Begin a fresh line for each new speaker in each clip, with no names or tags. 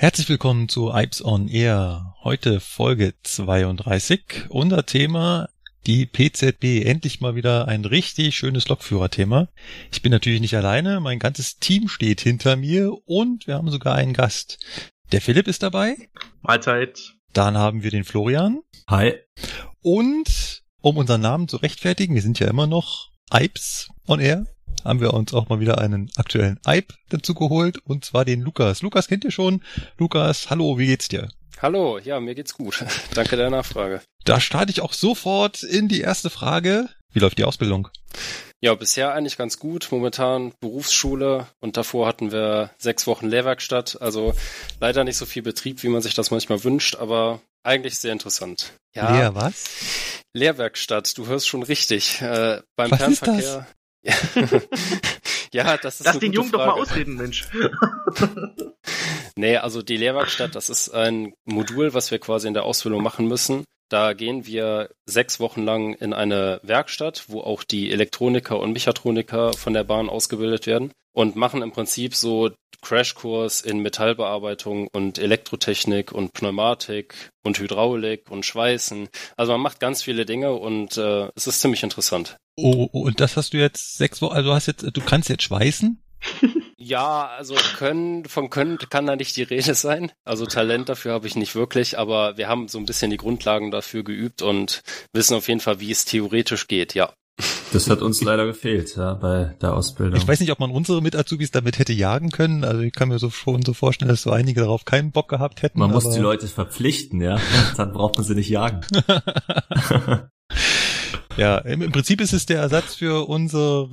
Herzlich willkommen zu Ipes on Air. Heute Folge 32. Unser Thema die PZB. Endlich mal wieder ein richtig schönes Lokführerthema. Ich bin natürlich nicht alleine. Mein ganzes Team steht hinter mir und wir haben sogar einen Gast. Der Philipp ist dabei.
Mahlzeit.
Dann haben wir den Florian.
Hi.
Und um unseren Namen zu rechtfertigen, wir sind ja immer noch Ipes on Air haben wir uns auch mal wieder einen aktuellen Hype dazu geholt und zwar den Lukas. Lukas kennt ihr schon. Lukas, hallo, wie geht's dir?
Hallo, ja, mir geht's gut. Danke der Nachfrage.
Da starte ich auch sofort in die erste Frage. Wie läuft die Ausbildung?
Ja, bisher eigentlich ganz gut. Momentan Berufsschule und davor hatten wir sechs Wochen Lehrwerkstatt. Also leider nicht so viel Betrieb, wie man sich das manchmal wünscht, aber eigentlich sehr interessant.
Ja. Lehr was?
Lehrwerkstatt, du hörst schon richtig. Äh, beim
was Fernverkehr.
ja, das ist
Lass den Jungen Frage. doch mal ausreden, Mensch.
nee, also die Lehrwerkstatt, das ist ein Modul, was wir quasi in der Ausbildung machen müssen. Da gehen wir sechs Wochen lang in eine Werkstatt, wo auch die Elektroniker und Mechatroniker von der Bahn ausgebildet werden und machen im Prinzip so Crashkurs in Metallbearbeitung und Elektrotechnik und Pneumatik und Hydraulik und Schweißen. Also man macht ganz viele Dinge und äh, es ist ziemlich interessant.
Oh, oh, und das hast du jetzt sechs Wochen, also hast jetzt, du kannst jetzt schweißen?
Ja, also können, von können kann da nicht die Rede sein. Also Talent dafür habe ich nicht wirklich, aber wir haben so ein bisschen die Grundlagen dafür geübt und wissen auf jeden Fall, wie es theoretisch geht, ja.
Das hat uns leider gefehlt, ja, bei der Ausbildung.
Ich weiß nicht, ob man unsere Mit-Azubis damit hätte jagen können. Also ich kann mir so schon so vorstellen, dass so einige darauf keinen Bock gehabt hätten.
Man muss die Leute verpflichten, ja. Dann braucht man sie nicht jagen.
Ja, im, im, Prinzip ist es der Ersatz für unsere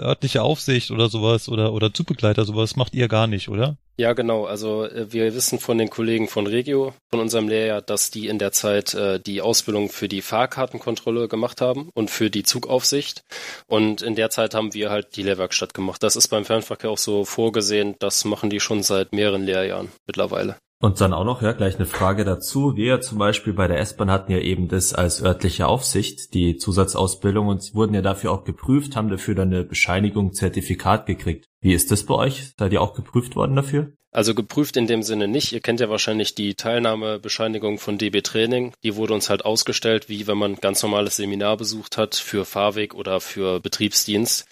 örtliche Aufsicht oder sowas oder, oder Zugbegleiter, sowas macht ihr gar nicht, oder?
Ja, genau. Also äh, wir wissen von den Kollegen von Regio, von unserem Lehrjahr, dass die in der Zeit äh, die Ausbildung für die Fahrkartenkontrolle gemacht haben und für die Zugaufsicht. Und in der Zeit haben wir halt die Lehrwerkstatt gemacht. Das ist beim Fernverkehr auch so vorgesehen. Das machen die schon seit mehreren Lehrjahren mittlerweile.
Und dann auch noch, ja, gleich eine Frage dazu. Wir zum Beispiel bei der S-Bahn hatten ja eben das als örtliche Aufsicht, die Zusatzausbildung und wurden ja dafür auch geprüft, haben dafür dann eine Bescheinigung, Zertifikat gekriegt. Wie ist das bei euch? Seid ihr auch geprüft worden dafür?
Also geprüft in dem Sinne nicht. Ihr kennt ja wahrscheinlich die Teilnahmebescheinigung von DB Training. Die wurde uns halt ausgestellt, wie wenn man ganz normales Seminar besucht hat für Fahrweg oder für Betriebsdienst.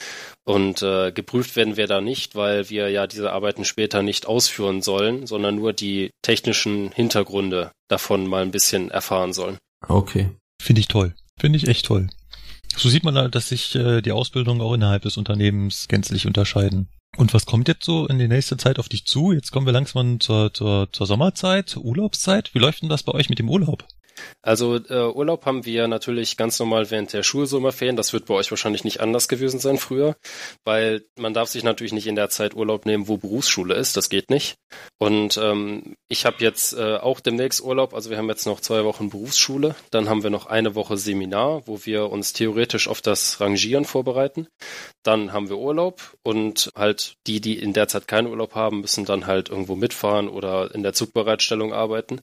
Und äh, geprüft werden wir da nicht, weil wir ja diese Arbeiten später nicht ausführen sollen, sondern nur die technischen Hintergründe davon mal ein bisschen erfahren sollen.
Okay.
Finde ich toll. Finde ich echt toll. So sieht man halt, dass sich äh, die Ausbildung auch innerhalb des Unternehmens gänzlich unterscheiden. Und was kommt jetzt so in die nächste Zeit auf dich zu? Jetzt kommen wir langsam zur, zur, zur Sommerzeit, Urlaubszeit. Wie läuft denn das bei euch mit dem Urlaub?
Also äh, Urlaub haben wir natürlich ganz normal während der Schulsommerferien. Das wird bei euch wahrscheinlich nicht anders gewesen sein früher, weil man darf sich natürlich nicht in der Zeit Urlaub nehmen, wo Berufsschule ist. Das geht nicht. Und ähm, ich habe jetzt äh, auch demnächst Urlaub. Also wir haben jetzt noch zwei Wochen Berufsschule. Dann haben wir noch eine Woche Seminar, wo wir uns theoretisch auf das Rangieren vorbereiten. Dann haben wir Urlaub und halt die, die in der Zeit keinen Urlaub haben, müssen dann halt irgendwo mitfahren oder in der Zugbereitstellung arbeiten.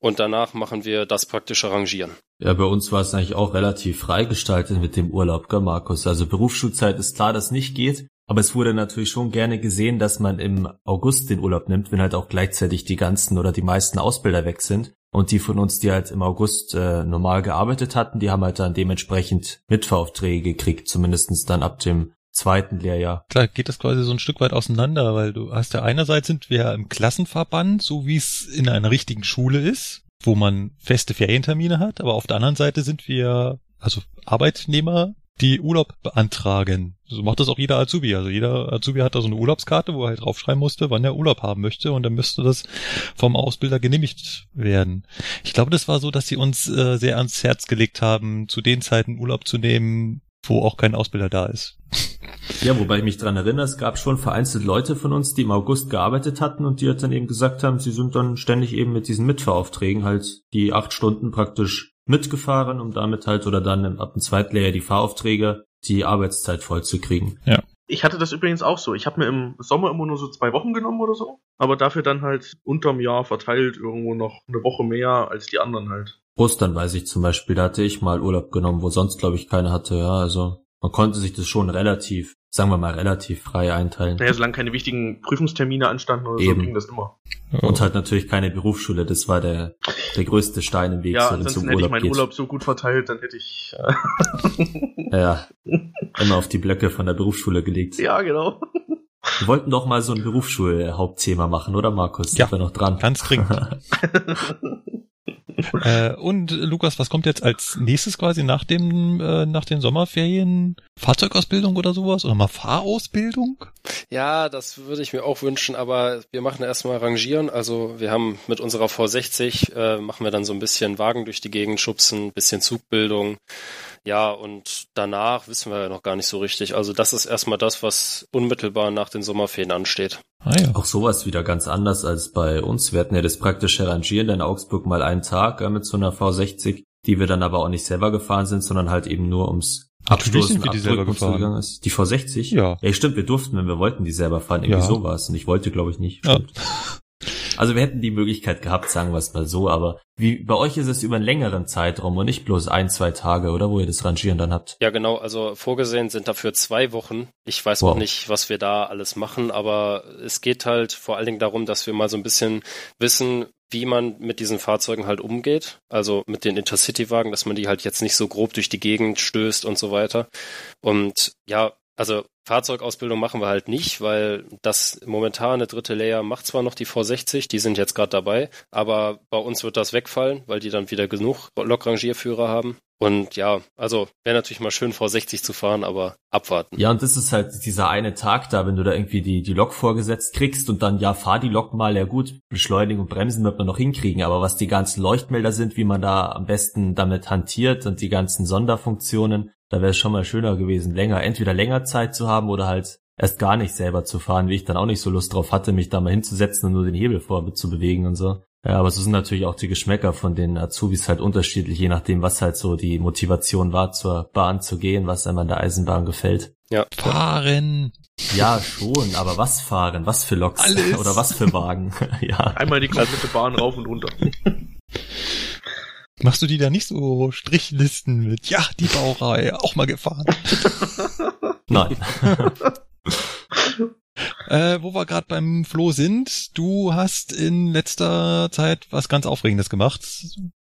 Und danach machen wir das praktisch arrangieren.
Ja, bei uns war es eigentlich auch relativ freigestaltet mit dem Urlaub, gell, Markus? Also Berufsschulzeit ist klar, dass nicht geht. Aber es wurde natürlich schon gerne gesehen, dass man im August den Urlaub nimmt, wenn halt auch gleichzeitig die ganzen oder die meisten Ausbilder weg sind. Und die von uns, die halt im August äh, normal gearbeitet hatten, die haben halt dann dementsprechend Mitfahraufträge gekriegt, zumindestens dann ab dem zweiten Lehrjahr.
Klar, geht das quasi so ein Stück weit auseinander, weil du hast ja einerseits sind wir im Klassenverband, so wie es in einer richtigen Schule ist, wo man feste Ferientermine hat, aber auf der anderen Seite sind wir, also Arbeitnehmer, die Urlaub beantragen. So macht das auch jeder Azubi. Also jeder Azubi hat da so eine Urlaubskarte, wo er halt draufschreiben musste, wann er Urlaub haben möchte und dann müsste das vom Ausbilder genehmigt werden. Ich glaube, das war so, dass sie uns äh, sehr ans Herz gelegt haben, zu den Zeiten Urlaub zu nehmen, wo auch kein Ausbilder da ist.
Ja, wobei ich mich dran erinnere, es gab schon vereinzelt Leute von uns, die im August gearbeitet hatten und die halt dann eben gesagt haben, sie sind dann ständig eben mit diesen Mitfahraufträgen halt die acht Stunden praktisch mitgefahren, um damit halt oder dann ab dem zweiten Lehrjahr die Fahraufträge die Arbeitszeit voll zu kriegen.
Ja. Ich hatte das übrigens auch so. Ich habe mir im Sommer immer nur so zwei Wochen genommen oder so, aber dafür dann halt unterm Jahr verteilt irgendwo noch eine Woche mehr als die anderen halt.
Ostern weiß ich zum Beispiel, da hatte ich mal Urlaub genommen, wo sonst glaube ich keiner hatte, ja, also man konnte sich das schon relativ, sagen wir mal, relativ frei einteilen.
Naja, solange keine wichtigen Prüfungstermine anstanden oder
Eben.
so, ging das immer.
Und halt natürlich keine Berufsschule, das war der, der größte Stein im Weg,
Ja,
so,
ansonsten hätte ich meinen
geht.
Urlaub so gut verteilt, dann hätte ich. Äh,
Ja, immer auf die Blöcke von der Berufsschule gelegt.
ja, genau.
Wir wollten doch mal so ein Berufsschul-Hauptthema machen, oder Markus?
Ja.
Sind wir noch dran?
Ganz dringend. äh, und Lukas, was kommt jetzt als nächstes quasi nach dem äh, nach den Sommerferien? Fahrzeugausbildung oder sowas oder mal Fahrausbildung?
Ja, das würde ich mir auch wünschen, aber wir machen erstmal Rangieren. Also wir haben mit unserer V60 äh, machen wir dann so ein bisschen Wagen durch die Gegend schubsen, bisschen Zugbildung. Ja, und danach wissen wir ja noch gar nicht so richtig. Also das ist erstmal das, was unmittelbar nach den Sommerferien ansteht.
Ah ja.
Auch sowas wieder ganz anders als bei uns. Wir hatten ja das praktische Rangieren in Augsburg mal einen Tag äh, mit so einer V60, die wir dann aber auch nicht selber gefahren sind, sondern halt eben nur ums Abstoßen,
die selber gefahren.
ist. Die V60?
Ja.
Ja, stimmt, wir durften, wenn wir wollten, die selber fahren. Irgendwie
Ja.
so war es. Und ich wollte, glaube ich, nicht.
Ja.
Also wir hätten die Möglichkeit gehabt, sagen wir es mal so, aber wie bei euch ist es über einen längeren Zeitraum und nicht bloß ein, zwei Tage, oder wo ihr das Rangieren dann habt.
Ja, genau. Also vorgesehen sind dafür zwei Wochen. Ich weiß
Wow.
auch nicht, was wir da alles machen, aber es geht halt vor allen Dingen darum, dass wir mal so ein bisschen wissen, wie man mit diesen Fahrzeugen halt umgeht. Also mit den Intercity-Wagen, dass man die halt jetzt nicht so grob durch die Gegend stößt und so weiter. Und ja, also Fahrzeugausbildung machen wir halt nicht, weil das momentane dritte Layer macht zwar noch die V60, die sind jetzt gerade dabei, aber bei uns wird das wegfallen, weil die dann wieder genug Lokrangierführer haben. Und ja, also wäre natürlich mal schön V60 zu fahren, aber abwarten.
Ja, und das ist halt dieser eine Tag da, wenn du da irgendwie die, die Lok vorgesetzt kriegst und dann, ja, fahr die Lok mal, ja gut, Beschleunigen und Bremsen wird man noch hinkriegen, aber was die ganzen Leuchtmelder sind, wie man da am besten damit hantiert und die ganzen Sonderfunktionen, da wäre es schon mal schöner gewesen, länger, entweder länger Zeit zu haben oder halt erst gar nicht selber zu fahren, wie ich dann auch nicht so Lust drauf hatte, mich da mal hinzusetzen und nur den Hebel vor zu bewegen und so. Ja, aber so sind natürlich auch die Geschmäcker von den Azubis halt unterschiedlich, je nachdem, was halt so die Motivation war, zur Bahn zu gehen, was einem an der Eisenbahn gefällt.
Ja,
Fahren.
Ja, schon, aber was fahren? Was für Loks?
Alles.
Oder was für Wagen? ja.
Einmal die komplette Bahn rauf und runter.
Machst du die da nicht so Strichlisten mit? Ja, die Baureihe, auch mal gefahren.
Nein.
Äh, wo wir gerade beim Flo sind, du hast in letzter Zeit was ganz Aufregendes gemacht.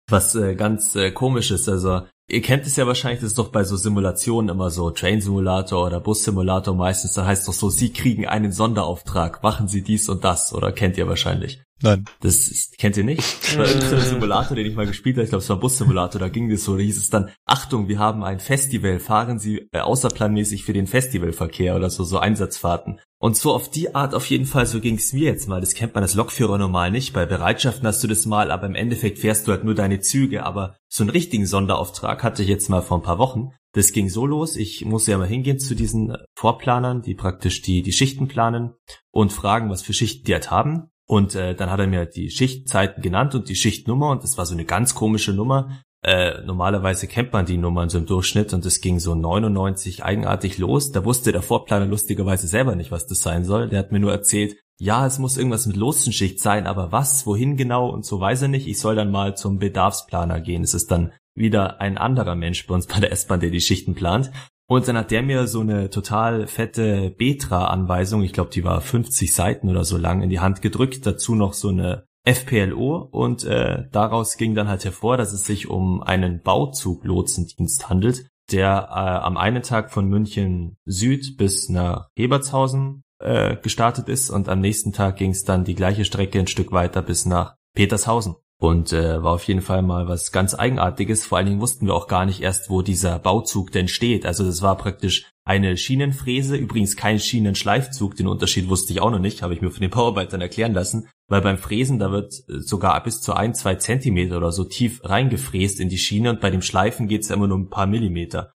Was äh, ganz äh, komisch ist, also ihr kennt es ja wahrscheinlich, das ist doch bei so Simulationen immer so, Train Simulator oder Bus Simulator meistens, da heißt doch so, sie kriegen einen Sonderauftrag, machen sie dies und das, oder kennt ihr wahrscheinlich.
Nein.
Das ist, kennt ihr nicht? Das war irgendein Simulator, den ich mal gespielt habe. Ich glaube, es war Bus-Simulator. Da ging das so. Da hieß es dann, Achtung, wir haben ein Festival. Fahren Sie äh, außerplanmäßig für den Festivalverkehr oder so, so Einsatzfahrten. Und so auf die Art auf jeden Fall, so ging es mir jetzt mal. Das kennt man als Lokführer normal nicht. Bei Bereitschaften hast du das mal, aber im Endeffekt fährst du halt nur deine Züge. Aber so einen richtigen Sonderauftrag hatte ich jetzt mal vor ein paar Wochen. Das ging so los. Ich musste ja mal hingehen zu diesen Vorplanern, die praktisch die, die Schichten planen und fragen, was für Schichten die halt haben. Und äh, dann hat er mir die Schichtzeiten genannt und die Schichtnummer und das war so eine ganz komische Nummer. Äh, normalerweise kennt man die Nummern so im Durchschnitt und es ging so 99 eigenartig los. Da wusste der Vorplaner lustigerweise selber nicht, was das sein soll. Der hat mir nur erzählt, ja, es muss irgendwas mit Lotssenschicht sein, aber was, wohin genau und so weiß er nicht. Ich soll dann mal zum Bedarfsplaner gehen. Es ist dann wieder ein anderer Mensch bei uns bei der S-Bahn, der die Schichten plant. Und dann hat der mir so eine total fette Betra-Anweisung, ich glaube, die war 50 Seiten oder so lang, in die Hand gedrückt. Dazu noch so eine FPLO und äh, daraus ging dann halt hervor, dass es sich um einen Bauzug-Lotsendienst handelt, der äh, am einen Tag von München Süd bis nach Hebertshausen äh, gestartet ist und am nächsten Tag ging es dann die gleiche Strecke ein Stück weiter bis nach Petershausen. Und äh, war auf jeden Fall mal was ganz Eigenartiges. Vor allen Dingen wussten wir auch gar nicht erst, wo dieser Bauzug denn steht. Also das war praktisch eine Schienenfräse, übrigens kein Schienenschleifzug. Den Unterschied wusste ich auch noch nicht, habe ich mir von den Bauarbeitern erklären lassen. Weil beim Fräsen, da wird äh, sogar bis zu ein, zwei Zentimeter oder so tief reingefräst in die Schiene und bei dem Schleifen geht's ja immer nur ein paar Millimeter.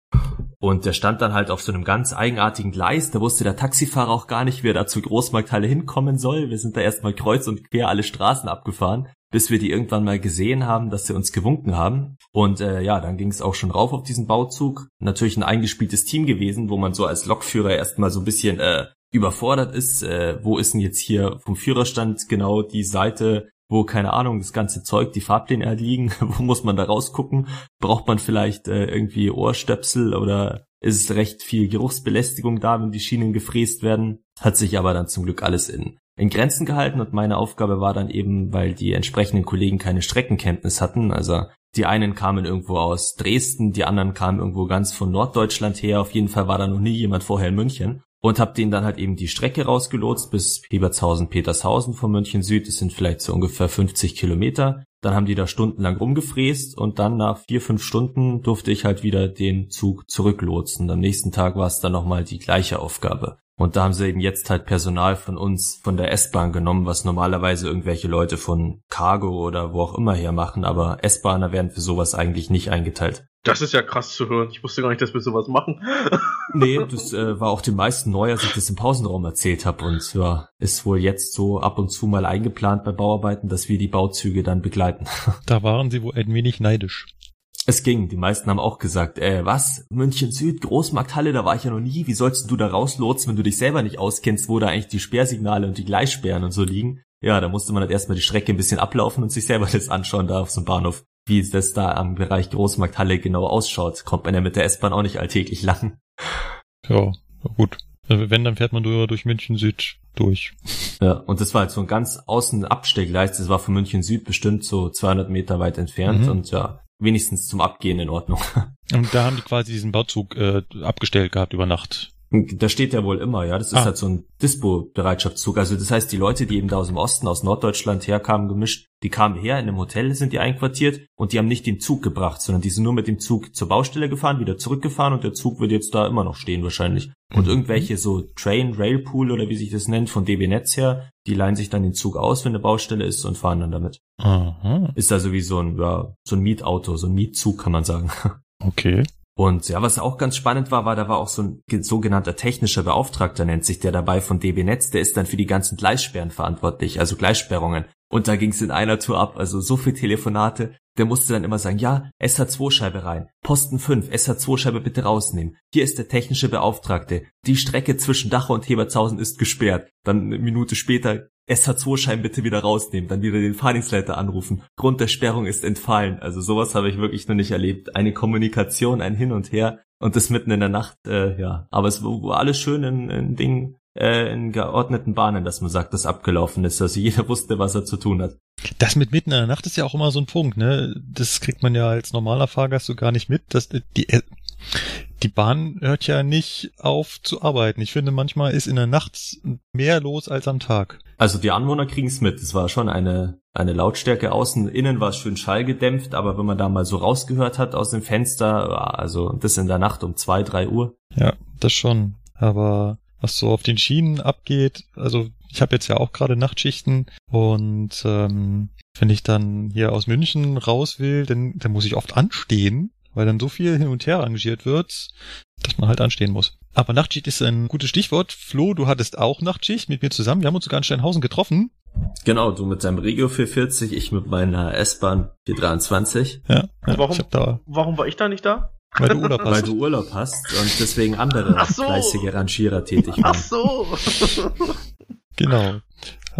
Und der stand dann halt auf so einem ganz eigenartigen Gleis. Da wusste der Taxifahrer auch gar nicht, wie er da zur Großmarkthalle hinkommen soll. Wir sind da erstmal kreuz und quer alle Straßen abgefahren, bis wir die irgendwann mal gesehen haben, dass sie uns gewunken haben. Und äh, ja, dann ging es auch schon rauf auf diesen Bauzug. Natürlich ein eingespieltes Team gewesen, wo man so als Lokführer erstmal so ein bisschen äh, überfordert ist. Äh, wo ist denn jetzt hier vom Führerstand genau die Seite, wo, keine Ahnung, das ganze Zeug, die Fahrpläne liegen, wo muss man da rausgucken? Braucht man vielleicht äh, irgendwie Ohrstöpsel oder ist es recht viel Geruchsbelästigung da, wenn die Schienen gefräst werden? Hat sich aber dann zum Glück alles in, in Grenzen gehalten und meine Aufgabe war dann eben, weil die entsprechenden Kollegen keine Streckenkenntnis hatten, also die einen kamen irgendwo aus Dresden, die anderen kamen irgendwo ganz von Norddeutschland her, auf jeden Fall war da noch nie jemand vorher in München und hab denen dann halt eben die Strecke rausgelotst bis Hebertshausen, Petershausen von München Süd. Das sind vielleicht so ungefähr 50 Kilometer. Dann haben die da stundenlang rumgefräst und dann nach vier, fünf Stunden durfte ich halt wieder den Zug zurücklotsen. Am nächsten Tag war es dann nochmal die gleiche Aufgabe. Und da haben sie eben jetzt halt Personal von uns von der S-Bahn genommen, was normalerweise irgendwelche Leute von Cargo oder wo auch immer her machen, aber S-Bahner werden für sowas eigentlich nicht eingeteilt.
Das ist ja krass zu hören. Ich wusste gar nicht, dass wir sowas machen.
nee, das äh, war auch den meisten neu, als ich das im Pausenraum erzählt habe. Und ja, ist wohl jetzt so ab und zu mal eingeplant bei Bauarbeiten, dass wir die Bauzüge dann begleiten.
Da waren sie wohl ein wenig neidisch.
Es ging. Die meisten haben auch gesagt, äh, was? München Süd, Großmarkthalle, da war ich ja noch nie. Wie sollst du da rauslotsen, wenn du dich selber nicht auskennst, wo da eigentlich die Sperrsignale und die Gleissperren und so liegen? Ja, da musste man halt erstmal die Strecke ein bisschen ablaufen und sich selber das anschauen da auf so einem Bahnhof. Wie das da am Bereich Großmarkthalle genau ausschaut, kommt man ja mit der S-Bahn auch nicht alltäglich lang.
Ja, gut. Wenn, dann fährt man durch, durch München Süd durch.
Ja, und das war halt so ein ganz außen Abstellgleis. Das war von München Süd bestimmt so 200 Meter weit entfernt mhm. und ja, wenigstens zum Abgehen in Ordnung.
Und da haben die quasi diesen Bauzug äh, abgestellt gehabt über Nacht.
Da steht ja wohl immer, ja. Das ist ah. halt so ein Dispo-Bereitschaftszug. Also das heißt, die Leute, die eben da aus dem Osten, aus Norddeutschland herkamen, gemischt, die kamen her, in einem Hotel sind die einquartiert und die haben nicht den Zug gebracht, sondern die sind nur mit dem Zug zur Baustelle gefahren, wieder zurückgefahren und der Zug wird jetzt da immer noch stehen wahrscheinlich. Und mhm. irgendwelche so Train, Rail Pool oder wie sich das nennt, von DB Netz her, die leihen sich dann den Zug aus, wenn eine Baustelle ist und fahren dann damit. Aha. Ist also wie so ein, ja, so ein Mietauto, so ein Mietzug kann man sagen.
Okay.
Und ja, was auch ganz spannend war, war, da war auch so ein sogenannter technischer Beauftragter, nennt sich der dabei von DB Netz, der ist dann für die ganzen Gleissperren verantwortlich, also Gleissperrungen. Und da ging es in einer Tour ab, also so viel Telefonate, der musste dann immer sagen, ja, SH2-Scheibe rein, Posten 5, SH2-Scheibe bitte rausnehmen. Hier ist der technische Beauftragte. Die Strecke zwischen Dachau und Hebertshausen ist gesperrt. Dann eine Minute später, SH2-Schein bitte wieder rausnehmen, dann wieder den Fahrdienstleiter anrufen. Grund der Sperrung ist entfallen. Also sowas habe ich wirklich noch nicht erlebt. Eine Kommunikation, ein Hin und Her und das mitten in der Nacht, äh, ja. Aber es war alles schön in, in Dingen, äh, in geordneten Bahnen, dass man sagt, dass abgelaufen ist. Also jeder wusste, was er zu tun hat.
Das mit mitten in der Nacht ist ja auch immer so ein Punkt, ne? Das kriegt man ja als normaler Fahrgast so gar nicht mit, dass die die Bahn hört ja nicht auf zu arbeiten. Ich finde, manchmal ist in der Nacht mehr los als am Tag.
Also die Anwohner kriegen es mit. Es war schon eine, eine Lautstärke außen. Innen war es schön schallgedämpft, aber wenn man da mal so rausgehört hat aus dem Fenster, also das in der Nacht um zwei, drei Uhr.
Ja, das schon. Aber was so auf den Schienen abgeht, also ich habe jetzt ja auch gerade Nachtschichten und ähm, wenn ich dann hier aus München raus will, dann, dann muss ich oft anstehen weil dann so viel hin und her arrangiert wird, dass man halt anstehen muss. Aber Nachtschicht ist ein gutes Stichwort. Flo, du hattest auch Nachtschicht mit mir zusammen. Wir haben uns sogar in Steinhausen getroffen.
Genau, du mit deinem Regio 440, ich mit meiner S-Bahn 423.
Ja, ja warum, da, warum war ich da nicht da?
Weil du Urlaub hast. Weil du Urlaub hast und deswegen andere so. fleißige Rangierer tätig waren.
Ach so.
genau.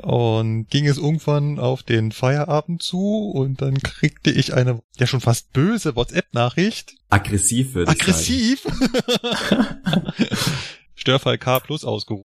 Und ging es irgendwann auf den Feierabend zu und dann kriegte ich eine ja schon fast böse WhatsApp-Nachricht.
Aggressiv würde
ich Aggressiv? sagen. Störfall K plus ausgerufen.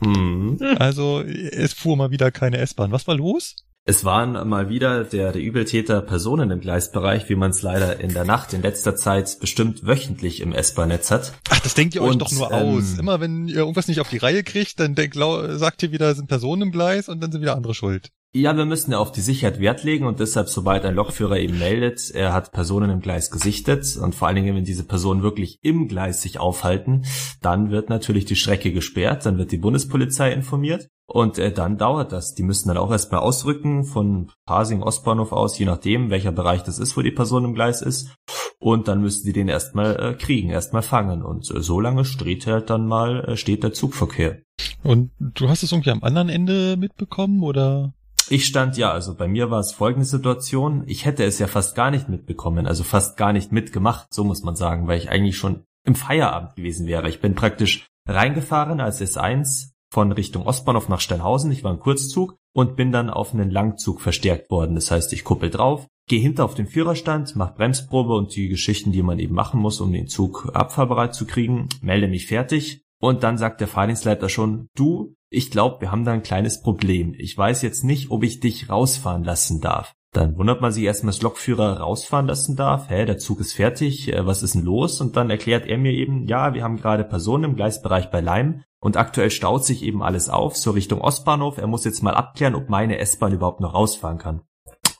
Mhm. Also es fuhr mal wieder keine S-Bahn. Was war los?
Es waren mal wieder der, der Übeltäter Personen im Gleisbereich, wie man es leider in der Nacht in letzter Zeit bestimmt wöchentlich im S-Bahn-Netz hat.
Ach, das denkt ihr euch und, doch nur ähm, aus. Immer wenn ihr irgendwas nicht auf die Reihe kriegt, dann denkt, sagt ihr wieder, sind Personen im Gleis und dann sind wieder andere schuld.
Ja, wir müssen ja auf die Sicherheit Wert legen und deshalb, sobald ein Lokführer eben meldet, er hat Personen im Gleis gesichtet und vor allen Dingen, wenn diese Personen wirklich im Gleis sich aufhalten, dann wird natürlich die Strecke gesperrt, dann wird die Bundespolizei informiert und äh, dann dauert das. Die müssen dann auch erstmal ausrücken von Pasing, Ostbahnhof aus, je nachdem, welcher Bereich das ist, wo die Person im Gleis ist. Und dann müssen die den erstmal äh, kriegen, erstmal fangen. Und äh, so lange steht halt dann mal, äh, steht der Zugverkehr.
Und du hast es irgendwie am anderen Ende mitbekommen, oder?
Ich stand ja, also bei mir war es folgende Situation. Ich hätte es ja fast gar nicht mitbekommen, also fast gar nicht mitgemacht, so muss man sagen, weil ich eigentlich schon im Feierabend gewesen wäre. Ich bin praktisch reingefahren als S1 von Richtung Ostbahnhof nach Steinhausen. Ich war im Kurzzug und bin dann auf einen Langzug verstärkt worden. Das heißt, ich kuppel drauf, gehe hinter auf den Führerstand, mache Bremsprobe und die Geschichten, die man eben machen muss, um den Zug abfahrbereit zu kriegen, melde mich fertig und dann sagt der Fahrdienstleiter schon, du, ich glaube, wir haben da ein kleines Problem. Ich weiß jetzt nicht, ob ich dich rausfahren lassen darf. Dann wundert man sich erstmal, dass Lokführer rausfahren lassen darf. Hä, der Zug ist fertig, äh, was ist denn los? Und dann erklärt er mir eben, ja, wir haben gerade Personen im Gleisbereich bei Leim und aktuell staut sich eben alles auf, so Richtung Ostbahnhof. Er muss jetzt mal abklären, ob meine S-Bahn überhaupt noch rausfahren kann.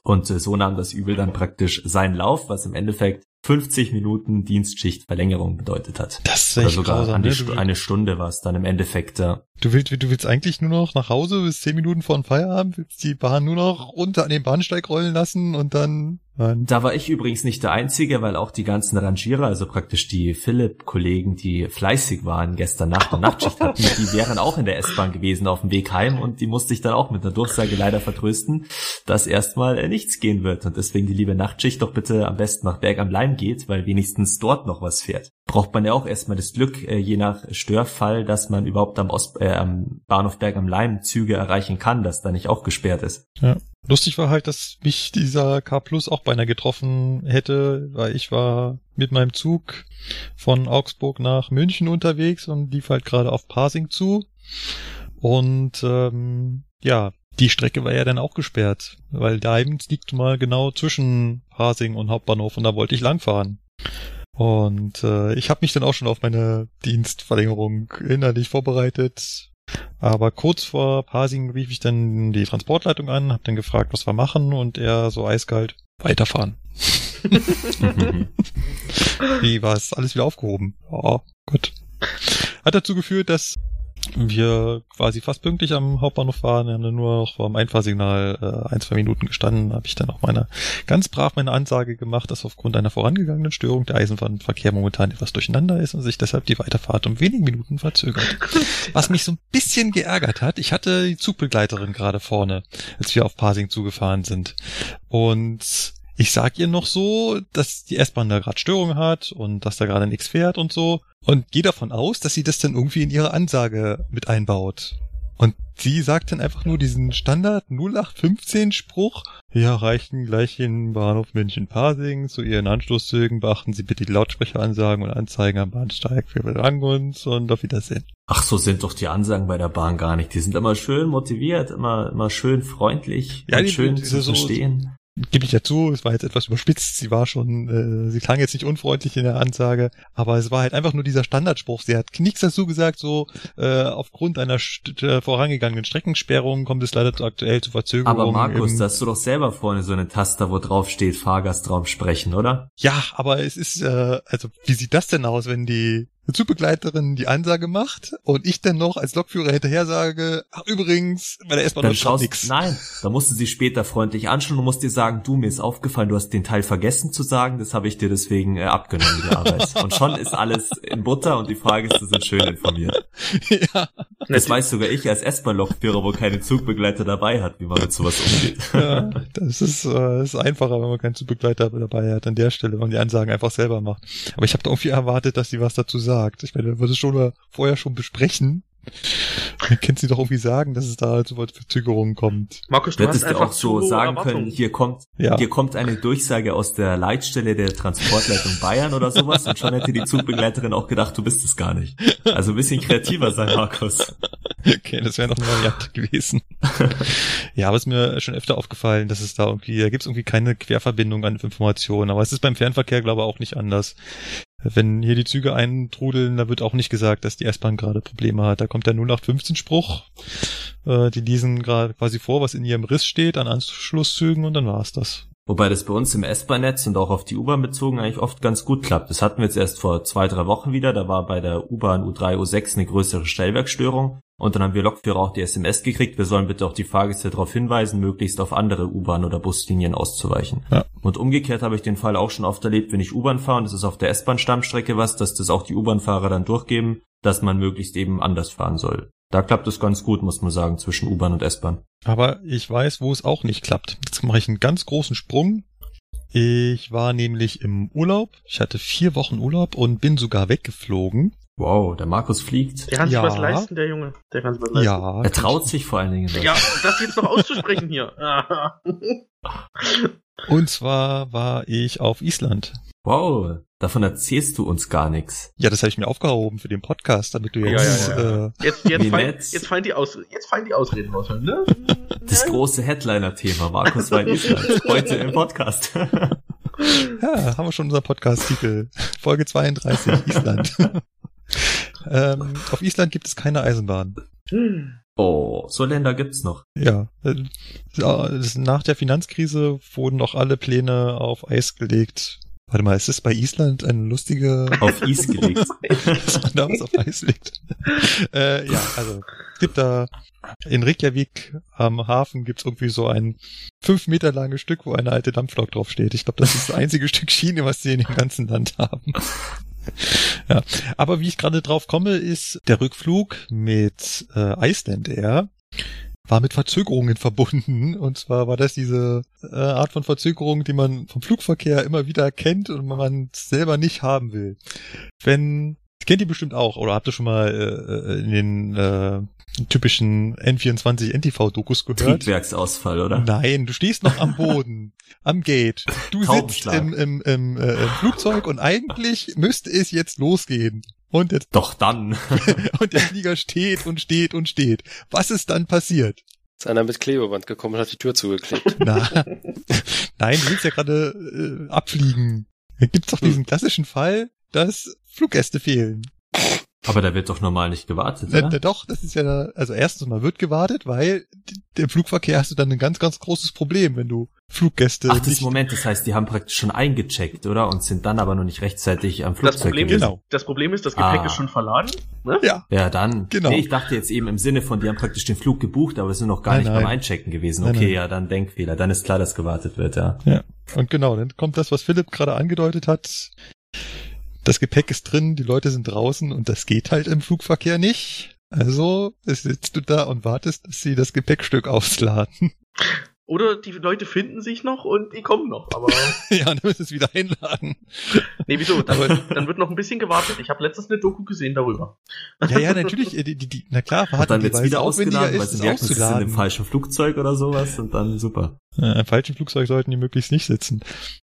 Und äh, so nahm das Übel dann praktisch seinen Lauf, was im Endeffekt 50 Minuten Dienstschichtverlängerung bedeutet hat.
Das ist
Oder sogar
grausam,
eine,
ne? Du,
eine Stunde war es dann im Endeffekt. Äh,
du, willst, du willst eigentlich nur noch nach Hause, bis 10 Minuten vor dem Feierabend, willst die Bahn nur noch runter an den Bahnsteig rollen lassen und dann... Nein.
Da war ich übrigens nicht der Einzige, weil auch die ganzen Rangierer, also praktisch die Philipp-Kollegen, die fleißig waren, gestern Nacht und Nachtschicht hatten, die wären auch in der S-Bahn gewesen auf dem Weg heim und die musste ich dann auch mit einer Durchsage leider vertrösten, dass erstmal äh, nichts gehen wird und deswegen die liebe Nachtschicht doch bitte am besten nach Berg am Leim geht, weil wenigstens dort noch was fährt. Braucht man ja auch erstmal das Glück, äh, je nach Störfall, dass man überhaupt am, Ost äh, am Bahnhof Berg am Leim Züge erreichen kann, dass da nicht auch gesperrt ist.
Ja. Lustig war halt, dass mich dieser K Plus auch beinahe getroffen hätte, weil ich war mit meinem Zug von Augsburg nach München unterwegs und lief halt gerade auf Pasing zu. Und ähm, ja, die Strecke war ja dann auch gesperrt, weil Leibniz liegt mal genau zwischen Pasing und Hauptbahnhof und da wollte ich langfahren. Und äh, ich habe mich dann auch schon auf meine Dienstverlängerung innerlich vorbereitet. Aber kurz vor Pasing rief ich dann die Transportleitung an, habe dann gefragt, was wir machen und er so eiskalt weiterfahren. Wie war es alles wieder aufgehoben? Ja, gut. Hat dazu geführt, dass wir quasi fast pünktlich am Hauptbahnhof waren. Wir haben dann nur noch vor dem Einfahrsignal äh, ein, zwei Minuten gestanden. habe ich dann auch meine ganz brav meine Ansage gemacht, dass aufgrund einer vorangegangenen Störung der Eisenbahnverkehr momentan etwas durcheinander ist und sich deshalb die Weiterfahrt um wenige Minuten verzögert. Was mich so ein bisschen geärgert hat, ich hatte die Zugbegleiterin gerade vorne, als wir auf Pasing zugefahren sind. Und ich sag ihr noch so, dass die S-Bahn da gerade Störungen hat und dass da gerade nichts fährt und so. Und gehe davon aus, dass sie das dann irgendwie in ihre Ansage mit einbaut. Und sie sagt dann einfach nur diesen Standard 0815 Spruch. Wir erreichen gleich in Bahnhof München-Pasing. Zu Ihren Anschlusszügen beachten Sie bitte die Lautsprecheransagen und Anzeigen am Bahnsteig. Wir bedanken uns und auf Wiedersehen.
Ach, so sind doch die Ansagen bei der Bahn gar nicht. Die sind immer schön motiviert, immer, immer schön freundlich
Ja,
und
die-
schön
die-
zu
so-
verstehen.
Gebe ich ja zu, es war jetzt etwas überspitzt, sie war schon, äh, sie klang jetzt nicht unfreundlich in der Ansage, aber es war halt einfach nur dieser Standardspruch. Sie hat nichts dazu gesagt, so äh, aufgrund einer äh, vorangegangenen Streckensperrung kommt es leider zu aktuell zu Verzögerungen.
Aber Markus, da hast du doch selber vorne so eine Taste, wo drauf steht Fahrgastraum sprechen, oder?
Ja, aber es ist, äh, also wie sieht das denn aus, wenn die Zugbegleiterin die Ansage macht und ich dann noch als Lokführer hinterher sage, ach übrigens, bei der S-Bahn
schaust,
nix.
nein, da musst du sie später freundlich anschauen und musst dir sagen, du, mir ist aufgefallen, du hast den Teil vergessen zu sagen, das habe ich dir deswegen äh, abgenommen, die Arbeit. Und schon ist alles in Butter und die Fahrgäste sind schön informiert.
ja,
Das weiß sogar ich als S-Bahn-Lokführer, wo keine Zugbegleiter dabei hat, wie man mit sowas umgeht.
ja, das ist, äh, das ist einfacher, wenn man keinen Zugbegleiter dabei hat an der Stelle, wenn man die Ansagen einfach selber macht. Aber ich habe da irgendwie erwartet, dass sie was dazu sagt. Ich meine, wir es schon mal vorher schon besprechen. Dann kennt sie doch irgendwie sagen, dass es da halt so weit Verzögerungen kommt.
Markus, du
hättest
hast
ja
einfach
auch so sagen können, hier kommt,
Ja.
hier kommt eine Durchsage aus der Leitstelle der Transportleitung Bayern oder sowas und schon hätte die Zugbegleiterin auch gedacht, du bist es gar nicht. Also ein bisschen kreativer sein, Markus.
Okay, das wäre noch eine Variante gewesen. ja, aber es ist mir schon öfter aufgefallen, dass es da irgendwie, da gibt es irgendwie keine Querverbindung an Informationen. Aber es ist beim Fernverkehr, glaube ich, auch nicht anders. Wenn hier die Züge eintrudeln, da wird auch nicht gesagt, dass die S-Bahn gerade Probleme hat. Da kommt der 0815-Spruch. Äh, die lesen gerade quasi vor, was in ihrem Riss steht an Anschlusszügen und dann war's das.
Wobei das bei uns im S-Bahn-Netz und auch auf die U-Bahn bezogen eigentlich oft ganz gut klappt. Das hatten wir jetzt erst vor zwei, drei Wochen wieder. Da war bei der U-Bahn U3, U6 eine größere Stellwerkstörung. Und dann haben wir Lokführer auch die SMS gekriegt, wir sollen bitte auch die Fahrgäste darauf hinweisen, möglichst auf andere U-Bahn- oder Buslinien auszuweichen.
Ja.
Und umgekehrt habe ich den Fall auch schon oft erlebt, wenn ich U-Bahn fahre und es ist auf der S-Bahn-Stammstrecke was, dass das auch die U-Bahn-Fahrer dann durchgeben, dass man möglichst eben anders fahren soll. Da klappt es ganz gut, muss man sagen, zwischen U-Bahn und S-Bahn.
Aber ich weiß, wo es auch nicht klappt. Jetzt mache ich einen ganz großen Sprung. Ich war nämlich im Urlaub. Ich hatte vier Wochen Urlaub und bin sogar weggeflogen.
Wow, der Markus fliegt.
Der kann sich
Ja.
was leisten, der Junge. Der kann sich was leisten.
Ja.
Er traut sich vor allen Dingen. was.
Ja, das jetzt noch auszusprechen hier.
Und zwar war ich auf Island.
Wow, davon erzählst du uns gar nichts.
Ja, das habe ich mir aufgehoben für den Podcast, damit du
Ja,
jetzt
ja, ja.
Äh,
Jetzt, jetzt, fallen, jetzt, fallen die Aus, jetzt fallen die Ausreden raus. Ne?
Das große Headliner-Thema, Markus war in Island. Heute im Podcast.
Ja, haben wir schon unser Podcast-Titel. Folge 32, Island. ähm, auf Island gibt es keine Eisenbahn.
Oh, so Länder gibt's noch.
Ja, äh, nach der Finanzkrise wurden noch alle Pläne auf Eis gelegt. Warte mal, ist das bei Island eine lustige,
Auf Eis gelegt.
dass man da was auf Eis legt? äh, ja, also es gibt da in Reykjavik am Hafen gibt's irgendwie so ein fünf Meter langes Stück, wo eine alte Dampflok drauf steht. Ich glaube, das ist das einzige Stück Schiene, was sie in dem ganzen Land haben. ja, aber wie ich gerade drauf komme, ist der Rückflug mit äh, Iceland Air war mit Verzögerungen verbunden. Und zwar war das diese äh, Art von Verzögerung, die man vom Flugverkehr immer wieder kennt und man selber nicht haben will. Wenn, kennt ihr bestimmt auch, oder habt ihr schon mal äh, in den äh, typischen N24 NTV-Dokus gehört?
Triebwerksausfall, oder?
Nein, du stehst noch am Boden, am Gate. Du sitzt im, im, im, äh, im Flugzeug und eigentlich müsste es jetzt losgehen. Und der,
Doch dann.
und der Flieger steht und steht und steht. Was ist dann passiert?
Ist einer mit Klebeband gekommen und hat die Tür zugeklebt.
Na, nein, du willst ja gerade äh, abfliegen. Da gibt's doch diesen klassischen Fall, dass Fluggäste fehlen.
Aber da wird doch normal nicht gewartet,
Na,
oder?
na doch, das ist ja, da- also erstens mal wird gewartet, weil der Flugverkehr hast du dann ein ganz, ganz großes Problem, wenn du Fluggäste
Ach, das
nicht
Moment, das heißt, die haben praktisch schon eingecheckt, oder? Und sind dann aber noch nicht rechtzeitig am
Das
Flugzeug
Problem,
gewesen.
Genau.
ist, das Problem ist, das Gepäck
Ah.
ist schon verladen. Ne?
Ja,
Ja, dann.
Genau.
Nee, ich dachte jetzt eben im Sinne von, die haben praktisch den Flug gebucht, aber sind noch gar
Nein,
nicht
nein.
beim Einchecken gewesen.
Nein,
okay,
nein.
ja, dann Denkfehler. Dann ist klar, dass gewartet wird, ja.
Und genau, dann kommt das, was Philipp gerade angedeutet hat. Das Gepäck ist drin, die Leute sind draußen und das geht halt im Flugverkehr nicht. Also sitzt du da und wartest, dass sie das Gepäckstück ausladen.
Oder die Leute finden sich noch und die kommen noch. Aber
ja, dann müssen sie es wieder einladen.
nee, wieso? Dann, dann wird noch ein bisschen gewartet. Ich habe letztens eine Doku gesehen darüber.
Ja, ja, natürlich. Die, die, die, na klar,
Und
warten
dann
die,
wird's wieder
es aufwendiger
ausgeladen, weil
ist,
sie
es
merken, sie sind im
auszuladen.
falschen Flugzeug oder sowas und dann super.
Äh, Im falschen Flugzeug sollten die möglichst nicht sitzen.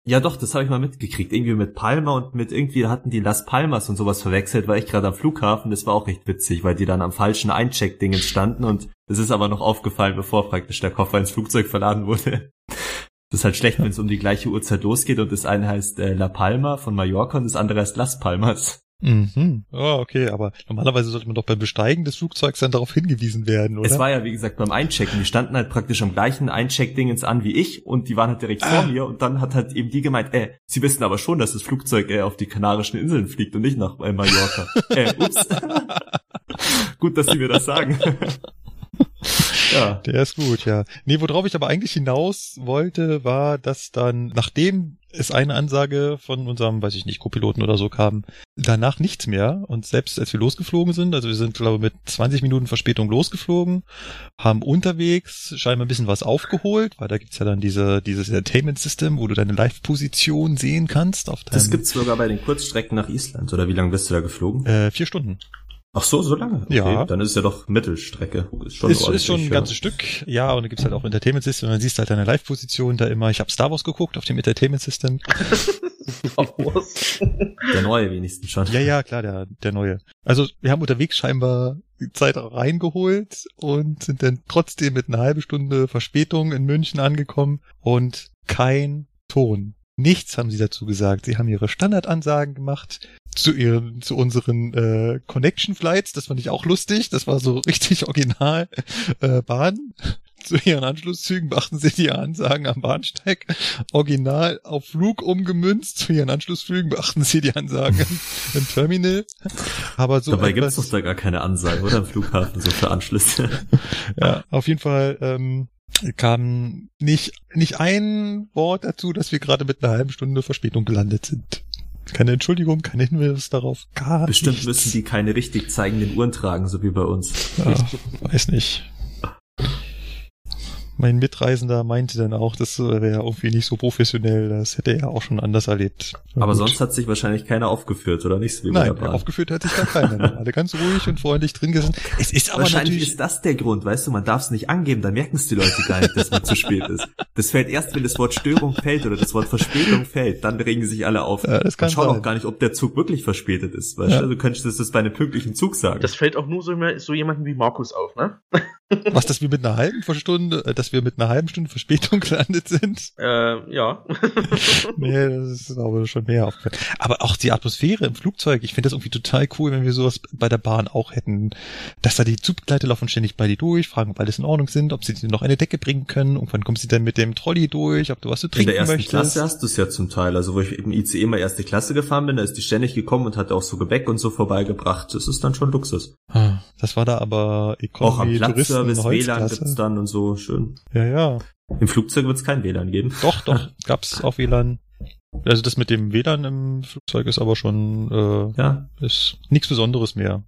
Ja doch, das habe ich mal mitgekriegt. Irgendwie mit Palma und mit irgendwie hatten die Las Palmas und sowas verwechselt, war ich gerade am Flughafen. Das war auch recht witzig, weil die dann am falschen Eincheck-Dingen standen und es ist aber noch aufgefallen, bevor praktisch der Koffer ins Flugzeug verladen wurde. Das ist halt schlecht, wenn es um die gleiche Uhrzeit losgeht und das eine heißt äh, La Palma von Mallorca und das andere heißt Las Palmas.
Mhm. Oh, okay, aber normalerweise sollte man doch beim Besteigen des Flugzeugs dann darauf hingewiesen werden, oder?
Es war ja, wie gesagt, beim Einchecken. Die standen halt praktisch am gleichen Eincheck-Dingens an wie ich und die waren halt direkt vor
Ah.
mir und dann hat halt eben die gemeint, äh, sie wissen aber schon, dass das Flugzeug äh, auf die Kanarischen Inseln fliegt und nicht nach äh, Mallorca. äh, ups. Gut, dass sie mir das sagen. ja.
Der ist gut, ja. Nee, worauf ich aber eigentlich hinaus wollte, war, dass dann, nachdem es eine Ansage von unserem, weiß ich nicht, Co-Piloten oder so kam, danach nichts mehr. Und selbst als wir losgeflogen sind, also wir sind, glaube ich, mit 20 Minuten Verspätung losgeflogen, haben unterwegs scheinbar ein bisschen was aufgeholt, weil da gibt's ja dann diese, dieses Entertainment System, wo du deine Live-Position sehen kannst auf deinem,
Das gibt's sogar bei den Kurzstrecken nach Island. Oder wie lange bist du da geflogen?
äh, vier Stunden.
Ach so, so lange? Okay,
Ja.
Dann ist es ja doch Mittelstrecke. Ist schon,
ist, ist schon ein
ja.
ganzes Stück, ja, und da gibt's halt auch Entertainment System, und dann siehst du halt deine Live-Position da immer. Ich habe Star Wars geguckt auf dem Entertainment System.
Star Wars.
Der neue wenigstens schon.
Ja, ja, klar, der, der neue. Also wir haben unterwegs scheinbar die Zeit reingeholt und sind dann trotzdem mit einer halben Stunde Verspätung in München angekommen und kein Ton. Nichts haben sie dazu gesagt. Sie haben ihre Standardansagen gemacht zu ihren, zu unseren äh, Connection Flights. Das fand ich auch lustig. Das war so richtig original äh, Bahn. Zu ihren Anschlusszügen beachten Sie die Ansagen am Bahnsteig. Original auf Flug umgemünzt. Zu Ihren Anschlussflügen beachten Sie die Ansagen im, im Terminal. Aber so
Dabei
etwas-
gibt's doch da gar keine Ansage, oder? Am Flughafen, so für Anschlüsse.
Ja, auf jeden Fall ähm, kam nicht, nicht ein Wort dazu, dass wir gerade mit einer halben Stunde Verspätung gelandet sind. Keine Entschuldigung, kein Hinweis darauf, gar
Bestimmt
nichts.
müssen die keine richtig zeigenden Uhren tragen, so wie bei uns.
Ja, weiß nicht. Mein Mitreisender meinte dann auch, das wäre ja irgendwie nicht so professionell, das hätte er auch schon anders erlebt.
Aber
Gut.
sonst hat sich wahrscheinlich keiner aufgeführt, oder nicht? So wie
Nein, aufgeführt hat sich da keiner. Alle ganz ruhig und freundlich drin gesessen. Es ist aber
Wahrscheinlich
natürlich,
ist das der Grund, weißt du, man darf es nicht angeben, dann merken es die Leute gar nicht, dass man zu spät ist. Das fällt erst, wenn das Wort Störung fällt oder das Wort Verspätung fällt, dann regen sich alle auf.
Ja, das kann
man schaut
sein.
auch gar nicht, ob der Zug wirklich verspätet ist, weißt
Ja.
du, du könntest das bei einem pünktlichen Zug sagen.
Das fällt auch nur so, so jemanden wie Markus auf, ne?
was, dass wir mit einer halben Stunde, äh, dass wir mit einer halben Stunde Verspätung gelandet sind.
Äh, ja.
Nee, das ist aber schon mehr aufgefallen. Aber auch die Atmosphäre im Flugzeug, ich finde das irgendwie total cool, wenn wir sowas bei der Bahn auch hätten. Dass da die Zugbegleiter laufen ständig bei dir durch, fragen, ob alles in Ordnung sind, ob sie dir noch eine Decke bringen können, irgendwann kommst du dann mit dem Trolley durch, ob du was zu
In
trinken
der ersten
möchtest.
Klasse hast du es ja zum Teil. Also wo ich im ICE mal erste Klasse gefahren bin, da ist die ständig gekommen und hat auch so Gebäck und so vorbeigebracht. Das ist dann schon Luxus.
Ah, Das war da aber
auch am
Economy,
Platzservice, WLAN gibt's dann und so schön.
Ja, ja.
Im Flugzeug wird's kein WLAN geben.
Doch, doch, gab's auch WLAN. Also das mit dem WLAN im Flugzeug ist aber schon äh,
Ja,
ist nichts Besonderes mehr.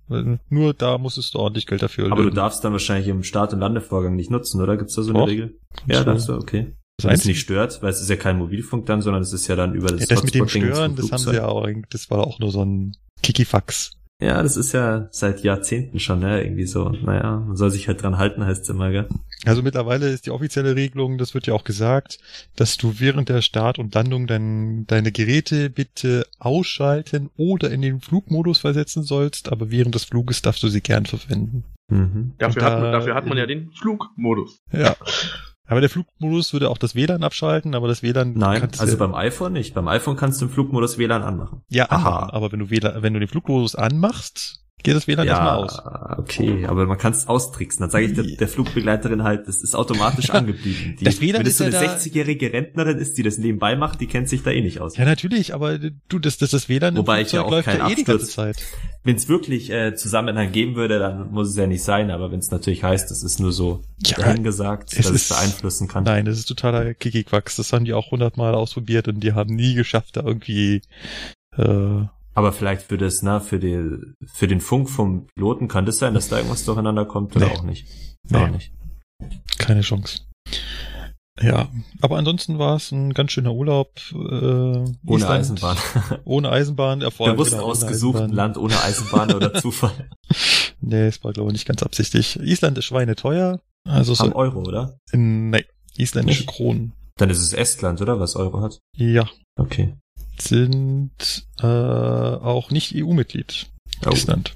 Nur da musstest du ordentlich Geld dafür
aber du
lösen.
darfst dann wahrscheinlich im Start- und Landevorgang nicht nutzen, oder? Gibt's da so eine
Doch.
Regel? Ja, darfst du, okay.
das
Wenn es nicht stört, weil es ist ja kein Mobilfunk dann, sondern es ist ja dann über das
ja, das mit dem Stören, das haben sie ja auch, das war auch nur so ein Kikifax.
Ja, das ist ja seit Jahrzehnten schon, ne? Irgendwie so. Naja, man soll sich halt dran halten, heißt es immer, gell?
Also mittlerweile ist die offizielle Regelung, das wird ja auch gesagt, dass du während der Start und Landung dein, deine Geräte bitte ausschalten oder in den Flugmodus versetzen sollst, aber während des Fluges darfst du sie gern verwenden.
Mhm.
Dafür,
Und
hat, man,
da-
dafür hat man ja den Flugmodus.
Ja. Aber der Flugmodus würde auch das WLAN abschalten, aber das WLAN
Nein,
kannst
also
du,
beim iPhone nicht. Beim iPhone kannst du im Flugmodus WLAN anmachen.
ja
Aha.
anmachen, aber wenn du WLAN, wenn du den Flugmodus anmachst, geht das WLAN erstmal aus.
okay, aber man kann es austricksen. Dann sage ich der, der Flugbegleiterin halt, das ist automatisch angeblieben. Die,
Das WLAN
wenn es so
ja
eine
da-
60-jährige Rentnerin ist, die das nebenbei macht, die kennt sich da eh nicht aus.
Ja, natürlich, aber du, das, das, das WLAN
Wobei ich ja auch
läuft
keinen
ja eh die ganze Zeit.
Wenn es wirklich äh, Zusammenhang geben würde, dann muss es ja nicht sein, aber wenn es natürlich heißt, das ist nur so
Ja,
dahingesagt,
es
dass
ist-
es beeinflussen kann.
Nein, das ist totaler Kikiquacks. Das haben die auch hundertmal ausprobiert und die haben nie geschafft, da irgendwie äh,
Aber vielleicht für das, na, für die, für den Funk vom Piloten kann das sein, dass da irgendwas durcheinander kommt oder
Nee.
auch nicht.
Nee.
Auch nicht.
keine Chance. Ja, aber ansonsten war es ein ganz schöner Urlaub. Äh,
Ohne
Island,
Eisenbahn.
Ohne Eisenbahn. Allem,
Bewusst
genau,
ausgesucht, ein
Eisenbahn.
Land ohne Eisenbahn oder Zufall.
Nee, es war glaube ich nicht ganz absichtlich. Island ist schweineteuer. Also
Am
so
Euro, oder?
nee, isländische
Nicht?
Kronen.
Dann ist es Estland, oder? Was Euro hat?
Ja,
Okay.
Sind äh, auch nicht EU-Mitglied.
Oh.
Island.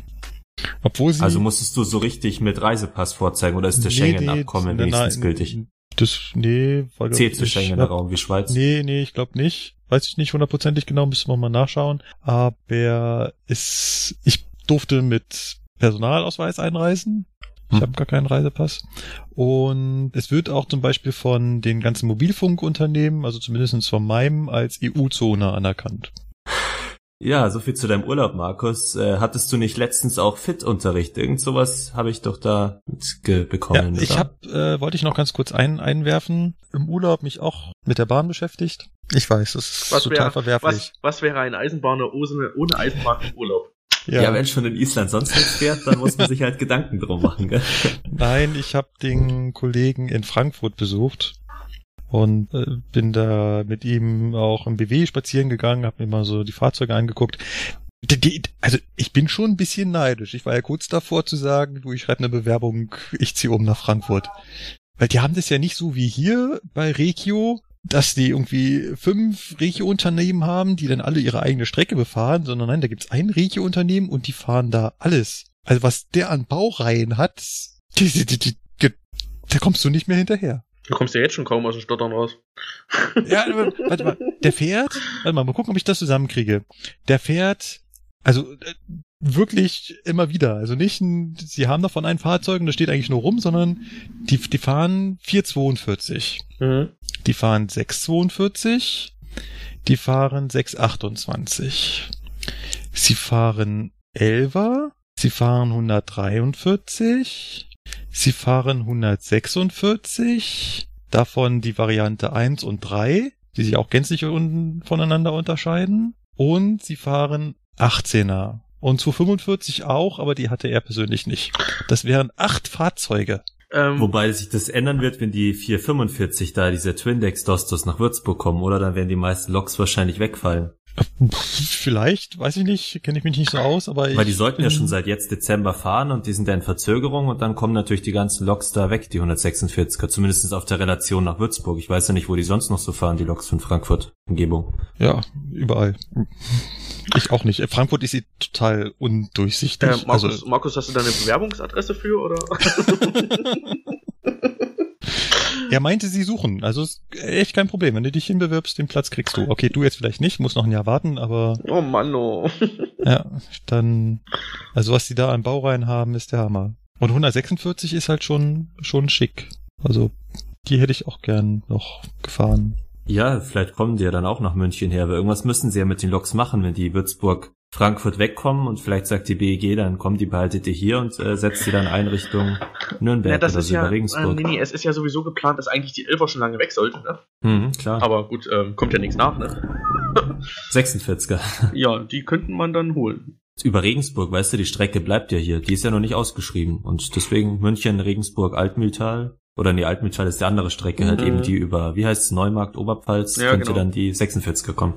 Obwohl sie
Also musstest du so richtig mit Reisepass vorzeigen oder ist das
Nee,
Schengen-Abkommen
nee,
wenigstens
nein,
gültig?
Das, nee, war
Zählt zu
nicht.
Schengener Raum wie Schweiz?
Nee, nee, ich glaube nicht. Weiß ich nicht hundertprozentig genau, müssen wir mal nachschauen. Aber es, ich durfte mit Personalausweis einreisen. Ich
Hm.
habe gar keinen Reisepass. Und es wird auch zum Beispiel von den ganzen Mobilfunkunternehmen, also zumindest von meinem, als EU-Zone anerkannt.
Ja, so viel zu deinem Urlaub, Markus. Äh, hattest du nicht letztens auch Fit-Unterricht? Irgend sowas habe ich doch da mitge-
Ja,
bekommen.
ich habe, äh, wollte ich noch ganz kurz ein, einwerfen, im Urlaub mich auch mit der Bahn beschäftigt. Ich weiß, das ist
Was
total
wäre,
verwerflich.
was, was wäre ein Eisenbahner ohne, ohne Eisenbahn im Urlaub?
Ja. wenn schon in Island sonst nichts fährt, dann muss man sich halt Gedanken drum machen, gell?
Nein, ich habe den Kollegen in Frankfurt besucht und äh, bin da mit ihm auch im BW spazieren gegangen, habe mir mal so die Fahrzeuge angeguckt. Die, die, also ich bin schon ein bisschen neidisch. Ich war ja kurz davor zu sagen, du, ich schreibe eine Bewerbung, ich ziehe um nach Frankfurt. Weil die haben das ja nicht so wie hier bei Regio, dass die irgendwie fünf Regio-Unternehmen haben, die dann alle ihre eigene Strecke befahren, sondern nein, da gibt's ein Regio-Unternehmen und die fahren da alles. Also was der an Baureihen hat, die, die, die, da kommst du nicht mehr hinterher.
Du kommst ja jetzt schon kaum aus dem Stottern raus.
Ja, warte mal, der fährt, warte mal, mal gucken, ob ich das zusammenkriege. Der fährt, also äh, wirklich immer wieder. Also nicht, ein, sie haben davon ein Fahrzeug und das steht eigentlich nur rum, sondern die, die fahren 442.
Mhm.
Die fahren 642. Die fahren 628. Sie fahren 11er. Sie fahren 143. Sie fahren 146. Davon die Variante 1 und 3, die sich auch gänzlich un voneinander unterscheiden. Und sie fahren 18er. Und 245 auch, aber die hatte er persönlich nicht. Das wären acht Fahrzeuge.
Ähm,
Wobei sich das ändern wird, wenn die 445 da, diese Twindex-Dostos nach Würzburg kommen, oder? Dann werden die meisten Loks wahrscheinlich wegfallen.
Vielleicht, weiß ich nicht, kenne ich mich nicht so aus, aber ich
Weil die sollten ja schon seit jetzt Dezember fahren und die sind ja in Verzögerung und dann kommen natürlich die ganzen Loks da weg, die 146er, zumindest auf der Relation nach Würzburg. Ich weiß ja nicht, wo die sonst noch so fahren, die Loks von Frankfurt, Umgebung.
Ja, überall. Ich auch nicht. Frankfurt ist sie total undurchsichtig.
äh, Markus,
also,
Markus, hast du da eine Bewerbungsadresse für oder?
er meinte, sie suchen. Also ist echt kein Problem. Wenn du dich hinbewirbst, den Platz kriegst du. Okay, du jetzt vielleicht nicht, musst noch ein Jahr warten, aber
oh Mann, oh.
ja, dann, also was die da an Baureihen haben, ist der Hammer. Und 146 ist halt schon, schon schick. Also, die hätte ich auch gern noch gefahren.
Ja, vielleicht kommen die ja dann auch nach München her, weil irgendwas müssen sie ja mit den Loks machen, wenn die Würzburg Frankfurt wegkommen und vielleicht sagt die BEG, dann kommen die behaltet ihr hier und äh, setzt die dann ein Richtung Nürnberg
Ja, das
oder
ist ja,
über
äh,
Regensburg.
nee, nee, es ist ja sowieso geplant, dass eigentlich die Elfer schon lange weg sollte, ne?
Mhm, klar.
Aber gut, ähm, kommt ja nichts nach, ne?
46er.
Ja, die könnten man dann holen.
Über Regensburg, weißt du, die Strecke bleibt ja hier. Die ist ja noch nicht ausgeschrieben. Und deswegen München, Regensburg, Altmühltal. Oder nee, Altmühltal ist die andere Strecke, halt
Mhm.
eben die über, wie heißt es, Neumarkt, Oberpfalz,
Ja,
könnte
genau.
dann die 46er kommen.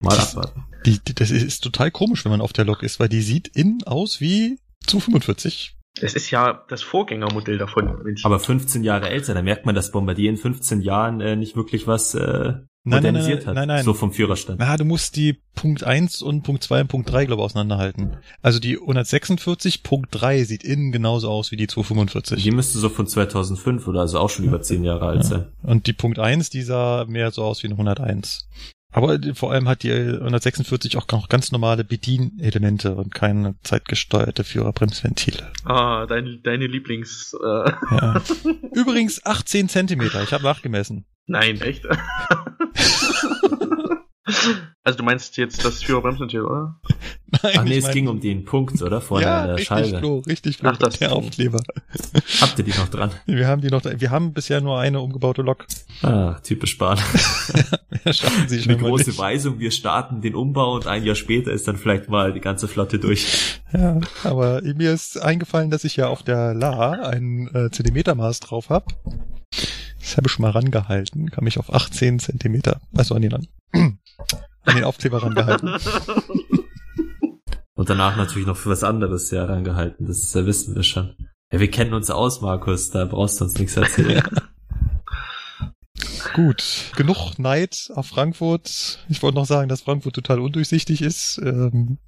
Mal abwarten.
Die, die, das ist total komisch, wenn man auf der Lok ist, weil die sieht innen aus wie zu 45.
Es ist ja das Vorgängermodell davon, Mensch.
Aber 15 Jahre älter, da merkt man, dass Bombardier in 15 Jahren äh, nicht wirklich was äh,
Nein, nein,
modernisiert
nein,
hat.
nein, nein.
So vom Führerstand.
Na, du musst die Punkt 1 und Punkt 2 und Punkt 3, glaube ich, auseinanderhalten. Also die 146 Punkt 3 sieht innen genauso aus wie die 245.
Die müsste so von 2005 oder also auch schon über 10 Jahre alt
Ja.
sein.
Und die Punkt 1, die sah mehr so aus wie eine 101. Aber vor allem hat die 146 auch noch ganz normale Bedienelemente und keine zeitgesteuerte Führerbremsventile.
ah, dein, deine Lieblings... Äh,
Ja. Übrigens 18 Zentimeter, ich habe nachgemessen.
nein, echt? also du meinst jetzt das Führerbremsventil, oder?
Nein,
Ach nee, es
mein-
ging um den Punkt, oder? Vorne
ja,
der
richtig,
Scheibe.
Flo, richtig, Flo.
Ach, das
der
Ding.
Aufkleber.
Habt ihr die noch dran?
Wir haben die noch, wir haben bisher nur eine umgebaute Lok.
Ah, typisch Bahn.
Schaffen sie
Eine
schon mal
große
nicht.
Weisung, wir starten den Umbau und ein Jahr später ist dann vielleicht mal die ganze Flotte durch.
Ja, aber mir ist eingefallen, dass ich ja auf der La ein äh, Zentimetermaß drauf habe. Das habe ich schon mal rangehalten, kam ich auf 18 Zentimeter. Also an den, an, den Aufkleber rangehalten.
Und danach natürlich noch für was anderes ja rangehalten. Das ist, ja, wissen wir schon. Ja, wir kennen uns aus, Markus, da brauchst du uns nichts erzählen.
Gut, genug Neid auf Frankfurt. Ich wollte noch sagen, dass Frankfurt total undurchsichtig ist. Ähm,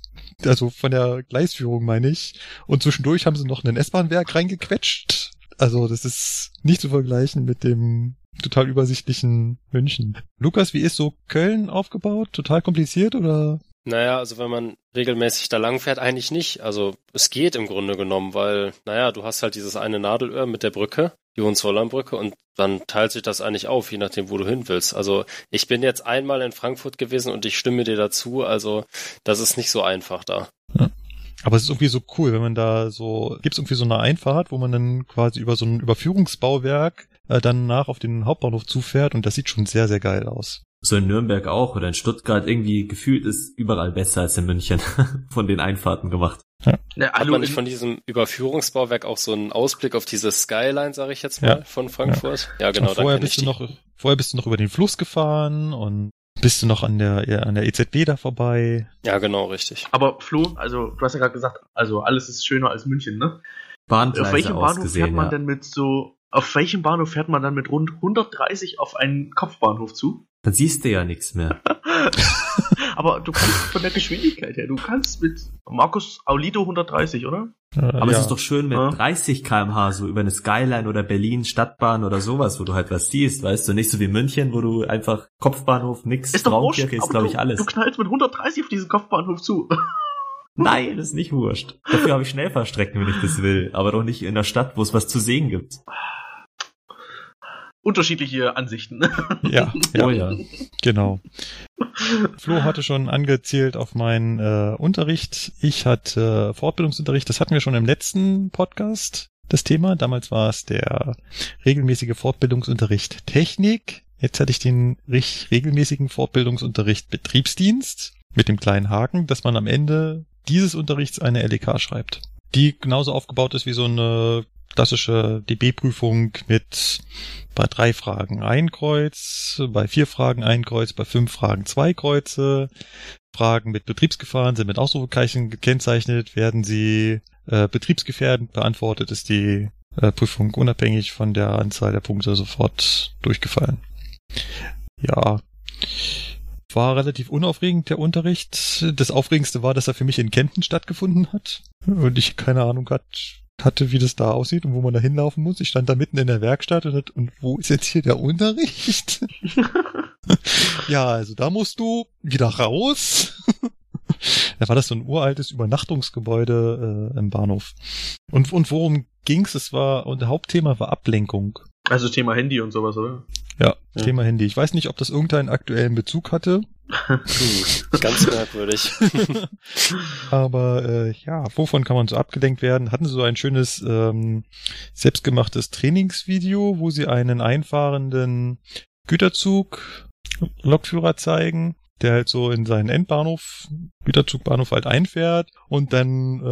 also von der Gleisführung meine ich. Und zwischendurch haben sie noch ein S-Bahn-Werk reingequetscht. Also das ist nicht zu vergleichen mit dem total übersichtlichen München. Lukas, wie ist so Köln aufgebaut? Total kompliziert oder?
Naja, also wenn man regelmäßig da lang fährt, eigentlich nicht. Also es geht im Grunde genommen, weil, naja, du hast halt dieses eine Nadelöhr mit der Brücke, die Hohenzollernbrücke, und dann teilt sich das eigentlich auf, je nachdem, wo du hin willst. Also ich bin jetzt einmal in Frankfurt gewesen und ich stimme dir dazu, also das ist nicht so einfach da.
Aber es ist irgendwie so cool, wenn man da so, gibt es irgendwie so eine Einfahrt, wo man dann quasi über so ein Überführungsbauwerk äh, dann nach auf den Hauptbahnhof zufährt und das sieht schon sehr, sehr geil aus.
So in Nürnberg auch oder in Stuttgart irgendwie gefühlt ist überall besser als in München von den Einfahrten gemacht.
Na,
Hat man nicht von diesem Überführungsbauwerk auch so einen Ausblick auf diese Skyline, sag ich jetzt mal,
Ja.
von Frankfurt? Ja,
und
genau.
vorher bist du noch, vorher bist du noch über den Fluss gefahren und bist du noch an der, ja, an der EZB da vorbei.
Ja, genau, richtig.
aber Flo, also du hast ja gerade gesagt, also alles ist schöner als München, ne?
Bahngleise
Auf welchem Bahnhof
ausgesehen,
fährt man
ja.
denn mit so, auf welchem Bahnhof fährt man dann mit rund 130 auf einen Kopfbahnhof zu?
Dann siehst du ja nichts mehr.
Aber du kannst von der Geschwindigkeit her, du kannst mit Markus Aulido 130, oder?
Äh,
Aber
ja.
es ist doch schön mit
Ja.
30 kmh so über eine Skyline oder Berlin Stadtbahn oder sowas, wo du halt was siehst, weißt du, nicht so wie München, wo du einfach Kopfbahnhof, nix,
Ist
Traumkirche ist glaube ich alles.
Du knallst mit 130 auf diesen Kopfbahnhof zu.
Nein, das ist nicht wurscht. Dafür habe ich Schnellfahrstrecken, wenn ich das will, aber doch nicht in der Stadt, wo es was zu sehen gibt.
Unterschiedliche Ansichten.
ja, ja,
Oh ja.
genau. Flo hatte schon angezielt auf meinen äh, Unterricht. Ich hatte äh, Fortbildungsunterricht. Das hatten wir schon im letzten Podcast, das Thema. Damals war es der regelmäßige Fortbildungsunterricht Technik. Jetzt hatte ich den regelmäßigen Fortbildungsunterricht Betriebsdienst mit dem kleinen Haken, dass man am Ende dieses Unterrichts eine LEK schreibt. Die genauso aufgebaut ist wie so eine klassische DB-Prüfung mit bei drei Fragen ein Kreuz, bei vier Fragen ein Kreuz, bei fünf Fragen zwei Kreuze. Fragen mit Betriebsgefahren sind mit Ausrufezeichen gekennzeichnet. Werden sie äh, betriebsgefährdend beantwortet, ist die äh, Prüfung unabhängig von der Anzahl der Punkte sofort durchgefallen. Ja, war relativ unaufregend, der Unterricht. Das Aufregendste war, dass er für mich in Kempten stattgefunden hat. Und ich keine Ahnung hat, hatte, wie das da aussieht und wo man da hinlaufen muss. Ich stand da mitten in der Werkstatt und, und wo ist jetzt hier der Unterricht? ja, also da musst du wieder raus. da war das so ein uraltes Übernachtungsgebäude äh, im Bahnhof. Und, und worum ging's? Es war, und Hauptthema war Ablenkung.
Also Thema Handy und sowas, oder?
Ja, ja, Thema Handy. Ich weiß nicht, ob das irgendeinen aktuellen Bezug hatte.
Ganz merkwürdig.
Aber äh, ja, wovon kann man so abgelenkt werden? Hatten sie so ein schönes ähm, selbstgemachtes Trainingsvideo, wo sie einen einfahrenden Güterzug Lokführer zeigen der halt so in seinen Endbahnhof, Güterzugbahnhof halt einfährt und dann äh,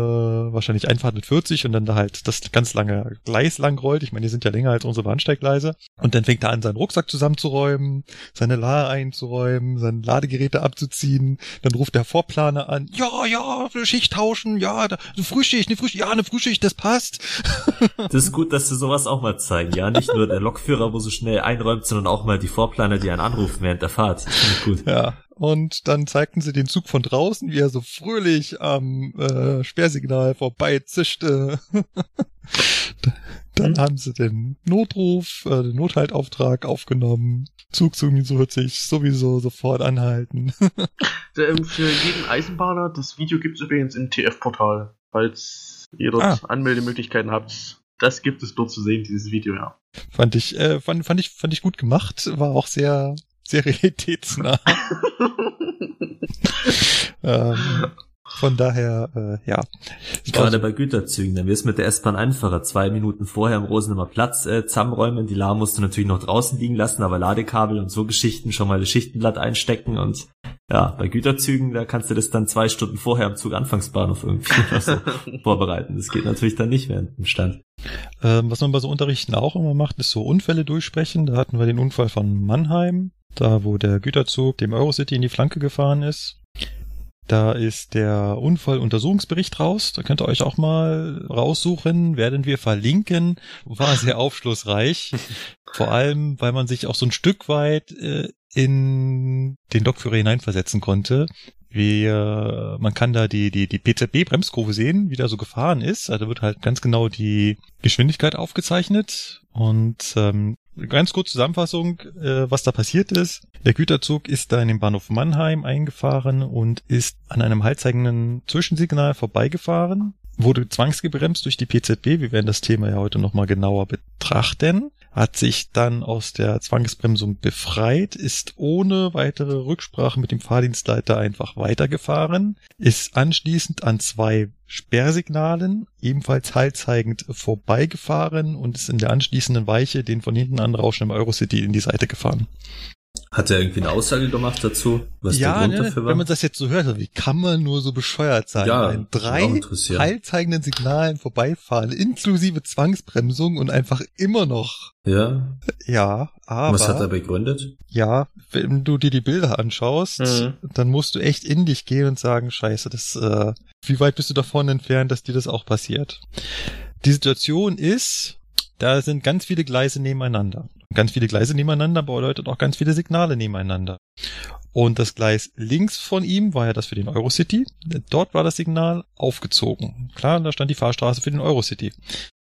wahrscheinlich einfahrt mit 40 und dann da halt das ganz lange Gleis lang rollt. Ich meine, die sind ja länger als unsere Bahnsteiggleise. Und dann fängt er an, seinen Rucksack zusammenzuräumen, seine Lahe einzuräumen, seine Ladegeräte abzuziehen. Dann ruft der Vorplaner an, ja, ja, Schicht tauschen, ja, da, eine Frühschicht, eine Frühschicht, ja, eine Frühschicht, das passt.
Das ist gut, dass sie sowas auch mal zeigen, ja. Nicht nur der Lokführer, wo so schnell einräumt, sondern auch mal die Vorplaner, die einen anrufen während der Fahrt. Gut.
Ja, und dann zeigten sie den Zug von draußen, wie er so fröhlich am äh, Sperrsignal vorbei zischte. dann haben sie den Notruf, äh, den Nothaltauftrag aufgenommen. Zug sowieso wird sich sowieso sofort anhalten.
Ähm, für jeden Eisenbahner, das Video gibt es übrigens im TF-Portal. Falls ihr dort ah. Anmeldemöglichkeiten habt, das gibt es dort zu sehen, dieses Video, ja.
Fand ich, äh, fand, fand ich, fand ich gut gemacht, war auch sehr, sehr realitätsnah. ähm, von daher, äh, ja.
Gerade bei Güterzügen, dann wirst du mit der S-Bahn einfacher. Zwei Minuten vorher am Rosenemer Platz äh, zusammenräumen. Die La musst du natürlich noch draußen liegen lassen, aber Ladekabel und so Geschichten schon mal das Schichtenblatt einstecken und ja, bei Güterzügen, da kannst du das dann zwei Stunden vorher am Zug Anfangsbahnhof irgendwie so vorbereiten. Das geht natürlich dann nicht während dem Stand.
Ähm, was man bei so Unterrichten auch immer macht, ist so Unfälle durchsprechen. Da hatten wir den Unfall von Mannheim da wo der Güterzug dem Eurocity in die Flanke gefahren ist. Da ist der Unfalluntersuchungsbericht raus. Da könnt ihr euch auch mal raussuchen. Werden wir verlinken. War sehr aufschlussreich. Vor allem, weil man sich auch so ein Stück weit äh, in den Lokführer hineinversetzen konnte. Wie, äh, man kann da die, die, die PZB-Bremskurve sehen, wie da so gefahren ist. Also wird halt ganz genau die Geschwindigkeit aufgezeichnet. Und ähm, Ganz kurz Zusammenfassung, äh, was da passiert ist. Der Güterzug ist da in den Bahnhof Mannheim eingefahren und ist an einem haltzeigenden Zwischensignal vorbeigefahren, wurde zwangsgebremst durch die PZB. Wir werden das Thema ja heute nochmal genauer betrachten hat sich dann aus der Zwangsbremsung befreit, ist ohne weitere Rücksprache mit dem Fahrdienstleiter einfach weitergefahren, ist anschließend an zwei Sperrsignalen ebenfalls heilzeigend vorbeigefahren und ist in der anschließenden Weiche den von hinten anrauschenden Eurocity in die Seite gefahren.
Hat er irgendwie eine Aussage gemacht dazu,
was ja, der Grund ne, dafür war? Wenn man das jetzt so hört, wie kann man nur so bescheuert sein? Ja, in drei heilzeigenden Signalen vorbeifahren, inklusive Zwangsbremsung und einfach immer noch.
Ja.
Ja, aber.
Was hat er begründet?
Ja, wenn du dir die Bilder anschaust, mhm. dann musst du echt in dich gehen und sagen, scheiße, das, äh, wie weit bist du davon entfernt, dass dir das auch passiert? Die Situation ist, da sind ganz viele Gleise nebeneinander. Ganz viele Gleise nebeneinander bedeutet auch ganz viele Signale nebeneinander. Und das Gleis links von ihm war ja das für den Eurocity. Dort war das Signal aufgezogen. Klar, da stand die Fahrstraße für den Eurocity.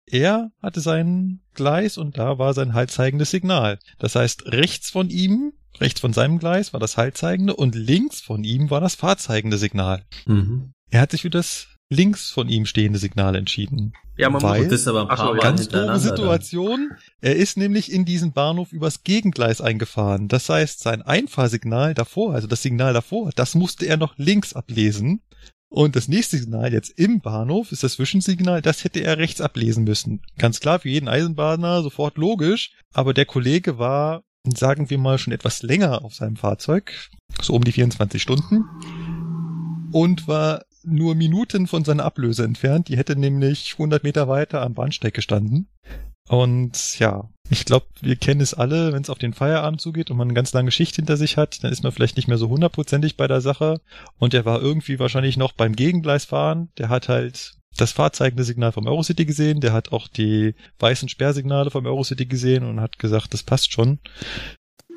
Er hatte sein Gleis und da war sein haltzeigendes Signal. Das heißt, rechts von ihm, rechts von seinem Gleis war das haltzeigende und links von ihm war das fahrzeigende Signal. Mhm. Er hat sich für das links von ihm stehende Signal entschieden.
Ja, man
Weil,
muss
das aber ein paar Mal
ganz doofe Situation. Dann. Er ist nämlich in diesen Bahnhof übers Gegengleis eingefahren. Das heißt, sein Einfahrsignal davor, also das Signal davor, das musste er noch links ablesen. Und das nächste Signal jetzt im Bahnhof ist das Zwischensignal, das hätte er rechts ablesen müssen. Ganz klar, für jeden Eisenbahner sofort logisch, aber der Kollege war, sagen wir mal, schon etwas länger auf seinem Fahrzeug, so um die 24 Stunden und war nur Minuten von seiner Ablöse entfernt. Die hätte nämlich 100 Meter weiter am Bahnsteig gestanden. Und ja, ich glaube, wir kennen es alle, wenn es auf den Feierabend zugeht und man eine ganz lange Schicht hinter sich hat, dann ist man vielleicht nicht mehr so hundertprozentig bei der Sache. Und er war irgendwie wahrscheinlich noch beim Gegengleis fahren. Der hat halt das fahrzeugende Signal vom Eurocity gesehen, der hat auch die weißen Sperrsignale vom Eurocity gesehen und hat gesagt, das passt schon.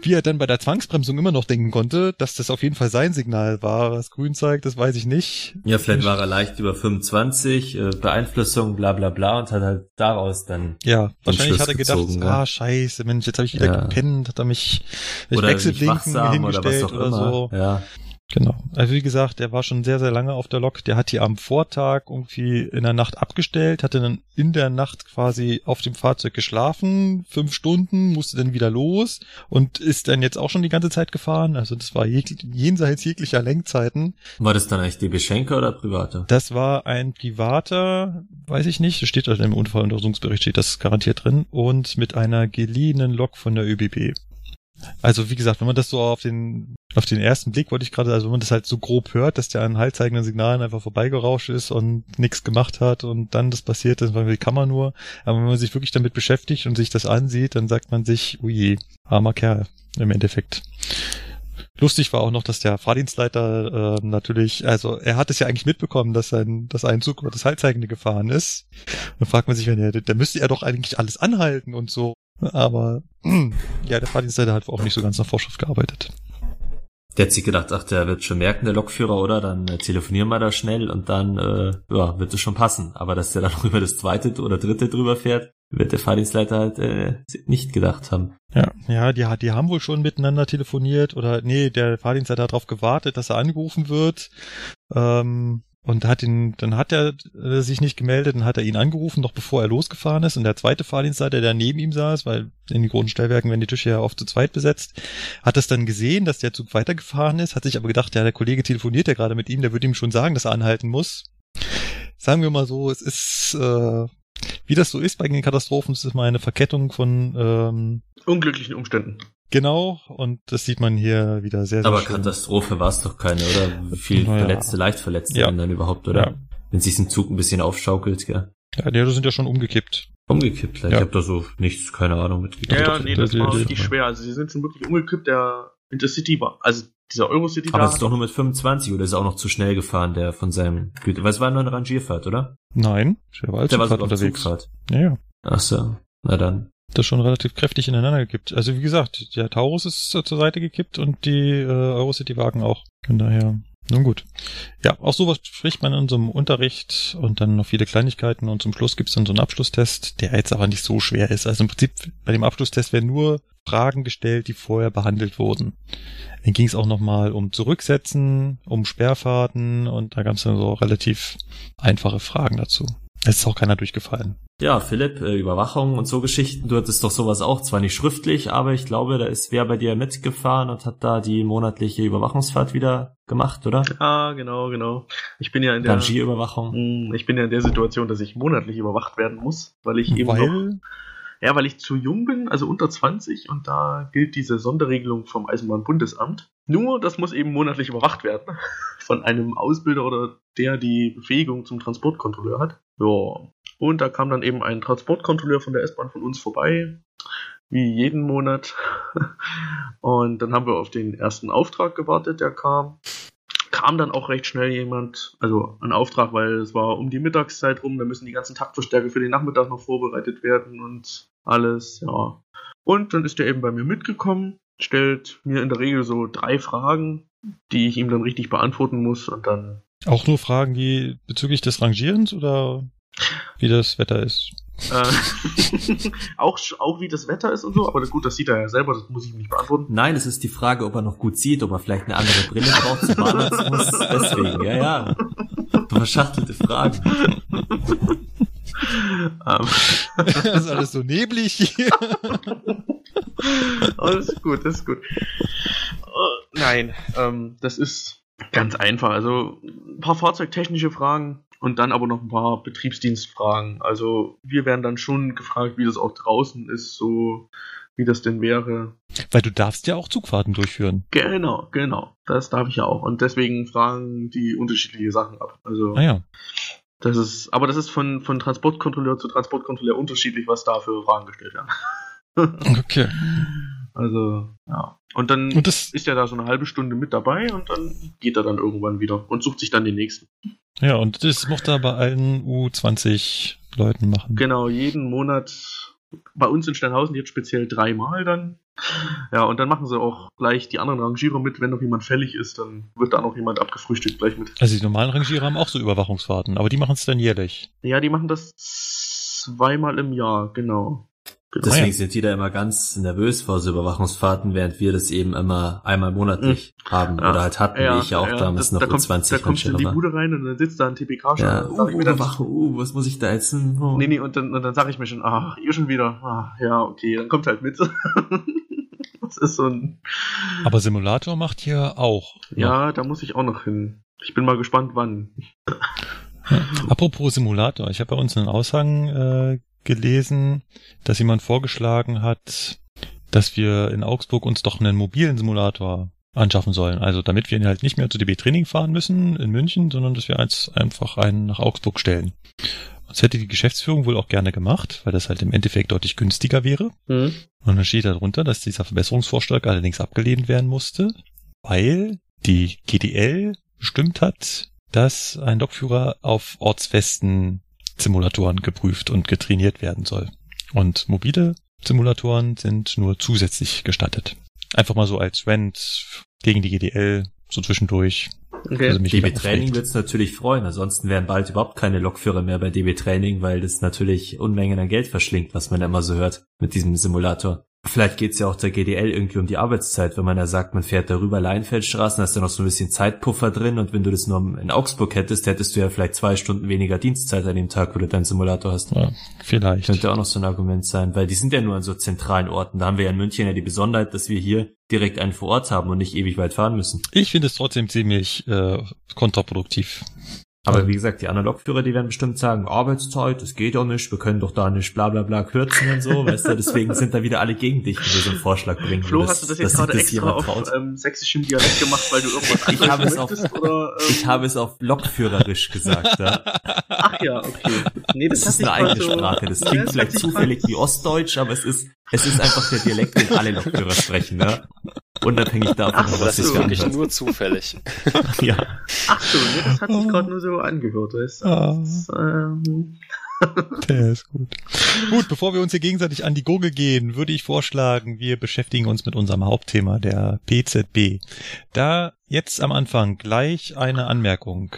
Wie er dann bei der Zwangsbremsung immer noch denken konnte, dass das auf jeden Fall sein Signal war, was grün zeigt, das weiß ich nicht.
Ja, vielleicht war er leicht über 25, äh, Beeinflussung, bla bla bla und hat halt daraus dann.
Ja, wahrscheinlich hat er gedacht, gezogen, ah, ja. scheiße, Mensch, jetzt habe ich wieder ja. gepennt, hat er mich, mich Wechselblinken hingestellt oder, oder so.
Ja.
Genau. Also wie gesagt, der war schon sehr, sehr lange auf der Lok. Der hat die am Vortag irgendwie in der Nacht abgestellt, hatte dann in der Nacht quasi auf dem Fahrzeug geschlafen, fünf Stunden, musste dann wieder los und ist dann jetzt auch schon die ganze Zeit gefahren. Also das war jenseits jeglicher Lenkzeiten.
War das dann eigentlich die Beschenker oder privater?
Das war ein privater, weiß ich nicht, steht da im Unfalluntersuchungsbericht, steht das garantiert drin, und mit einer geliehenen Lok von der ÖBB. Also wie gesagt, wenn man das so auf den auf den ersten Blick wollte ich gerade, also wenn man das halt so grob hört, dass der an haltzeigenden Signalen einfach vorbeigerauscht ist und nichts gemacht hat und dann das passiert ist, wie kann man nur. Aber wenn man sich wirklich damit beschäftigt und sich das ansieht, dann sagt man sich, ui, armer Kerl im Endeffekt. Lustig war auch noch, dass der Fahrdienstleiter äh, natürlich, also er hat es ja eigentlich mitbekommen, dass ein, dass ein Zug über das Haltzeigende gefahren ist. Dann fragt man sich, wenn er, da müsste er doch eigentlich alles anhalten und so. Aber ja, der Fahrdienstleiter hat auch nicht so ganz nach Vorschrift gearbeitet.
Der hat sich gedacht, ach, der wird schon merken, der Lokführer, oder? Dann äh, telefonieren wir da schnell und dann äh, ja, wird es schon passen. Aber dass der dann noch über das zweite oder dritte drüber fährt, wird der Fahrdienstleiter halt äh, nicht gedacht haben.
Ja, ja, die, die haben wohl schon miteinander telefoniert oder nee, der Fahrdienstleiter hat darauf gewartet, dass er angerufen wird. Ähm, und hat ihn, dann hat er äh, sich nicht gemeldet, dann hat er ihn angerufen, noch bevor er losgefahren ist. Und der zweite Fahrdienstleiter, der neben ihm saß, weil in den großen Stellwerken werden die Tische ja oft zu zweit besetzt, hat es dann gesehen, dass der Zug weitergefahren ist, hat sich aber gedacht, ja, der Kollege telefoniert ja gerade mit ihm, der würde ihm schon sagen, dass er anhalten muss. Sagen wir mal so, es ist, äh, wie das so ist bei den Katastrophen, es ist mal eine Verkettung von ähm,
unglücklichen Umständen.
Genau, und das sieht man hier wieder sehr, sehr
Aber schön. Katastrophe war es doch keine, oder? Wie viel naja. Verletzte, leicht Verletzte ja. dann überhaupt, oder? Ja. Wenn sich ein Zug ein bisschen aufschaukelt, gell?
Ja, die sind ja schon umgekippt.
Umgekippt, ja. ich habe da so nichts, keine Ahnung
mitgekriegt. Ja, ja, nee, das war wirklich schwer. Also sie sind schon wirklich umgekippt, der Intercity war, also dieser Eurocity
Aber es ist doch nur mit 25 oder ist er auch noch zu schnell gefahren, der von seinem Güte. Weil es war nur eine Rangierfahrt, oder?
Nein, der war als
der war unterwegs. Zugfahrt.
Ja, ja.
Ach so, na dann
das schon relativ kräftig ineinander gekippt. Also wie gesagt, der Taurus ist zur Seite gekippt und die äh, Eurocity-Wagen auch. Von daher, nun gut. Ja, auch sowas spricht man in einem Unterricht und dann noch viele Kleinigkeiten und zum Schluss gibt's dann so einen Abschlusstest, der jetzt aber nicht so schwer ist. Also im Prinzip bei dem Abschlusstest werden nur Fragen gestellt, die vorher behandelt wurden. Dann ging es auch nochmal um Zurücksetzen, um Sperrfahrten und da gab es dann so relativ einfache Fragen dazu. Es ist auch keiner durchgefallen.
Ja, Philipp, äh, Überwachung und so Geschichten. Du hattest doch sowas auch, zwar nicht schriftlich, aber ich glaube, da ist wer bei dir mitgefahren und hat da die monatliche Überwachungsfahrt wieder gemacht, oder?
Ah, genau, genau. Ich bin ja in der
Rangierüberwachung.
Hm, ich bin ja in der Situation, dass ich monatlich überwacht werden muss, weil ich eben weil? noch ja, weil ich zu jung bin, also unter 20 und da gilt diese Sonderregelung vom Eisenbahnbundesamt. Nur, das muss eben monatlich überwacht werden von einem Ausbilder oder der die Befähigung zum Transportkontrolleur hat. Ja. Und da kam dann eben ein Transportkontrolleur von der S-Bahn von uns vorbei, wie jeden Monat. Und dann haben wir auf den ersten Auftrag gewartet, der kam kam dann auch recht schnell jemand, also ein Auftrag, weil es war um die Mittagszeit rum, da müssen die ganzen Taktverstärker für den Nachmittag noch vorbereitet werden und alles, ja. Und dann ist er eben bei mir mitgekommen, stellt mir in der Regel so drei Fragen, die ich ihm dann richtig beantworten muss und dann.
Auch nur Fragen, die bezüglich des Rangierens oder wie das Wetter ist?
Äh, auch, auch wie das Wetter ist und so, aber gut, das sieht er ja selber, das muss ich nicht beantworten.
Nein, es ist die Frage, ob er noch gut sieht, ob er vielleicht eine andere Brille braucht zum muss. Deswegen, ja, ja. Verschachtelte Fragen.
Um. das ist alles so neblig hier.
alles gut, das ist gut. Uh, nein, ähm, das ist ganz einfach. Also ein paar fahrzeugtechnische Fragen, und dann aber noch ein paar Betriebsdienstfragen. Also wir werden dann schon gefragt, wie das auch draußen ist, so wie das denn wäre.
Weil du darfst ja auch Zugfahrten durchführen.
Genau, genau. Das darf ich ja auch. Und deswegen fragen die unterschiedliche Sachen ab. Also,
Ah ja.
das ist, aber das ist von, von Transportkontrolleur zu Transportkontrolleur unterschiedlich, was da für Fragen gestellt werden.
Okay.
Also, ja. Und dann
Und das,
ist er da so eine halbe Stunde mit dabei und dann geht er dann irgendwann wieder und sucht sich dann den nächsten.
ja, und das mochte er bei allen U20 Leuten machen.
Genau, jeden Monat. Bei uns in Steinhausen jetzt speziell dreimal dann. Ja, und dann machen sie auch gleich die anderen Rangierer mit. Wenn noch jemand fällig ist, dann wird da noch jemand abgefrühstückt gleich mit.
Also die normalen Rangierer haben auch so Überwachungsfahrten, aber die machen es dann jährlich.
Ja, die machen das zweimal im Jahr, genau. Genau.
Deswegen
ja.
sind die da immer ganz nervös vor so Überwachungsfahrten, während wir das eben immer einmal monatlich haben
Ja.
oder halt hatten, wie ich ja auch damals
das,
noch
da kommt,
U20
Da kommst du in die. Bude rein und dann sitzt da ein TPK schon.
Ja,
und dann
uh,
sag ich mir dann,
Überwachung, uh, was muss ich da jetzt? Oh.
nee, nee, und dann, und dann sage ich mir schon, ach, ihr schon wieder. Ah, ja, okay, dann kommt halt mit. das ist so ein.
Aber Simulator macht hier auch.
Ja, da muss ich auch noch hin. Ich bin mal gespannt, wann.
Apropos Simulator, ich habe bei uns einen Aushang äh, gelesen, dass jemand vorgeschlagen hat, dass wir in Augsburg uns doch einen mobilen Simulator anschaffen sollen. Also damit wir halt nicht mehr zu DB Training fahren müssen in München, sondern dass wir eins einfach einen nach Augsburg stellen. Das hätte die Geschäftsführung wohl auch gerne gemacht, weil das halt im Endeffekt deutlich günstiger wäre.
Hm?
Und dann steht darunter, dass dieser Verbesserungsvorschlag allerdings abgelehnt werden musste, weil die GDL bestimmt hat, dass ein Lokführer auf ortsfesten Simulatoren geprüft und getrainiert werden soll. Und mobile Simulatoren sind nur zusätzlich gestattet. Einfach mal so als Rent gegen die GDL, so zwischendurch.
Okay.
Also
DB Training wird es natürlich freuen, ansonsten wären bald überhaupt keine Lokführer mehr bei DB Training, weil das natürlich Unmengen an Geld verschlingt, was man immer so hört mit diesem Simulator. Vielleicht geht's ja auch der GDL irgendwie um die Arbeitszeit, wenn man da sagt, man fährt darüber Leinfeldstraßen, da ist da noch so ein bisschen Zeitpuffer drin und wenn du das nur in Augsburg hättest, hättest du ja vielleicht zwei Stunden weniger Dienstzeit an dem Tag, wo du deinen Simulator hast.
Ja, vielleicht.
Könnte auch noch so ein Argument sein, weil die sind ja nur an so zentralen Orten. Da haben wir ja in München ja die Besonderheit, dass wir hier direkt einen vor Ort haben und nicht ewig weit fahren müssen.
Ich finde es trotzdem ziemlich äh, kontraproduktiv.
Aber wie gesagt, die anderen Lokführer, die werden bestimmt sagen, Arbeitszeit, das geht doch nicht, wir können doch da nicht bla bla bla kürzen und so, weißt du, deswegen sind da wieder alle gegen dich, wenn du so einen Vorschlag bringen
Flo,
würdest,
hast du das jetzt gerade
das
extra auf
traut.
ähm, sächsischem Dialekt gemacht, weil du irgendwas
Ich habe es auf-?
Oder, ähm,
Ich habe es auf Lokführerisch gesagt, ja.
Ach ja, okay. Nee,
Das
hat
ist eine eigene
so-
Sprache. Das
Ja,
klingt
hat
vielleicht zufällig wie Ostdeutsch, aber es ist, es ist einfach der Dialekt, den alle Lokführer sprechen, ja. Unabhängig davon,
Ach,
was
Das ist wirklich
anhört.
nur zufällig.
Ja.
Ach so, nee, das hat sich gerade nur so angehört. Weißt du?
Ah.
Das, ähm,
Der ist gut. Gut, bevor wir uns hier gegenseitig an die Gurgel gehen, würde ich vorschlagen, wir beschäftigen uns mit unserem Hauptthema, der PZB. Da jetzt am Anfang gleich eine Anmerkung.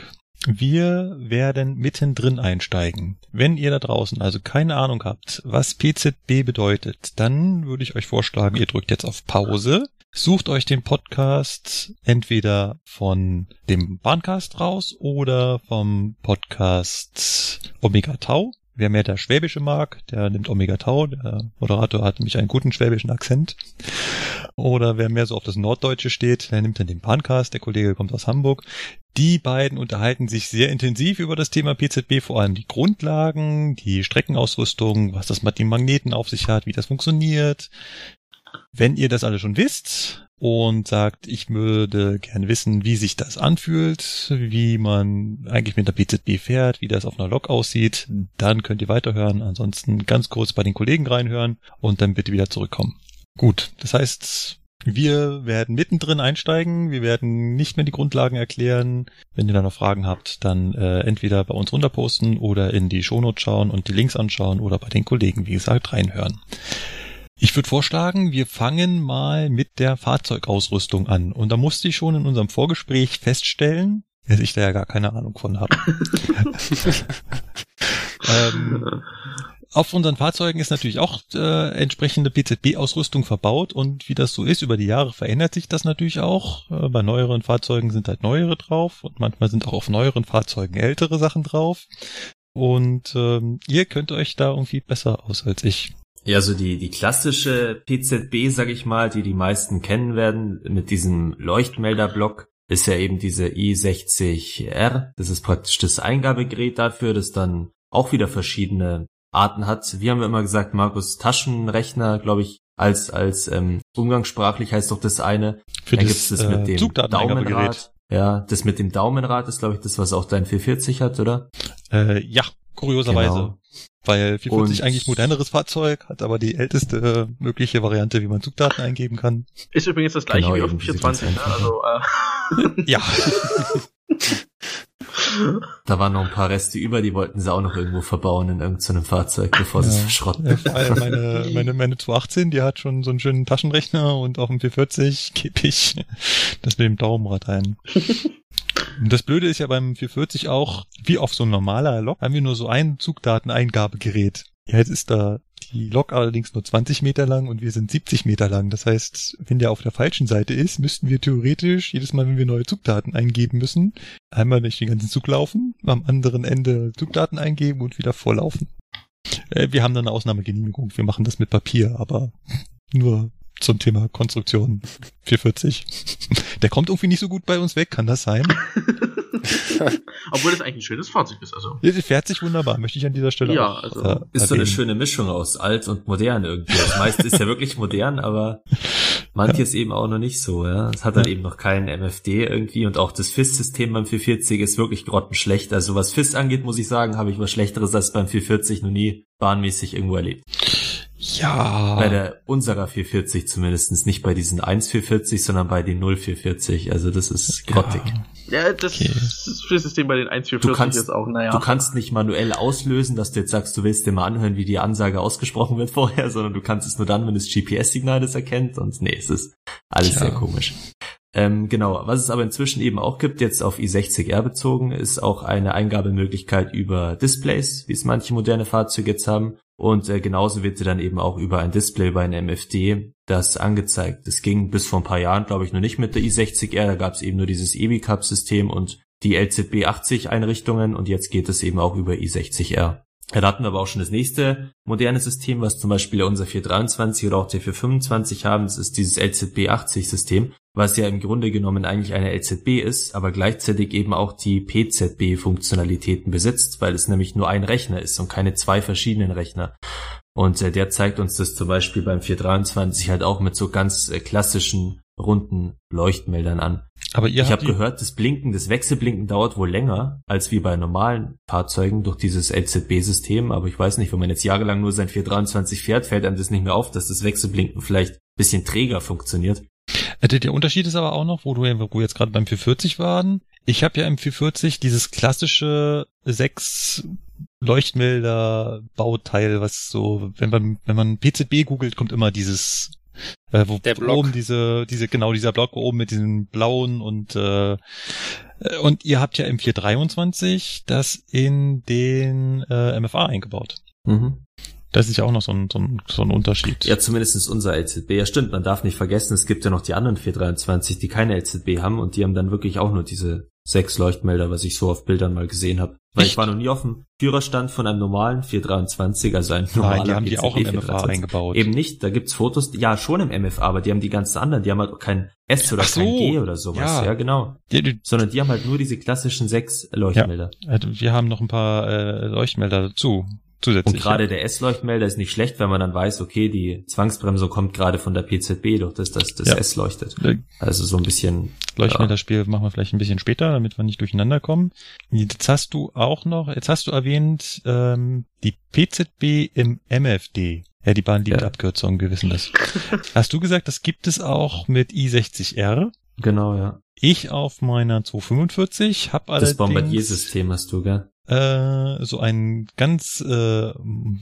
Wir werden mittendrin einsteigen. Wenn ihr da draußen also keine Ahnung habt, was PZB bedeutet, dann würde ich euch vorschlagen, ihr drückt jetzt auf Pause, sucht euch den Podcast entweder von dem Bahncast raus oder vom Podcast Omega Tau. Wer mehr der Schwäbische mag, der nimmt Omega Tau. Der Moderator hat nämlich einen guten schwäbischen Akzent. Oder wer mehr so auf das Norddeutsche steht, der nimmt dann den Pancast. Der Kollege kommt aus Hamburg. Die beiden unterhalten sich sehr intensiv über das Thema PZB, vor allem die Grundlagen, die Streckenausrüstung, was das mit den Magneten auf sich hat, wie das funktioniert. Wenn ihr das alle schon wisst und sagt, ich würde gerne wissen, wie sich das anfühlt, wie man eigentlich mit der PZB fährt, wie das auf einer Lok aussieht, dann könnt ihr weiterhören. Ansonsten ganz kurz bei den Kollegen reinhören und dann bitte wieder zurückkommen. Gut, das heißt, wir werden mittendrin einsteigen. Wir werden nicht mehr die Grundlagen erklären. Wenn ihr da noch Fragen habt, dann äh, entweder bei uns runterposten oder in die Shownotes schauen und die Links anschauen oder bei den Kollegen, wie gesagt, reinhören. Ich würde vorschlagen, wir fangen mal mit der Fahrzeugausrüstung an. Und da musste ich schon in unserem Vorgespräch feststellen, dass ich da ja gar keine Ahnung von habe. ähm, auf unseren Fahrzeugen ist natürlich auch äh, entsprechende PZB-Ausrüstung verbaut und wie das so ist, über die Jahre verändert sich das natürlich auch. Äh, bei neueren Fahrzeugen sind halt neuere drauf und manchmal sind auch auf neueren Fahrzeugen ältere Sachen drauf. Und ähm, ihr könnt euch da irgendwie besser aus als ich.
Ja, so die, die klassische PZB, sag ich mal, die die meisten kennen werden, mit diesem Leuchtmelderblock, ist ja eben diese i60R. Das ist praktisch das Eingabegerät dafür, das dann auch wieder verschiedene Arten hat. Wir haben immer gesagt, Markus, Taschenrechner, glaube ich, als als ähm, umgangssprachlich heißt doch das eine.
Für dann das, gibt's das äh, mit dem Daumenrad.
Ja, das mit dem Daumenrad ist, glaube ich, das, was auch dein 440 hat, oder?
Äh, ja, kurioserweise. Genau. Weil 440 und eigentlich moderneres Fahrzeug, hat aber die älteste mögliche Variante, wie man Zugdaten eingeben kann.
Ist übrigens das gleiche genau, wie auf dem 420, ne? Also,
äh. ja.
Da waren noch ein paar Reste über, die wollten sie auch noch irgendwo verbauen in irgendeinem Fahrzeug, bevor ja. sie es verschrotten. Ja,
vor allem meine, meine, meine 218, die hat schon so einen schönen Taschenrechner und auf dem 440 gebe ich das mit dem Daumenrad ein. Das Blöde ist ja beim 440 auch, wie auf so ein normaler Lok, haben wir nur so ein Zugdateneingabegerät. Ja, jetzt ist da die Lok allerdings nur 20 Meter lang und wir sind 70 Meter lang. Das heißt, wenn der auf der falschen Seite ist, müssten wir theoretisch jedes Mal, wenn wir neue Zugdaten eingeben müssen, einmal durch den ganzen Zug laufen, am anderen Ende Zugdaten eingeben und wieder vorlaufen. Äh, wir haben dann eine Ausnahmegenehmigung. Wir machen das mit Papier, aber nur zum Thema Konstruktion 440. Der kommt irgendwie nicht so gut bei uns weg, kann das sein?
Obwohl das eigentlich ein schönes Fahrzeug ist. Also.
Ja, fährt sich wunderbar, möchte ich an dieser Stelle
ja, auch also äh, Ist so eine schöne Mischung aus alt und modern irgendwie. Das meiste ist ja wirklich modern, aber manches ja. eben auch noch nicht so. Ja, Es hat dann ja. eben noch keinen MFD irgendwie und auch das FIS-System beim 440 ist wirklich grottenschlecht. Also was FIS angeht, muss ich sagen, habe ich was Schlechteres als beim 440 noch nie bahnmäßig irgendwo erlebt.
Ja.
Bei der unserer 440 zumindestens nicht bei diesen 1440, sondern bei den 0440. Also das ist grottig.
Ja, ja das okay. System bei den 1440 kannst, ist auch, naja.
Du kannst nicht manuell auslösen, dass du jetzt sagst, du willst dir mal anhören, wie die Ansage ausgesprochen wird vorher, sondern du kannst es nur dann, wenn das GPS-Signal das erkennt. Und nee, es ist alles Tja. sehr komisch. Ähm, genau, was es aber inzwischen eben auch gibt, jetzt auf i60R bezogen, ist auch eine Eingabemöglichkeit über Displays, wie es manche moderne Fahrzeuge jetzt haben. Und äh, genauso wird sie dann eben auch über ein Display bei einem MFD das angezeigt. Das ging bis vor ein paar Jahren, glaube ich, noch nicht mit der i60R. Da gab es eben nur dieses EBI-Cup-System und die LZB 80 Einrichtungen und jetzt geht es eben auch über i60R. Da hatten wir aber auch schon das nächste moderne System, was zum Beispiel unser 423 oder auch der 425 haben. Das ist dieses LZB 80 System, was ja im Grunde genommen eigentlich eine LZB ist, aber gleichzeitig eben auch die PZB-Funktionalitäten besitzt, weil es nämlich nur ein Rechner ist und keine zwei verschiedenen Rechner. Und äh, der zeigt uns das zum Beispiel beim 423 halt auch mit so ganz äh, klassischen runden Leuchtmeldern an.
Aber ihr
ich habe gehört, das Blinken, das Wechselblinken dauert wohl länger als wie bei normalen Fahrzeugen durch dieses LZB-System. Aber ich weiß nicht, wenn man jetzt jahrelang nur sein 423 fährt, fällt einem das nicht mehr auf, dass das Wechselblinken vielleicht bisschen träger funktioniert.
Äh, der Unterschied ist aber auch noch, wo du jetzt gerade beim 440 waren. Ich habe ja im 440 dieses klassische sechs Leuchtmelder Bauteil, was so, wenn man wenn man PZB googelt, kommt immer dieses äh, wo
der Block.
oben diese diese genau dieser Block oben mit diesen blauen und äh, und ihr habt ja im 423 das in den äh, MFA eingebaut. Mhm. Das ist ja auch noch so ein, so ein, so ein Unterschied.
Ja, zumindest ist unser LZB. Ja, stimmt. Man darf nicht vergessen, es gibt ja noch die anderen 423, die keine LZB haben und die haben dann wirklich auch nur diese sechs Leuchtmelder, was ich so auf Bildern mal gesehen habe. Weil Echt? ich war noch nie auf dem Führerstand von einem normalen 423, also ein normaler
Nein, die haben die auch im MFA eingebaut.
Eben nicht, da gibt's Fotos, ja schon im MFA, aber die haben die ganzen anderen, die haben halt kein S oder so, kein G oder sowas, ja, ja genau. Die, die, Sondern die haben halt nur diese klassischen sechs Leuchtmelder.
Ja, also wir haben noch ein paar äh, Leuchtmelder dazu zusätzlich.
Und gerade ja. der S-Leuchtmelder ist nicht schlecht, wenn man dann weiß, okay, die Zwangsbremsung kommt gerade von der PZB, durch das das, das ja. S leuchtet. Also so ein bisschen.
Leuchtmelderspiel ja. machen wir vielleicht ein bisschen später, damit wir nicht durcheinander kommen. Jetzt hast du auch noch, jetzt hast du erwähnt, ähm, die PZB im MFD. Ja, die Bahn liebt ja. Abkürzungen, wir wissen das. Hast du gesagt, das gibt es auch mit i60R?
Genau, ja.
Ich auf meiner 245 habe allerdings...
Das Bombardier-System hast du, gell?
Äh, so einen ganz äh,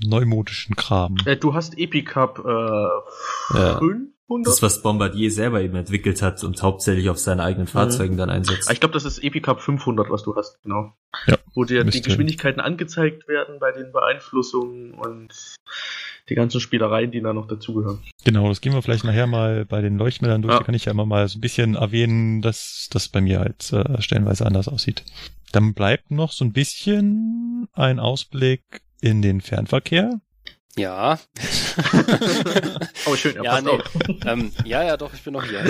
neumodischen Kram.
Äh, du hast Epicup äh,
ja. 500? Das, was Bombardier selber eben entwickelt hat und hauptsächlich auf seinen eigenen Fahrzeugen mhm. dann einsetzt.
Ich glaube, das ist Epicup 500, was du hast, genau.
Ja,
Wo dir die Geschwindigkeiten angezeigt werden bei den Beeinflussungen und die ganzen Spielereien, die da noch dazugehören.
Genau, das gehen wir vielleicht nachher mal bei den Leuchtmeldern durch. Ja. Da kann ich ja immer mal so ein bisschen erwähnen, dass das bei mir halt äh, stellenweise anders aussieht. Dann bleibt noch so ein bisschen ein Ausblick in den Fernverkehr.
Ja.
oh, schön, er
ja, nee. ähm, ja, ja, doch, ich bin noch hier.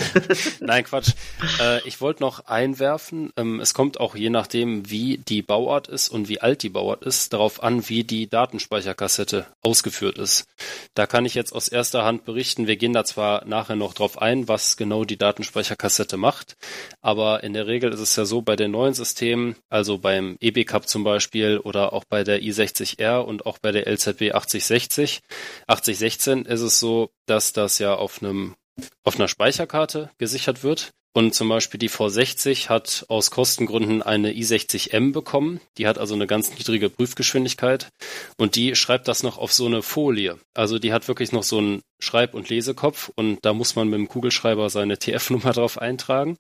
Nein, Quatsch. Äh, ich wollte noch einwerfen, ähm, es kommt auch je nachdem, wie die Bauart ist und wie alt die Bauart ist, darauf an, wie die Datenspeicherkassette ausgeführt ist. Da kann ich jetzt aus erster Hand berichten, wir gehen da zwar nachher noch drauf ein, was genau die Datenspeicherkassette macht, aber in der Regel ist es ja so bei den neuen Systemen, also beim EB-Cup zum Beispiel oder auch bei der i60R und auch bei der LZB 8060, 80, 8016 ist es so, dass das ja auf einem auf einer Speicherkarte gesichert wird. Und zum Beispiel die V60 hat aus Kostengründen eine i60M bekommen. Die hat also eine ganz niedrige Prüfgeschwindigkeit. Und die schreibt das noch auf so eine Folie. Also die hat wirklich noch so einen Schreib- und Lesekopf. Und da muss man mit dem Kugelschreiber seine TF-Nummer drauf eintragen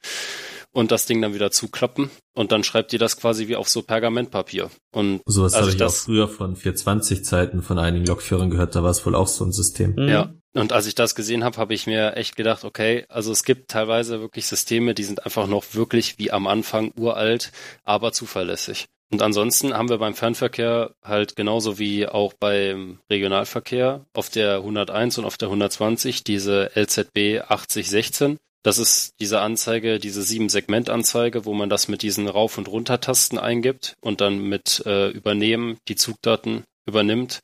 und das Ding dann wieder zuklappen und dann schreibt ihr das quasi wie auf so Pergamentpapier. Und
sowas habe ich das, auch früher von 420 Zeiten von einigen Lokführern gehört, da war es wohl auch so ein System.
Mhm. Ja. Und als ich das gesehen habe, habe ich mir echt gedacht, okay, also es gibt teilweise wirklich Systeme, die sind einfach noch wirklich wie am Anfang uralt, aber zuverlässig. Und ansonsten haben wir beim Fernverkehr halt genauso wie auch beim Regionalverkehr auf der 101 und auf der 120 diese LZB 8016. Das ist diese Anzeige, diese Sieben-Segment-Anzeige, wo man das mit diesen Rauf- und Runtertasten eingibt und dann mit äh, Übernehmen die Zugdaten übernimmt.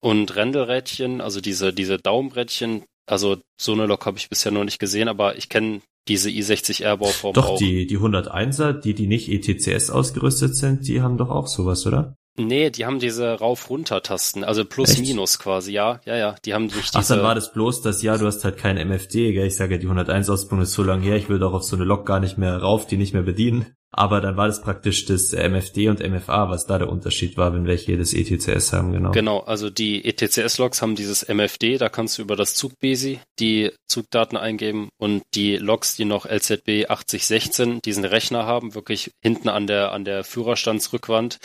Und Rändelrädchen, also diese, diese Daumenrädchen, also so eine Lok habe ich bisher noch nicht gesehen, aber ich kenne diese i60R-Bauform
auch. Doch, die, die 101er, die, die nicht ETCS ausgerüstet sind, die haben doch auch sowas, oder?
Nee, die haben diese Rauf-Runter-Tasten, also Plus-Minus quasi, ja, ja, ja, die haben nicht
diese... Ach, dann war das bloß das, ja, du hast halt kein MFD, gell, ich sage ja, die 101-Ausbildung ist so lange her, ich will doch auf so eine Lok gar nicht mehr rauf, die nicht mehr bedienen. Aber dann war das praktisch das MFD und MFA, was da der Unterschied war, wenn welche das ETCS haben, genau.
Genau, also die ETCS-Logs haben dieses MFD, da kannst du über das Zugbesi die Zugdaten eingeben und die Logs, die noch LZB 8016, diesen Rechner haben, wirklich hinten an der, an der Führerstandsrückwand,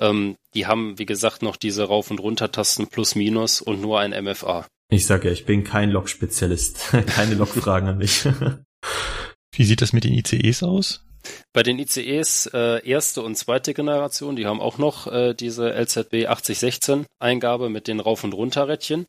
ähm, die haben, wie gesagt, noch diese Rauf- und Runter-Tasten plus minus und nur ein MFA.
Ich sage ja, ich bin kein Log-Spezialist. Keine Log-Fragen an mich.
Wie sieht das mit den ICEs aus?
Bei den ICEs äh, erste und zweite Generation, die haben auch noch äh, diese LZB 8016 Eingabe mit den Rauf- und Runterrädchen.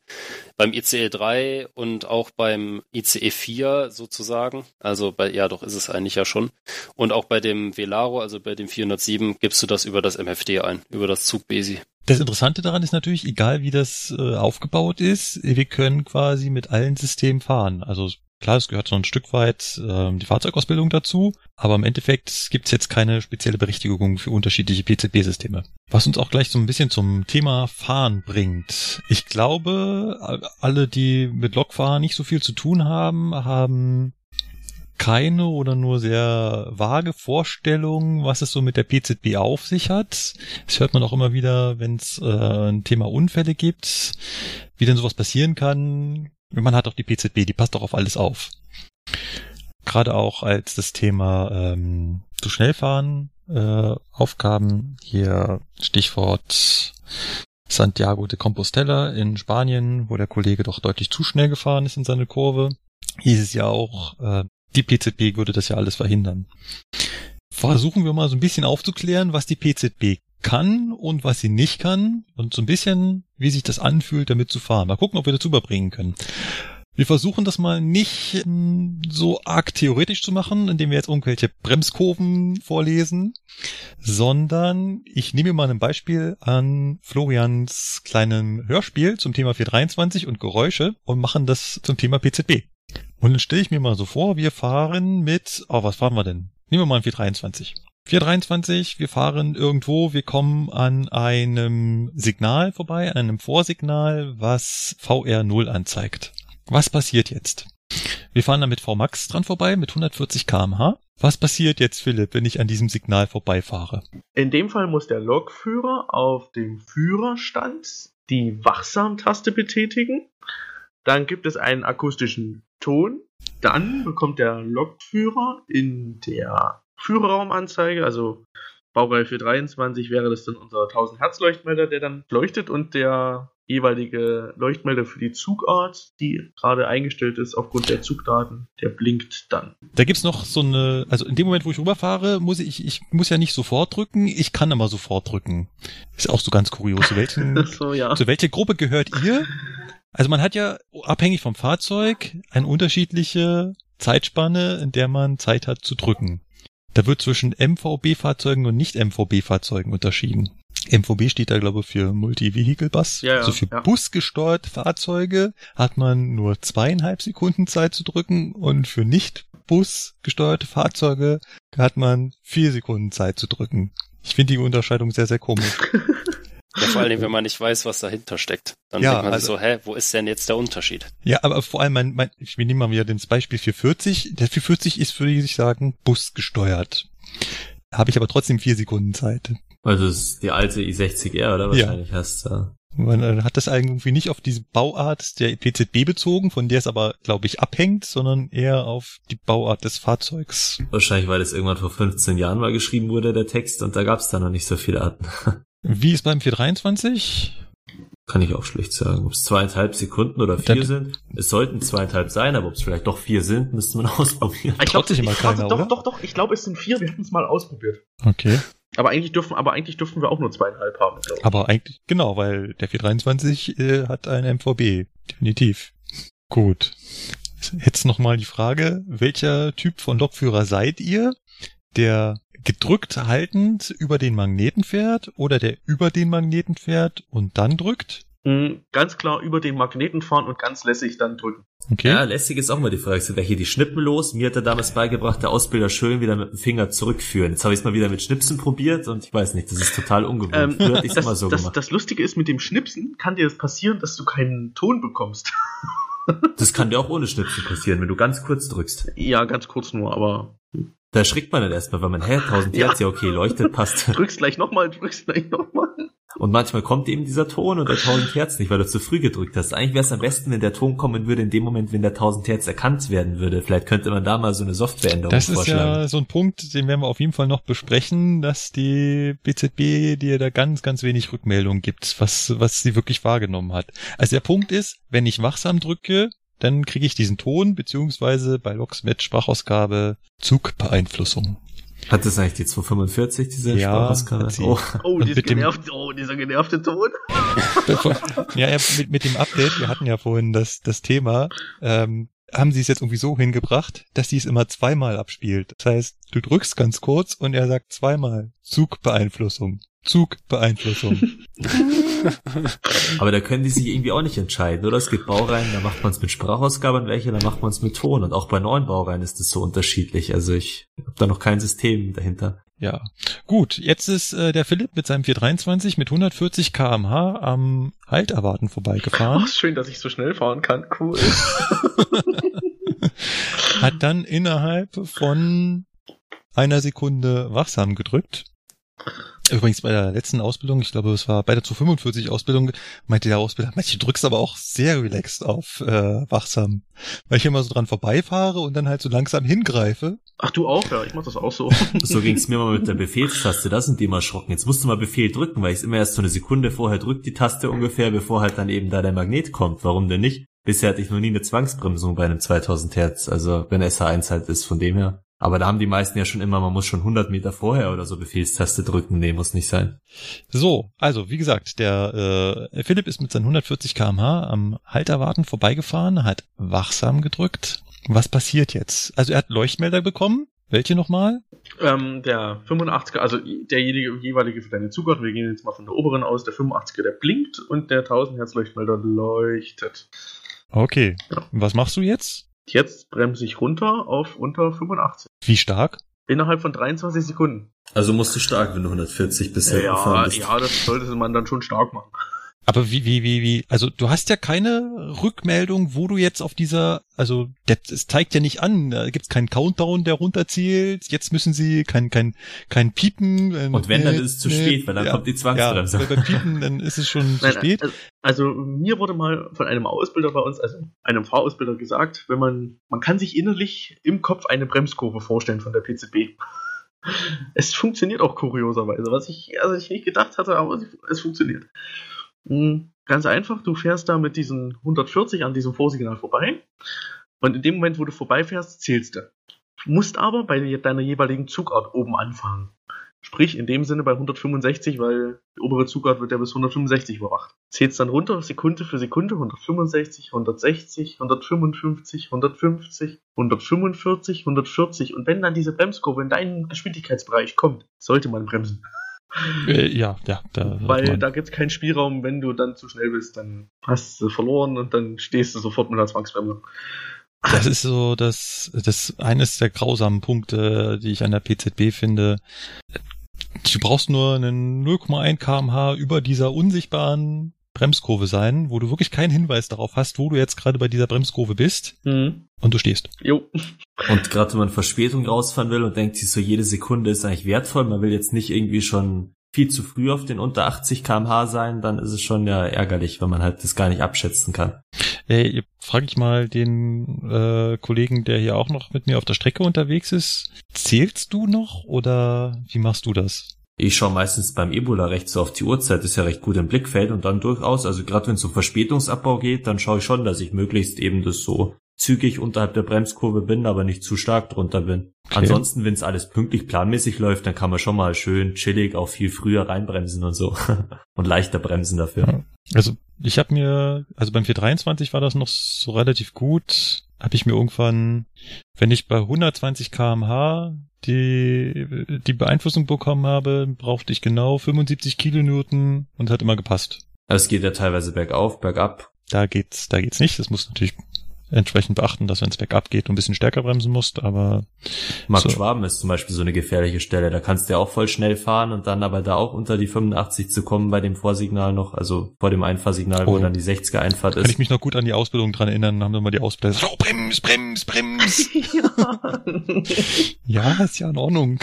Beim ICE 3 und auch beim ICE 4 sozusagen, also bei, ja doch ist es eigentlich ja schon. Und auch bei dem Velaro, also bei dem 407, gibst du das über das MFD ein, über das Zugbesi.
Das Interessante daran ist natürlich, egal wie das äh, aufgebaut ist, wir können quasi mit allen Systemen fahren. Also Klar, es gehört so ein Stück weit äh, die Fahrzeugausbildung dazu, aber im Endeffekt gibt es jetzt keine spezielle Berechtigung für unterschiedliche PCB-Systeme. Was uns auch gleich so ein bisschen zum Thema Fahren bringt. Ich glaube, alle, die mit Lokfahren nicht so viel zu tun haben, haben keine oder nur sehr vage Vorstellung, was es so mit der PZB auf sich hat. Das hört man auch immer wieder, wenn es äh, ein Thema Unfälle gibt, wie denn sowas passieren kann. Man hat auch die PZB, die passt doch auf alles auf. Gerade auch als das Thema ähm, zu schnell fahren äh, Aufgaben, hier Stichwort Santiago de Compostela in Spanien, wo der Kollege doch deutlich zu schnell gefahren ist in seine Kurve, hieß es ja auch, äh, die PZB würde das ja alles verhindern. Versuchen wir mal so ein bisschen aufzuklären, was die PZB kann und was sie nicht kann und so ein bisschen, wie sich das anfühlt, damit zu fahren. Mal gucken, ob wir das überbringen können. Wir versuchen das mal nicht ähm, so arg theoretisch zu machen, indem wir jetzt irgendwelche Bremskurven vorlesen, sondern ich nehme mal ein Beispiel an Florians kleinen Hörspiel zum Thema 423 und Geräusche und machen das zum Thema PZB. Und dann stelle ich mir mal so vor, wir fahren mit, oh, was fahren wir denn? Nehmen wir mal ein 423. 423, wir fahren irgendwo, wir kommen an einem Signal vorbei, an einem Vorsignal, was VR0 anzeigt. Was passiert jetzt? Wir fahren da mit VMAX dran vorbei mit 140 kmh. Was passiert jetzt, Philipp, wenn ich an diesem Signal vorbeifahre?
In dem Fall muss der Lokführer auf dem Führerstand die Wachsamtaste betätigen. Dann gibt es einen akustischen Ton. Dann bekommt der Lokführer in der Führerraumanzeige, also Baureihe für 23 wäre das dann unser 1000 Hertz Leuchtmelder, der dann leuchtet und der jeweilige Leuchtmelder für die Zugart, die gerade eingestellt ist aufgrund der Zugdaten, der blinkt dann.
Da gibt's noch so eine, also in dem Moment, wo ich rüberfahre, muss ich, ich muss ja nicht sofort drücken, ich kann aber sofort drücken. Ist auch so ganz kurios. Zu, welchen, so, ja. zu welcher Gruppe gehört ihr? Also man hat ja abhängig vom Fahrzeug eine unterschiedliche Zeitspanne, in der man Zeit hat zu drücken. Da wird zwischen MVB-Fahrzeugen und Nicht-MVB-Fahrzeugen unterschieden. MVB steht da, glaube ich, für Multi-Vehicle Bus. Ja, ja, also für ja. busgesteuerte Fahrzeuge hat man nur zweieinhalb Sekunden Zeit zu drücken und für nicht busgesteuerte Fahrzeuge hat man vier Sekunden Zeit zu drücken. Ich finde die Unterscheidung sehr, sehr komisch.
Ja, vor allem, wenn man nicht weiß, was dahinter steckt. Dann ja, denkt man also, so, hä, wo ist denn jetzt der Unterschied?
Ja, aber vor allem, mein, mein, ich nehme mal wieder das Beispiel 440. Der 440 ist, würde ich sagen, busgesteuert. Habe ich aber trotzdem vier Sekunden Zeit.
Also das ist die alte i60R, oder wahrscheinlich ja. hast du.
Man hat das irgendwie nicht auf diese Bauart der PZB bezogen, von der es aber, glaube ich, abhängt, sondern eher auf die Bauart des Fahrzeugs.
Wahrscheinlich, weil es irgendwann vor 15 Jahren mal geschrieben wurde, der Text, und da gab es da noch nicht so viele Arten.
Wie ist beim 423?
Kann ich auch schlecht sagen. Ob es zweieinhalb Sekunden oder vier das sind. Es sollten zweieinhalb sein, aber ob es vielleicht doch vier sind, müsste man ausprobieren.
Ich glaube sich immer keiner, doch, oder? doch, doch, ich glaube, es sind vier. Wir hatten es mal ausprobiert.
Okay.
Aber eigentlich dürfen, aber eigentlich dürfen wir auch nur zweieinhalb haben.
Aber eigentlich, genau, weil der 423 äh, hat ein MVB. Definitiv. Gut. Jetzt nochmal die Frage, welcher Typ von Lokführer seid ihr? Der gedrückt haltend über den Magneten fährt oder der über den Magneten fährt und dann drückt?
Mhm, ganz klar über den Magneten fahren und ganz lässig dann drücken.
Okay. Ja, lässig ist auch mal die Frage. Sind wir hier die Schnippen los? Mir hat er damals beigebracht, der Ausbilder schön wieder mit dem Finger zurückführen. Jetzt habe ich es mal wieder mit Schnipsen probiert und ich weiß nicht, das ist total ungewohnt. Ähm,
immer so das, gemacht. Das Lustige ist, mit dem Schnipsen kann dir das passieren, dass du keinen Ton bekommst.
das kann dir auch ohne Schnipsen passieren, wenn du ganz kurz drückst.
Ja, ganz kurz nur, aber
da erschrickt man dann erstmal, weil man, hä, 1000 Hertz, ja. ja okay, leuchtet, passt.
drückst gleich nochmal, drückst gleich nochmal.
Und manchmal kommt eben dieser Ton und der 1000 Hertz nicht, weil du zu früh gedrückt hast. Eigentlich wäre es am besten, wenn der Ton kommen würde in dem Moment, wenn der 1000 Hertz erkannt werden würde. Vielleicht könnte man da mal so eine Softwareänderung
das vorschlagen. Das ist ja so ein Punkt, den werden wir auf jeden Fall noch besprechen, dass die BZB dir da ganz, ganz wenig Rückmeldung gibt, was, was sie wirklich wahrgenommen hat. Also der Punkt ist, wenn ich wachsam drücke, dann kriege ich diesen Ton, beziehungsweise bei Logs mit Sprachausgabe Zugbeeinflussung.
Hat das eigentlich die 245, diese ja, Sprachausgabe?
Oh, oh, die genervt, oh, dieser genervte Ton.
ja, ja mit, mit dem Update, wir hatten ja vorhin das, das Thema, ähm, haben sie es jetzt irgendwie so hingebracht, dass sie es immer zweimal abspielt. Das heißt, du drückst ganz kurz und er sagt zweimal Zugbeeinflussung. Zugbeeinflussung.
Aber da können die sich irgendwie auch nicht entscheiden, oder? Es gibt Baureihen, da macht man es mit Sprachausgabe und welche, da macht man es mit Ton. Und auch bei neuen Baureihen ist es so unterschiedlich. Also ich habe da noch kein System dahinter.
Ja, gut. Jetzt ist äh, der Philipp mit seinem 423 mit 140 kmh am Halterwarten vorbeigefahren.
Ach, schön, dass ich so schnell fahren kann. Cool.
Hat dann innerhalb von einer Sekunde wachsam gedrückt Übrigens bei der letzten Ausbildung, ich glaube, es war bei der 245 Ausbildung, meinte der Ausbilder, du drückst aber auch sehr relaxed auf äh, wachsam, weil ich immer so dran vorbeifahre und dann halt so langsam hingreife.
Ach du auch, ja, ich mach das auch so.
so ging's mir mal mit der Befehlstaste, da sind die immer erschrocken. Jetzt musst du mal Befehl drücken, weil ich immer erst so eine Sekunde vorher drückt die Taste ungefähr, bevor halt dann eben da der Magnet kommt. Warum denn nicht? Bisher hatte ich noch nie eine Zwangsbremsung bei einem 2000 Hertz, also wenn SH1 halt ist, von dem her. Aber da haben die meisten ja schon immer, man muss schon 100 Meter vorher oder so Befehlstaste drücken. Nee, muss nicht sein.
So, also wie gesagt, der äh, Philipp ist mit seinen 140 kmh am Halterwarten vorbeigefahren, hat wachsam gedrückt. Was passiert jetzt? Also er hat Leuchtmelder bekommen. Welche nochmal?
Ähm, der 85er, also derjenige jeweilige für deine Zugart, wir gehen jetzt mal von der oberen aus, der 85er, der blinkt und der 1000 Hertz Leuchtmelder leuchtet.
Okay. Ja. Was machst du jetzt?
Jetzt bremse ich runter auf unter 85.
Wie stark?
Innerhalb von 23 Sekunden.
Also musst du stark, wenn du 140 bisher
ja, gefahren bist. Ja, das sollte man dann schon stark machen.
Aber wie, wie, wie, wie, also du hast ja keine Rückmeldung, wo du jetzt auf dieser, also das zeigt ja nicht an, da gibt's keinen Countdown, der runterzählt, jetzt müssen sie kein, kein, kein Piepen.
Äh, Und wenn, dann ist es zu spät, weil dann ja, kommt die Zwangsbremse.
Ja, bei Piepen, dann ist es schon zu spät.
Also, also mir wurde mal von einem Ausbilder bei uns, also einem Fahrausbilder gesagt, wenn man, man kann sich innerlich im Kopf eine Bremskurve vorstellen von der PCB. Es funktioniert auch kurioserweise, was ich, also ich nicht gedacht hatte, aber es funktioniert. Hm, ganz einfach, du fährst da mit diesen 140 an diesem Vorsignal vorbei und in dem Moment, wo du vorbeifährst, zählst du. Du musst aber bei deiner jeweiligen Zugart oben anfangen. Sprich, in dem Sinne bei 165, weil die obere Zugart wird ja bis 165 überwacht. Zählst dann runter, Sekunde für Sekunde, 165, 160, 155, 150, 145, 140. Und wenn dann diese Bremskurve in deinen Geschwindigkeitsbereich kommt, sollte man bremsen.
Äh, ja, ja.
Da Weil da gibt es keinen Spielraum, wenn du dann zu schnell bist, dann hast du verloren und dann stehst du sofort mit der Zwangsbremse.
Das ist so das, das eines der grausamen Punkte, die ich an der PZB finde. Du brauchst nur einen 0,1 kmh über dieser unsichtbaren Bremskurve sein, wo du wirklich keinen Hinweis darauf hast, wo du jetzt gerade bei dieser Bremskurve bist mhm. und du stehst.
Jo. Und gerade wenn man Verspätung rausfahren will und denkt sich so, jede Sekunde ist eigentlich wertvoll, man will jetzt nicht irgendwie schon viel zu früh auf den unter 80 kmh sein, dann ist es schon ja ärgerlich, wenn man halt das gar nicht abschätzen kann.
Ey, frage ich mal den äh, Kollegen, der hier auch noch mit mir auf der Strecke unterwegs ist. Zählst du noch oder wie machst du das?
Ich schaue meistens beim Ebola recht so auf die Uhrzeit, ist ja recht gut im Blickfeld und dann durchaus, also gerade wenn es um Verspätungsabbau geht, dann schaue ich schon, dass ich möglichst eben das so zügig unterhalb der Bremskurve bin, aber nicht zu stark drunter bin. Okay. Ansonsten, wenn es alles pünktlich planmäßig läuft, dann kann man schon mal schön chillig auch viel früher reinbremsen und so und leichter bremsen dafür.
Also ich habe mir, also beim 423 war das noch so relativ gut, habe ich mir irgendwann, wenn ich bei 120 kmh die, die Beeinflussung bekommen habe, brauchte ich genau 75 Kilonewton und hat immer gepasst.
Also es geht ja teilweise bergauf, bergab.
Da geht's, da geht's nicht. Das muss natürlich entsprechend beachten, dass wenn es bergab geht, du ein bisschen stärker bremsen musst, aber.
Markt so. Schwaben ist zum Beispiel so eine gefährliche Stelle. Da kannst du ja auch voll schnell fahren und dann aber da auch unter die 85 zu kommen bei dem Vorsignal noch, also vor dem Einfahrsignal, oh. wo dann die 60er Einfahrt
ist. Kann ich mich noch gut an die Ausbildung dran erinnern, haben wir mal die Ausbilder gesagt, oh, brems, brems, brems. ja. ja, ist ja in Ordnung.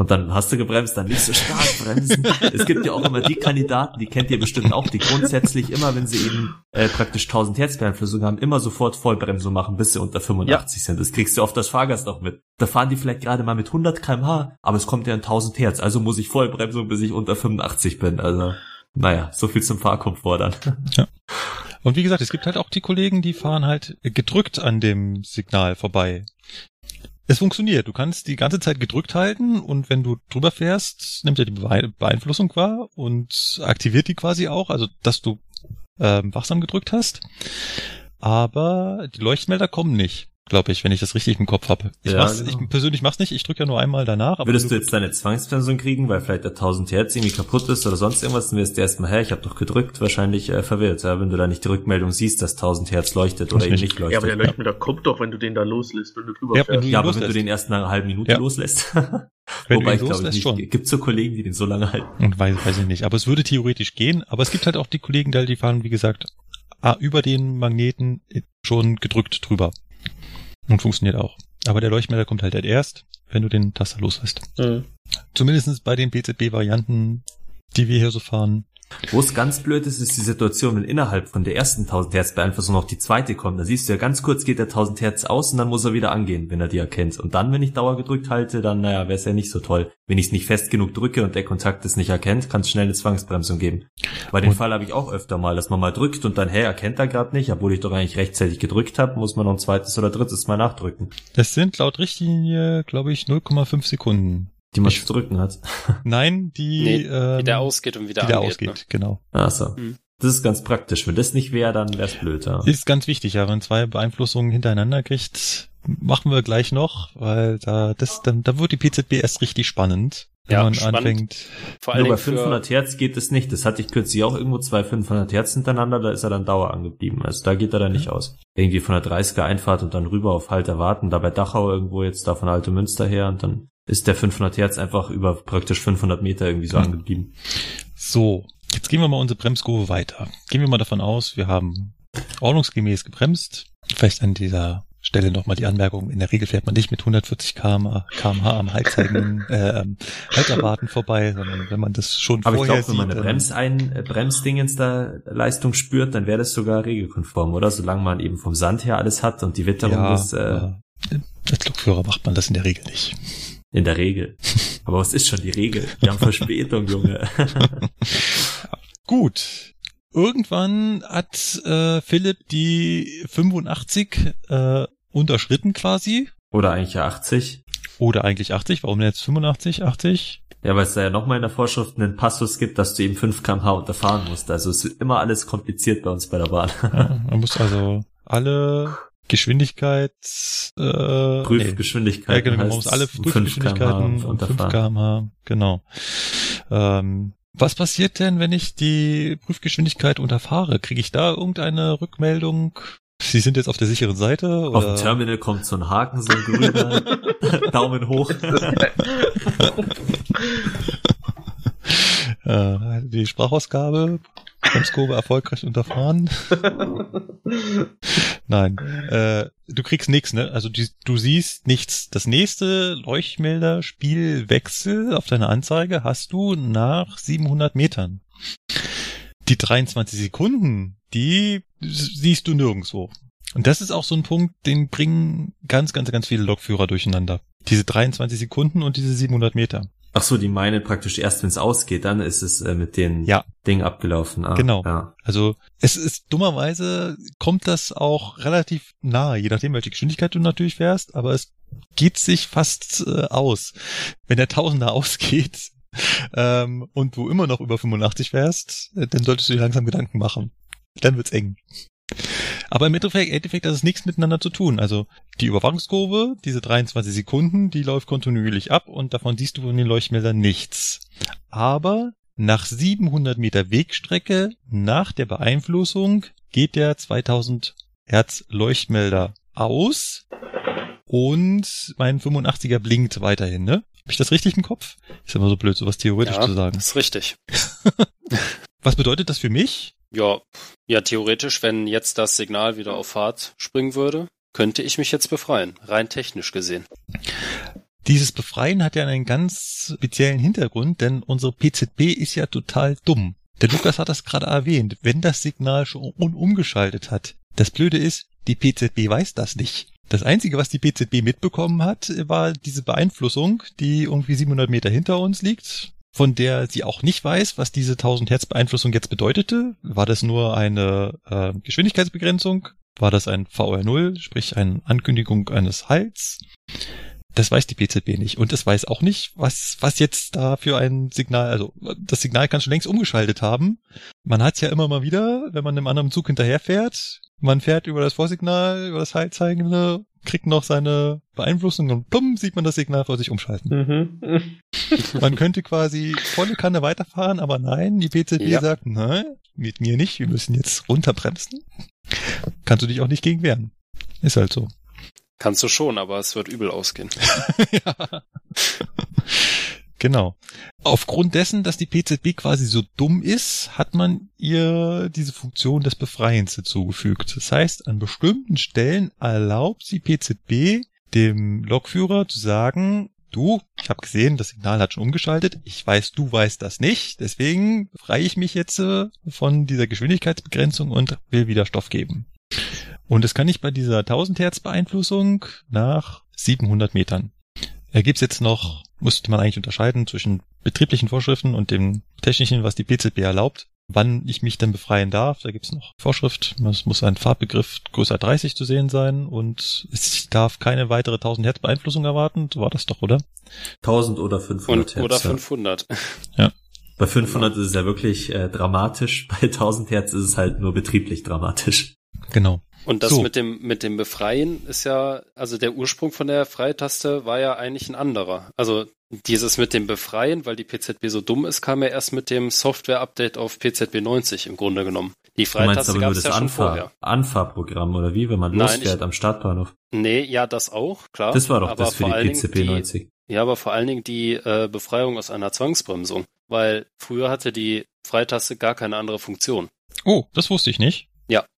Und dann hast du gebremst, dann nicht so stark bremsen. es gibt ja auch immer die Kandidaten, die kennt ihr bestimmt auch, die grundsätzlich immer, wenn sie eben äh, praktisch 1000 Hertz Beeinflussung haben, immer sofort Vollbremsung machen, bis sie unter 85 ja. sind. Das kriegst du oft das Fahrgast auch mit. Da fahren die vielleicht gerade mal mit 100 kmh, aber es kommt ja in 1000 Hertz, also muss ich Vollbremsung, bis ich unter 85 bin. Also, naja, so viel zum Fahrkomfort dann.
Ja. Und wie gesagt, es gibt halt auch die Kollegen, die fahren halt gedrückt an dem Signal vorbei. Es funktioniert. Du kannst die ganze Zeit gedrückt halten und wenn du drüber fährst, nimmt er die Beeinflussung wahr und aktiviert die quasi auch, also dass du ähm, wachsam gedrückt hast. Aber die Leuchtmelder kommen nicht glaube ich, wenn ich das richtig im Kopf habe. Ich, ja, genau. ich persönlich mach's nicht, ich drücke ja nur einmal danach.
Würdest du jetzt deine Zwangsbremsung kriegen, weil vielleicht der 1000 Hertz irgendwie kaputt ist oder sonst irgendwas, dann wirst du erstmal, hä, ich habe doch gedrückt, wahrscheinlich äh, verwirrt, ja, wenn du da nicht die Rückmeldung siehst, dass 1000 Hertz leuchtet oder eben nicht leuchtet.
Ja, aber der Leuchtmelder ja. kommt doch, wenn du den da loslässt, wenn du drüber
ja, fährst. Ja, aber wenn du den erst nach einer halben Minute ja. loslässt. Wenn Wobei ich glaube nicht, schon. gibt so Kollegen, die den so lange halten.
Und weiß, weiß ich nicht. Aber es würde theoretisch gehen. Aber es gibt halt auch die Kollegen, die fahren, wie gesagt, über den Magneten schon gedrückt drüber. Und funktioniert auch. Aber der Leuchtmelder kommt halt erst, wenn du den Taster loslässt. Mhm. Zumindest bei den PZB-Varianten, die wir hier so fahren,
wo es ganz blöd ist, ist die Situation, wenn innerhalb von der ersten 1000 Hertz Beeinflussung noch die zweite kommt. Da siehst du ja ganz kurz geht der 1000 Hertz aus und dann muss er wieder angehen, wenn er die erkennt. Und dann, wenn ich Dauer gedrückt halte, dann, naja, wäre es ja nicht so toll. Wenn ich es nicht fest genug drücke und der Kontakt es nicht erkennt, kann es schnell eine Zwangsbremsung geben. Bei den Fall habe ich auch öfter mal, dass man mal drückt und dann, hey, erkennt er gerade nicht, obwohl ich doch eigentlich rechtzeitig gedrückt habe, muss man noch ein zweites oder drittes Mal nachdrücken.
Das sind laut Richtlinie, glaube ich, 0,5 Sekunden.
Die man ich, zu drücken hat.
Nein, die,
nee, ähm, wie der ausgeht und wieder
wie der angeht, ausgeht, ne? genau.
Ach so. Hm. Das ist ganz praktisch. Wenn das nicht wäre, dann wäre es blöd. Ja.
Ist ganz wichtig, ja. Wenn zwei Beeinflussungen hintereinander kriegt, machen wir gleich noch, weil da das dann da wird die PZB erst richtig spannend. Wenn ja, man spannend. anfängt.
Vor allem Nur bei 500 Hertz geht es nicht. Das hatte ich kürzlich auch irgendwo zwei 500 Hertz hintereinander. Da ist er dann Dauer angeblieben. Also da geht er dann nicht mhm. aus. Irgendwie von der 30er Einfahrt und dann rüber auf Halt erwarten. Da bei Dachau irgendwo jetzt da von Alte Münster her und dann ist der 500 Hertz einfach über praktisch 500 Meter irgendwie so mhm. angeblieben.
So, jetzt gehen wir mal unsere Bremskurve weiter. Gehen wir mal davon aus, wir haben ordnungsgemäß gebremst. Vielleicht an dieser Stelle nochmal die Anmerkung, in der Regel fährt man nicht mit 140 km/h am halbzeigenden äh, ähm, Halterwarten vorbei, sondern wenn man das schon
Aber
vorher
ich glaube, wenn man eine Bremsein, äh, Bremsdingens da Leistung spürt, dann wäre das sogar regelkonform, oder? Solange man eben vom Sand her alles hat und die Witterung
ja,
ist. Äh,
als Lokführer macht man das in der Regel nicht.
In der Regel. Aber was ist schon die Regel? Wir haben Verspätung, Junge.
Gut. Irgendwann hat äh, Philipp die 85 äh, unterschritten quasi.
Oder eigentlich ja 80.
Oder eigentlich 80. Warum jetzt 85, 80?
Ja, weil es da ja nochmal in der Vorschrift einen Passus gibt, dass du eben 5 kmh unterfahren musst. Also es wird immer alles kompliziert bei uns bei der Bahn.
Ja, man muss also alle Geschwindigkeit
äh, Prüfgeschwindigkeiten.
Nee. Ja, genau, man muss alle Prüfgeschwindigkeiten und 5 kmh, genau. Ähm, was passiert denn, wenn ich die Prüfgeschwindigkeit unterfahre? Kriege ich da irgendeine Rückmeldung? Sie sind jetzt auf der sicheren Seite? Oder?
Auf dem Terminal kommt so ein Haken, so ein grüner Daumen hoch.
äh, die Sprachausgabe, Bremskurve erfolgreich unterfahren. Nein, äh, du kriegst nichts, ne? Also die, du siehst nichts. Das nächste Leuchtmelder Spielwechsel auf deiner Anzeige hast du nach 700 Metern. Die 23 Sekunden, die siehst du nirgendwo. Und das ist auch so ein Punkt, den bringen ganz, ganz, ganz viele Lokführer durcheinander. Diese 23 Sekunden und diese 700 Meter.
Ach so, die meinen praktisch erst, wenn es ausgeht, dann ist es äh, mit den ja. Dingen abgelaufen.
Ah, genau. Ja. Also es ist dummerweise kommt das auch relativ nahe, je nachdem, welche Geschwindigkeit du natürlich fährst, aber es geht sich fast äh, aus. Wenn der Tausender ausgeht ähm, und du immer noch über 85 fährst, äh, dann solltest du dir langsam Gedanken machen. Dann wird's eng. Aber im Endeffekt, Endeffekt hat es nichts miteinander zu tun. Also die Überwachungskurve, diese 23 Sekunden, die läuft kontinuierlich ab und davon siehst du von den Leuchtmeldern nichts. Aber nach 700 Meter Wegstrecke nach der Beeinflussung geht der 2000 Hertz Leuchtmelder aus und mein 85er blinkt weiterhin, ne? Hab ich das richtig im Kopf? Ist immer so blöd, sowas theoretisch
ja,
zu sagen.
ist richtig.
Was bedeutet das für mich?
Ja, ja, theoretisch, wenn jetzt das Signal wieder auf Fahrt springen würde, könnte ich mich jetzt befreien, rein technisch gesehen.
Dieses Befreien hat ja einen ganz speziellen Hintergrund, denn unsere PZB ist ja total dumm. Der Lukas hat das gerade erwähnt, wenn das Signal schon umgeschaltet hat. Das Blöde ist, die PZB weiß das nicht. Das Einzige, was die PZB mitbekommen hat, war diese Beeinflussung, die irgendwie 700 Meter hinter uns liegt von der sie auch nicht weiß, was diese 1000 Hertz Beeinflussung jetzt bedeutete. War das nur eine äh, Geschwindigkeitsbegrenzung? War das ein VR0, sprich eine Ankündigung eines Halts? Das weiß die PZB nicht. Und es weiß auch nicht, was, was jetzt da für ein Signal, also das Signal kann schon längst umgeschaltet haben. Man hat es ja immer mal wieder, wenn man einem anderen Zug hinterherfährt. Man fährt über das Vorsignal, über das Haltzeigende kriegt noch seine Beeinflussung und bumm, sieht man das Signal vor sich umschalten. Mhm. man könnte quasi volle Kanne weiterfahren, aber nein, die PZB ja. sagt, nein, mit mir nicht, wir müssen jetzt runterbremsen. Kannst du dich auch nicht gegen wehren. Ist halt so.
Kannst du schon, aber es wird übel ausgehen. ja.
Genau. Aufgrund dessen, dass die PZB quasi so dumm ist, hat man ihr diese Funktion des Befreiens hinzugefügt. Das heißt, an bestimmten Stellen erlaubt die PZB dem Lokführer zu sagen, du, ich habe gesehen, das Signal hat schon umgeschaltet, ich weiß, du weißt das nicht, deswegen befreie ich mich jetzt äh, von dieser Geschwindigkeitsbegrenzung und will wieder Stoff geben. Und das kann ich bei dieser 1000 Hertz Beeinflussung nach 700 Metern. Da gibt's jetzt noch, musste man eigentlich unterscheiden zwischen betrieblichen Vorschriften und dem technischen, was die PZB erlaubt. Wann ich mich denn befreien darf, da gibt's noch Vorschrift. Es muss ein Farbbegriff größer 30 zu sehen sein und ich darf keine weitere 1000 Hertz Beeinflussung erwarten. So war das doch, oder?
1000 oder 500 und,
Hertz. Oder 500.
Ja.
Bei 500 ist es ja wirklich äh, dramatisch. Bei 1000 Hertz ist es halt nur betrieblich dramatisch.
Genau.
Und das so. mit dem mit dem Befreien ist ja, also der Ursprung von der Freitaste war ja eigentlich ein anderer. Also dieses mit dem Befreien, weil die PZB so dumm ist, kam ja erst mit dem Software-Update auf PZB 90 im Grunde genommen. Die Freitaste gab es ja schon Anfahr vorher.
Anfahrprogramm oder wie, wenn man Nein, losfährt ich, am Startbahnhof?
Nee, ja, das auch, klar.
Das war doch das für die PZB 90.
Ja, aber vor allen Dingen die äh, Befreiung aus einer Zwangsbremsung, weil früher hatte die Freitaste gar keine andere Funktion.
Oh, das wusste ich nicht.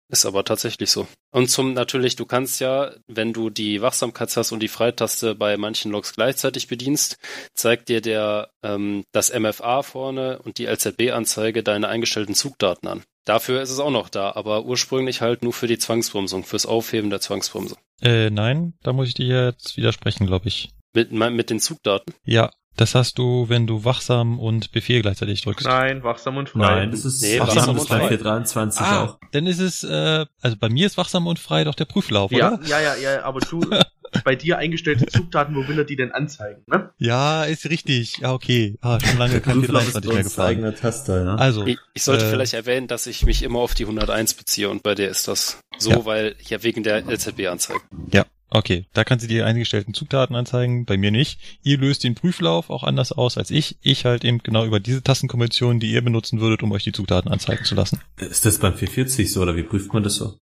Ist aber tatsächlich so. Und zum natürlich, du kannst ja, wenn du die Wachsamkeit hast und die Freitaste bei manchen Logs gleichzeitig bedienst, zeigt dir der ähm, das MFA vorne und die LZB-Anzeige deine eingestellten Zugdaten an. Dafür ist es auch noch da, aber ursprünglich halt nur für die Zwangsbremsung, fürs Aufheben der Zwangsbremsung.
Äh, nein, da muss ich dir jetzt widersprechen, glaube ich.
Mit, mit den Zugdaten?
Ja, das hast du, wenn du wachsam und Befehl gleichzeitig drückst.
Nein, wachsam und frei.
Nein, das ist
Nee,
wachsam,
wachsam
ist
und
bei
frei.
423
Ah,
auch.
dann ist es, äh, also bei mir ist wachsam und frei doch der Prüflauf,
Ja,
oder?
ja, ja, ja, aber du, bei dir eingestellte Zugdaten, wo will er die denn anzeigen, ne?
Ja, ist richtig. Ja, okay. Ah, schon lange kein
Prüflauf ist
423
bei
mehr gefahren.
eigener Taster, ja.
Also,
Ich, ich sollte
äh,
vielleicht erwähnen, dass ich mich immer auf die 101 beziehe und bei der ist das so,
Ja.
weil ja wegen der LZB-Anzeige.
Ja, okay. Da kann sie die eingestellten Zugdaten anzeigen, bei mir nicht. Ihr löst den Prüflauf auch anders aus als ich. Ich halt eben genau über diese Tastenkombination, die ihr benutzen würdet, um euch die Zugdaten anzeigen zu lassen.
Ist das beim 440 so oder wie prüft man das so?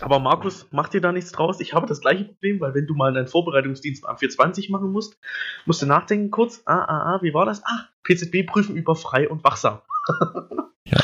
Aber Markus, mach dir da nichts draus. Ich habe das gleiche Problem, weil wenn du mal einen Vorbereitungsdienst am 420 machen musst, musst du nachdenken kurz, ah, ah, ah, wie war das? Ah, PZB prüfen über frei und wachsam.
Ja.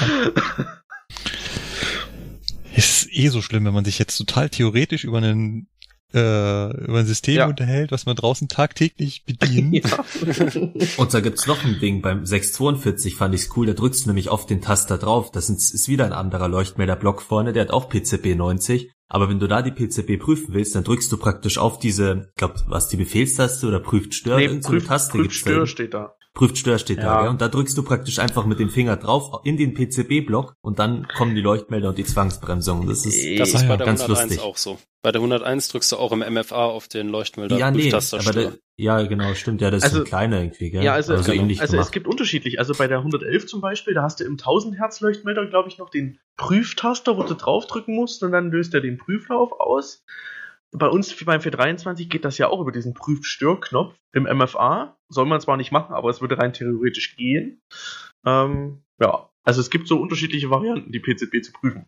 ist eh so schlimm, wenn man sich jetzt total theoretisch über einen äh, über ein System
Ja.
unterhält, was man draußen tagtäglich bedient.
Ja.
Und da gibt's noch ein Ding, beim 642 fand ich's cool, da drückst du nämlich auf den Taster drauf, das ist, wieder ein anderer Leuchtmelderblock vorne, der hat auch PCB 90, aber wenn du da die PCB prüfen willst, dann drückst du praktisch auf diese, ich glaube, was die Befehlstaste oder prüft Stör,
nee,
irgend so eine
prüft,
Taste
prüft. Stör steht da.
Prüft Stör steht
Ja.
da, gell? und da drückst du praktisch einfach mit dem Finger drauf in den PCB-Block und dann kommen die Leuchtmelder und die Zwangsbremsung. Das ist
Das
Ah,
ist
ja,
bei der
ganz
101
lustig.
auch so. Bei der 101 drückst du auch im MFA auf den Leuchtmelder
ja, nee,
Prüftaster
aber der, ja, genau, stimmt, ja, das ist
Also-
so ein kleiner irgendwie, gell?
Ja, also,
Aber so
genau.
ähnlich
also es gibt unterschiedlich. Also bei der 111 zum Beispiel, da hast du im 1000 Hertz Leuchtmelder, glaube ich, noch den Prüftaster, wo du draufdrücken musst und dann löst er den Prüflauf aus. Bei uns beim 423 geht das ja auch über diesen Prüfstörknopf im MFA. Soll man zwar nicht machen, aber es würde rein theoretisch gehen. Ähm, ja, also es gibt so unterschiedliche Varianten, die PZB zu prüfen.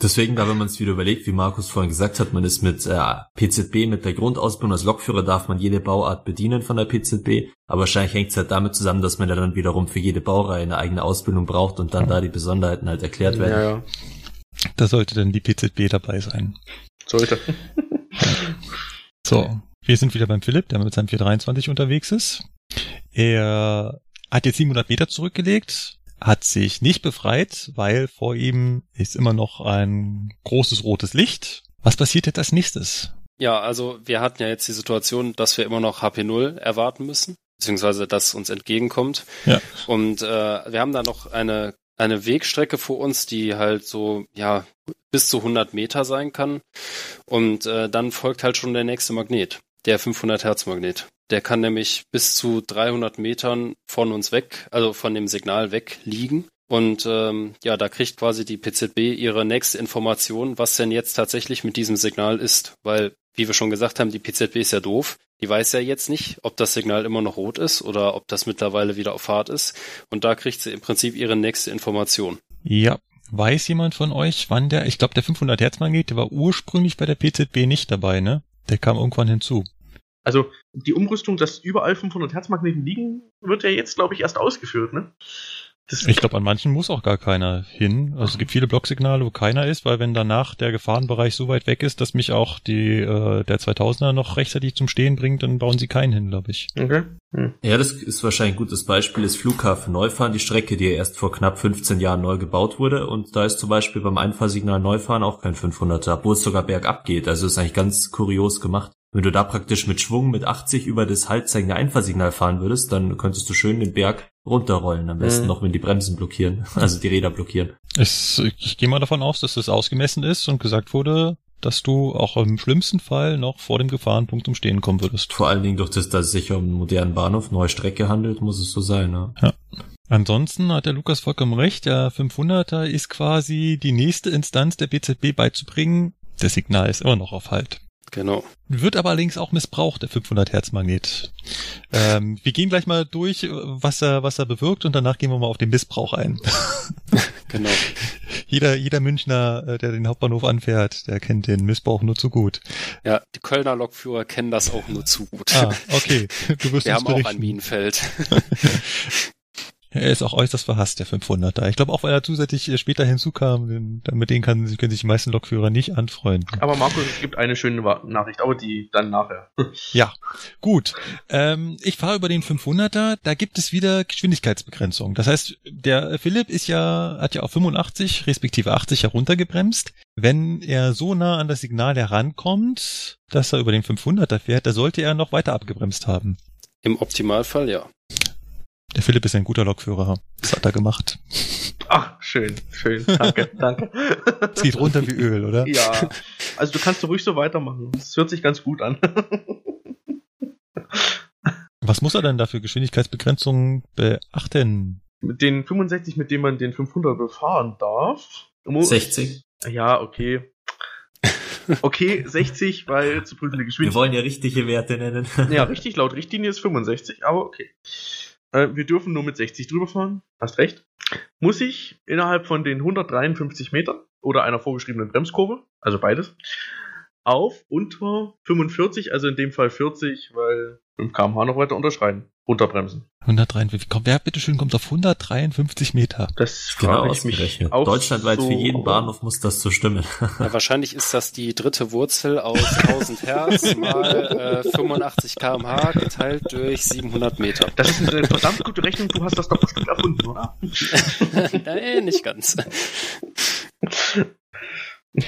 Deswegen, da wenn man es wieder überlegt, wie Markus vorhin gesagt hat, man ist mit äh, PZB, mit der Grundausbildung als Lokführer darf man jede Bauart bedienen von der PZB, aber wahrscheinlich hängt es halt damit zusammen, dass man ja dann wiederum für jede Baureihe eine eigene Ausbildung braucht und dann da die Besonderheiten halt erklärt werden.
ja.
Da sollte dann die PZB dabei sein.
Sollte.
So, wir sind wieder beim Philipp, der mit seinem 423 unterwegs ist. Er hat jetzt 700 Meter zurückgelegt, hat sich nicht befreit, weil vor ihm ist immer noch ein großes rotes Licht. Was passiert jetzt als nächstes?
Ja, also wir hatten ja jetzt die Situation, dass wir immer noch HP0 erwarten müssen, beziehungsweise dass uns entgegenkommt.
Ja.
Und äh, wir haben da noch eine eine Wegstrecke vor uns, die halt so ja bis zu 100 Meter sein kann. Und äh, dann folgt halt schon der nächste Magnet, der 500 Hertz Magnet. Der kann nämlich bis zu 300 Metern von uns weg, also von dem Signal weg liegen. Und ähm, ja, da kriegt quasi die PZB ihre nächste Information, was denn jetzt tatsächlich mit diesem Signal ist. Weil, wie wir schon gesagt haben, die PZB ist ja doof. Die weiß ja jetzt nicht, ob das Signal immer noch rot ist oder ob das mittlerweile wieder auf Fahrt ist. Und da kriegt sie im Prinzip ihre nächste Information.
Ja, weiß jemand von euch, wann der, ich glaube der 500 Hertz Magnet, der war ursprünglich bei der PZB nicht dabei, ne? Der kam irgendwann hinzu.
Also die Umrüstung, dass überall 500 Hertz Magneten liegen, wird ja jetzt, glaube ich, erst ausgeführt, ne? Das,
Ich glaube, an manchen muss auch gar keiner hin. Also es gibt viele Blocksignale, wo keiner ist, weil wenn danach der Gefahrenbereich so weit weg ist, dass mich auch die äh, der 2000er noch rechtzeitig zum Stehen bringt, dann bauen sie keinen hin, glaube ich.
okay. Hm.
Ja, das ist wahrscheinlich ein gutes Beispiel, ist Flughafen Neufahren, die Strecke, die ja erst vor knapp 15 Jahren neu gebaut wurde. Und da ist zum Beispiel beim Einfahrsignal Neufahren auch kein 500er, obwohl es sogar bergab geht. Also ist eigentlich ganz kurios gemacht. Wenn du da praktisch mit Schwung mit 80 über das haltzeigende Einfahrsignal fahren würdest, dann könntest du schön den Berg runterrollen. Am besten
Mhm.
noch, wenn die Bremsen blockieren, also die Räder blockieren.
Es, ich gehe mal davon aus, dass das ausgemessen ist und gesagt wurde, dass du auch im schlimmsten Fall noch vor dem Gefahrenpunkt zum Stehen kommen würdest.
Vor allen Dingen durch das, dass es sich um einen modernen Bahnhof, neue Strecke handelt, muss es so sein. Ne?
Ansonsten hat der Lukas vollkommen recht, der 500er ist quasi die nächste Instanz der BZB beizubringen. Das Signal ist immer noch auf Halt.
Genau.
Wird aber allerdings auch missbraucht, der 500 Hertz Magnet. Ähm, wir gehen gleich mal durch, was er, was er bewirkt und danach gehen wir mal auf den Missbrauch ein.
Genau.
jeder, jeder Münchner, äh, der den Hauptbahnhof anfährt, der kennt den Missbrauch nur zu gut.
Ja, die Kölner Lokführer kennen das auch nur zu gut.
Ah, okay. Du wirst
Wir haben auch
berichten.
ein Minenfeld.
Er ist auch äußerst verhasst, der 500er. Ich glaube auch, weil er zusätzlich äh, später hinzukam, denn mit denen kann, können sich die meisten Lokführer nicht anfreunden.
Aber Markus, es gibt eine schöne Nachricht, aber die dann nachher.
ja, gut. Ähm, ich fahre über den 500er, da gibt es wieder Geschwindigkeitsbegrenzung. Das heißt, der Philipp ist ja, hat ja auf 85 respektive 80 heruntergebremst. Wenn er so nah an das Signal herankommt, dass er über den 500er fährt, da sollte er noch weiter abgebremst haben.
Im Optimalfall ja.
Der Philipp ist ein guter Lokführer. Das hat er gemacht.
Ach, schön, schön. Danke, danke.
Es geht runter wie Öl, oder?
Ja. Also du kannst ruhig so weitermachen. Das hört sich ganz gut an.
Was muss er denn da für Geschwindigkeitsbegrenzungen beachten?
Mit den 65, mit denen man den 500 befahren darf.
60.
Ja, okay. Okay, 60, weil zu prüfende Geschwindigkeit.
Wir wollen ja richtige Werte nennen.
ja, richtig, laut Richtlinie ist 65, aber okay. Äh, wir dürfen nur mit 60 drüber fahren. Hast recht. Muss ich innerhalb von den 153 Metern oder einer vorgeschriebenen Bremskurve, also beides, auf unter 45, also in dem Fall 40, weil 5 kmh noch weiter unterschreiten, runterbremsen.
153, komm, wer bitteschön kommt auf 153 Meter?
Das
genau ich mich auch Deutschlandweit so für jeden Bahnhof muss das so stimmen.
Ja, wahrscheinlich ist das die dritte Wurzel aus 1000 Hertz mal äh, 85 kmh geteilt durch 700 Meter.
Das ist eine verdammt gute Rechnung, du hast das doch bestimmt erfunden, oder?
Nein, nicht ganz.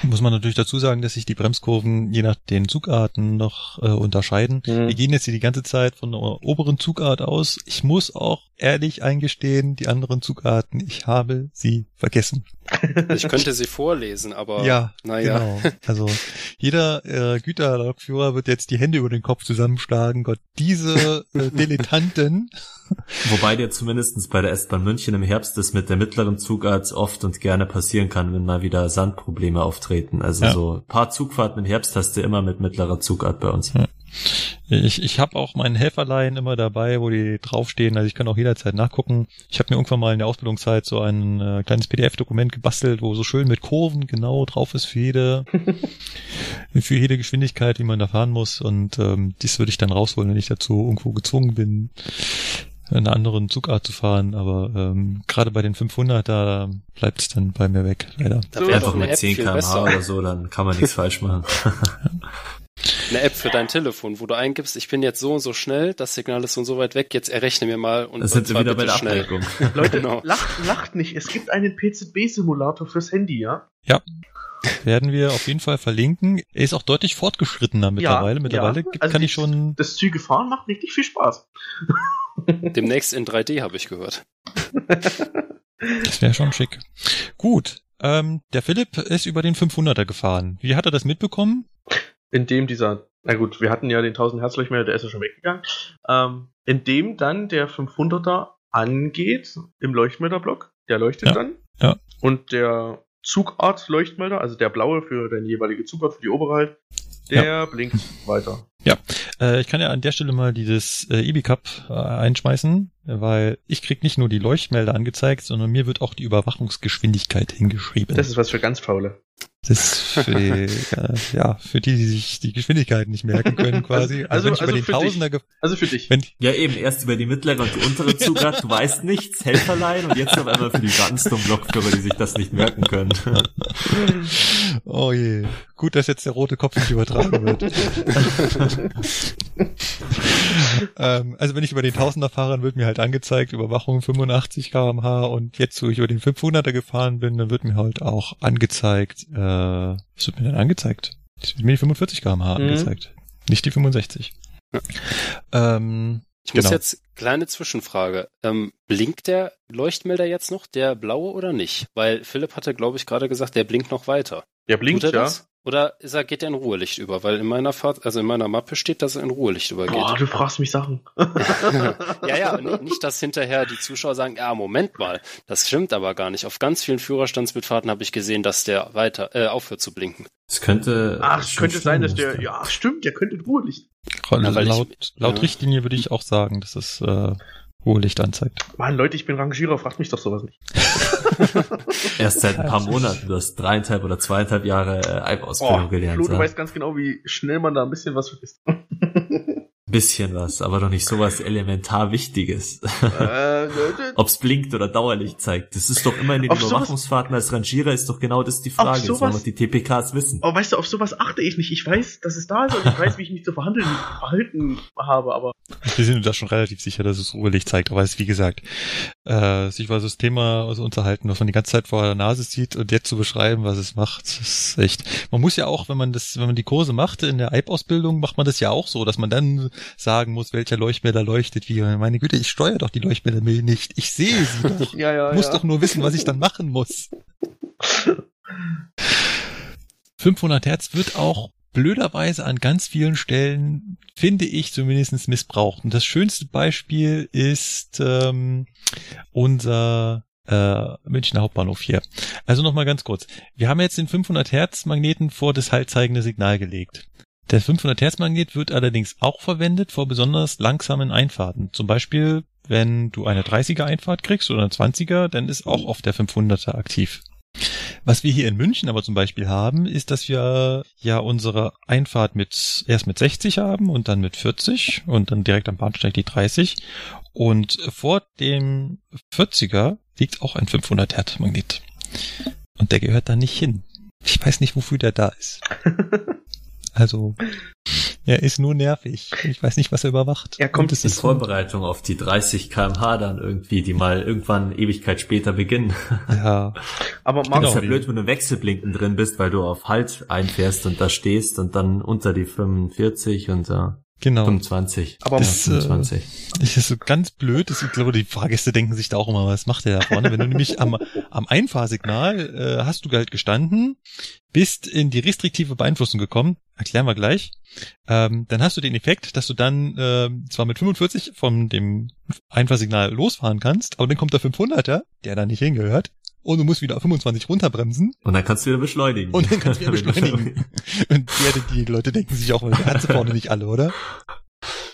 Muss man natürlich dazu sagen, dass sich die Bremskurven je nach den Zugarten noch äh, unterscheiden. Mhm. Wir gehen jetzt hier die ganze Zeit von der oberen Zugart aus. Ich muss auch ehrlich eingestehen, die anderen Zugarten, ich habe sie vergessen.
Ich könnte sie vorlesen, aber
ja, naja. Genau. Also jeder äh, Güterlokführer wird jetzt die Hände über den Kopf zusammenschlagen. Gott, diese äh, Dilettanten.
Wobei dir zumindestens bei der S-Bahn München im Herbst das mit der mittleren Zugart oft und gerne passieren kann, wenn mal wieder Sandprobleme auftreten. Also ja. so paar Zugfahrten im Herbst hast du immer mit mittlerer Zugart bei uns. Ja.
Ich, ich habe auch meinen Helferlein immer dabei, wo die draufstehen. Also ich kann auch jederzeit nachgucken. Ich habe mir irgendwann mal in der Ausbildungszeit so ein äh, kleines PDF-Dokument gebastelt, wo so schön mit Kurven genau drauf ist für jede, für jede Geschwindigkeit, wie man da fahren muss. Und ähm, dies würde ich dann rausholen, wenn ich dazu irgendwo gezwungen bin, eine anderen Zugart zu fahren. Aber ähm, gerade bei den 500 da bleibt es dann bei mir weg, leider.
Da Einfach mit 10 km/h oder so, dann kann man nichts falsch machen.
eine App für dein Telefon, wo du eingibst, ich bin jetzt so und so schnell, das Signal ist so und so weit weg, jetzt errechne mir mal und
das sind wir wieder bei der
schnell. Leute, genau. lacht, lacht nicht, es gibt einen PZB-Simulator fürs Handy, ja?
Ja. Werden wir auf jeden Fall verlinken. Er ist auch deutlich fortgeschrittener mittlerweile. Ja, mittlerweile ja. Also kann ich schon.
Das Züge fahren macht richtig viel Spaß.
Demnächst in 3D habe ich gehört.
Das wäre schon schick. Gut. Ähm, der Philipp ist über den 500er gefahren. Wie hat er das mitbekommen?
In dem dieser, na gut, wir hatten ja den 1000 Hertz Leuchtmelder, der ist ja schon weggegangen, ähm, in dem dann der 500er angeht im Leuchtmelderblock, der leuchtet
ja,
dann.
Ja.
Und der Zugart Leuchtmelder, also der blaue für deine jeweilige Zugart, für die obere halt, der ja. blinkt weiter.
Ja, äh, ich kann ja an der Stelle mal dieses äh, EBI-Cup äh, einschmeißen, weil ich krieg nicht nur die Leuchtmelder angezeigt, sondern mir wird auch die Überwachungsgeschwindigkeit hingeschrieben.
Das ist was für ganz Faule.
Das ist für die, äh, ja, für die, die sich die Geschwindigkeit nicht merken können, quasi.
Also, also, also, also für Tausender dich. Also für dich.
Wenn, ja, eben, erst über die mittlere und die untere Zugrat, du weißt nichts, Helferlein, und jetzt auf einmal für die ganz dummen Blockführer, die sich das nicht merken können.
oh je. Gut, dass jetzt der rote Kopf nicht übertragen wird. ähm, also wenn ich über den Tausender fahre, dann wird mir halt angezeigt, Überwachung 85 kmh und jetzt, wo ich über den 500er gefahren bin, dann wird mir halt auch angezeigt, äh, was wird mir denn angezeigt? Das wird mir die 45 kmh mhm. angezeigt, nicht die 65. Ja.
Ähm, ich muss genau. jetzt kleine Zwischenfrage. Ähm, blinkt der Leuchtmelder jetzt noch, der blaue oder nicht? Weil Philipp hatte, glaube ich, gerade gesagt, der blinkt noch weiter.
Der blinkt, ja. Das?
Oder ist er, geht er in Ruhelicht über? Weil in meiner Fahrt, also in meiner Mappe steht, dass er in Ruhelicht übergeht.
Boah, du fragst mich Sachen.
ja, ja, nicht, dass hinterher die Zuschauer sagen, ja, Moment mal, das stimmt aber gar nicht. Auf ganz vielen Führerstandsmitfahrten habe ich gesehen, dass der weiter, äh, aufhört zu blinken.
Es könnte.
Ach, es könnte sein, dass der, ja, stimmt, der könnte in Ruhelicht.
Also laut, ich, laut ja. Richtlinie würde ich auch sagen, dass es, äh, hohe Licht anzeigt.
Mann, Leute, ich bin Rangierer, fragt mich doch sowas nicht.
Erst seit ein paar Monaten, du hast dreieinhalb oder zweieinhalb Jahre äh, Alp-Ausbildung oh, gelernt.
Flo, du weißt ganz genau, wie schnell man da ein bisschen was vergisst.
Bisschen was, aber doch nicht sowas elementar Wichtiges.
äh,
Ob's blinkt oder Dauerlicht zeigt. Das ist doch immer in den auf Überwachungsfahrten als Rangierer ist doch genau das die Frage. Sowas, das wollen die TPKs wissen.
Aber weißt du, auf sowas achte ich nicht. Ich weiß, dass es da ist und ich weiß, wie ich mich zu verhandeln, verhalten habe, aber.
Wir sind uns da schon relativ sicher, dass es Ruhelicht zeigt. Aber es ist, wie gesagt, äh, sich über das Thema also unterhalten, was man die ganze Zeit vor der Nase sieht und jetzt zu beschreiben, was es macht, ist echt. Man muss ja auch, wenn man das, wenn man die Kurse macht in der EIB-Ausbildung, macht man das ja auch so, dass man dann sagen muss, welcher Leuchtmelder leuchtet wie. Meine Güte, ich steuere doch die Leuchtmelder nicht. Ich sehe sie doch. ja, ja, muss ja. doch nur wissen, was ich dann machen muss. 500 Hertz wird auch blöderweise an ganz vielen Stellen, finde ich zumindest, missbraucht. Und das schönste Beispiel ist ähm, unser äh, Münchner Hauptbahnhof hier. Also nochmal ganz kurz. Wir haben jetzt den 500 Hertz Magneten vor das haltzeigende Signal gelegt. Der 500 Hertz Magnet wird allerdings auch verwendet vor besonders langsamen Einfahrten. Zum Beispiel, wenn du eine 30er Einfahrt kriegst oder eine 20er, dann ist auch oft der 500er aktiv. Was wir hier in München aber zum Beispiel haben, ist, dass wir ja unsere Einfahrt mit erst mit 60 haben und dann mit 40 und dann direkt am Bahnsteig die 30. Und vor dem 40er liegt auch ein 500 Hertz Magnet. Und der gehört da nicht hin. Ich weiß nicht, wofür der da ist. Also, er ist nur nervig. Ich weiß nicht, was er überwacht.
Er kommt in Vorbereitung auf die 30 kmh dann irgendwie, die mal irgendwann Ewigkeit später beginnen.
Ja.
Aber genau. ist ja blöd, wenn du Wechselblinken drin bist, weil du auf Halt einfährst und da stehst und dann unter die 45 und da.
Genau.
25.
Aber das, ja, 25. Äh, das ist so ganz blöd. Das, ich glaube, die Fahrgäste denken sich da auch immer, was macht der da vorne? Wenn du nämlich am, am Einfahrsignal äh, hast du halt gestanden, bist in die restriktive Beeinflussung gekommen, erklären wir gleich, ähm, dann hast du den Effekt, dass du dann äh, zwar mit 45 von dem Einfahrsignal losfahren kannst, aber dann kommt der 500er, der da nicht hingehört, und du musst wieder auf 25 runterbremsen.
Und dann kannst du wieder beschleunigen.
Und dann kannst du wieder beschleunigen. und die, die Leute denken sich auch, der hat sie vorne nicht alle, oder?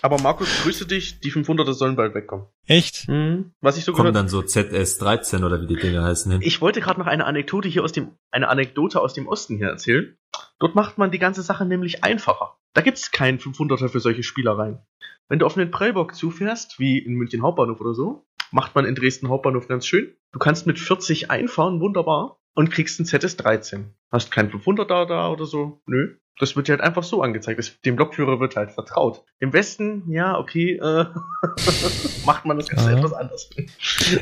Aber Markus, grüße dich, die 500er sollen bald wegkommen.
Echt?
Mhm. Was ich so
Kommen dann so ZS13 oder wie die Dinger heißen hin.
Ich wollte gerade noch eine Anekdote hier aus dem, eine Anekdote aus dem Osten hier erzählen. Dort macht man die ganze Sache nämlich einfacher. Da gibt's keinen 500er für solche Spielereien. Wenn du auf einen Prellbock zufährst, wie in München Hauptbahnhof oder so, macht man in Dresden Hauptbahnhof ganz schön. Du kannst mit 40 einfahren, wunderbar, und kriegst ein ZS13. Hast kein 500er da oder so? Nö. Das wird dir halt einfach so angezeigt. Das, dem Blockführer wird halt vertraut. Im Westen, ja, okay, äh, macht man das Ganze ja. etwas anders.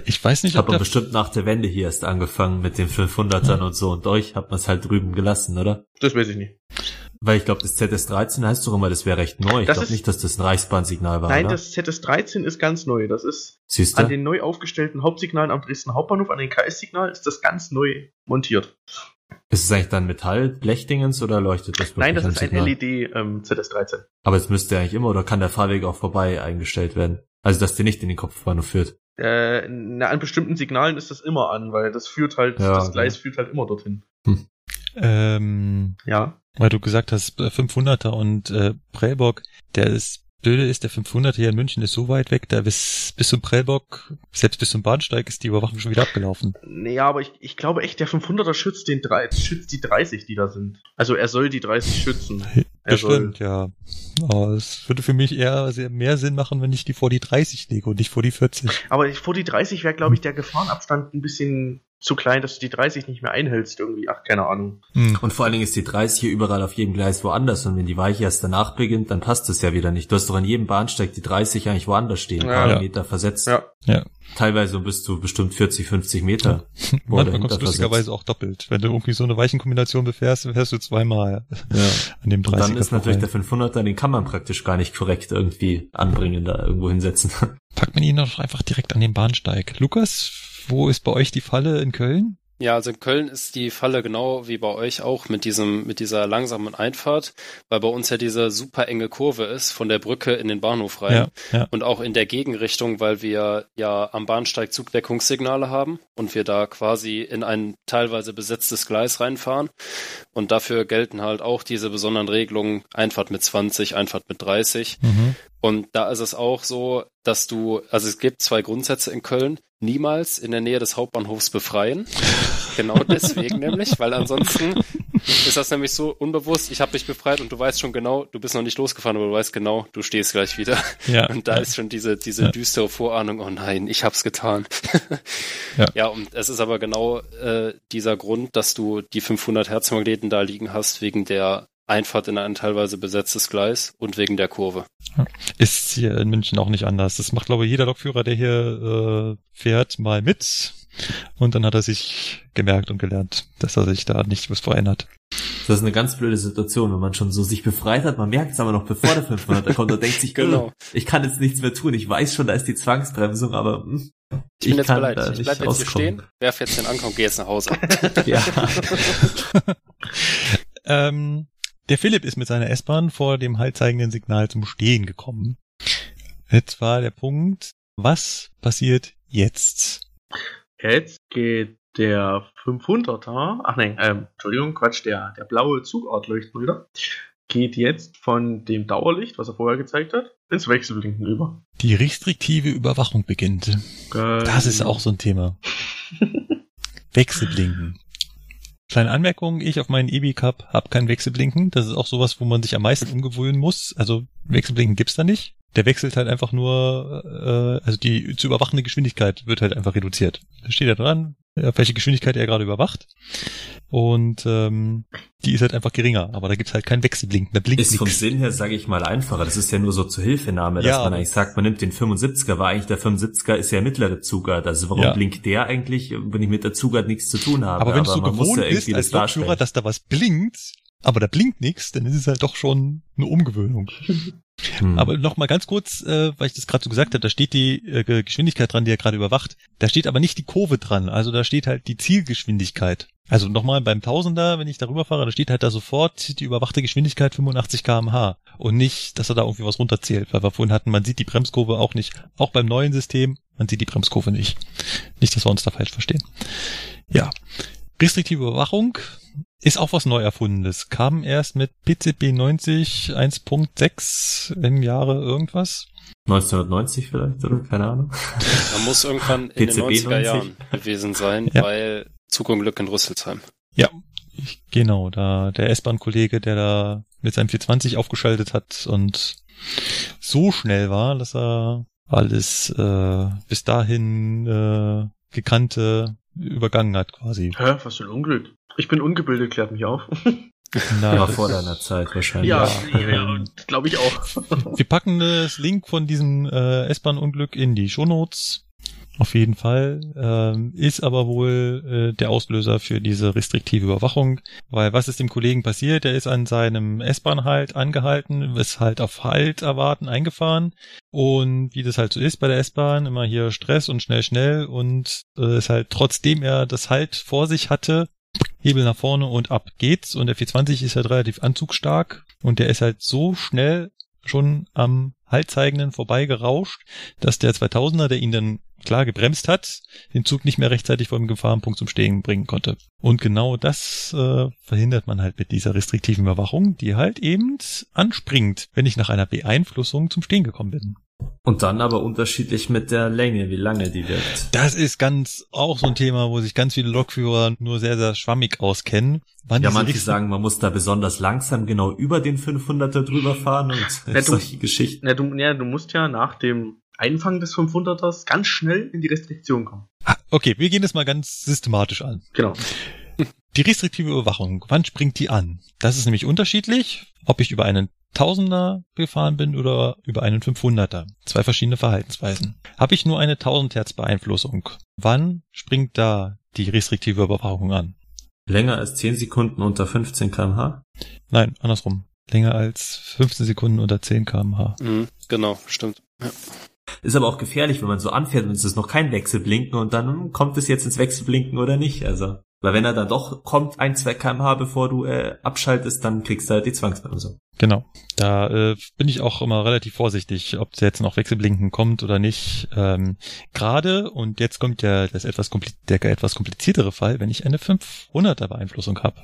Ich weiß nicht,
ob Aber bestimmt nach der Wende hier erst angefangen mit den 500ern ja. und so. Und euch hat man es halt drüben gelassen, oder?
Das weiß ich nicht.
Weil ich glaube, das ZS13 heißt doch immer, das wäre recht neu. Ich glaube nicht, dass das ein Reichsbahnsignal war.
Nein,
oder?
das ZS13 ist ganz neu. Das ist
Siehste?
an den neu aufgestellten Hauptsignalen am Dresden Hauptbahnhof, an den KS-Signal, ist das ganz neu montiert.
Ist es eigentlich dann Metall, Blechdingens oder leuchtet das
Nein, das ist ein LED ähm, ZS13.
Aber es müsste eigentlich immer oder kann der Fahrweg auch vorbei eingestellt werden? Also, dass der nicht in den Kopfbahnhof führt.
Äh, na, an bestimmten Signalen ist das immer an, weil das führt halt, ja, das Gleis okay. führt halt immer dorthin. Hm.
Ähm,
ja.
Weil du gesagt hast, 500er äh, und äh, Prellbock, der ist Blöde ist, der 500 hier in München ist so weit weg, da bis, bis zum Prellbock, selbst bis zum Bahnsteig ist die Überwachung schon wieder abgelaufen.
Ja, aber ich, ich glaube echt, der 500er schützt den 3, schützt die 30, die da sind. Also er soll die 30 schützen.
Er Bestimmt, soll. ja. Aber es würde für mich eher sehr mehr Sinn machen, wenn ich die vor die 30 lege und nicht vor die 40.
Aber vor die 30 wäre, glaube ich, der Gefahrenabstand ein bisschen zu klein, dass du die 30 nicht mehr einhältst irgendwie. Ach, keine Ahnung.
Hm. Und vor allen Dingen ist die 30 hier überall auf jedem Gleis woanders. Und wenn die Weiche erst danach beginnt, dann passt es ja wieder nicht. Du hast doch an jedem Bahnsteig die 30 eigentlich woanders stehen. Ja. Ein Meter versetzt.
Ja.
ja.
Teilweise bist du bestimmt 40, 50 Meter.
Ja. Manchmal kommst du lustigerweise auch doppelt. Wenn du irgendwie so eine Weichenkombination befährst, fährst du zweimal ja.
an dem 30 Und dann ist natürlich der 500er, den kann man praktisch gar nicht korrekt irgendwie anbringen, da irgendwo hinsetzen.
Packt man ihn doch einfach direkt an den Bahnsteig. Lukas, wo ist bei euch die Falle in Köln?
Ja, also in Köln ist die Falle genau wie bei euch auch mit diesem, mit dieser langsamen Einfahrt, weil bei uns ja diese super enge Kurve ist von der Brücke in den Bahnhof rein ja, ja. und auch in der Gegenrichtung, weil wir ja am Bahnsteig Zugdeckungssignale haben und wir da quasi in ein teilweise besetztes Gleis reinfahren und dafür gelten halt auch diese besonderen Regelungen Einfahrt mit 20, Einfahrt mit 30 mhm. und da ist es auch so, dass du, also es gibt zwei Grundsätze in Köln niemals in der Nähe des Hauptbahnhofs befreien. genau deswegen nämlich, weil ansonsten ist das nämlich so unbewusst, ich habe dich befreit und du weißt schon genau, du bist noch nicht losgefahren, aber du weißt genau, du stehst gleich wieder. Ja, und da ja. ist schon diese, diese ja. düstere Vorahnung, oh nein, ich hab's getan. ja. ja, und es ist aber genau äh, dieser Grund, dass du die 500 Herzmagneten da liegen hast, wegen der Einfahrt in ein teilweise besetztes Gleis und wegen der Kurve.
Ist hier in München auch nicht anders. Das macht, glaube ich, jeder Lokführer, der hier äh, fährt, mal mit. Und dann hat er sich gemerkt und gelernt, dass er sich da nicht was verändert.
Das ist eine ganz blöde Situation, wenn man schon so sich befreit hat. Man merkt es aber noch, bevor der 500er kommt und denkt sich, genau. ich kann jetzt nichts mehr tun. Ich weiß schon, da ist die Zwangsbremsung, aber
hm, ich, bin jetzt bereit. Ich bleib jetzt hier stehen, werf jetzt den Ankommen, geh jetzt nach Hause. ja.
ähm, der Philipp ist mit seiner S-Bahn vor dem haltzeigenden Signal zum Stehen gekommen. Jetzt war der Punkt, was passiert jetzt?
Jetzt geht der 500er, ach nein, ähm, Entschuldigung, Quatsch, der, der blaue Zugartleuchtmelder geht jetzt von dem Dauerlicht, was er vorher gezeigt hat, ins Wechselblinken über.
Die restriktive Überwachung beginnt. Genau. Das ist auch so ein Thema. Wechselblinken. Kleine Anmerkung, ich auf meinen EB-Cup habe kein Wechselblinken. Das ist auch sowas, wo man sich am meisten umgewöhnen muss. Also Wechselblinken gibt's da nicht. Der wechselt halt einfach nur, äh, also die zu überwachende Geschwindigkeit wird halt einfach reduziert. Da steht da dran, auf welche Geschwindigkeit er gerade überwacht. Und ähm, die ist halt einfach geringer, aber da gibt's halt keinen Wechselblinken. Da blinkt
Ist nix. vom Sinn her, sage ich mal, einfacher. Das ist ja nur so zur Hilfenahme, dass ja, man eigentlich sagt, man nimmt den 75er, weil eigentlich der 75er ist ja mittlere Zugart. Also warum ja. blinkt der eigentlich, wenn ich mit der Zugart nichts zu tun habe?
Aber wenn aber du so gewohnt ja bist als Lokführer, dass da was blinkt, aber da blinkt nichts, dann ist es halt doch schon eine Umgewöhnung. Hm. Aber noch mal ganz kurz, äh, weil ich das gerade so gesagt habe, da steht die äh, Geschwindigkeit dran, die er gerade überwacht. Da steht aber nicht die Kurve dran. Also da steht halt die Zielgeschwindigkeit. Also nochmal beim Tausender, wenn ich darüber fahre, da steht halt da sofort die überwachte Geschwindigkeit 85 kmh und nicht, dass er da irgendwie was runterzählt, weil wir vorhin hatten, man sieht die Bremskurve auch nicht. Auch beim neuen System, man sieht die Bremskurve nicht. Nicht, dass wir uns da falsch verstehen. Ja. Restriktive Überwachung ist auch was neu erfundenes. Kam erst mit PCB 90 1.6 im Jahre irgendwas.
1990 vielleicht, oder? Keine Ahnung.
Man muss irgendwann in den 90er 90. Jahren gewesen sein, ja. weil Zugunglück in Rüsselsheim.
Ja, genau, da der S-Bahn-Kollege, der da mit seinem 420 aufgeschaltet hat und so schnell war, dass er alles äh, bis dahin äh, gekannte übergangen hat quasi.
Hä, was für ein Unglück. Ich bin ungebildet, klärt mich auf.
Na, war vor deiner Zeit wahrscheinlich.
Ja, ja, ja glaube ich auch.
Wir packen das Link von diesem äh, S-Bahn-Unglück in die Shownotes. Auf jeden Fall. Ähm, ist aber wohl äh, der Auslöser für diese restriktive Überwachung. Weil was ist dem Kollegen passiert? Der ist an seinem S-Bahn halt angehalten, ist halt auf Halt erwarten eingefahren. Und wie das halt so ist bei der S-Bahn, immer hier Stress und schnell, schnell. Und äh, ist halt trotzdem er das Halt vor sich hatte, Hebel nach vorne und ab geht's. Und der 420 ist halt relativ anzugsstark. Und der ist halt so schnell schon am Haltzeigenden vorbeigerauscht, dass der 2000er, der ihn dann klar gebremst hat, den Zug nicht mehr rechtzeitig vor dem Gefahrenpunkt zum Stehen bringen konnte. Und genau das äh, verhindert man halt mit dieser restriktiven Überwachung, die halt eben anspringt, wenn ich nach einer Beeinflussung zum Stehen gekommen bin.
Und dann aber unterschiedlich mit der Länge, wie lange die wirkt.
Das ist ganz auch so ein Thema, wo sich ganz viele Lokführer nur sehr, sehr schwammig auskennen.
Wann ja, manche sagen, man muss da besonders langsam genau über den 500er drüber fahren und ja, solche Geschichten.
Ja du, ja, du musst ja nach dem Einfang des 500ers ganz schnell in die Restriktion kommen.
Ah, okay, wir gehen das mal ganz systematisch an.
Genau.
Die restriktive Überwachung, wann springt die an? Das ist nämlich unterschiedlich, ob ich über einen Tausender gefahren bin oder über einen 500er. Zwei verschiedene Verhaltensweisen. Habe ich nur eine 1000 Hertz Beeinflussung? Wann springt da die restriktive Überwachung an?
Länger als 10 Sekunden unter 15 kmh?
Nein, andersrum. Länger als 15 Sekunden unter 10 kmh.
Mhm, genau, stimmt. Ja.
Ist aber auch gefährlich, wenn man so anfährt und es ist noch kein Wechselblinken und dann kommt es jetzt ins Wechselblinken oder nicht. Also, weil wenn er dann doch kommt, ein, zwei kmh, bevor du äh, abschaltest, dann kriegst du halt die Zwangsbremse.
Genau. Da äh, bin ich auch immer relativ vorsichtig, ob jetzt noch Wechselblinken kommt oder nicht. Ähm, Gerade, und jetzt kommt ja das etwas der etwas kompliziertere Fall, wenn ich eine 500er Beeinflussung habe.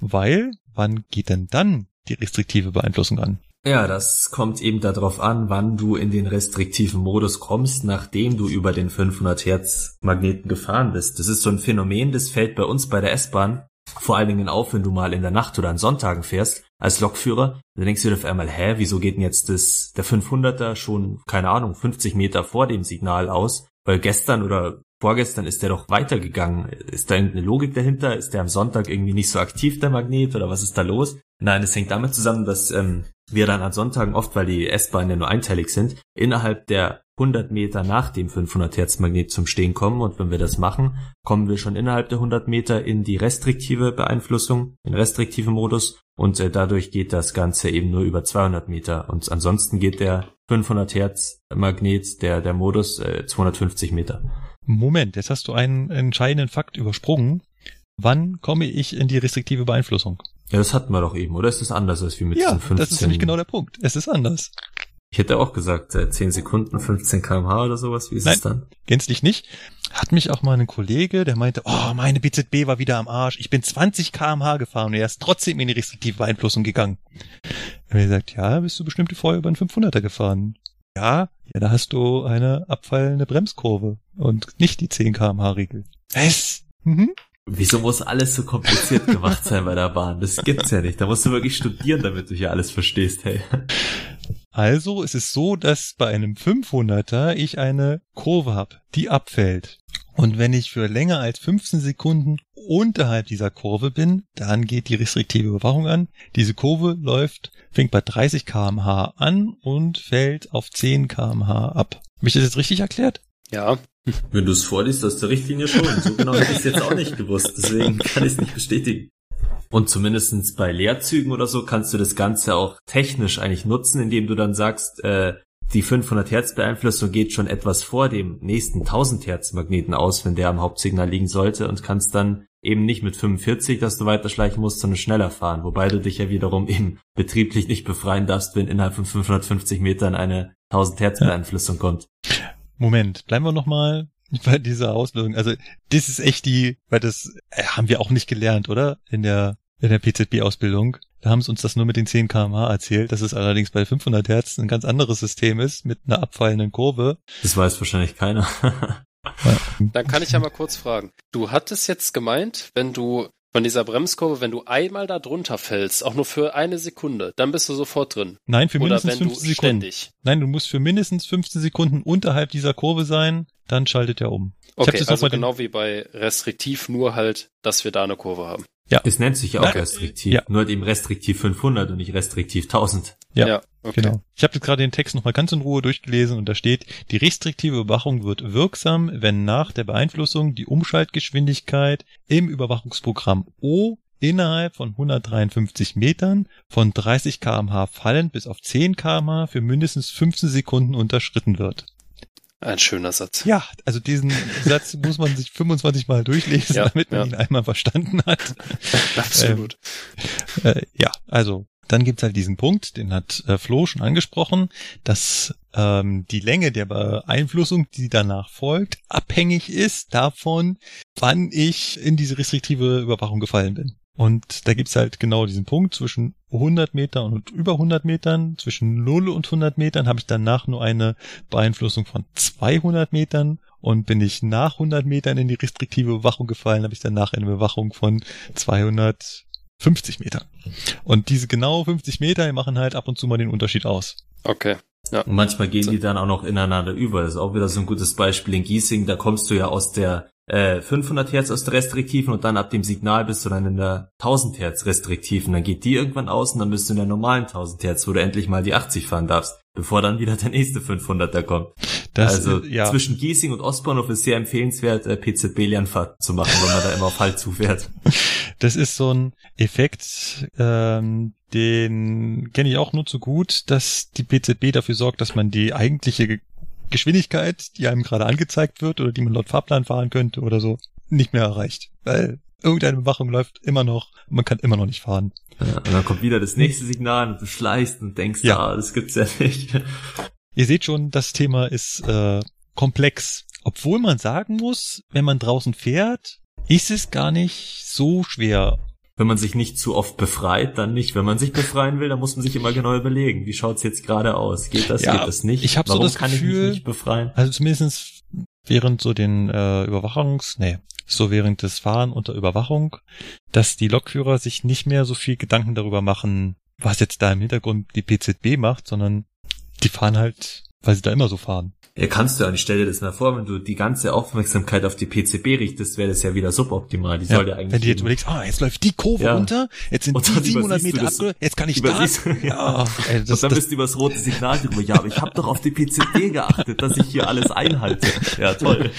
Weil, wann geht denn dann die restriktive Beeinflussung an?
Ja, das kommt eben darauf an, wann du in den restriktiven Modus kommst, nachdem du über den 500 Hertz Magneten gefahren bist. Das ist so ein Phänomen, das fällt bei uns bei der S-Bahn vor allen Dingen auf, wenn du mal in der Nacht oder an Sonntagen fährst als Lokführer. Dann denkst du dir auf einmal, hä, wieso geht denn jetzt das, der 500er schon, keine Ahnung, 50 Meter vor dem Signal aus? Weil gestern oder vorgestern ist der doch weitergegangen. Ist da irgendeine Logik dahinter? Ist der am Sonntag irgendwie nicht so aktiv, der Magnet, oder was ist da los? Nein, es hängt damit zusammen, dass ähm, wir dann an Sonntagen oft, weil die S-Bahnen ja nur einteilig sind, innerhalb der 100 Meter nach dem 500 Hertz Magnet zum Stehen kommen und wenn wir das machen, kommen wir schon innerhalb der 100 Meter in die restriktive Beeinflussung, in restriktiven Modus und äh, dadurch geht das Ganze eben nur über 200 Meter und ansonsten geht der 500 Hertz Magnet, der, der Modus, äh, 250 Meter.
Moment, jetzt hast du einen entscheidenden Fakt übersprungen. Wann komme ich in die restriktive Beeinflussung?
Ja, das hatten wir doch eben, oder ist das anders als wie mit
ja,
diesen 15?
das ist nämlich genau der Punkt. Es ist anders.
Ich hätte auch gesagt, äh, 10 Sekunden, 15 kmh oder sowas. Wie ist
Nein,
es dann?
Gänzlich nicht. Hat mich auch mal ein Kollege, der meinte, oh, meine BZB war wieder am Arsch. Ich bin 20 kmh gefahren und er ist trotzdem in die restriktive Beeinflussung gegangen. Er hat gesagt, ja, bist du bestimmt vorher über einen 500er gefahren. Ja, ja, da hast du eine abfallende Bremskurve und nicht die 10 kmh Regel. Es? Mhm.
Wieso muss alles so kompliziert gemacht sein bei der Bahn? Das gibt's ja nicht. Da musst du wirklich studieren, damit du hier alles verstehst, hey.
Also es ist so, dass bei einem 500er ich eine Kurve habe, die abfällt. Und wenn ich für länger als 15 Sekunden unterhalb dieser Kurve bin, dann geht die restriktive Überwachung an. Diese Kurve läuft, fängt bei 30 kmh an und fällt auf 10 kmh ab. Habe ich das jetzt richtig erklärt?
Ja.
Wenn du es vorliest aus der Richtlinie schon. So genau hätte ich es jetzt auch nicht gewusst. Deswegen kann ich es nicht bestätigen. Und zumindestens bei Leerzügen oder so kannst du das Ganze auch technisch eigentlich nutzen, indem du dann sagst, äh, die 500 Hertz Beeinflussung geht schon etwas vor dem nächsten 1000 Hertz Magneten aus, wenn der am Hauptsignal liegen sollte und kannst dann eben nicht mit 45, dass du weiterschleichen musst, sondern schneller fahren, wobei du dich ja wiederum eben betrieblich nicht befreien darfst, wenn innerhalb von 550 Metern eine 1000 Hertz Beeinflussung kommt.
Moment, bleiben wir nochmal bei dieser Auslösung. Also das ist echt die, weil das äh, haben wir auch nicht gelernt, oder? In der in der PZB-Ausbildung. Da haben sie uns das nur mit den 10 kmh erzählt, dass es allerdings bei 500 Hertz ein ganz anderes System ist mit einer abfallenden Kurve.
Das weiß wahrscheinlich keiner.
Dann kann ich ja mal kurz fragen. Du hattest jetzt gemeint, wenn du von dieser Bremskurve, wenn du einmal da drunter fällst, auch nur für eine Sekunde, dann bist du sofort drin.
Nein, für
Oder
mindestens
wenn du
15 Sekunden.
ständig.
Nein, du musst für mindestens 15 Sekunden unterhalb dieser Kurve sein, dann schaltet er um.
Okay,
das
also genau wie bei restriktiv, nur halt, dass wir da eine Kurve haben.
Es nennt sich ja auch
Nein,
restriktiv.
ja.
Nur halt eben restriktiv 500 und nicht restriktiv 1000.
Ja,
okay.
Genau. Ich habe jetzt gerade den Text nochmal ganz in Ruhe durchgelesen und da steht, die restriktive Überwachung wird wirksam, wenn nach der Beeinflussung die Umschaltgeschwindigkeit im Überwachungsprogramm O innerhalb von 153 Metern von 30 kmh fallend bis auf 10 kmh für mindestens 15 Sekunden unterschritten wird.
Ein schöner Satz.
Ja, also diesen Satz muss man sich 25 Mal durchlesen,
Ja,
damit man
ja.
ihn einmal verstanden hat.
Absolut.
Äh, ja, also dann gibt's halt diesen Punkt, den hat äh, Flo schon angesprochen, dass ähm, die Länge der Beeinflussung, die danach folgt, abhängig ist davon, wann ich in diese restriktive Überwachung gefallen bin. Und da gibt's halt genau diesen Punkt zwischen 100 Metern und über 100 Metern, zwischen 0 und 100 Metern habe ich danach nur eine Beeinflussung von 200 Metern und bin ich nach 100 Metern in die restriktive Überwachung gefallen, habe ich danach eine Überwachung von 250 Metern. Und diese genau 50 Meter die machen halt ab und zu mal den Unterschied aus.
Okay. Ja.
Und manchmal gehen die dann auch noch ineinander über. Das ist auch wieder so ein gutes Beispiel in Giesing. Da kommst du ja aus der äh, 500 Hertz aus der restriktiven und dann ab dem Signal bist du dann in der 1000 Hertz restriktiven. Dann geht die irgendwann aus und dann bist du in der normalen 1000 Hertz, wo du endlich mal die 80 fahren darfst, bevor dann wieder der nächste 500er kommt.
Das,
also
äh, ja,
zwischen Giesing und Ostbahnhof ist sehr empfehlenswert, äh, PZB-Lernfahrt zu machen, wenn man da immer auf Halt zufährt.
das ist so ein Effekt, ähm, den kenne ich auch nur zu gut, dass die PZB dafür sorgt, dass man die eigentliche Ge- Geschwindigkeit, die einem gerade angezeigt wird oder die man laut Fahrplan fahren könnte oder so, nicht mehr erreicht. Weil irgendeine Bewachung läuft immer noch, und man kann immer noch nicht fahren.
Ja, und dann kommt wieder das nächste Signal und du schleißt und denkst,
Ja.
ah, das gibt's ja nicht.
Ihr seht schon, das Thema ist äh, komplex. Obwohl man sagen muss, wenn man draußen fährt, ist es gar nicht so schwer.
Wenn man sich nicht zu oft befreit, dann nicht. Wenn man sich befreien will, dann muss man sich immer genau überlegen, wie schaut's jetzt gerade aus? Geht das,
Ja,
geht das nicht?
ich hab so
Warum
das
kann ich
Gefühl-
mich nicht befreien?
Also zumindest während so den äh, Überwachungs, nee, so während des Fahren unter Überwachung, dass die Lokführer sich nicht mehr so viel Gedanken darüber machen, was jetzt da im Hintergrund die PZB macht, sondern die fahren halt, weil sie da immer so fahren.
Ja, kannst du ja nicht. Stell dir das mal vor, wenn du die ganze Aufmerksamkeit auf die PCB richtest, wäre das ja wieder suboptimal. Die
ja,
soll ja eigentlich.
Wenn du jetzt überlegst, ah, jetzt läuft die Kurve ja. runter, jetzt sind die 700 Meter abge, jetzt kann ich da.
Ja, ey, das, Und dann das, bist du übers rote Signal drüber. Ja, aber ich habe doch auf die PCB geachtet, dass ich hier alles einhalte. Ja, toll.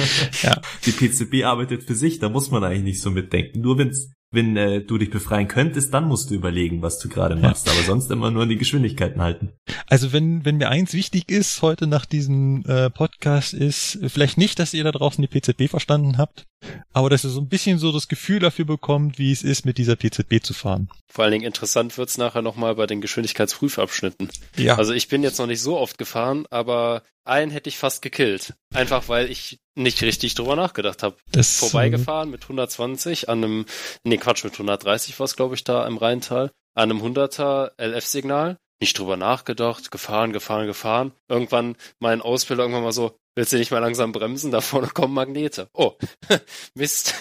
Ja. Die PCB arbeitet für sich, da muss man eigentlich nicht so mitdenken. Nur wenn's wenn äh, du dich befreien könntest, dann musst du überlegen, was du gerade machst. Aber sonst immer nur die Geschwindigkeiten halten.
Also wenn, wenn mir eins wichtig ist heute nach diesem äh, Podcast ist, vielleicht nicht, dass ihr da draußen die PZB verstanden habt, aber dass ihr so ein bisschen so das Gefühl dafür bekommt, wie es ist, mit dieser PZB zu fahren.
Vor allen Dingen interessant wird's nachher nochmal bei den Geschwindigkeitsprüfabschnitten. Ja. Also ich bin jetzt noch nicht so oft gefahren, aber einen hätte ich fast gekillt. Einfach weil ich nicht richtig drüber nachgedacht habe. Vorbeigefahren mit 120 an einem, nee Quatsch, mit 130 war es glaube ich da im Rheintal, an einem 100er LF-Signal. Nicht drüber nachgedacht, gefahren, gefahren, gefahren. Irgendwann mein Ausbilder irgendwann mal so, willst du nicht mal langsam bremsen? Da vorne kommen Magnete. Oh, Mist.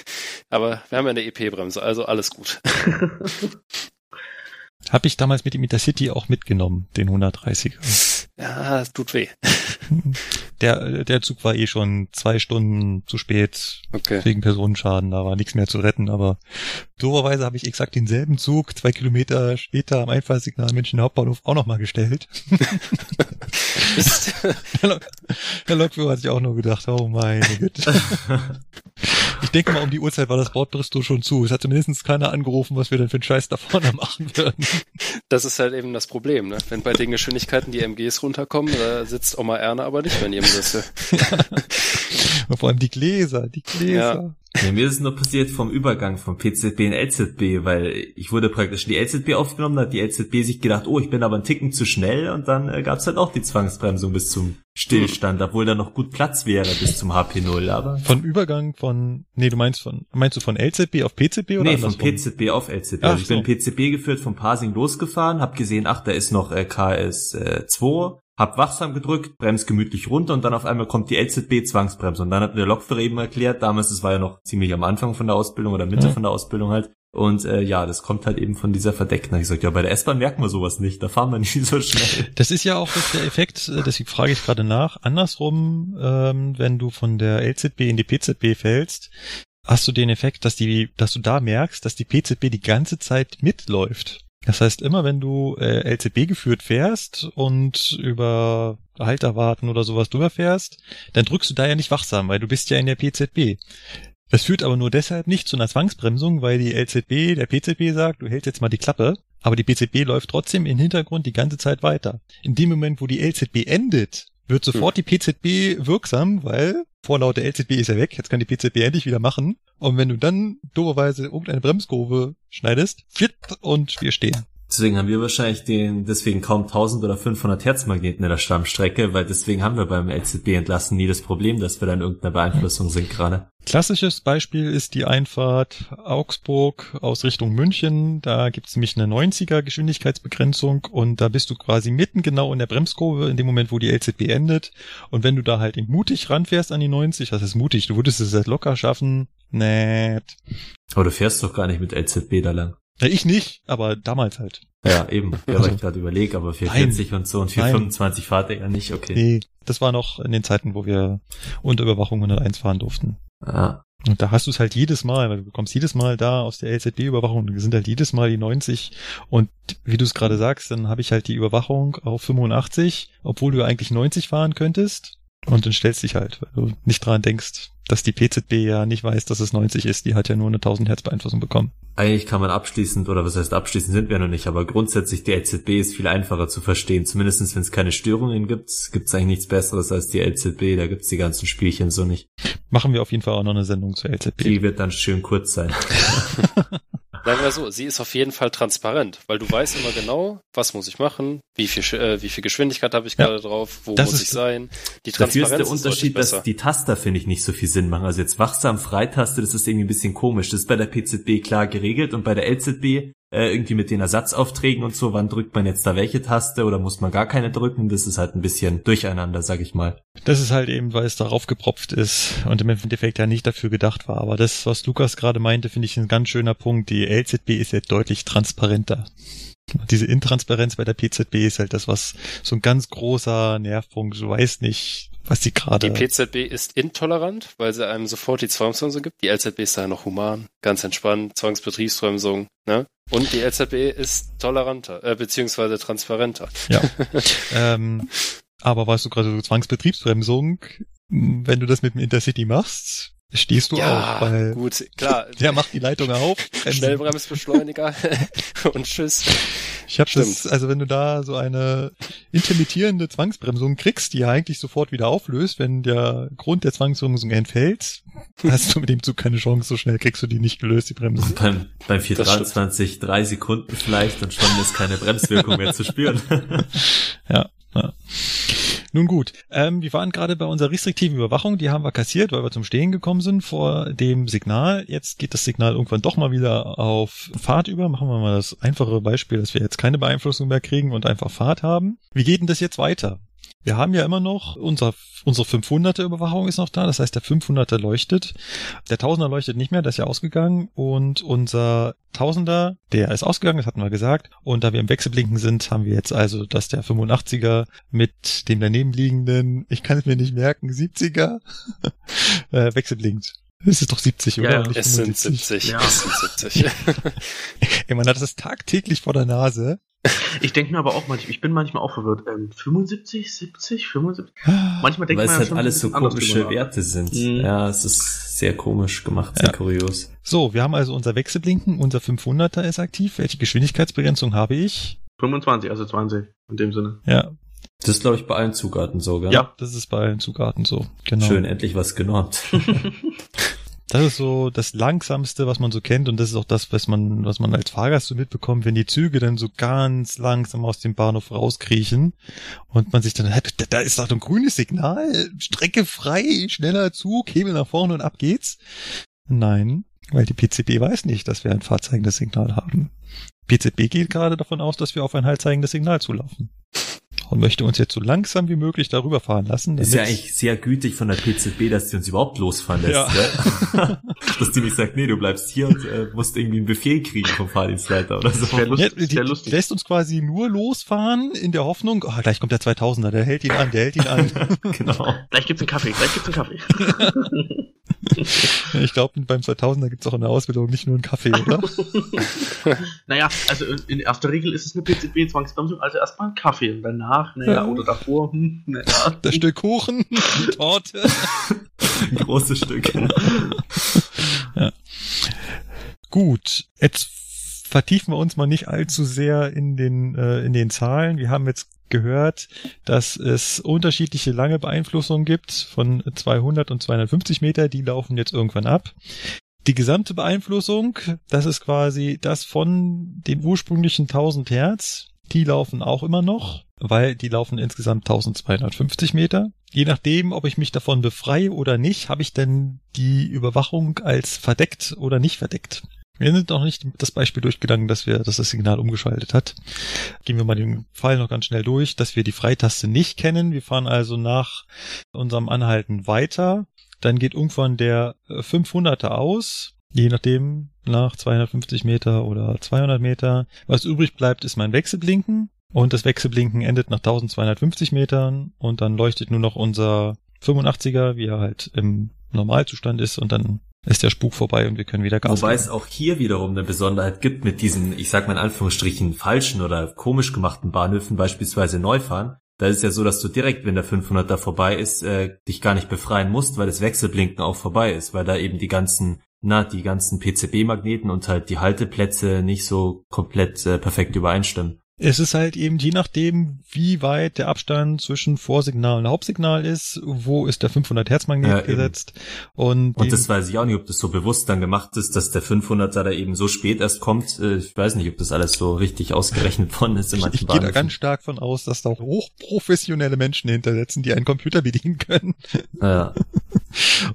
Aber wir haben ja eine EP-Bremse, also alles gut.
Habe ich damals mit dem Intercity auch mitgenommen, den 130er.
Ja, es tut weh.
Der, der Zug war eh schon zwei Stunden zu spät okay. wegen Personenschaden, da war nichts mehr zu retten, aber doberweise habe ich exakt denselben Zug zwei Kilometer später am Einfallsignal München Hauptbahnhof auch nochmal gestellt. der Lokführer hat sich auch nur gedacht, oh meine Güte. Ich denke mal, um die Uhrzeit war das Bordbristow schon zu. Es hat zumindest keiner angerufen, was wir denn für einen Scheiß da vorne machen würden.
Das ist halt eben das Problem, ne? Wenn bei den Geschwindigkeiten die MGs runterkommen, da sitzt Oma Erna aber nicht mehr in ihrem Sessel.
Ja. Vor allem die Gläser, die Gläser.
Ja, mir ist es nur passiert vom Übergang vom PZB in LZB, weil ich wurde praktisch in die LZB aufgenommen, da hat die LZB sich gedacht, oh, ich bin aber ein Ticken zu schnell und dann äh, gab's halt auch die Zwangsbremsung bis zum Stillstand, obwohl da noch gut Platz wäre bis zum HP0, aber.
Von Übergang von, nee, du meinst von, meinst du von LZB auf PZB oder?
Nee, von PZB auf LZB. Ach, also ich so. bin PZB geführt von Parsing losgefahren, hab gesehen, ach, da ist noch äh, KS2, hab wachsam gedrückt, bremst gemütlich runter und dann auf einmal kommt die LZB Zwangsbremse. Und dann hat mir der Lokführer eben erklärt, damals, das war ja noch ziemlich am Anfang von der Ausbildung oder Mitte ja. von der Ausbildung halt. Und äh, ja, das kommt halt eben von dieser Verdeckung. Ich sag, ja, bei der S-Bahn merken wir sowas nicht, da fahren wir nicht so schnell.
Das ist ja auch der Effekt, äh, deswegen frage ich gerade nach. Andersrum, ähm, wenn du von der LZB in die PZB fällst, hast du den Effekt, dass die, dass du da merkst, dass die PZB die ganze Zeit mitläuft. Das heißt, immer wenn du äh, LZB geführt fährst und über Halterwarten oder sowas drüber fährst, dann drückst du da ja nicht wachsam, weil du bist ja in der PZB. Das führt aber nur deshalb nicht zu einer Zwangsbremsung, weil die LZB, der PZB sagt, du hältst jetzt mal die Klappe, aber die PZB läuft trotzdem im Hintergrund die ganze Zeit weiter. In dem Moment, wo die LZB endet, wird sofort hm. die PZB wirksam, weil Vorlaut der LZB ist ja weg, jetzt kann die PZB endlich wieder machen. Und wenn du dann doberweise irgendeine Bremskurve schneidest, flitt und wir stehen.
Deswegen haben wir wahrscheinlich den, deswegen kaum 1000 oder 500 Hertz Magneten in der Stammstrecke, weil deswegen haben wir beim LZB entlassen nie das Problem, dass wir da in irgendeiner Beeinflussung sind gerade.
Klassisches Beispiel ist die Einfahrt Augsburg aus Richtung München. Da gibt's nämlich eine 90er Geschwindigkeitsbegrenzung und da bist du quasi mitten genau in der Bremskurve in dem Moment, wo die LZB endet. Und wenn du da halt mutig ranfährst an die 90, das ist mutig, du würdest es halt locker schaffen. Nett.
Aber du fährst doch gar nicht mit LZB da lang.
Ja, ich nicht, aber damals halt.
Ja, eben. Ja, also, weil ich gerade überlege, aber 440 nein, und so und 425 fahrt ja nicht, okay. Nee,
das war noch in den Zeiten, wo wir unter Überwachung 101 fahren durften.
Ah.
Und da hast du es halt jedes Mal, weil du kommst jedes Mal da aus der LZB-Überwachung, und sind halt jedes Mal die 90 und wie du es gerade sagst, dann habe ich halt die Überwachung auf 85, obwohl du eigentlich 90 fahren könntest und dann stellst dich halt, weil du nicht dran denkst, dass die PZB ja nicht weiß, dass es 90 ist. Die hat ja nur eine 1000 Hertz Beeinflussung bekommen.
Eigentlich kann man abschließend, oder was heißt abschließend sind wir noch nicht, aber grundsätzlich die LZB ist viel einfacher zu verstehen. Zumindestens wenn es keine Störungen gibt, gibt es eigentlich nichts Besseres als die LZB. Da gibt's die ganzen Spielchen so nicht.
Machen wir auf jeden Fall auch noch eine Sendung zur LZB.
Die wird dann schön kurz sein.
Sagen wir so, sie ist auf jeden Fall transparent, weil du weißt immer genau, was muss ich machen, wie viel, äh, wie viel Geschwindigkeit habe ich ja, gerade drauf, wo muss ich sein.
Die Transparenz Dafür ist der Unterschied, ist dass die Taster, finde ich, nicht so viel Sinn machen. Also jetzt wachsam Freitaste, das ist irgendwie ein bisschen komisch. Das ist bei der PZB klar geregelt und bei der LZB äh, irgendwie mit den Ersatzaufträgen und so, wann drückt man jetzt da welche Taste oder muss man gar keine drücken? Das ist halt ein bisschen durcheinander, sag ich mal.
Das ist halt eben, weil es darauf gepropft ist und im Endeffekt ja nicht dafür gedacht war. Aber das, was Lukas gerade meinte, finde ich ein ganz schöner Punkt. Die LZB ist jetzt deutlich transparenter. Diese Intransparenz bei der PZB ist halt das, was so ein ganz großer Nervpunkt, du weißt nicht, was die gerade.
Die PZB ist intolerant, weil sie einem sofort die Zwangsbremsung gibt. Die LZB ist da noch human, ganz entspannt, Zwangsbetriebsbremsung, ne? Und die LZB ist toleranter, äh, beziehungsweise transparenter.
Ja. ähm, aber weißt du gerade so Zwangsbetriebsbremsung, wenn du das mit dem Intercity machst, stehst du
ja,
auch, weil
gut, klar.
der macht die Leitung auf.
Schnellbremsbeschleuniger und tschüss.
Ich habe das, also wenn du da so eine intermittierende Zwangsbremsung kriegst, die ja eigentlich sofort wieder auflöst, wenn der Grund der Zwangsbremsung entfällt, hast du mit dem Zug keine Chance, so schnell kriegst du die nicht gelöst, die Bremse.
Beim, beim 423 drei Sekunden vielleicht und schon ist keine Bremswirkung mehr zu spüren.
ja, ja. Nun gut, ähm, wir waren gerade bei unserer restriktiven Überwachung, die haben wir kassiert, weil wir zum Stehen gekommen sind vor dem Signal. Jetzt geht das Signal irgendwann doch mal wieder auf Fahrt über. Machen wir mal das einfache Beispiel, dass wir jetzt keine Beeinflussung mehr kriegen und einfach Fahrt haben. Wie geht denn das jetzt weiter? Wir haben ja immer noch, unser, unsere 500er Überwachung ist noch da, das heißt der 500er leuchtet. Der 1000er leuchtet nicht mehr, der ist ja ausgegangen und unser 1000er, der ist ausgegangen, das hatten wir gesagt. Und da wir im Wechselblinken sind, haben wir jetzt also, dass der 85er mit dem daneben liegenden, ich kann es mir nicht merken, 70er äh, wechselblinkt. Es ist doch 70, oder?
Ja, es sind 70. Ja. Es sind 70.
Ey, man hat das tagtäglich vor der Nase.
Ich denke mir aber auch manchmal, ich bin manchmal auch verwirrt. Ähm, 75, 70, 75?
Manchmal denkt Weil man es halt alles so komische Werte sind. Mhm. Ja, es ist sehr komisch gemacht, sehr ja. kurios.
So, wir haben also unser Wechselblinken, unser 500er ist aktiv. Welche Geschwindigkeitsbegrenzung habe ich?
25, also 20 in dem Sinne.
Ja.
Das ist, glaube ich, bei allen Zugarten so, gell?
Ja, das ist bei allen Zugarten so, genau.
Schön, endlich was genormt.
Das ist so das langsamste, was man so kennt und das ist auch das, was man, was man als Fahrgast so mitbekommt, wenn die Züge dann so ganz langsam aus dem Bahnhof rauskriechen und man sich dann, da ist doch ein grünes Signal, Strecke frei, schneller Zug, Hebel nach vorne und ab geht's. Nein, weil die PCB weiß nicht, dass wir ein fahrzeigendes Signal haben. PCB geht gerade davon aus, dass wir auf ein haltzeigendes Signal zulaufen und möchte uns jetzt so langsam wie möglich darüber fahren lassen.
Ist ja eigentlich sehr gütig von der PZB, dass sie uns überhaupt losfahren lässt. Ja. dass die nicht sagt, nee, du bleibst hier und äh, musst irgendwie einen Befehl kriegen vom Fahrdienstleiter oder so.
Ja, die, die lässt uns quasi nur losfahren in der Hoffnung, oh, gleich kommt der 2000er, der hält ihn an, der hält ihn an.
genau. Gleich gibt's einen Kaffee, gleich gibt's einen Kaffee.
ich glaube, beim 2000er gibt's auch in der Ausbildung nicht nur einen Kaffee, oder?
naja, also in erster Regel ist es eine PZB-Zwangsbremsung, also erstmal ein Kaffee und danach, naja, ja. oder davor, hm, naja.
Das Stück Kuchen, die Torte.
ein großes Stück.
ja. Gut, jetzt vertiefen wir uns mal nicht allzu sehr in den, äh, in den Zahlen. Wir haben jetzt gehört, dass es unterschiedliche lange Beeinflussungen gibt von 200 und 250 Meter. Die laufen jetzt irgendwann ab. Die gesamte Beeinflussung, das ist quasi das von den ursprünglichen 1000 Hertz. Die laufen auch immer noch, weil die laufen insgesamt 1250 Meter. Je nachdem, ob ich mich davon befreie oder nicht, habe ich denn die Überwachung als verdeckt oder nicht verdeckt. Wir sind noch nicht das Beispiel durchgegangen, dass wir, dass das Signal umgeschaltet hat. Gehen wir mal den Fall noch ganz schnell durch, dass wir die Freitaste nicht kennen. Wir fahren also nach unserem Anhalten weiter. Dann geht irgendwann der 500er aus. Je nachdem, nach 250 Meter oder 200 Meter. Was übrig bleibt, ist mein Wechselblinken. Und das Wechselblinken endet nach 1250 Metern und dann leuchtet nur noch unser 85er, wie er halt im Normalzustand ist und dann ist der Spuk vorbei und wir können wieder
Gas Wobei es auch hier wiederum eine Besonderheit gibt mit diesen, ich sag mal in Anführungsstrichen, falschen oder komisch gemachten Bahnhöfen, beispielsweise Neufahren. Da ist es ja so, dass du direkt, wenn der 500er vorbei ist, äh, dich gar nicht befreien musst, weil das Wechselblinken auch vorbei ist, weil da eben die ganzen, na, die ganzen PCB-Magneten und halt die Halteplätze nicht so komplett äh, perfekt übereinstimmen.
Es ist halt eben je nachdem, wie weit der Abstand zwischen Vorsignal und Hauptsignal ist, wo ist der 500 Hertz Magnet ja, gesetzt. Und,
und das weiß ich auch nicht, ob das so bewusst dann gemacht ist, dass der 500er da eben so spät erst kommt. Äh, ich weiß nicht, ob das alles so richtig ausgerechnet worden ist.
In ich ich gehe da ganz stark von aus, dass da hochprofessionelle Menschen hintersetzen, die einen Computer bedienen können.
Ja.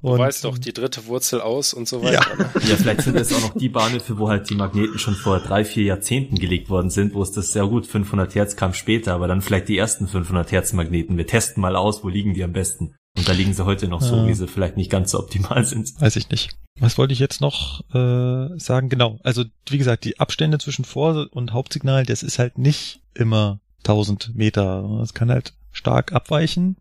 Du und, weißt doch die dritte Wurzel aus und so weiter.
Ja. Ne? ja, vielleicht sind das auch noch die Bahnhöfe, wo halt die Magneten schon vor drei, vier Jahrzehnten gelegt worden sind, wo es das sehr gut, 500 Hertz kam später, aber dann vielleicht die ersten 500 Hertz Magneten. Wir testen mal aus, wo liegen die am besten. Und da liegen sie heute noch so, äh, wie sie vielleicht nicht ganz so optimal sind.
Weiß ich nicht. Was wollte ich jetzt noch äh, sagen? Genau, also wie gesagt, die Abstände zwischen Vor- und Hauptsignal, das ist halt nicht immer 1000 Meter. Es kann halt stark abweichen.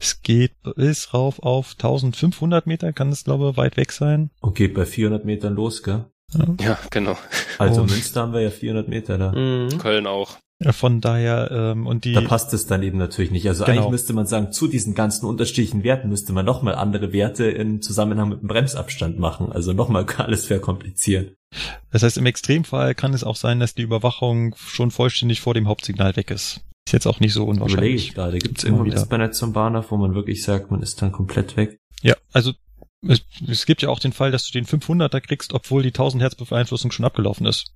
Es geht bis rauf auf 1500 Meter, kann es glaube ich weit weg sein.
Und geht bei 400 Metern los, gell?
Ja, ja genau.
Also und Münster haben wir ja 400 Meter da.
Mhm. Köln auch.
Ja, von daher ähm, und die.
Da passt es dann eben natürlich nicht. Also genau. eigentlich müsste man sagen, zu diesen ganzen unterschiedlichen Werten müsste man nochmal andere Werte im Zusammenhang mit dem Bremsabstand machen. Also nochmal alles verkomplizieren.
Das heißt, im Extremfall kann es auch sein, dass die Überwachung schon vollständig vor dem Hauptsignal weg ist. Ist jetzt auch nicht so unwahrscheinlich. Überlege
ich gerade. Gibt es irgendwo ein S-Bahn zum Bahnhof, wo man wirklich sagt, man ist dann komplett weg?
Ja, also es, es gibt ja auch den Fall, dass du den 500er kriegst, obwohl die 1000 Hertz Beeinflussung schon abgelaufen ist.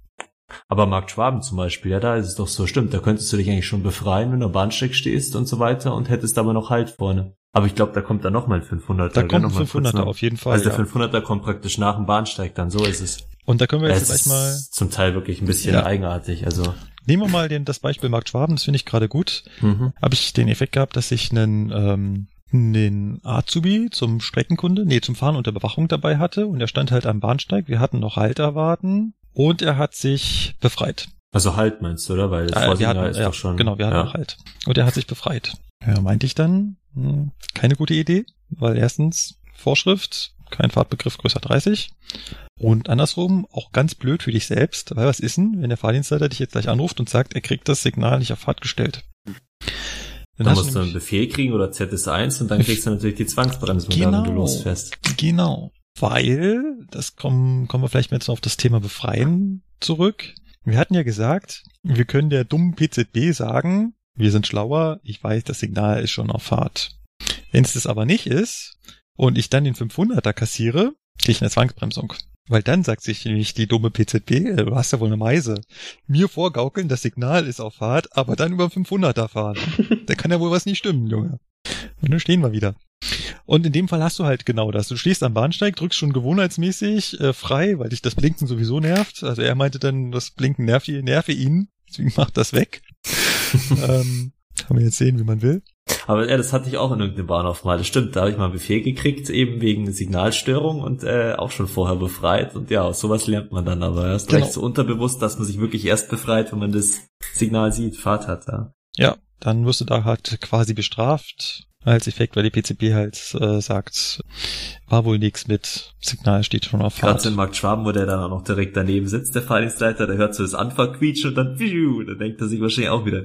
Aber Markt Schwaben zum Beispiel, ja, da ist es doch so, stimmt, da könntest du dich eigentlich schon befreien, wenn du am Bahnsteig stehst und so weiter und hättest aber noch Halt vorne. Aber ich glaube, da kommt dann nochmal ein 500er.
Da kommt ein 500er auf jeden Fall.
Also der ja. 500er kommt praktisch nach dem Bahnsteig dann, so ist es.
Und da können wir jetzt gleich mal...
Zum Teil wirklich ein bisschen ja. eigenartig, also...
Nehmen wir mal den, das Beispiel Markt Schwaben, das finde ich gerade gut. Mhm. Habe ich den Effekt gehabt, dass ich einen, ähm, einen Azubi zum Streckenkunde, nee, zum Fahren unter Bewachung dabei hatte und er stand halt am Bahnsteig. Wir hatten noch Halt erwarten und er hat sich befreit.
Also Halt meinst du, oder? Weil das
äh, wir hatten, ist ja, doch schon. Genau, wir hatten ja. noch Halt. Und er hat sich befreit. Ja, meinte ich dann, hm, keine gute Idee, weil erstens Vorschrift, kein Fahrtbegriff größer 30. Und andersrum, auch ganz blöd für dich selbst, weil was ist denn, wenn der Fahrdienstleiter dich jetzt gleich anruft und sagt, er kriegt das Signal nicht auf Fahrt gestellt?
Dann, dann musst du einen Befehl kriegen oder ZS1 und dann kriegst du natürlich die Zwangsbremsung, genau, wenn du losfährst.
Genau. Weil, das kommen, kommen wir vielleicht jetzt auf das Thema Befreien zurück. Wir hatten ja gesagt, wir können der dummen PZB sagen, wir sind schlauer, ich weiß, das Signal ist schon auf Fahrt. Wenn es das aber nicht ist und ich dann den 500er kassiere, kriege ich eine Zwangsbremsung. Weil dann sagt sich nämlich die dumme PZB, äh, du hast ja wohl eine Meise. Mir vorgaukeln, das Signal ist auf Fahrt, aber dann über 500er fahren. da kann ja wohl was nicht stimmen, Junge. Und dann stehen wir wieder. Und in dem Fall hast du halt genau das. Du stehst am Bahnsteig, drückst schon gewohnheitsmäßig äh, frei, weil dich das Blinken sowieso nervt. Also er meinte dann, das Blinken nervt, nerve ihn, deswegen macht das weg. ähm, kann man jetzt sehen, wie man will.
Aber ja, das hatte ich auch in irgendeinem Bahnhof mal. Das stimmt, da habe ich mal einen Befehl gekriegt, eben wegen Signalstörung und äh, auch schon vorher befreit. Und ja, sowas lernt man dann aber erst genau. recht so unterbewusst, dass man sich wirklich erst befreit, wenn man das Signal sieht, Fahrt hat. Ja,
ja dann wirst du da halt quasi bestraft als Effekt, weil die PCB halt äh, sagt, war wohl nichts mit Signal steht schon auf
Fahrt. Gerade in Markt Schwaben, wo der dann auch noch direkt daneben sitzt, der Fahrdienstleiter, der hört so das Anfang quietschen und dann, dann denkt er sich wahrscheinlich auch wieder,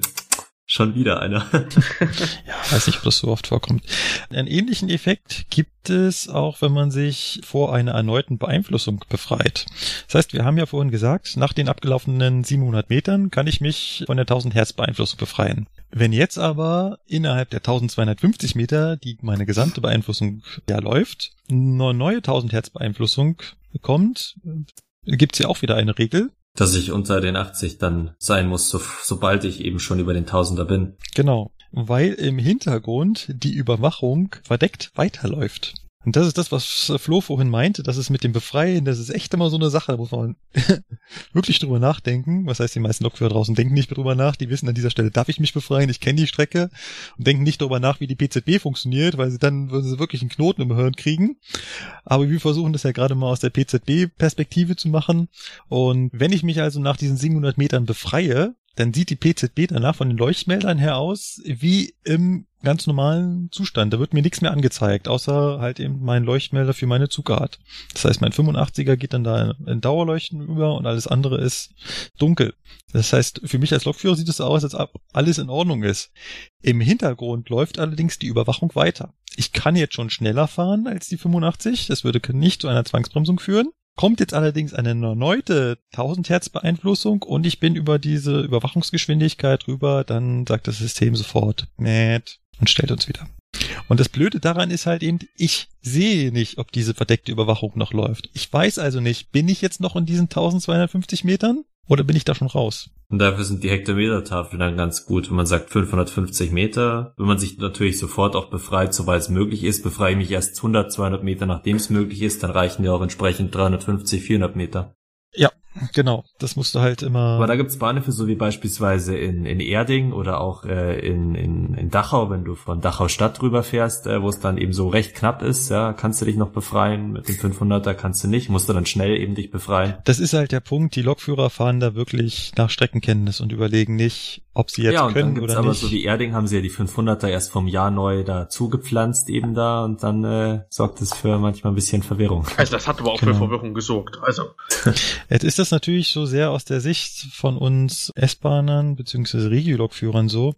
Schon wieder einer.
ja, weiß nicht, ob das so oft vorkommt. Einen ähnlichen Effekt gibt es auch, wenn man sich vor einer erneuten Beeinflussung befreit. Das heißt, wir haben ja vorhin gesagt, nach den abgelaufenen 700 Metern kann ich mich von der 1000 Hertz Beeinflussung befreien. Wenn jetzt aber innerhalb der 1250 Meter, die meine gesamte Beeinflussung ja läuft, eine neue 1000 Hertz Beeinflussung kommt, gibt es ja auch wieder eine Regel,
dass ich unter den 80 dann sein muss, so, sobald ich eben schon über den Tausender bin.
Genau, weil im Hintergrund die Überwachung verdeckt weiterläuft. Und das ist das, was Flo vorhin meinte, dass es mit dem Befreien, das ist echt immer so eine Sache, da muss man wirklich drüber nachdenken. Was heißt, die meisten Lokführer draußen denken nicht drüber nach, die wissen an dieser Stelle, darf ich mich befreien, ich kenne die Strecke und denken nicht darüber nach, wie die PZB funktioniert, weil sie dann würden sie wirklich einen Knoten im Hirn kriegen. Aber wir versuchen das ja gerade mal aus der PZB-Perspektive zu machen. Und wenn ich mich also nach diesen 700 Metern befreie, dann sieht die PZB danach von den Leuchtmeldern her aus wie im ganz normalen Zustand. Da wird mir nichts mehr angezeigt, außer halt eben mein Leuchtmelder für meine Zugart. Das heißt, mein 85er geht dann da in Dauerleuchten über und alles andere ist dunkel. Das heißt, für mich als Lokführer sieht es aus, als ob alles in Ordnung ist. Im Hintergrund läuft allerdings die Überwachung weiter. Ich kann jetzt schon schneller fahren als die 85. Das würde nicht zu einer Zwangsbremsung führen. Kommt jetzt allerdings eine erneute 1000 Hertz Beeinflussung und ich bin über diese Überwachungsgeschwindigkeit rüber, dann sagt das System sofort, mad, und stellt uns wieder. Und das Blöde daran ist halt eben, ich sehe nicht, ob diese verdeckte Überwachung noch läuft. Ich weiß also nicht, bin ich jetzt noch in diesen 1250 Metern oder bin ich da schon raus?
Und dafür sind die Hektometertafeln dann ganz gut. Wenn man sagt 550 Meter, wenn man sich natürlich sofort auch befreit, soweit es möglich ist, befreie ich mich erst 100, 200 Meter, nachdem es möglich ist, dann reichen ja auch entsprechend 350, 400 Meter.
Ja, genau. Das musst du halt immer.
Aber da gibt's Bahnhöfe, so wie beispielsweise in, in Erding oder auch äh, in, in, in Dachau, wenn du von Dachau Stadt drüber fährst, äh, wo es dann eben so recht knapp ist, ja, kannst du dich noch befreien. Mit dem 500er kannst du nicht, musst du dann schnell eben dich befreien.
Das ist halt der Punkt. Die Lokführer fahren da wirklich nach Streckenkenntnis und überlegen nicht, ob sie jetzt ja, und können dann gibt's oder
aber
nicht.
so wie Erding haben sie ja die 500er erst vom Jahr neu da zugepflanzt eben da und dann äh, sorgt es für manchmal ein bisschen Verwirrung.
Also das hat aber auch genau. für Verwirrung gesorgt. Also
jetzt ist das natürlich so sehr aus der Sicht von uns S-Bahnern beziehungsweise Regiolokführern so.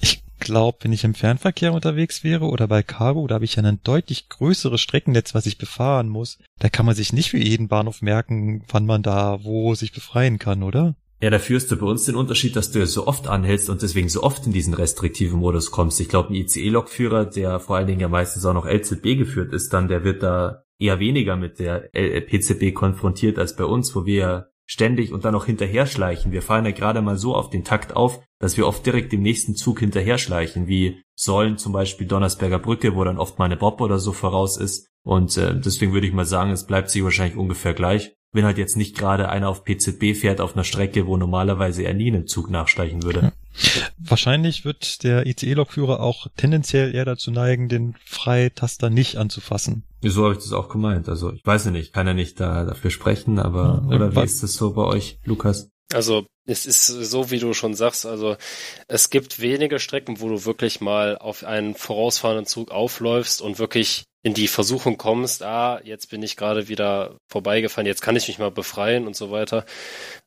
Ich glaube, wenn ich im Fernverkehr unterwegs wäre oder bei Cargo, da habe ich ja ein deutlich größeres Streckennetz, was ich befahren muss. Da kann man sich nicht für jeden Bahnhof merken, wann man da wo sich befreien kann, oder?
Ja, da führst du bei uns den Unterschied, dass du so oft anhältst und deswegen so oft in diesen restriktiven Modus kommst. Ich glaube, ein ICE-Lokführer, der vor allen Dingen ja meistens auch noch LZB geführt ist, dann der wird da eher weniger mit der PCB konfrontiert als bei uns, wo wir ständig und dann noch hinterher schleichen. Wir fahren ja gerade mal so auf den Takt auf, dass wir oft direkt dem nächsten Zug hinterher schleichen, wie Säulen zum Beispiel Donnersberger Brücke, wo dann oft mal eine Bob oder so voraus ist. Und äh, deswegen würde ich mal sagen, es bleibt sich wahrscheinlich ungefähr gleich wenn halt jetzt nicht gerade einer auf PZB fährt auf einer Strecke, wo normalerweise er nie einen Zug nachschleichen würde. Ja.
Wahrscheinlich wird der ICE-Lokführer auch tendenziell eher dazu neigen, den Freitaster nicht anzufassen.
So habe ich das auch gemeint. Also ich weiß ja nicht, kann er nicht da dafür sprechen, aber ja, oder wie ist das so bei euch, Lukas?
Also es ist so, wie du schon sagst, also es gibt wenige Strecken, wo du wirklich mal auf einen vorausfahrenden Zug aufläufst und wirklich in die Versuchung kommst, ah, jetzt bin ich gerade wieder vorbeigefahren, jetzt kann ich mich mal befreien und so weiter.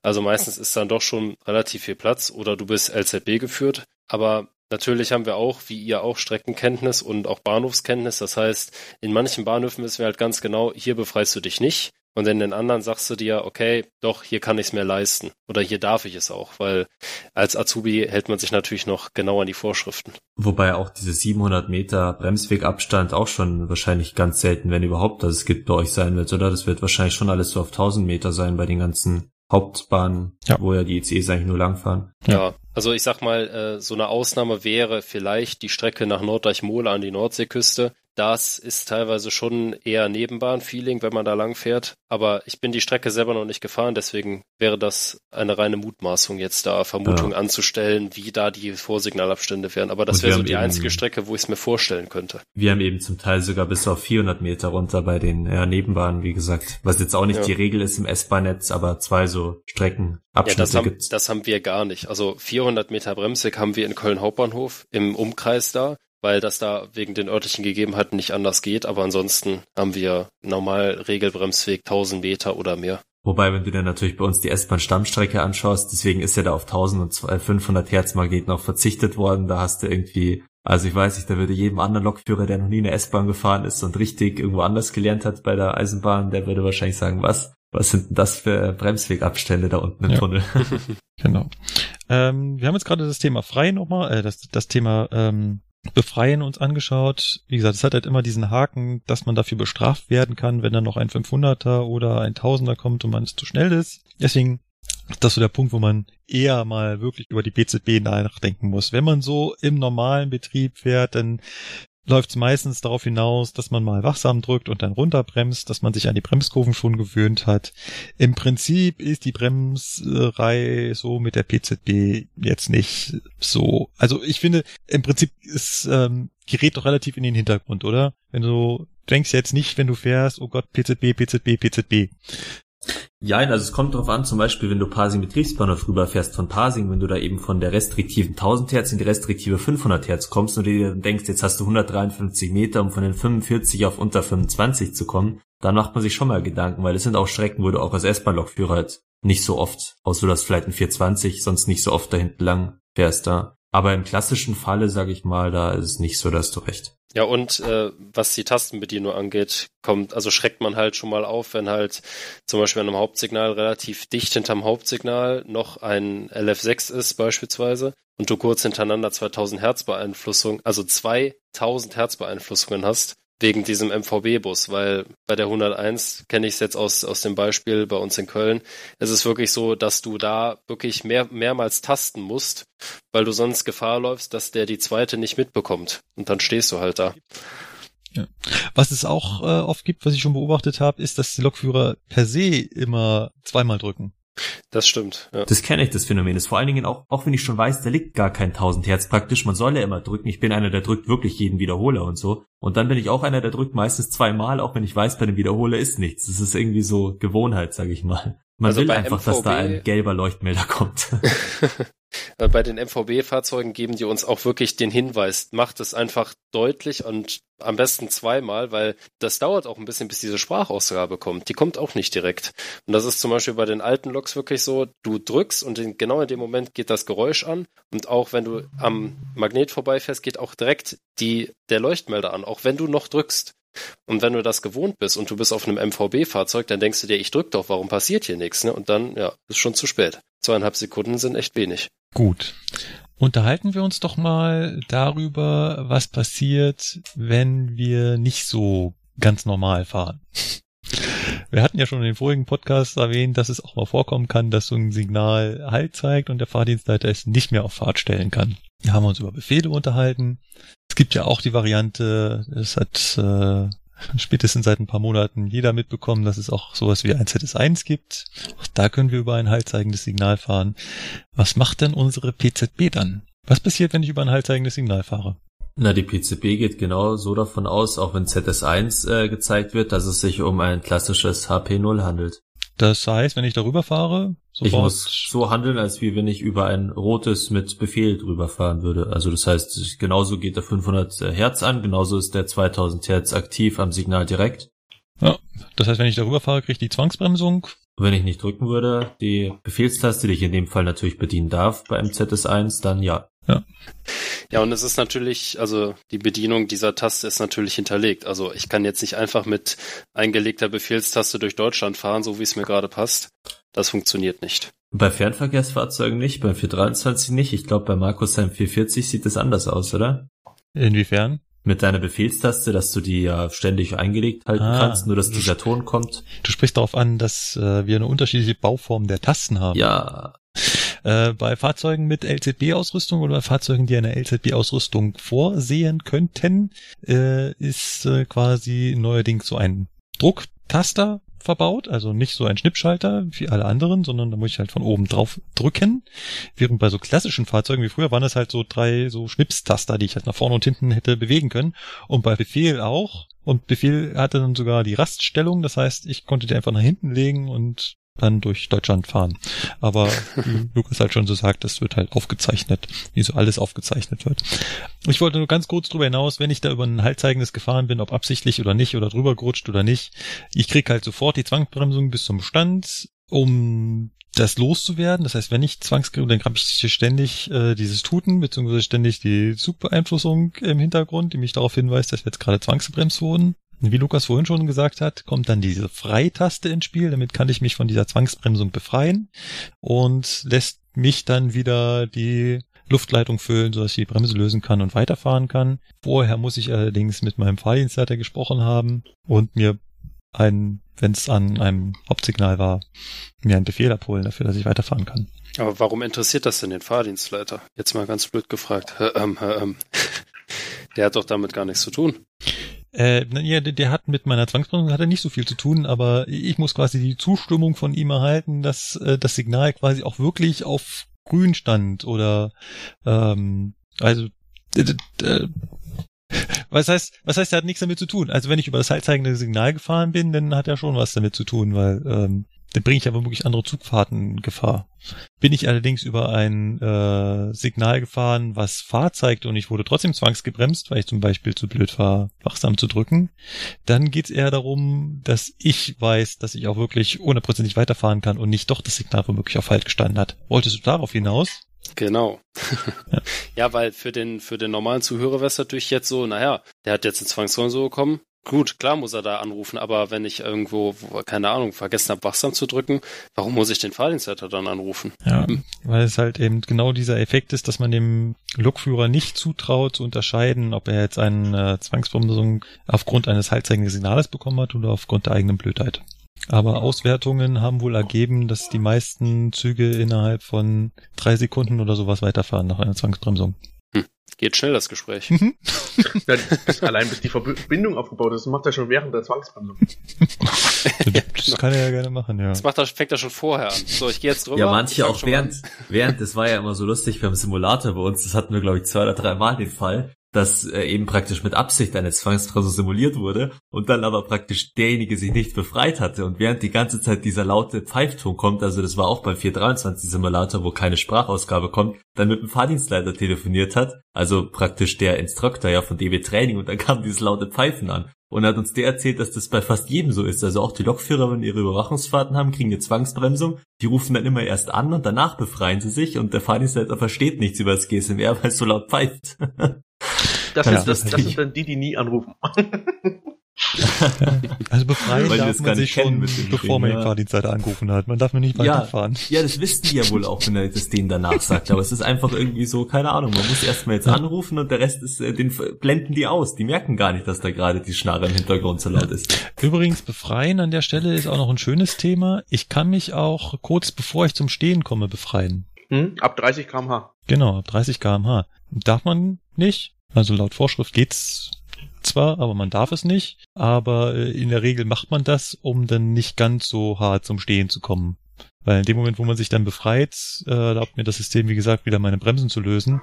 Also meistens ist dann doch schon relativ viel Platz oder du bist LZB geführt. Aber natürlich haben wir auch, wie ihr auch, Streckenkenntnis und auch Bahnhofskenntnis. Das heißt, in manchen Bahnhöfen wissen wir halt ganz genau, hier befreist du dich nicht. Und in den anderen sagst du dir, okay, doch, hier kann ich es mir leisten. Oder hier darf ich es auch, weil als Azubi hält man sich natürlich noch genau an die Vorschriften.
Wobei auch diese 700 Meter Bremswegabstand auch schon wahrscheinlich ganz selten, wenn überhaupt, dass es gibt bei euch sein wird, oder? Das wird wahrscheinlich schon alles so auf 1000 Meter sein bei den ganzen Hauptbahnen, ja. wo ja die ECEs eigentlich nur langfahren.
Ja, also ich sag mal, äh, so eine Ausnahme wäre vielleicht die Strecke nach Norddeich-Mohle an die Nordseeküste. Das ist teilweise schon eher Nebenbahn-Feeling, wenn man da lang fährt. Aber ich bin die Strecke selber noch nicht gefahren, deswegen wäre das eine reine Mutmaßung, jetzt da Vermutungen ja. anzustellen, wie da die Vorsignalabstände wären. Aber das wäre so die eben, einzige Strecke, wo ich es mir vorstellen könnte.
Wir haben eben zum Teil sogar bis auf 400 Meter runter bei den ja, Nebenbahnen, wie gesagt. Was jetzt auch nicht ja. die Regel ist im S-Bahn-Netz, aber zwei so Strecken. Abschnitte
ja, das haben, das haben wir gar nicht. Also 400 Meter Bremsweg haben wir in Köln Hauptbahnhof im Umkreis da weil das da wegen den örtlichen Gegebenheiten nicht anders geht. Aber ansonsten haben wir normal Regelbremsweg 1000 Meter oder mehr.
Wobei, wenn du dir natürlich bei uns die S-Bahn-Stammstrecke anschaust, deswegen ist ja da auf 1500 Hertz Magneten auch verzichtet worden. Da hast du irgendwie, also ich weiß nicht, da würde jedem anderen Lokführer, der noch nie eine S-Bahn gefahren ist und richtig irgendwo anders gelernt hat bei der Eisenbahn, der würde wahrscheinlich sagen, was? Was sind denn das für Bremswegabstände da unten im ja. Tunnel?
genau. Ähm, wir haben jetzt gerade das Thema frei nochmal, äh, das, das Thema ähm, Befreien uns angeschaut. Wie gesagt, es hat halt immer diesen Haken, dass man dafür bestraft werden kann, wenn dann noch ein 500er oder ein 1000er kommt und man es zu schnell ist. Deswegen ist das so der Punkt, wo man eher mal wirklich über die BZB nachdenken muss. Wenn man so im normalen Betrieb fährt, dann läuft es meistens darauf hinaus, dass man mal wachsam drückt und dann runterbremst, dass man sich an die Bremskurven schon gewöhnt hat. Im Prinzip ist die Bremserei so mit der PZB jetzt nicht so. Also ich finde, im Prinzip ist ähm, gerät doch relativ in den Hintergrund, oder? Wenn du denkst jetzt nicht, wenn du fährst, oh Gott, PZB, PZB, PZB.
Ja, also es kommt darauf an, zum Beispiel, wenn du Parsing Betriebsbahnhof rüberfährst von Parsing, wenn du da eben von der restriktiven 1000 Hertz in die restriktive 500 Hertz kommst und dir denkst, jetzt hast du 153 Meter, um von den 45 auf unter 25 zu kommen, dann macht man sich schon mal Gedanken, weil es sind auch Strecken, wo du auch als S-Bahn-Lokführer halt nicht so oft, außer du hast vielleicht ein 420, sonst nicht so oft da hinten lang fährst da. Aber im klassischen Falle, sage ich mal, da ist es nicht so, dass du recht.
Ja, und äh, was die Tastenbedienung angeht, kommt, also schreckt man halt schon mal auf, wenn halt zum Beispiel an einem Hauptsignal relativ dicht hinterm Hauptsignal noch ein LF6 ist beispielsweise. und du kurz hintereinander 2000 Hertz Beeinflussung, also 2000 Hertz Beeinflussungen hast, wegen diesem MVB-Bus, weil bei der 101 kenne ich es jetzt aus, aus dem Beispiel bei uns in Köln. Es ist wirklich so, dass du da wirklich mehr, mehrmals tasten musst, weil du sonst Gefahr läufst, dass der die zweite nicht mitbekommt. Und dann stehst du halt da.
Ja. Was es auch äh, oft gibt, was ich schon beobachtet habe, ist, dass die Lokführer per se immer zweimal drücken.
Das stimmt.
Ja. Das kenne ich, das Phänomen. Das vor allen Dingen auch, auch wenn ich schon weiß, da liegt gar kein 1000 Hertz praktisch. Man soll ja immer drücken. Ich bin einer, der drückt wirklich jeden Wiederholer und so. Und dann bin ich auch einer, der drückt meistens zweimal, auch wenn ich weiß, bei dem Wiederholer ist nichts. Das ist irgendwie so Gewohnheit, sage ich mal. Man also will einfach, MVB, dass da ein gelber Leuchtmelder kommt.
bei den MVB-Fahrzeugen geben die uns auch wirklich den Hinweis, macht es einfach deutlich und am besten zweimal, weil das dauert auch ein bisschen, bis diese Sprachausgabe kommt. Die kommt auch nicht direkt. Und das ist zum Beispiel bei den alten Loks wirklich so, du drückst und in, genau in dem Moment geht das Geräusch an und auch wenn du am Magnet vorbeifährst, geht auch direkt die, der Leuchtmelder an, auch wenn du noch drückst. Und wenn du das gewohnt bist und du bist auf einem MVB-Fahrzeug, dann denkst du dir, ich drück doch, warum passiert hier nichts? Ne? Und dann, ja, ist schon zu spät. Zweieinhalb Sekunden sind echt wenig.
Gut. Unterhalten wir uns doch mal darüber, was passiert, wenn wir nicht so ganz normal fahren. Wir hatten ja schon in den vorigen Podcasts erwähnt, dass es auch mal vorkommen kann, dass so ein Signal Halt zeigt und der Fahrdienstleiter es nicht mehr auf Fahrt stellen kann. Wir haben uns über Befehle unterhalten. Es gibt ja auch die Variante, es hat äh, spätestens seit ein paar Monaten jeder mitbekommen, dass es auch sowas wie ein ZS1 gibt. Auch da können wir über ein haltzeigendes Signal fahren. Was macht denn unsere PZB dann? Was passiert, wenn ich über ein haltzeigendes Signal fahre?
Na, die PZB geht genau so davon aus, auch wenn ZS1 äh, gezeigt wird, dass es sich um ein klassisches HP0 handelt.
Das heißt, wenn ich darüber fahre,
sofort... Ich muss so handeln, als wie wenn ich über ein rotes mit Befehl drüber fahren würde. Also das heißt, genauso geht der 500 Hertz an, genauso ist der 2000 Hertz aktiv am Signal direkt.
Ja, das heißt, wenn ich darüber fahre, kriege ich die Zwangsbremsung.
Wenn ich nicht drücken würde, die Befehlstaste, die ich in dem Fall natürlich bedienen darf bei MZS1, dann ja.
Ja.
Ja, und es ist natürlich, also die Bedienung dieser Taste ist natürlich hinterlegt. Also ich kann jetzt nicht einfach mit eingelegter Befehlstaste durch Deutschland fahren, so wie es mir gerade passt. Das funktioniert nicht.
Bei Fernverkehrsfahrzeugen nicht, beim 423 nicht. Ich glaube, bei Markus seinem 440 sieht das anders aus, oder?
Inwiefern?
Mit deiner Befehlstaste, dass du die ja ständig eingelegt halten ah, kannst, nur dass dieser Ton kommt.
Du sprichst darauf an, dass äh, wir eine unterschiedliche Bauform der Tasten haben.
Ja,
äh, bei Fahrzeugen mit LZB-Ausrüstung oder Fahrzeugen, die eine LZB-Ausrüstung vorsehen könnten, äh, ist äh, quasi neuerdings so ein Drucktaster verbaut, also nicht so ein Schnippschalter wie alle anderen, sondern da muss ich halt von oben drauf drücken. Während bei so klassischen Fahrzeugen wie früher waren es halt so drei so Schnipstaster, die ich halt nach vorne und hinten hätte bewegen können. Und bei Befehl auch. Und Befehl hatte dann sogar die Raststellung, das heißt, ich konnte die einfach nach hinten legen und dann durch Deutschland fahren. Aber wie Lukas halt schon so sagt, das wird halt aufgezeichnet, wie so alles aufgezeichnet wird. Ich wollte nur ganz kurz drüber hinaus, wenn ich da über ein haltzeigendes gefahren bin, ob absichtlich oder nicht oder drüber gerutscht oder nicht, ich krieg halt sofort die Zwangsbremsung bis zum Stand, um das loszuwerden. Das heißt, wenn ich Zwangsbremsung, dann habe ich ständig äh, dieses Tuten, beziehungsweise ständig die Zugbeeinflussung im Hintergrund, die mich darauf hinweist, dass wir jetzt gerade zwangsgebremst wurden. Wie Lukas vorhin schon gesagt hat, kommt dann diese Freitaste ins Spiel. Damit kann ich mich von dieser Zwangsbremsung befreien und lässt mich dann wieder die Luftleitung füllen, sodass ich die Bremse lösen kann und weiterfahren kann. Vorher muss ich allerdings mit meinem Fahrdienstleiter gesprochen haben und mir einen, wenn es an einem Hauptsignal war, mir einen Befehl abholen dafür, dass ich weiterfahren kann.
Aber warum interessiert das denn den Fahrdienstleiter? Jetzt mal ganz blöd gefragt. Ähm, ähm, der hat doch damit gar nichts zu tun.
Äh, ja, der, hat mit meiner Zwangsbremsung hat er nicht so viel zu tun, aber ich muss quasi die Zustimmung von ihm erhalten, dass äh, das Signal quasi auch wirklich auf grün stand oder ähm, also äh, was heißt, was heißt, er hat nichts damit zu tun? Also wenn ich über das haltzeigende Signal gefahren bin, dann hat er schon was damit zu tun, weil ähm, dann bringe ich aber wirklich andere Zugfahrten in Gefahr. Bin ich allerdings über ein äh, Signal gefahren, was Fahr zeigte und ich wurde trotzdem zwangsgebremst, weil ich zum Beispiel zu blöd war, wachsam zu drücken, dann geht es eher darum, dass ich weiß, dass ich auch wirklich hundertprozentig weiterfahren kann und nicht doch das Signal womöglich auf Halt gestanden hat. Wolltest du darauf hinaus?
Genau. ja. ja. weil für den, für den normalen Zuhörer wäre es natürlich jetzt so, naja, der hat jetzt eine Zwangsbremse bekommen, Gut, klar muss er da anrufen, aber wenn ich irgendwo, keine Ahnung, vergessen habe, wachsam zu drücken, warum muss ich den Fahrdienstleiter dann anrufen?
Ja, weil es halt eben genau dieser Effekt ist, dass man dem Lokführer nicht zutraut zu unterscheiden, ob er jetzt eine Zwangsbremsung aufgrund eines haltzeigenden Signales bekommen hat oder aufgrund der eigenen Blödheit. Aber Auswertungen haben wohl ergeben, dass die meisten Züge innerhalb von drei Sekunden oder sowas weiterfahren nach einer Zwangsbremsung.
Geht schnell das Gespräch.
ja, bis, allein bis die Verbindung aufgebaut ist, macht er schon während der Zwangsbremsung.
das kann er ja gerne machen, ja.
Das macht er, fängt er schon vorher an. So, ich gehe jetzt drüber.
Ja, manche auch während, während, das war ja immer so lustig beim Simulator bei uns, das hatten wir glaube ich zwei oder drei Mal den Fall, dass äh, eben praktisch mit Absicht eine Zwangsbremse simuliert wurde und dann aber praktisch derjenige sich nicht befreit hatte und während die ganze Zeit dieser laute Pfeifton kommt, also das war auch beim 423 Simulator, wo keine Sprachausgabe kommt, dann mit dem Fahrdienstleiter telefoniert hat, also praktisch der Instruktor ja von DB Training und dann kam dieses laute Pfeifen an und hat uns der erzählt, dass das bei fast jedem so ist. Also auch die Lokführer, wenn ihre Überwachungsfahrten haben, kriegen eine Zwangsbremsung. Die rufen dann immer erst an und danach befreien sie sich und der Fahrdienstleiter versteht nichts über das GSMR, weil es so laut pfeift.
Das, ja, ist, das, das sind dann die, die nie anrufen.
also befreien Weil darf man sich schon, bevor man den Fahrdienstleiter angerufen hat. Man darf nur nicht weiterfahren.
Ja, ja, das wissen die ja wohl auch, wenn er das denen danach sagt. Aber es ist einfach irgendwie so, keine Ahnung, man muss erstmal jetzt anrufen und der Rest ist, äh, den blenden die aus. Die merken gar nicht, dass da gerade die Schnarre im Hintergrund so laut ist.
Übrigens, befreien an der Stelle ist auch noch ein schönes Thema. Ich kann mich auch kurz bevor ich zum Stehen komme befreien.
Hm, ab 30 kmh.
Genau, ab 30 kmh. Darf man nicht, also laut Vorschrift geht's zwar, aber man darf es nicht. Aber äh, in der Regel macht man das, um dann nicht ganz so hart zum Stehen zu kommen. Weil in dem Moment, wo man sich dann befreit, äh, erlaubt mir das System, wie gesagt, wieder meine Bremsen zu lösen.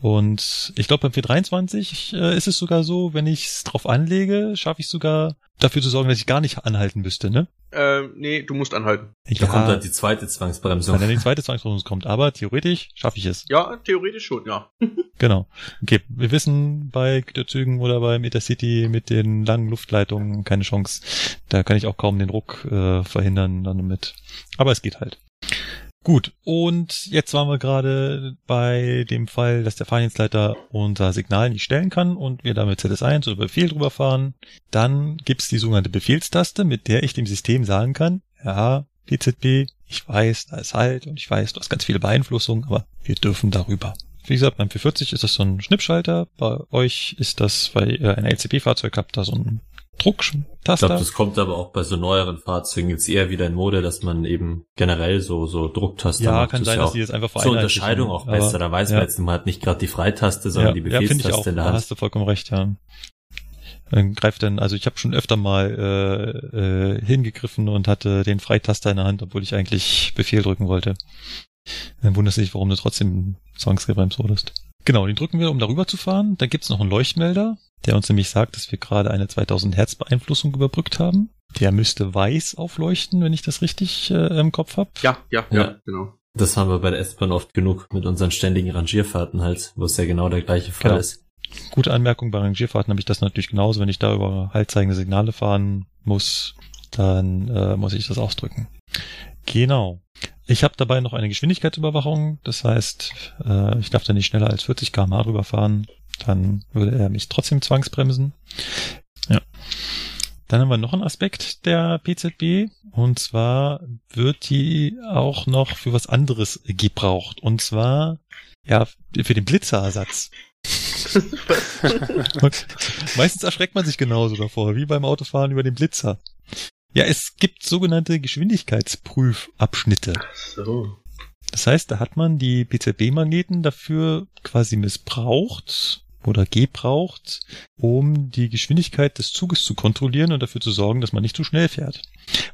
Und ich glaube, beim 423 äh, ist es sogar so, wenn ich es drauf anlege, schaffe ich sogar dafür zu sorgen, dass ich gar nicht anhalten müsste, ne?
Äh, nee, du musst anhalten.
Ja, da kommt dann die zweite Zwangsbremsung.
Wenn dann die zweite Zwangsbremsung kommt, aber theoretisch schaffe ich es.
Ja, theoretisch schon, ja.
genau. Okay, wir wissen bei Güterzügen oder beim Intercity mit den langen Luftleitungen keine Chance. Da kann ich auch kaum den Ruck äh, verhindern dann mit. Aber es geht halt. Gut, und jetzt waren wir gerade bei dem Fall, dass der Fahrdienstleiter unser Signal nicht stellen kann und wir damit ZS1 oder Befehl drüber fahren. Dann gibt's die sogenannte Befehlstaste, mit der ich dem System sagen kann, ja, PZB, ich weiß, da ist halt und ich weiß, du hast ganz viele Beeinflussungen, aber wir dürfen darüber. Wie gesagt, beim 440 ist das so ein Schnippschalter. Bei euch ist das, weil ihr ein LCP-Fahrzeug habt, da so ein Drucktaster.
Ich glaube, das kommt aber auch bei so neueren Fahrzeugen jetzt eher wieder in Mode, dass man eben generell so so Drucktaster
ja, macht. Kann das sein, ja dass die jetzt einfach
Zur Unterscheidung auch aber, besser. Da weiß ja. man jetzt, man hat nicht gerade die Freitaste, sondern ja, die Befehlstaste
ja, ich auch. in der Hand. Da hast du vollkommen recht, ja. Dann greift dann, also ich habe schon öfter mal äh, äh, hingegriffen und hatte den Freitaster in der Hand, obwohl ich eigentlich Befehl drücken wollte. Dann wundert sich, warum du trotzdem zwangsgebremst wurdest. Genau, den drücken wir, um darüber zu fahren. Dann gibt's noch einen Leuchtmelder, der uns nämlich sagt, dass wir gerade eine 2000 Hertz Beeinflussung überbrückt haben. Der müsste weiß aufleuchten, wenn ich das richtig äh, im Kopf habe.
Ja, ja, ja, ja, genau.
Das haben wir bei der S-Bahn oft genug mit unseren ständigen Rangierfahrten halt, wo es ja genau der gleiche Fall genau. ist.
Gute Anmerkung, bei Rangierfahrten habe ich das natürlich genauso. Wenn ich da über haltzeigende Signale fahren muss, dann äh, muss ich das ausdrücken. Genau. Ich habe dabei noch eine Geschwindigkeitsüberwachung. Das heißt, äh, ich darf da nicht schneller als 40 km/h rüberfahren. Dann würde er mich trotzdem zwangsbremsen. Ja. Dann haben wir noch einen Aspekt der PZB. Und zwar wird die auch noch für was anderes gebraucht. Und zwar, ja, für den Blitzerersatz. meistens erschreckt man sich genauso davor, wie beim Autofahren über den Blitzer. Ja, es gibt sogenannte Geschwindigkeitsprüfabschnitte. Ach so. Das heißt, da hat man die PZB-Magneten dafür quasi missbraucht oder gebraucht, um die Geschwindigkeit des Zuges zu kontrollieren und dafür zu sorgen, dass man nicht zu schnell fährt.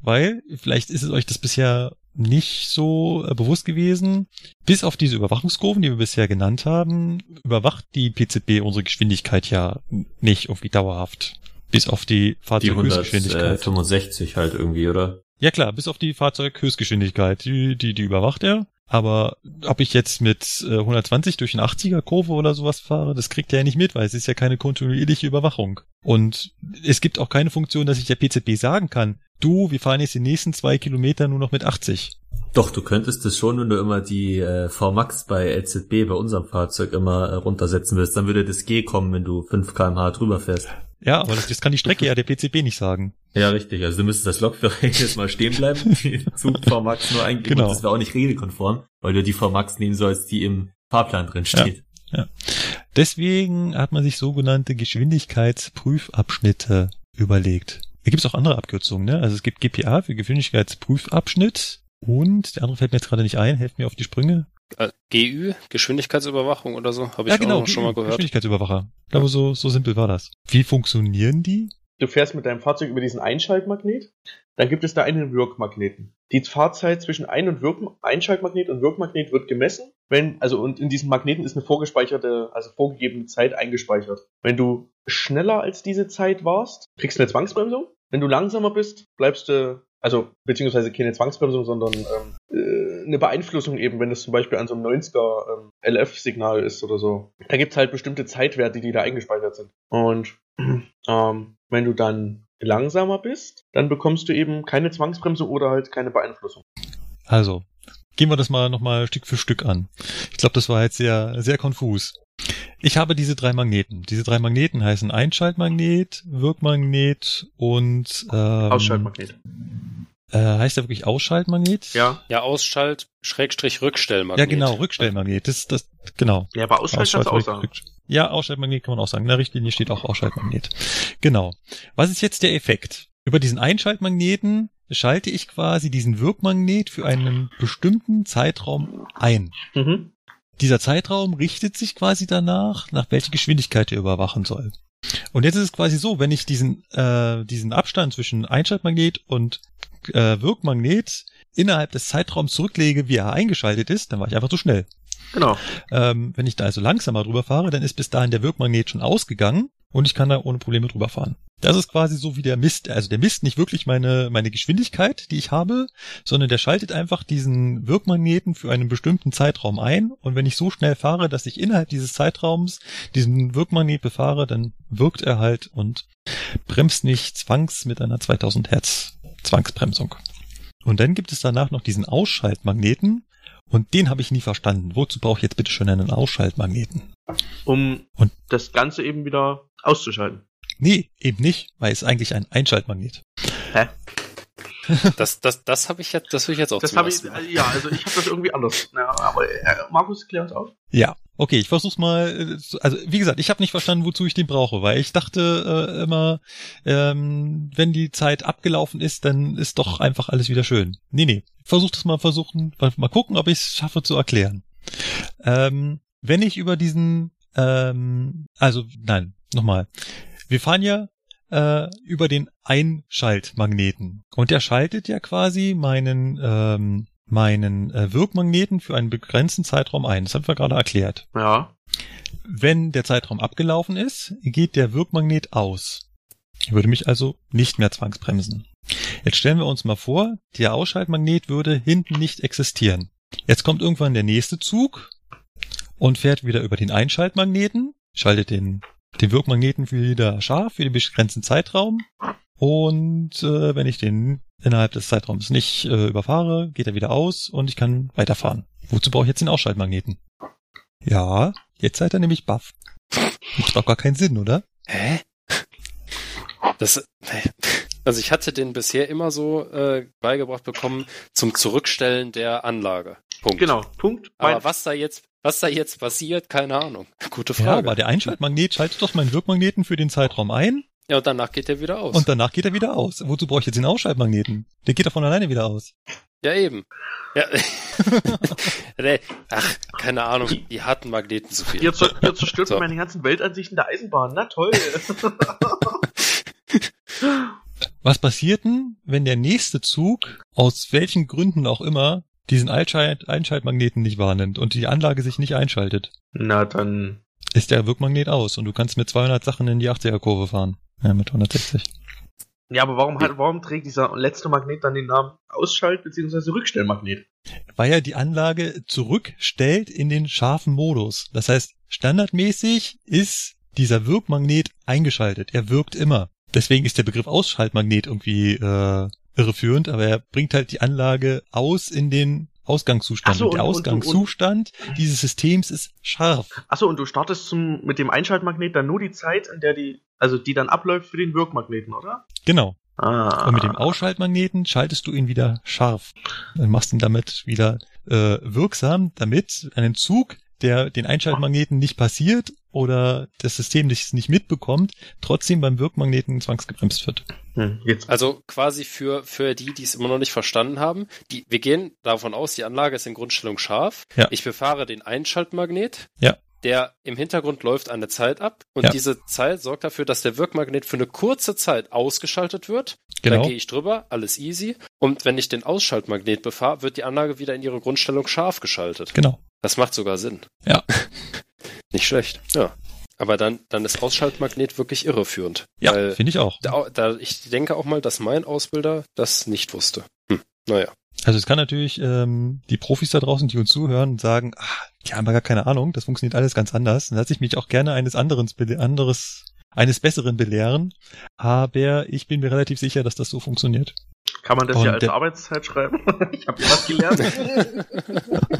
Weil, vielleicht ist es euch das bisher nicht so äh, bewusst gewesen. Bis auf diese Überwachungskurven, die wir bisher genannt haben, überwacht die PZB unsere Geschwindigkeit ja nicht irgendwie dauerhaft. Bis auf die
Fahrzeughöchstgeschwindigkeit. Die 165 halt irgendwie, oder?
Ja klar, bis auf die Fahrzeughöchstgeschwindigkeit. Die, die, die überwacht er. Aber ob ich jetzt mit 120 durch eine 80er Kurve oder sowas fahre, das kriegt er ja nicht mit, weil es ist ja keine kontinuierliche Überwachung. Und es gibt auch keine Funktion, dass ich der PZB sagen kann, du, wir fahren jetzt die nächsten zwei Kilometer nur noch mit 80.
Doch, du könntest es schon, wenn du immer die äh, VMAX bei LZB bei unserem Fahrzeug immer äh, runtersetzen willst, dann würde das G kommen, wenn du 5 kmh drüber fährst.
Ja, aber das, das kann die Strecke ja der PCB nicht sagen.
Ja, richtig. Also du müsstest das Lokverhältnis mal stehen bleiben, die Zug VMAX nur eingeben. Genau. Das wäre auch nicht regelkonform, weil du die VMAX nehmen sollst, die im Fahrplan drin steht.
Ja, ja. Deswegen hat man sich sogenannte Geschwindigkeitsprüfabschnitte überlegt. Da gibt es auch andere Abkürzungen, ne? Also es gibt GPA für Geschwindigkeitsprüfabschnitt und der andere fällt mir jetzt gerade nicht ein, helft mir auf die Sprünge.
Äh, GÜ, Geschwindigkeitsüberwachung oder so, habe ich
ja, genau,
auch schon mal gehört.
Geschwindigkeitsüberwacher. Ich glaube, so, so simpel war das. Wie funktionieren die?
Du fährst mit deinem Fahrzeug über diesen Einschaltmagnet, dann gibt es da einen Wirkmagneten. Die Fahrzeit zwischen Ein- und Wirk Einschaltmagnet und Wirkmagnet wird gemessen, wenn, also und in diesem Magneten ist eine vorgespeicherte, also vorgegebene Zeit eingespeichert. Wenn du schneller als diese Zeit warst, kriegst du eine Zwangsbremsung. Wenn du langsamer bist, bleibst du also beziehungsweise keine Zwangsbremsung, sondern ähm, äh, eine Beeinflussung eben, wenn es zum Beispiel an so einem 90er ähm, LF-Signal ist oder so. Da gibt's halt bestimmte Zeitwerte, die da eingespeichert sind. Und ähm, wenn du dann langsamer bist, dann bekommst du eben keine Zwangsbremse oder halt keine Beeinflussung.
Also, gehen wir das mal nochmal Stück für Stück an. Ich glaube, das war jetzt sehr, sehr konfus. Ich habe diese drei Magneten. Diese drei Magneten heißen Einschaltmagnet, Wirkmagnet und
ähm, Ausschaltmagnet.
Äh, heißt der wirklich Ausschaltmagnet?
Ja. Ja, Ausschalt, Schrägstrich Rückstellmagnet.
Ja, genau, Rückstellmagnet. Das, das, genau.
Ja, aber Ausschalt, Ausschalt kannst du auch sagen.
Ja, Ausschaltmagnet kann man auch sagen. In der Richtlinie steht auch Ausschaltmagnet. Genau. Was ist jetzt der Effekt? Über diesen Einschaltmagneten schalte ich quasi diesen Wirkmagnet für einen bestimmten Zeitraum ein. Mhm. Dieser Zeitraum richtet sich quasi danach, nach welcher Geschwindigkeit er überwachen soll. Und jetzt ist es quasi so, wenn ich diesen, äh, diesen Abstand zwischen Einschaltmagnet und äh, Wirkmagnet innerhalb des Zeitraums zurücklege, wie er eingeschaltet ist, dann war ich einfach zu schnell.
Genau.
Ähm, wenn ich da also langsamer drüber fahre, dann ist bis dahin der Wirkmagnet schon ausgegangen und ich kann da ohne Probleme drüber fahren. Das ist quasi so wie der Mist. Also der misst nicht wirklich meine, meine Geschwindigkeit, die ich habe, sondern der schaltet einfach diesen Wirkmagneten für einen bestimmten Zeitraum ein. Und wenn ich so schnell fahre, dass ich innerhalb dieses Zeitraums diesen Wirkmagnet befahre, dann wirkt er halt und bremst nicht zwangs mit einer 2000 Hertz Zwangsbremsung. Und dann gibt es danach noch diesen Ausschaltmagneten. Und den habe ich nie verstanden. Wozu brauche ich jetzt bitte schon einen Ausschaltmagneten?
Um und das Ganze eben wieder auszuschalten.
Nee, eben nicht, weil es eigentlich ein Einschaltmagnet.
Hä?
Das, das, das habe ich jetzt, das will ich jetzt auch
das habe ich, Ja, also ich habe das irgendwie anders. Ja, aber äh, Markus, klär uns auf.
Ja, okay, ich versuch's mal. Äh, also wie gesagt, ich habe nicht verstanden, wozu ich den brauche, weil ich dachte äh, immer, ähm, wenn die Zeit abgelaufen ist, dann ist doch einfach alles wieder schön. Nee, nee, versuch das mal versuchen, mal gucken, ob ich es schaffe zu erklären. Ähm, wenn ich über diesen, ähm, also nein, nochmal. Wir fahren ja äh, über den Einschaltmagneten. Und der schaltet ja quasi meinen, ähm, meinen äh, Wirkmagneten für einen begrenzten Zeitraum ein. Das haben wir gerade erklärt.
Ja.
Wenn der Zeitraum abgelaufen ist, geht der Wirkmagnet aus. Ich würde mich also nicht mehr zwangsbremsen. Jetzt stellen wir uns mal vor, der Ausschaltmagnet würde hinten nicht existieren. Jetzt kommt irgendwann der nächste Zug und fährt wieder über den Einschaltmagneten, schaltet den den Wirkmagneten wieder scharf für den begrenzten Zeitraum. Und äh, wenn ich den innerhalb des Zeitraums nicht äh, überfahre, geht er wieder aus und ich kann weiterfahren. Wozu brauche ich jetzt den Ausschaltmagneten? Ja, jetzt seid ihr nämlich baff. Macht doch gar keinen Sinn, oder?
Hä? Das, also ich hatte den bisher immer so äh, beigebracht bekommen zum Zurückstellen der Anlage. Punkt.
Genau, Punkt.
Aber was da jetzt was da jetzt passiert, keine Ahnung. Gute Frage.
Ja, aber der Einschaltmagnet schaltet doch meinen Wirkmagneten für den Zeitraum ein.
Ja, und danach geht er wieder aus.
Und danach geht er wieder aus. Wozu brauche ich jetzt den Ausschaltmagneten? Der geht doch von alleine wieder aus.
Ja, eben. Ja. Ach, keine Ahnung, die hatten Magneten zu viel.
Ihr, ihr zerstört so. meine ganzen Weltansichten der Eisenbahn. Na toll.
Was passiert denn, wenn der nächste Zug, aus welchen Gründen auch immer, diesen Einschalt Einschaltmagneten nicht wahrnimmt und die Anlage sich nicht einschaltet.
Na, dann
ist der Wirkmagnet aus und du kannst mit 200 Sachen in die 80er-Kurve fahren. Ja, mit 160.
Ja, aber warum, hat, warum trägt dieser letzte Magnet dann den Namen Ausschalt- bzw. Rückstellmagnet?
Weil er die Anlage zurückstellt in den scharfen Modus. Das heißt, standardmäßig ist dieser Wirkmagnet eingeschaltet. Er wirkt immer. Deswegen ist der Begriff Ausschaltmagnet irgendwie äh, irreführend, aber er bringt halt die Anlage aus in den Ausgangszustand.
Ach so,
und der
und- und-
Ausgangszustand dieses Systems ist scharf.
Achso, und du startest zum, mit dem Einschaltmagnet dann nur die Zeit, in der die, also die dann abläuft für den Wirkmagneten, oder?
Genau.
Ah.
Und mit dem Ausschaltmagneten schaltest du ihn wieder scharf. Dann machst du ihn damit wieder äh, wirksam, damit einen Zug, der den Einschaltmagneten nicht passiert oder das System nicht, nicht mitbekommt, trotzdem beim Wirkmagneten zwangsgebremst wird.
Hm, jetzt.
Also quasi für, für die, die es immer noch nicht verstanden haben, die, wir gehen davon aus, die Anlage ist in Grundstellung scharf.
Ja.
Ich befahre den Einschaltmagnet.
Ja.
Der im Hintergrund läuft eine Zeit ab und
Ja.
diese Zeit sorgt dafür, dass der Wirkmagnet für eine kurze Zeit ausgeschaltet wird.
Genau.
Dann gehe ich drüber, alles easy. Und wenn ich den Ausschaltmagnet befahre, wird die Anlage wieder in ihre Grundstellung scharf geschaltet.
Genau.
Das macht sogar Sinn.
Ja.
Nicht schlecht. Ja. Aber dann, dann ist Ausschaltmagnet wirklich irreführend.
Ja, finde ich auch.
da, da, ich denke auch mal, dass mein Ausbilder das nicht wusste. Hm. Naja.
Also es kann natürlich ähm, die Profis da draußen, die uns zuhören, sagen, ah, die haben gar keine Ahnung, das funktioniert alles ganz anders. Dann lasse ich mich auch gerne eines anderen, anderes, eines Besseren belehren. Aber ich bin mir relativ sicher, dass das so funktioniert.
Kann man das
und
ja als
der-
Arbeitszeit schreiben? ich habe was gelernt.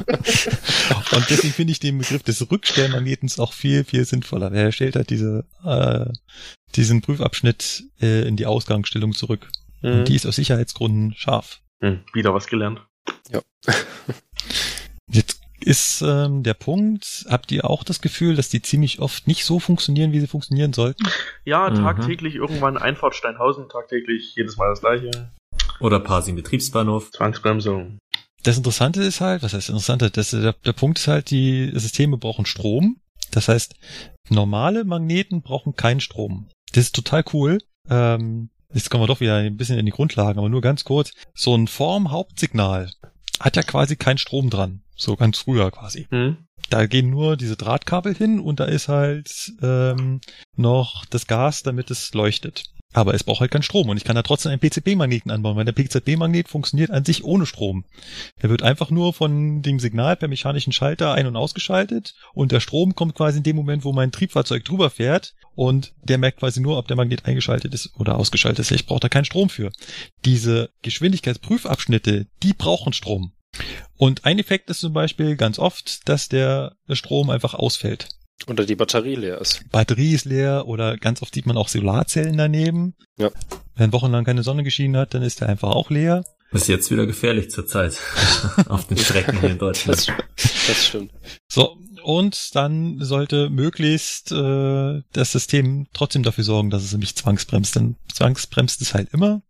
Und deswegen finde ich den Begriff des Rückstellmagnetens auch viel, viel sinnvoller. Er stellt halt diese, äh, diesen Prüfabschnitt äh, in die Ausgangsstellung zurück.
Mhm.
Und die ist aus Sicherheitsgründen scharf.
Hm, wieder was gelernt.
Jetzt ist ähm, der Punkt, habt ihr auch das Gefühl, dass die ziemlich oft nicht so funktionieren, wie sie funktionieren sollten?
Ja,
Mhm.
tagtäglich irgendwann Einfahrt Steinhausen, tagtäglich jedes Mal das gleiche.
Oder Parsing Betriebsbahnhof.
Zwangsbremsung.
Das Interessante ist halt, was heißt Interessante? Das, der, der Punkt ist halt, die Systeme brauchen Strom. Das heißt, normale Magneten brauchen keinen Strom. Das ist total cool. Ähm, jetzt kommen wir doch wieder ein bisschen in die Grundlagen, aber nur ganz kurz. So ein Form-Hauptsignal hat ja quasi keinen Strom dran. So ganz früher quasi.
Hm?
Da gehen nur diese Drahtkabel hin und da ist halt ähm, noch das Gas, damit es leuchtet. Aber es braucht halt keinen Strom und ich kann da trotzdem einen PCB-Magneten anbauen, weil der PCB-Magnet funktioniert an sich ohne Strom. Der wird einfach nur von dem Signal per mechanischen Schalter ein- und ausgeschaltet und der Strom kommt quasi in dem Moment, wo mein Triebfahrzeug drüber fährt und der merkt quasi nur, ob der Magnet eingeschaltet ist oder ausgeschaltet ist. Ich brauche da keinen Strom für. Diese Geschwindigkeitsprüfabschnitte, die brauchen Strom. Und ein Effekt ist zum Beispiel ganz oft, dass der Strom einfach ausfällt.
Oder die Batterie leer ist.
Batterie ist leer oder ganz oft sieht man auch Solarzellen daneben.
Ja.
Wenn wochenlang keine Sonne geschienen hat, dann ist der einfach auch leer.
Ist jetzt wieder gefährlich zur Zeit. Auf den Strecken hier in Deutschland.
Das, das stimmt.
So, und dann sollte möglichst äh, das System trotzdem dafür sorgen, dass es nämlich zwangsbremst. Denn zwangsbremst es halt immer.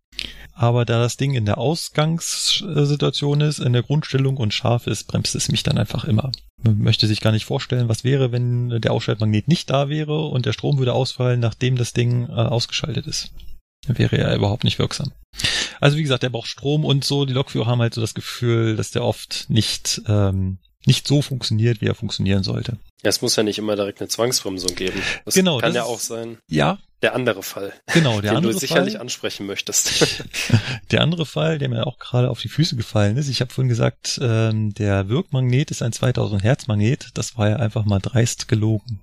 Aber da das Ding in der Ausgangssituation ist, in der Grundstellung und scharf ist, bremst es mich dann einfach immer. Man möchte sich gar nicht vorstellen, was wäre, wenn der Ausschaltmagnet nicht da wäre und der Strom würde ausfallen, nachdem das Ding äh, ausgeschaltet ist. Dann wäre er überhaupt nicht wirksam. Also wie gesagt, der braucht Strom und so. Die Lokführer haben halt so das Gefühl, dass der oft nicht ähm, nicht so funktioniert, wie er funktionieren sollte.
Ja, es muss ja nicht immer direkt eine Zwangsbremsung geben. Das
Genau,
kann
das
ja auch sein.
Ja,
Der andere Fall,
genau. Der
den
andere
du sicherlich
Fall,
ansprechen möchtest.
der andere Fall, der mir auch gerade auf die Füße gefallen ist. Ich habe vorhin gesagt, ähm, der Wirkmagnet ist ein 2000 Hertz Magnet. Das war ja einfach mal dreist gelogen.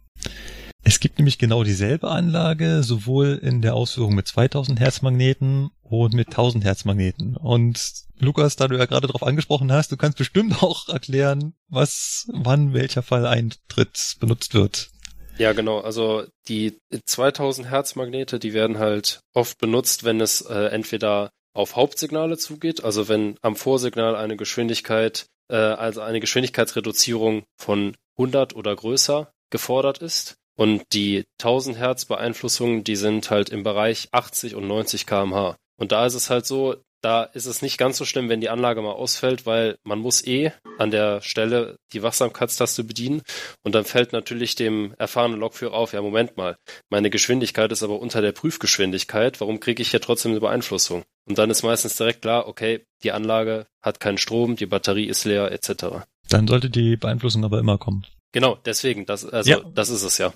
Es gibt nämlich genau dieselbe Anlage, sowohl in der Ausführung mit 2000 Hertz Magneten und mit 1000 Hertz Magneten. Und Lukas, da du ja gerade darauf angesprochen hast, du kannst bestimmt auch erklären, was, wann welcher Fall Eintritt benutzt wird.
Ja, genau. Also die 2000 Hertz Magnete, die werden halt oft benutzt, wenn es äh, entweder auf Hauptsignale zugeht, also wenn am Vorsignal eine Geschwindigkeit, äh, also eine Geschwindigkeitsreduzierung von 100 oder größer gefordert ist. Und die 1000 Hertz Beeinflussungen, die sind halt im Bereich 80 und 90 kmh. Und da ist es halt so, da ist es nicht ganz so schlimm, wenn die Anlage mal ausfällt, weil man muss eh an der Stelle die Wachsamkeitstaste bedienen und dann fällt natürlich dem erfahrenen Lokführer auf, ja Moment mal, meine Geschwindigkeit ist aber unter der Prüfgeschwindigkeit, warum kriege ich hier trotzdem eine Beeinflussung? Und dann ist meistens direkt klar, okay, die Anlage hat keinen Strom, die Batterie ist leer, etc.
Dann sollte die Beeinflussung aber immer kommen.
Genau, deswegen, das, also
Ja.
das ist es ja.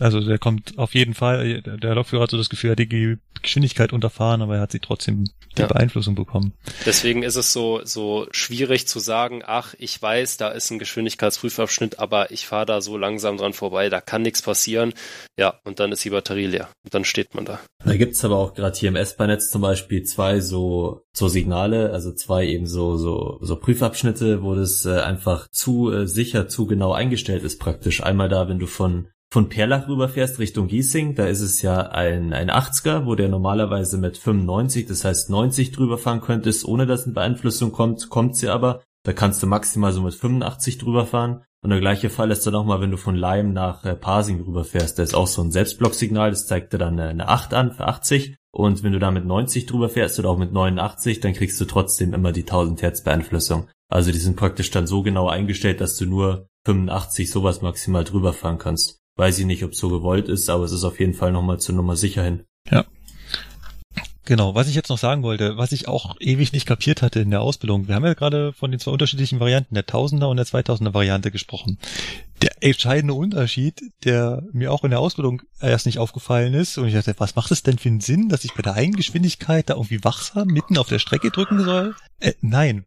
Also der kommt auf jeden Fall, der Lokführer hat so das Gefühl, er hat die Geschwindigkeit unterfahren, aber er hat sie trotzdem die ja. Beeinflussung bekommen.
Deswegen ist es so, so schwierig zu sagen, ach, ich weiß, da ist ein Geschwindigkeitsprüfabschnitt, aber ich fahre da so langsam dran vorbei, da kann nichts passieren. Ja, und dann ist die Batterie leer. Und dann steht man da.
Da gibt's aber auch gerade hier im S-Bahn-Netz zum Beispiel zwei so, so Signale, also zwei eben so, so, so Prüfabschnitte, wo das äh, einfach zu äh, sicher, zu genau eingestellt ist praktisch. Einmal da, wenn du von von Perlach rüberfährst Richtung Giesing, da ist es ja ein, ein 80er, wo der normalerweise mit 95, das heißt 90 drüber fahren könntest, ohne dass eine Beeinflussung kommt, kommt sie aber. Da kannst du maximal so mit 85 drüber fahren. Und der gleiche Fall ist dann auch mal, wenn du von Leim nach äh, Pasing rüberfährst. Da ist auch so ein Selbstblock-Signal, das zeigt dir dann eine, eine 8 an für 80. Und wenn du da mit 90 drüber fährst oder auch mit 89, dann kriegst du trotzdem immer die 1000 Hertz Beeinflussung. Also die sind praktisch dann so genau eingestellt, dass du nur 85 sowas maximal drüber fahren kannst. Weiß ich nicht, ob so gewollt ist, aber es ist auf jeden Fall nochmal zur Nummer sicher hin.
Ja. Genau, was ich jetzt noch sagen wollte, was ich auch ewig nicht kapiert hatte in der Ausbildung. Wir haben ja gerade von den zwei unterschiedlichen Varianten, der Tausender und der Zweitausender Variante gesprochen. Der entscheidende Unterschied, der mir auch in der Ausbildung erst nicht aufgefallen ist, und ich dachte, was macht es denn für einen Sinn, dass ich bei der einen Geschwindigkeit da irgendwie wachsam mitten auf der Strecke drücken soll? Äh, nein.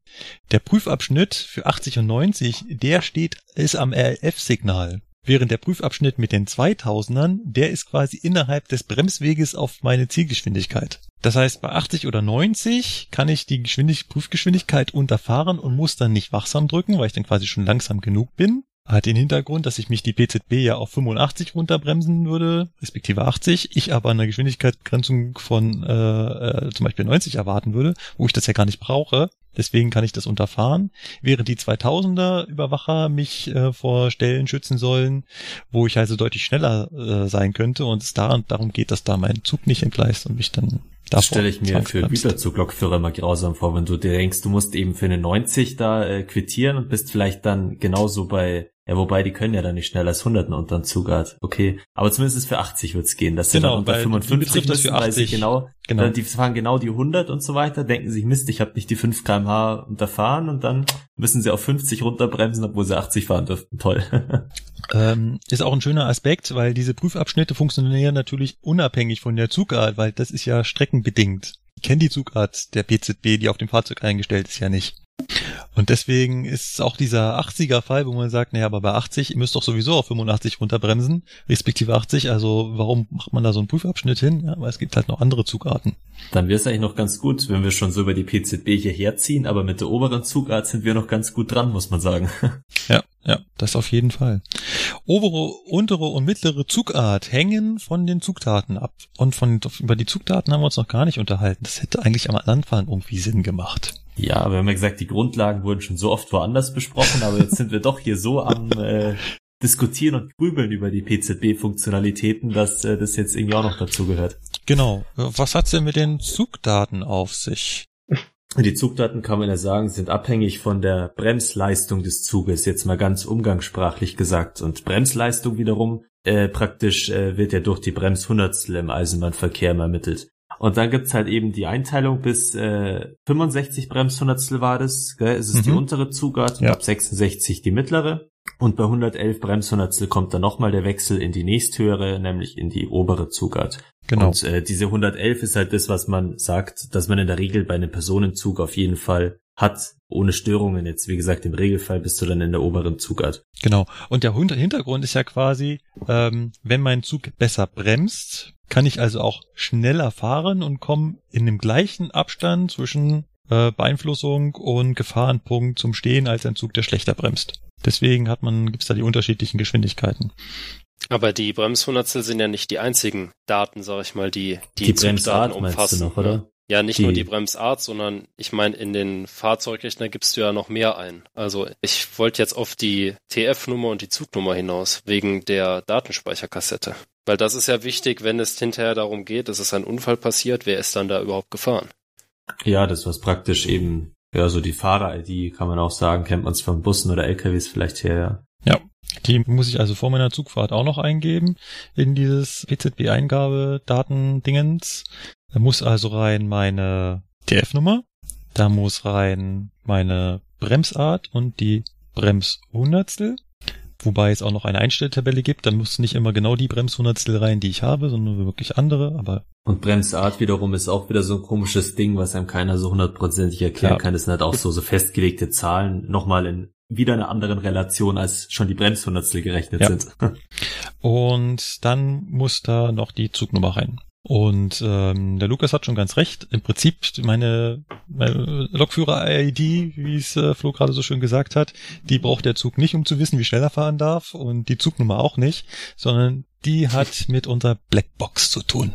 Der Prüfabschnitt für 80 und 90, der steht, ist am RLF-Signal. Während der Prüfabschnitt mit den 2000ern, der ist quasi innerhalb des Bremsweges auf meine Zielgeschwindigkeit. Das heißt, bei 80 oder 90 kann ich die Geschwindig Prüfgeschwindigkeit unterfahren und muss dann nicht wachsam drücken, weil ich dann quasi schon langsam genug bin. Hat den Hintergrund, dass ich mich die PZB ja auf 85 runterbremsen würde, respektive 80, ich aber eine Geschwindigkeitsbegrenzung von äh, äh, zum Beispiel 90 erwarten würde, wo ich das ja gar nicht brauche. Deswegen kann ich das unterfahren, während die 2000er Überwacher mich äh, vor Stellen schützen sollen, wo ich also deutlich schneller äh, sein könnte und es da, darum geht, dass da mein Zug nicht entgleist und mich dann
das stelle ich mir für Güterzuglokführer mal grausam vor, wenn du dir denkst, du musst eben für eine 90 da äh, quittieren und bist vielleicht dann genauso bei ja, wobei die können ja dann nicht schneller als 100 unter den Zugart. Okay, aber zumindest für 80 wird's gehen. Das sind genau, dann unter 55
das für 80. Weil sie
genau, genau. die fahren genau die 100 und so weiter, denken sich, Mist, ich habe nicht die 5 kmh unterfahren und dann müssen sie auf 50 runterbremsen, obwohl sie 80 fahren dürften. Toll.
ähm, ist auch ein schöner Aspekt, weil diese Prüfabschnitte funktionieren natürlich unabhängig von der Zugart, weil das ist ja streckenbedingt. Ich kenne die Zugart der PZB, die auf dem Fahrzeug eingestellt ist, ja nicht. Und deswegen ist auch dieser 80er Fall, wo man sagt, naja, aber bei 80, ihr müsst doch sowieso auf 85 runterbremsen, respektive 80, also warum macht man da so einen Prüfabschnitt hin? Ja, weil es gibt halt noch andere Zugarten.
Dann wäre es eigentlich noch ganz gut, wenn wir schon so über die PZB hierher ziehen, aber mit der oberen Zugart sind wir noch ganz gut dran, muss man sagen.
Ja, ja, das auf jeden Fall. Obere, untere und mittlere Zugart hängen von den Zugdaten ab. Und von, über die Zugdaten haben wir uns noch gar nicht unterhalten. Das hätte eigentlich am Anfang irgendwie Sinn gemacht.
Ja, aber wir haben ja gesagt, die Grundlagen wurden schon so oft woanders besprochen, aber jetzt sind wir doch hier so am äh, diskutieren und grübeln über die PZB-Funktionalitäten, dass äh, das jetzt irgendwie auch noch dazu gehört.
Genau. Was hat's denn mit den Zugdaten auf sich?
Die Zugdaten kann man ja sagen, sind abhängig von der Bremsleistung des Zuges, jetzt mal ganz umgangssprachlich gesagt. Und Bremsleistung wiederum äh, praktisch äh, wird ja durch die Bremshundertstel im Eisenbahnverkehr ermittelt. Und dann gibt's halt eben die Einteilung bis äh, 65 Bremshundertstel war das, gell? Es ist mhm. die untere Zugart ja. und ab 66 die mittlere. Und bei 111 Bremshundertstel kommt dann nochmal der Wechsel in die nächsthöhere, nämlich in die obere Zugart. Genau. Und äh, diese 111 ist halt das, was man sagt, dass man in der Regel bei einem Personenzug auf jeden Fall hat, ohne Störungen jetzt. Wie gesagt, im Regelfall bist du dann in der oberen Zugart.
Genau. Und der Hintergrund ist ja quasi, ähm, wenn mein Zug besser bremst, kann ich also auch schneller fahren und komme in dem gleichen Abstand zwischen äh, Beeinflussung und Gefahrenpunkt zum Stehen als ein Zug, der schlechter bremst. Deswegen hat man, gibt's da die unterschiedlichen Geschwindigkeiten.
Aber die Bremshundertstel sind ja nicht die einzigen Daten, sag ich mal, die die, die Bremsdaten umfassen. Noch, oder? Ne? Ja, nicht die. nur die Bremsart, sondern ich meine, in den Fahrzeugrechner gibst du ja noch mehr ein. Also ich wollte jetzt auf die TF-Nummer und die Zugnummer hinaus, wegen der Datenspeicherkassette. Weil das ist ja wichtig, wenn es hinterher darum geht, dass es ein Unfall passiert, wer ist dann da überhaupt gefahren?
Ja, das was praktisch eben, ja, so die Fahrer-ID kann man auch sagen, kennt man es von Bussen oder LKWs vielleicht her,
ja. Ja, die muss ich also vor meiner Zugfahrt auch noch eingeben in dieses PZB-Eingabe-Datendingens. Da muss also rein meine TF-Nummer, da muss rein meine Bremsart und die Bremshundertstel Wobei es auch noch eine Einstelltabelle gibt, da muss nicht immer genau die Bremshundertstel rein, die ich habe, sondern wirklich andere, aber.
Und Bremsart wiederum ist auch wieder so ein komisches Ding, was einem keiner so hundertprozentig erklären ja. kann. Das sind halt auch so, so festgelegte Zahlen, nochmal in wieder einer anderen Relation, als schon die Bremshundertstel gerechnet ja. sind.
Und dann muss da noch die Zugnummer rein. Und ähm, der Lukas hat schon ganz recht. Im Prinzip meine, meine Lokführer-ID, wie es äh, Flo gerade so schön gesagt hat, die braucht der Zug nicht, um zu wissen, wie schnell er fahren darf und die Zugnummer auch nicht, sondern die hat mit unserer Blackbox zu tun.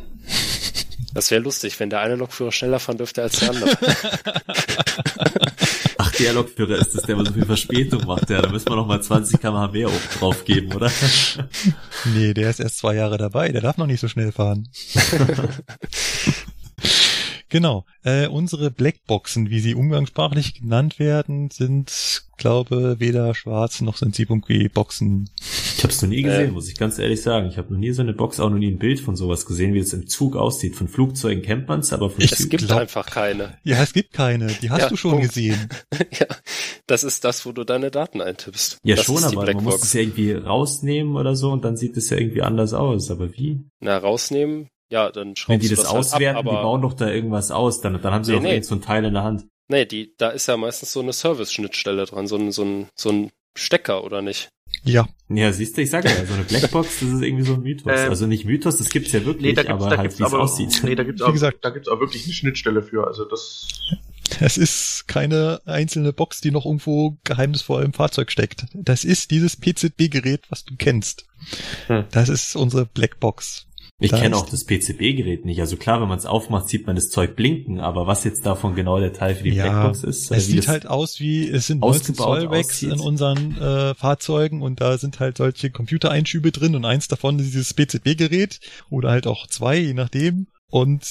Das wäre lustig, wenn der eine Lokführer schneller fahren dürfte als der andere.
Lokführer ist es, der immer so viel Verspätung macht. Ja, da müssen wir noch mal 20 km/h mehr drauf geben, oder?
Nee, der ist erst zwei Jahre dabei. Der darf noch nicht so schnell fahren. Genau. Äh, unsere Blackboxen, wie sie umgangssprachlich genannt werden, sind, glaube weder schwarz noch sind sie irgendwie Boxen.
Ich habe es noch nie gesehen, äh, muss ich ganz ehrlich sagen. Ich habe noch nie so eine Box, auch noch nie ein Bild von sowas gesehen, wie es im Zug aussieht. Von Flugzeugen kennt man's, aber von
Es gibt glaub, einfach keine.
Ja, es gibt keine. Die hast ja, du schon Punkt. gesehen.
ja, das ist das, wo du deine Daten eintippst.
Ja,
das
schon, aber man muss es ja irgendwie rausnehmen oder so und dann sieht es ja irgendwie anders aus. Aber wie?
Na, rausnehmen? Ja, dann
schraubst Wenn die das, das auswerten, halt ab, die bauen doch da irgendwas aus, dann, dann haben sie nee, doch nee. so ein Teil in der Hand.
Nee, die, da ist ja meistens so eine Service-Schnittstelle dran, so ein, so ein, so ein Stecker, oder nicht?
Ja.
Ja, siehst du, ich sag ja, so eine Blackbox, das ist irgendwie so ein Mythos. Ähm, also nicht Mythos, das gibt's ja wirklich, nee, da gibt's, aber da halt, wie es aussieht.
Nee, da gibt's auch, gesagt, da gibt's auch wirklich eine Schnittstelle für, also das...
Es ist keine einzelne Box, die noch irgendwo geheimnisvoll im Fahrzeug steckt. Das ist dieses PZB-Gerät, was du kennst. Hm. Das ist unsere Blackbox.
Ich kenne auch das PCB-Gerät nicht. Also klar, wenn man es aufmacht, sieht man das Zeug blinken, aber was jetzt davon genau der Teil für die ja, Blackbox ist.
Es sieht halt aus wie, es sind 19 Zoll Racks in unseren äh, Fahrzeugen und da sind halt solche Computereinschübe drin und eins davon ist dieses PCB-Gerät oder halt auch zwei, je nachdem. Und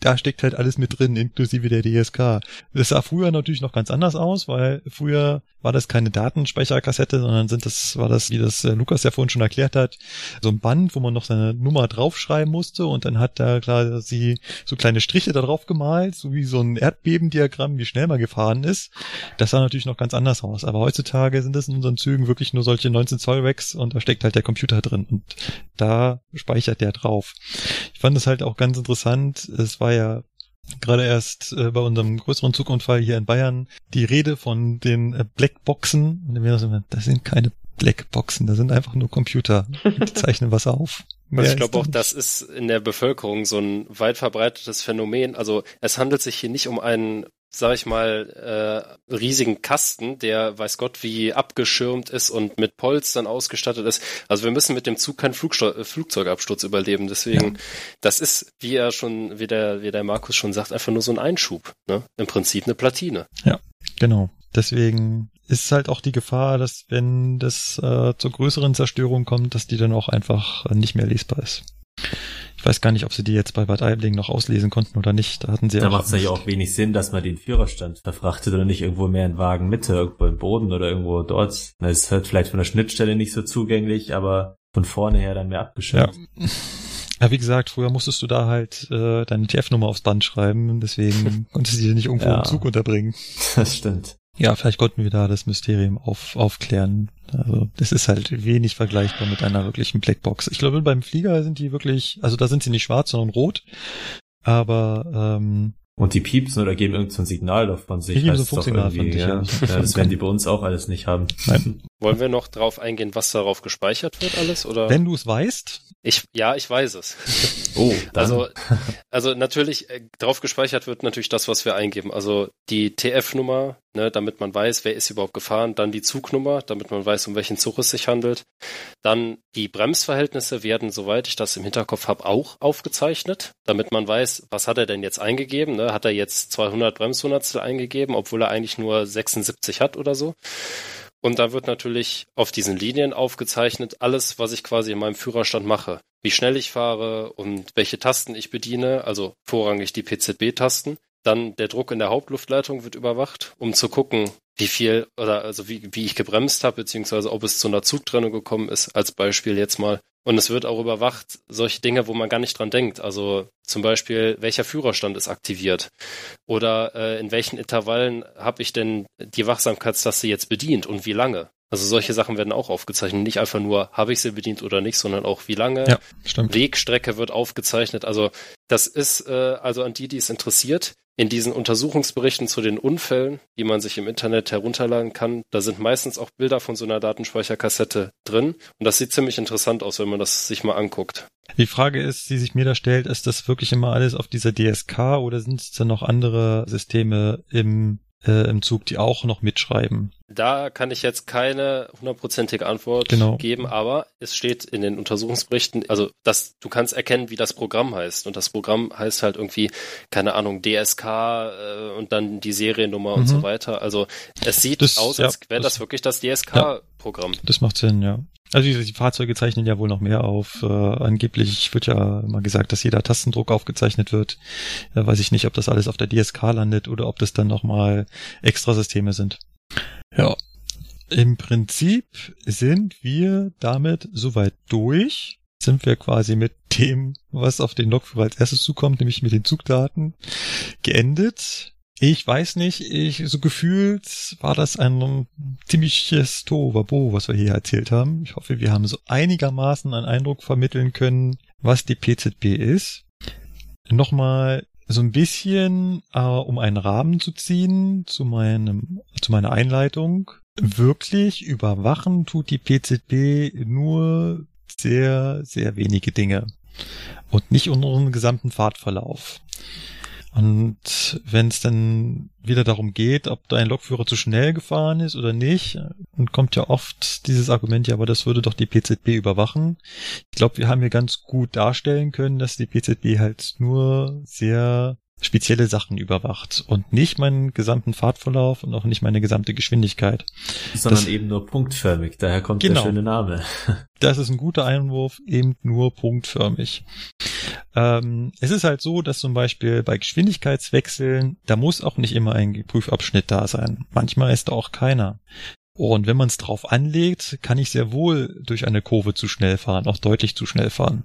da steckt halt alles mit drin, inklusive der DSK. Das sah früher natürlich noch ganz anders aus, weil früher war das keine Datenspeicherkassette, sondern sind das, war das, wie das äh, Lukas ja vorhin schon erklärt hat, so ein Band, wo man noch seine Nummer draufschreiben musste und dann hat da klar sie so kleine Striche da drauf gemalt, so wie so ein Erdbebendiagramm, wie schnell man gefahren ist. Das sah natürlich noch ganz anders aus. Aber heutzutage sind das in unseren Zügen wirklich nur solche 19 Zoll Racks und da steckt halt der Computer drin und da speichert der drauf. Ich fand es halt auch ganz interessant. Es war ja gerade erst äh, bei unserem größeren Zugunfall hier in Bayern die Rede von den äh, Blackboxen. Und dann das sind keine Blackboxen, das sind einfach nur Computer. Die zeichnen was auf.
Also ich glaube auch, das ist in der Bevölkerung so ein weit verbreitetes Phänomen. Also es handelt sich hier nicht um einen sag ich mal, äh, riesigen Kasten, der weiß Gott wie abgeschirmt ist und mit Polstern ausgestattet ist. Also wir müssen mit dem Zug keinen Flugsteu äh, Flugzeugabsturz überleben. Deswegen, ja. das ist, wie er schon, wie der, wie der Markus schon sagt, einfach nur so ein Einschub. Ne? Im Prinzip eine Platine.
Ja, genau. Deswegen ist halt auch die Gefahr, dass wenn das äh, zur größeren Zerstörung kommt, dass die dann auch einfach nicht mehr lesbar ist. Ich weiß gar nicht, ob sie die jetzt bei Bad Aibling noch auslesen konnten oder nicht. Da hatten sie
Da macht es ja auch wenig Sinn, dass man den Führerstand verfrachtet oder nicht irgendwo mehr in Wagenmitte, irgendwo im Boden oder irgendwo dort. Das ist halt vielleicht von der Schnittstelle nicht so zugänglich, aber von vorne her dann mehr abgeschirmt.
Ja. Ja, wie gesagt, früher musstest du da halt äh, deine TF-Nummer aufs Band schreiben, deswegen konntest du die nicht irgendwo ja, im Zug unterbringen.
Das stimmt.
Ja, vielleicht konnten wir da das Mysterium auf, aufklären. Also das ist halt wenig vergleichbar mit einer wirklichen Blackbox. Ich glaube, beim Flieger sind die wirklich, also da sind sie nicht schwarz, sondern rot. Aber ähm,
und die piepsen oder geben irgendein so Signal auf von sich. Die geben so Funksignal von sich, ja. ja. Das werden die bei uns auch alles nicht haben.
Nein. Wollen wir noch drauf eingehen, was darauf gespeichert wird alles? Oder?
Wenn du es weißt.
Ich, ja, ich weiß es.
Oh,
dann. Also, also natürlich, äh, drauf gespeichert wird natürlich das, was wir eingeben. Also die TF-Nummer, ne, damit man weiß, wer ist überhaupt gefahren. Dann die Zugnummer, damit man weiß, um welchen Zug es sich handelt. Dann die Bremsverhältnisse werden, soweit ich das im Hinterkopf habe, auch aufgezeichnet, damit man weiß, was hat er denn jetzt eingegeben. Ne? Hat er jetzt 200 Bremshundertstel eingegeben, obwohl er eigentlich nur 76 hat oder so. Und da wird natürlich auf diesen Linien aufgezeichnet alles, was ich quasi in meinem Führerstand mache. Wie schnell ich fahre und welche Tasten ich bediene, also vorrangig die PZB-Tasten. Dann der Druck in der Hauptluftleitung wird überwacht, um zu gucken, wie viel oder also wie, wie ich gebremst habe, beziehungsweise ob es zu einer Zugtrennung gekommen ist, als Beispiel jetzt mal. Und es wird auch überwacht, solche Dinge, wo man gar nicht dran denkt. Also zum Beispiel, welcher Führerstand ist aktiviert? Oder äh, in welchen Intervallen habe ich denn die Wachsamkeitstaste jetzt bedient und wie lange? Also solche Sachen werden auch aufgezeichnet. Nicht einfach nur, habe ich sie bedient oder nicht, sondern auch wie lange.
Ja, stimmt.
Wegstrecke wird aufgezeichnet. Also das ist, äh, also an die, die es interessiert, in diesen Untersuchungsberichten zu den Unfällen, die man sich im Internet herunterladen kann, da sind meistens auch Bilder von so einer Datenspeicherkassette drin. Und das sieht ziemlich interessant aus, wenn man das sich mal anguckt.
Die Frage ist, die sich mir da stellt, ist das wirklich immer alles auf dieser DSK oder sind es dann noch andere Systeme im äh, im Zug, die auch noch mitschreiben.
Da kann ich jetzt keine hundertprozentige Antwort
genau.
geben, aber es steht in den Untersuchungsberichten, also dass du kannst erkennen, wie das Programm heißt. Und das Programm heißt halt irgendwie, keine Ahnung, DSK äh, und dann die Seriennummer mhm. und so weiter. Also es sieht das, aus, als ja, wäre das, das, wirklich das DSK-Programm. Ja,
das macht Sinn, ja. Also die, die Fahrzeuge zeichnen ja wohl noch mehr auf. Äh, angeblich wird ja mal gesagt, dass jeder Tastendruck aufgezeichnet wird. Äh, weiß ich nicht, ob das alles auf der DSK landet oder ob das dann nochmal Extrasysteme sind. Ja. Im Prinzip sind wir damit soweit durch. Sind wir quasi mit dem, was auf den Lokführer als erstes zukommt, nämlich mit den Zugdaten, geendet. Ich weiß nicht, ich, so gefühlt war das ein ziemliches Tohuwabo, was wir hier erzählt haben. Ich hoffe, wir haben so einigermaßen einen Eindruck vermitteln können, was die PZB ist. Nochmal so ein bisschen, äh, um einen Rahmen zu ziehen zu meinem, zu meiner Einleitung. Wirklich überwachen tut die PZB nur sehr, sehr wenige Dinge und nicht unseren gesamten Fahrtverlauf. Und wenn es dann wieder darum geht, ob dein Lokführer zu schnell gefahren ist oder nicht, dann kommt ja oft dieses Argument, ja, aber das würde doch die PZB überwachen. Ich glaube, wir haben hier ganz gut darstellen können, dass die PZB halt nur sehr spezielle Sachen überwacht und nicht meinen gesamten Fahrtverlauf und auch nicht meine gesamte Geschwindigkeit.
Sondern das, eben nur punktförmig, daher kommt genau, der schöne Name.
das ist ein guter Einwurf, eben nur punktförmig. Ähm, es ist halt so, dass zum Beispiel bei Geschwindigkeitswechseln, da muss auch nicht immer ein Prüfabschnitt da sein. Manchmal ist da auch keiner. Und wenn man es drauf anlegt, kann ich sehr wohl durch eine Kurve zu schnell fahren, auch deutlich zu schnell fahren.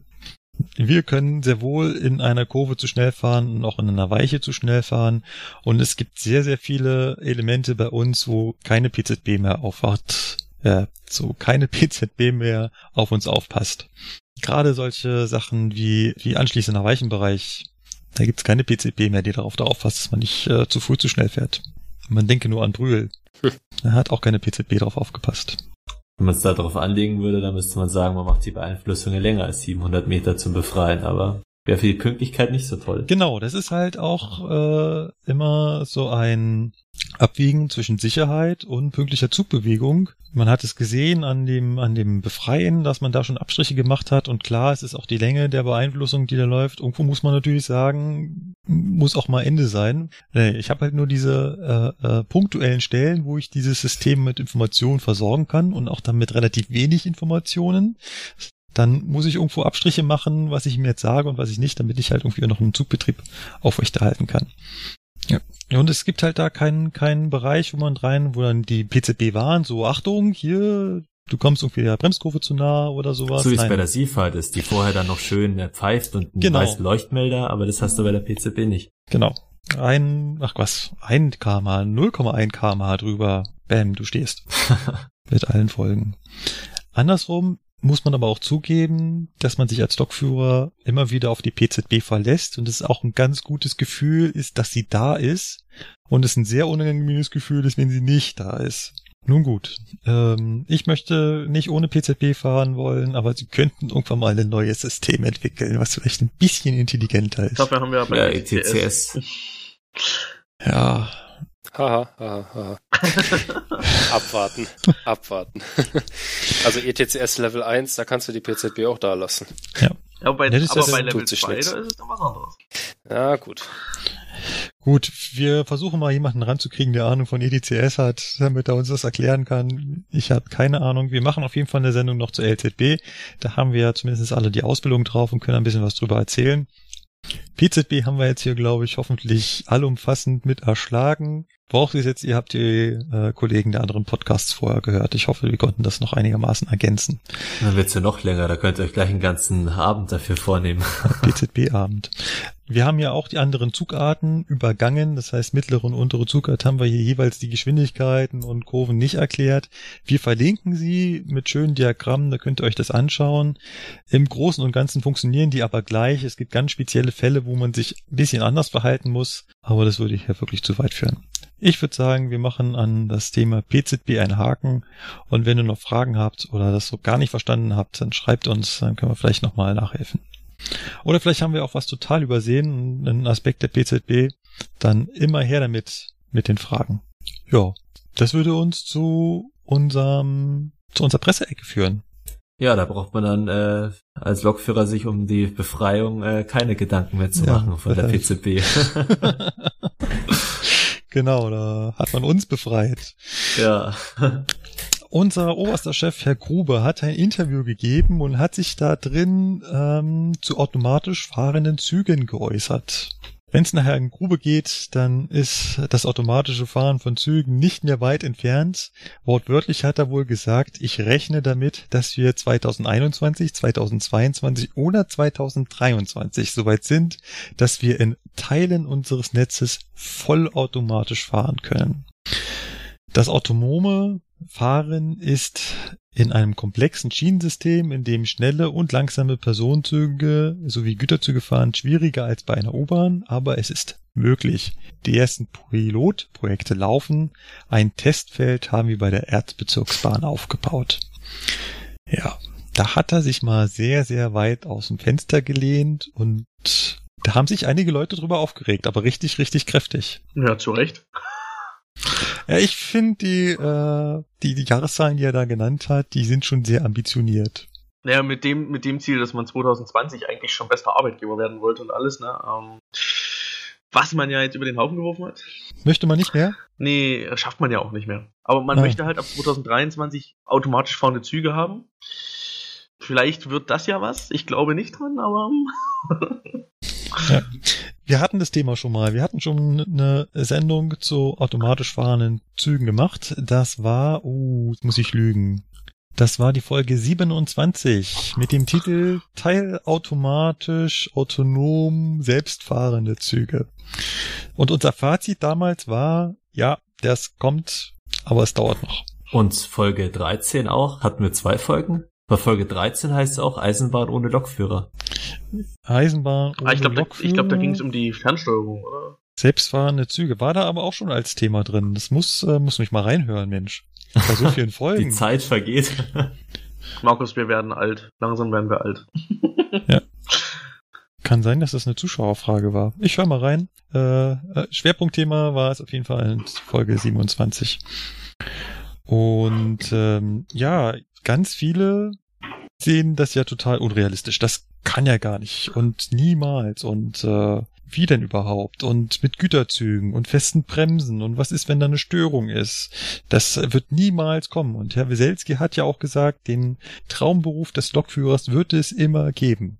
Wir können sehr wohl in einer Kurve zu schnell fahren und auch in einer Weiche zu schnell fahren. Und es gibt sehr, sehr viele Elemente bei uns, wo keine PZB mehr aufwacht, äh, so keine PZB mehr auf uns aufpasst. Gerade solche Sachen wie, wie anschließender Weichenbereich, da gibt's keine PZB mehr, die darauf darauf fasst, dass man nicht äh, zu früh zu schnell fährt. Man denke nur an Brühl. Hm. Er hat auch keine PZB drauf aufgepasst.
Wenn man es da drauf anlegen würde, dann müsste man sagen, man macht die Beeinflussungen länger als 700 Meter zum Befreien, aber wäre für die Pünktlichkeit nicht so toll.
Genau, das ist halt auch äh, immer so ein Abwiegen zwischen Sicherheit und pünktlicher Zugbewegung. Man hat es gesehen an dem, an dem Befreien, dass man da schon Abstriche gemacht hat. Und klar, es ist auch die Länge der Beeinflussung, die da läuft. Irgendwo muss man natürlich sagen, muss auch mal Ende sein. Ich habe halt nur diese äh, äh, punktuellen Stellen, wo ich dieses System mit Informationen versorgen kann und auch dann mit relativ wenig Informationen dann muss ich irgendwo Abstriche machen, was ich mir jetzt sage und was ich nicht, damit ich halt irgendwie noch einen Zugbetrieb aufrechterhalten kann. Ja. Und es gibt halt da keinen, keinen Bereich, wo man rein, wo dann die PZB waren, so Achtung, hier, du kommst irgendwie der Bremskurve zu nah oder sowas.
So wie es bei der Seafahrt ist, die vorher dann noch schön pfeift und einen genau. weißen Leuchtmelder, aber das hast du bei der PZB nicht.
Genau. Ein, ach was, ein kmh, 0,1 kmh drüber, bam, du stehst. Mit allen Folgen. Andersrum, muss man aber auch zugeben, dass man sich als Lokführer immer wieder auf die PZB verlässt und es auch ein ganz gutes Gefühl ist, dass sie da ist und es ein sehr unangenehmes Gefühl ist, wenn sie nicht da ist. Nun gut, ähm, ich möchte nicht ohne PZB fahren wollen, aber sie könnten irgendwann mal ein neues System entwickeln, was vielleicht ein bisschen intelligenter ist.
Dafür haben wir aber
ja, ETCS.
Ja,
Haha, haha, haha. abwarten, abwarten. also ETCS Level 1, da kannst du die PZB auch da lassen.
Ja.
ja bei, aber bei Level 2, da ist es dann was anderes.
Ja, gut.
Gut, wir versuchen mal jemanden ranzukriegen, der Ahnung von ETCS hat, damit er uns das erklären kann. Ich habe keine Ahnung. Wir machen auf jeden Fall eine Sendung noch zur LZB. Da haben wir zumindest alle die Ausbildung drauf und können ein bisschen was drüber erzählen. PZB haben wir jetzt hier, glaube ich, hoffentlich allumfassend mit erschlagen. Vorausgesetzt, ihr habt die äh, Kollegen der anderen Podcasts vorher gehört. Ich hoffe, wir konnten das noch einigermaßen ergänzen.
Dann wird's ja noch länger, da könnt ihr euch gleich einen ganzen Abend dafür vornehmen.
BZB-Abend. Wir haben ja auch die anderen Zugarten übergangen. Das heißt, mittlere und untere Zugart haben wir hier jeweils die Geschwindigkeiten und Kurven nicht erklärt. Wir verlinken sie mit schönen Diagrammen, da könnt ihr euch das anschauen. Im Großen und Ganzen funktionieren die aber gleich. Es gibt ganz spezielle Fälle, wo man sich ein bisschen anders verhalten muss, aber das würde hier wirklich zu weit führen. Ich würde sagen, wir machen an das Thema PZB einen Haken und wenn ihr noch Fragen habt oder das so gar nicht verstanden habt, dann schreibt uns, dann können wir vielleicht nochmal nachhelfen. Oder vielleicht haben wir auch was total übersehen, einen Aspekt der PZB. Dann immer her damit, mit den Fragen. Ja, das würde uns zu unserem, zu unserer Presseecke führen.
Ja, da braucht man dann äh, als Lokführer sich um die Befreiung äh, keine Gedanken mehr zu machen ja, von der PZB.
genau, da hat man uns befreit.
Ja.
Unser oberster Chef, Herr Grube, hat ein Interview gegeben und hat sich da drin ähm, zu automatisch fahrenden Zügen geäußert. Wenn es nachher in Grube geht, dann ist das automatische Fahren von Zügen nicht mehr weit entfernt. Wortwörtlich hat er wohl gesagt, ich rechne damit, dass wir 2021, 2022 oder 2023 soweit sind, dass wir in Teilen unseres Netzes vollautomatisch fahren können. Das autonome Fahren ist in einem komplexen Schienensystem, in dem schnelle und langsame Personenzüge sowie Güterzüge fahren, schwieriger als bei einer U-Bahn, aber es ist möglich. Die ersten Pilotprojekte laufen. Ein Testfeld haben wir bei der Erzbezirksbahn aufgebaut. Ja, da hat er sich mal sehr, sehr weit aus dem Fenster gelehnt und da haben sich einige Leute drüber aufgeregt, aber richtig, richtig kräftig.
Ja, zu Recht.
Ja, ich finde die, äh, die, die Jahreszahlen, die er da genannt hat, die sind schon sehr ambitioniert.
Naja, mit dem, mit dem Ziel, dass man 2020 eigentlich schon bester Arbeitgeber werden wollte und alles, ne? Ähm, was man ja jetzt über den Haufen geworfen hat.
Möchte man nicht mehr?
Nee, schafft man ja auch nicht mehr. Aber man ah. möchte halt ab 2023 automatisch fahrende Züge haben. Vielleicht wird das ja was. Ich glaube nicht dran, aber.
ja. Wir hatten das Thema schon mal. Wir hatten schon eine Sendung zu automatisch fahrenden Zügen gemacht. Das war, uh, jetzt muss ich lügen. Das war die Folge 27 mit dem Titel Teilautomatisch, autonom, selbstfahrende Züge. Und unser Fazit damals war, ja, das kommt, aber es dauert noch.
Und Folge 13 auch, hatten wir zwei Folgen. Bei Folge 13 heißt es auch Eisenbahn ohne Lokführer.
Eisenbahn ohne
ah, ich glaub,
Lokführer.
Da, ich glaube, da ging es um die Fernsteuerung, oder?
Selbstfahrende Züge war da aber auch schon als Thema drin. Das muss, äh, muss mich mal reinhören, Mensch. Bei so vielen Folgen.
die Zeit vergeht.
Markus, wir werden alt. Langsam werden wir alt.
ja. Kann sein, dass das eine Zuschauerfrage war. Ich höre mal rein. Äh, äh, Schwerpunktthema war es auf jeden Fall in Folge 27. Und ähm, ja, ganz viele sehen das ja total unrealistisch. Das kann ja gar nicht und niemals und äh, wie denn überhaupt und mit Güterzügen und festen Bremsen und was ist, wenn da eine Störung ist? Das wird niemals kommen und Herr Weselski hat ja auch gesagt, den Traumberuf des Lokführers wird es immer geben.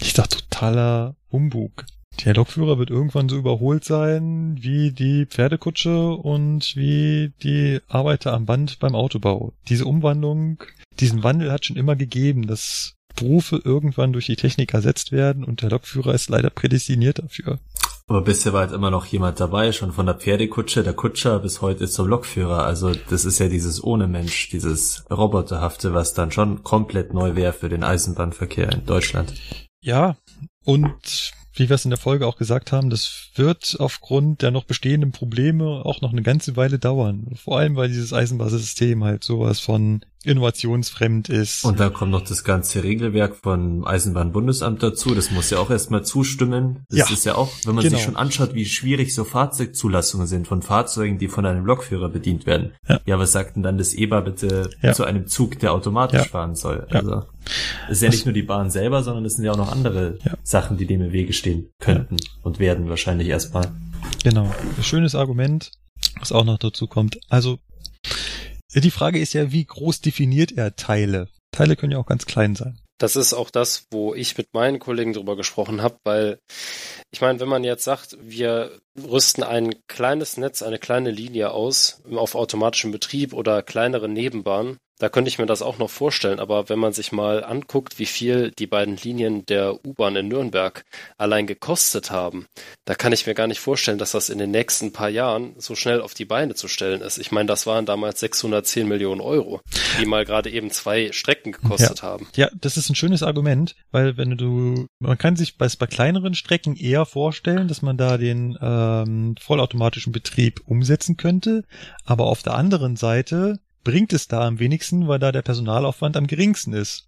Ich dachte totaler Humbug. Der Lokführer wird irgendwann so überholt sein wie die Pferdekutsche und wie die Arbeiter am Band beim Autobau. Diese Umwandlung, diesen Wandel hat schon immer gegeben, dass Berufe irgendwann durch die Technik ersetzt werden und der Lokführer ist leider prädestiniert dafür.
Aber bisher war halt immer noch jemand dabei, schon von der Pferdekutsche, der Kutscher bis heute zum Lokführer. Also das ist ja dieses ohne Mensch, dieses Roboterhafte, was dann schon komplett neu wäre für den Eisenbahnverkehr in Deutschland.
Ja, und wie wir es in der Folge auch gesagt haben, das wird aufgrund der noch bestehenden Probleme auch noch eine ganze Weile dauern. Vor allem, weil dieses Eisenbahnsystem halt sowas von innovationsfremd ist.
Und da kommt noch das ganze Regelwerk von Eisenbahnbundesamt dazu. Das muss ja auch erstmal zustimmen. Das ja, ist ja auch, wenn man genau. sich schon anschaut, wie schwierig so Fahrzeugzulassungen sind von Fahrzeugen, die von einem Lokführer bedient werden. Ja, ja was sagt denn dann das EBA bitte ja. zu einem Zug, der automatisch fahren soll? Also, es ist ja nicht nur die Bahn selber, sondern es sind ja auch noch andere Sachen, die dem im Wege stehen könnten und werden wahrscheinlich erstmal.
Genau. Ein schönes Argument, was auch noch dazu kommt. Also, die Frage ist ja, wie groß definiert er Teile? Teile können ja auch ganz klein sein.
Das ist auch das, wo ich mit meinen Kollegen drüber gesprochen habe, weil ich meine, wenn man jetzt sagt, wir rüsten ein kleines Netz, eine kleine Linie aus auf automatischem Betrieb oder kleinere Nebenbahnen, da könnte ich mir das auch noch vorstellen, aber wenn man sich mal anguckt, wie viel die beiden Linien der U-Bahn in Nürnberg allein gekostet haben, da kann ich mir gar nicht vorstellen, dass das in den nächsten paar Jahren so schnell auf die Beine zu stellen ist. Ich meine, das waren damals 610 Millionen Euro, die mal gerade eben zwei Strecken gekostet
ja.
haben.
Ja, das ist ein schönes Argument, weil wenn du, man kann sich bei, bei kleineren Strecken eher vorstellen, dass man da den ähm, vollautomatischen Betrieb umsetzen könnte, aber auf der anderen Seite bringt es da am wenigsten, weil da der Personalaufwand am geringsten ist.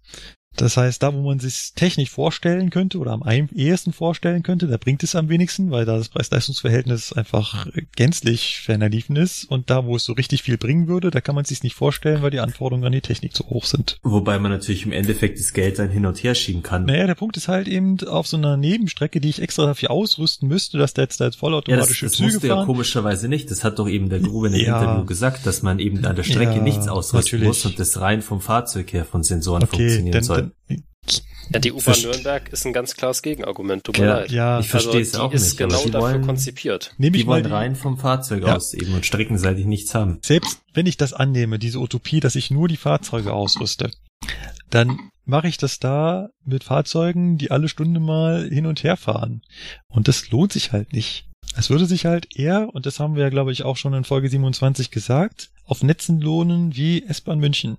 Das heißt, da, wo man sich technisch vorstellen könnte oder am ehesten vorstellen könnte, da bringt es am wenigsten, weil da das Preis-Leistungs-Verhältnis einfach gänzlich verliefen ist. Und da, wo es so richtig viel bringen würde, da kann man sich nicht vorstellen, weil die Anforderungen an die Technik zu hoch sind.
Wobei man natürlich im Endeffekt das Geld dann hin und her schieben kann.
Naja, der Punkt ist halt eben auf so einer Nebenstrecke, die ich extra dafür ausrüsten müsste, dass der jetzt da jetzt vollautomatische
ja, das, das
Züge
musste
fahren.
ja komischerweise nicht. Das hat doch eben der Grube in dem
Ja.
Interview gesagt, dass man eben an der Strecke
Ja,
nichts ausrüsten
natürlich.
muss und das rein vom Fahrzeug her von Sensoren
Okay,
funktionieren soll.
dann
Ja, die U-Bahn Nürnberg ist ein ganz klares Gegenargument, tut mir
Ja,
leid.
ja,
ich verstehe es
also,
auch
die ist
nicht,
genau dafür
wollen-
konzipiert.
nehme ich
Die
mal
wollen
die,
rein vom Fahrzeug
Ja.
aus eben und streckenseitig nichts haben.
selbst wenn ich das annehme, diese Utopie, dass ich nur die Fahrzeuge ausrüste, dann mache ich das da mit Fahrzeugen, die alle Stunde mal hin und her fahren. Und das lohnt sich halt nicht. Es würde sich halt eher, und das haben wir ja, glaube ich, auch schon in Folge 27 gesagt, auf Netzen lohnen wie S-Bahn München.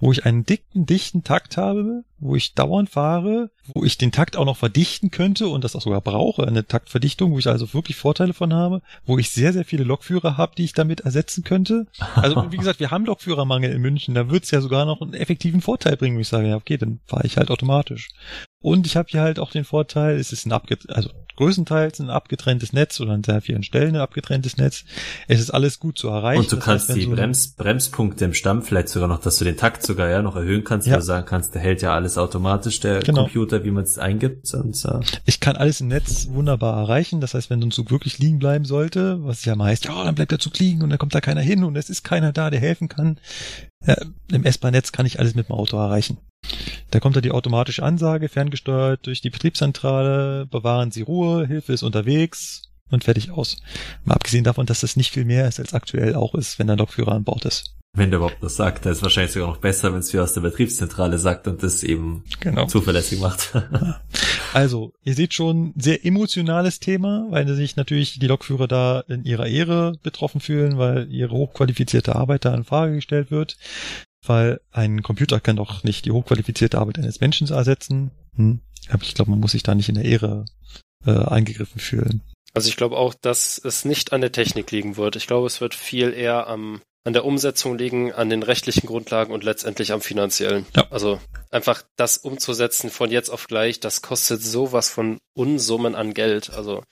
Wo ich einen dicken, dichten Takt habe, wo ich dauernd fahre, wo ich den Takt auch noch verdichten könnte und das auch sogar brauche, eine Taktverdichtung, wo ich also wirklich Vorteile von habe, wo ich sehr, sehr viele Lokführer habe, die ich damit ersetzen könnte. Also wie gesagt, wir haben Lokführermangel in München, da wird es ja sogar noch einen effektiven Vorteil bringen, wo ich sage, ja okay, dann fahre ich halt automatisch. Und ich habe hier halt auch den Vorteil, es ist ein abget also größtenteils ein abgetrenntes Netz oder an sehr vielen Stellen ein abgetrenntes Netz. Es ist alles gut zu erreichen.
Und du
Das
kannst
heißt,
die
so
Brems, Bremspunkte im Stamm vielleicht sogar noch, dass du den Takt sogar ja noch erhöhen kannst,
Ja.
weil du sagen kannst, der hält ja alles automatisch, der
Genau.
Computer, wie man es eingibt. Und, äh,
Ich kann alles im Netz wunderbar erreichen. Das heißt, wenn so ein Zug wirklich liegen bleiben sollte, was ja mal heißt, ja, dann bleibt der Zug liegen und dann kommt da keiner hin und es ist keiner da, der helfen kann. Ja, Im S-Bahn-Netz kann ich alles mit dem Auto erreichen. Da kommt da die automatische Ansage, ferngesteuert durch die Betriebszentrale, bewahren Sie Ruhe, Hilfe ist unterwegs und fertig aus. Mal abgesehen davon, dass das nicht viel mehr ist, als aktuell auch ist, wenn der Lokführer an Bord ist.
Wenn der überhaupt das sagt, dann ist es wahrscheinlich sogar noch besser, wenn es wie aus der Betriebszentrale sagt und das eben
Genau.
zuverlässig macht.
Also, ihr seht schon, sehr emotionales Thema, weil sich natürlich die Lokführer da in ihrer Ehre betroffen fühlen, weil ihre hochqualifizierte Arbeit da in Frage gestellt wird. Weil ein Computer kann doch nicht die hochqualifizierte Arbeit eines Menschen ersetzen. Hm. Aber ich glaube, man muss sich da nicht in der Ehre äh, eingegriffen fühlen.
Also ich glaube auch, dass es nicht an der Technik liegen wird. Ich glaube, es wird viel eher am, an der Umsetzung liegen, an den rechtlichen Grundlagen und letztendlich am finanziellen.
Ja.
Also einfach das umzusetzen von jetzt auf gleich, das kostet sowas von Unsummen an Geld. Also,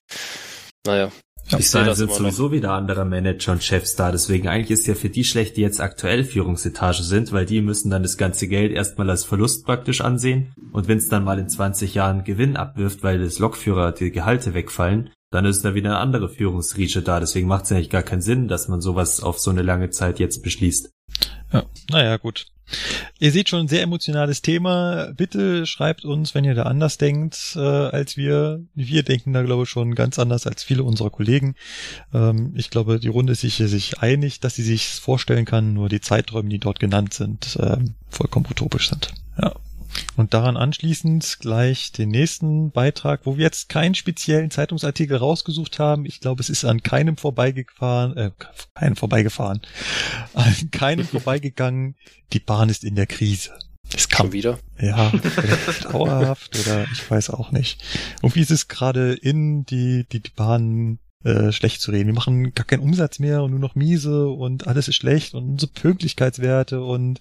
naja.
Ja,
Bis
sehe
dahin
das
sind
immer noch.
sowieso wieder andere Manager und Chefs da. Deswegen eigentlich ist ja für die schlecht, die jetzt aktuell Führungsetage sind, weil die müssen dann das ganze Geld erstmal als Verlust praktisch ansehen. Und wenn es dann mal in 20 Jahren Gewinn abwirft, weil das Lokführer die Gehalte wegfallen, dann ist da wieder eine andere Führungsriege da. Deswegen macht es eigentlich gar keinen Sinn, dass man sowas auf so eine lange Zeit jetzt beschließt.
Ja, naja, gut. Ihr seht schon, ein sehr emotionales Thema. Bitte schreibt uns, wenn ihr da anders denkt äh, als wir. Wir denken da, glaube ich, schon ganz anders als viele unserer Kollegen. Ähm, ich glaube, die Runde ist sich, sich einig, dass sie sich vorstellen kann, nur die Zeiträume, die dort genannt sind, ähm, vollkommen utopisch sind. Ja. Und daran anschließend gleich den nächsten Beitrag, wo wir jetzt keinen speziellen Zeitungsartikel rausgesucht haben. Ich glaube, es ist an keinem vorbeigefahren, äh, keinem vorbeigefahren, an keinem vorbeigegangen. Die Bahn ist in der Krise. Es kam
Schon wieder.
ja, dauerhaft oder ich weiß auch nicht. Und wie ist es gerade in die, die, die Bahn äh, schlecht zu reden? Wir machen gar keinen Umsatz mehr und nur noch miese und alles ist schlecht und unsere Pünktlichkeitswerte und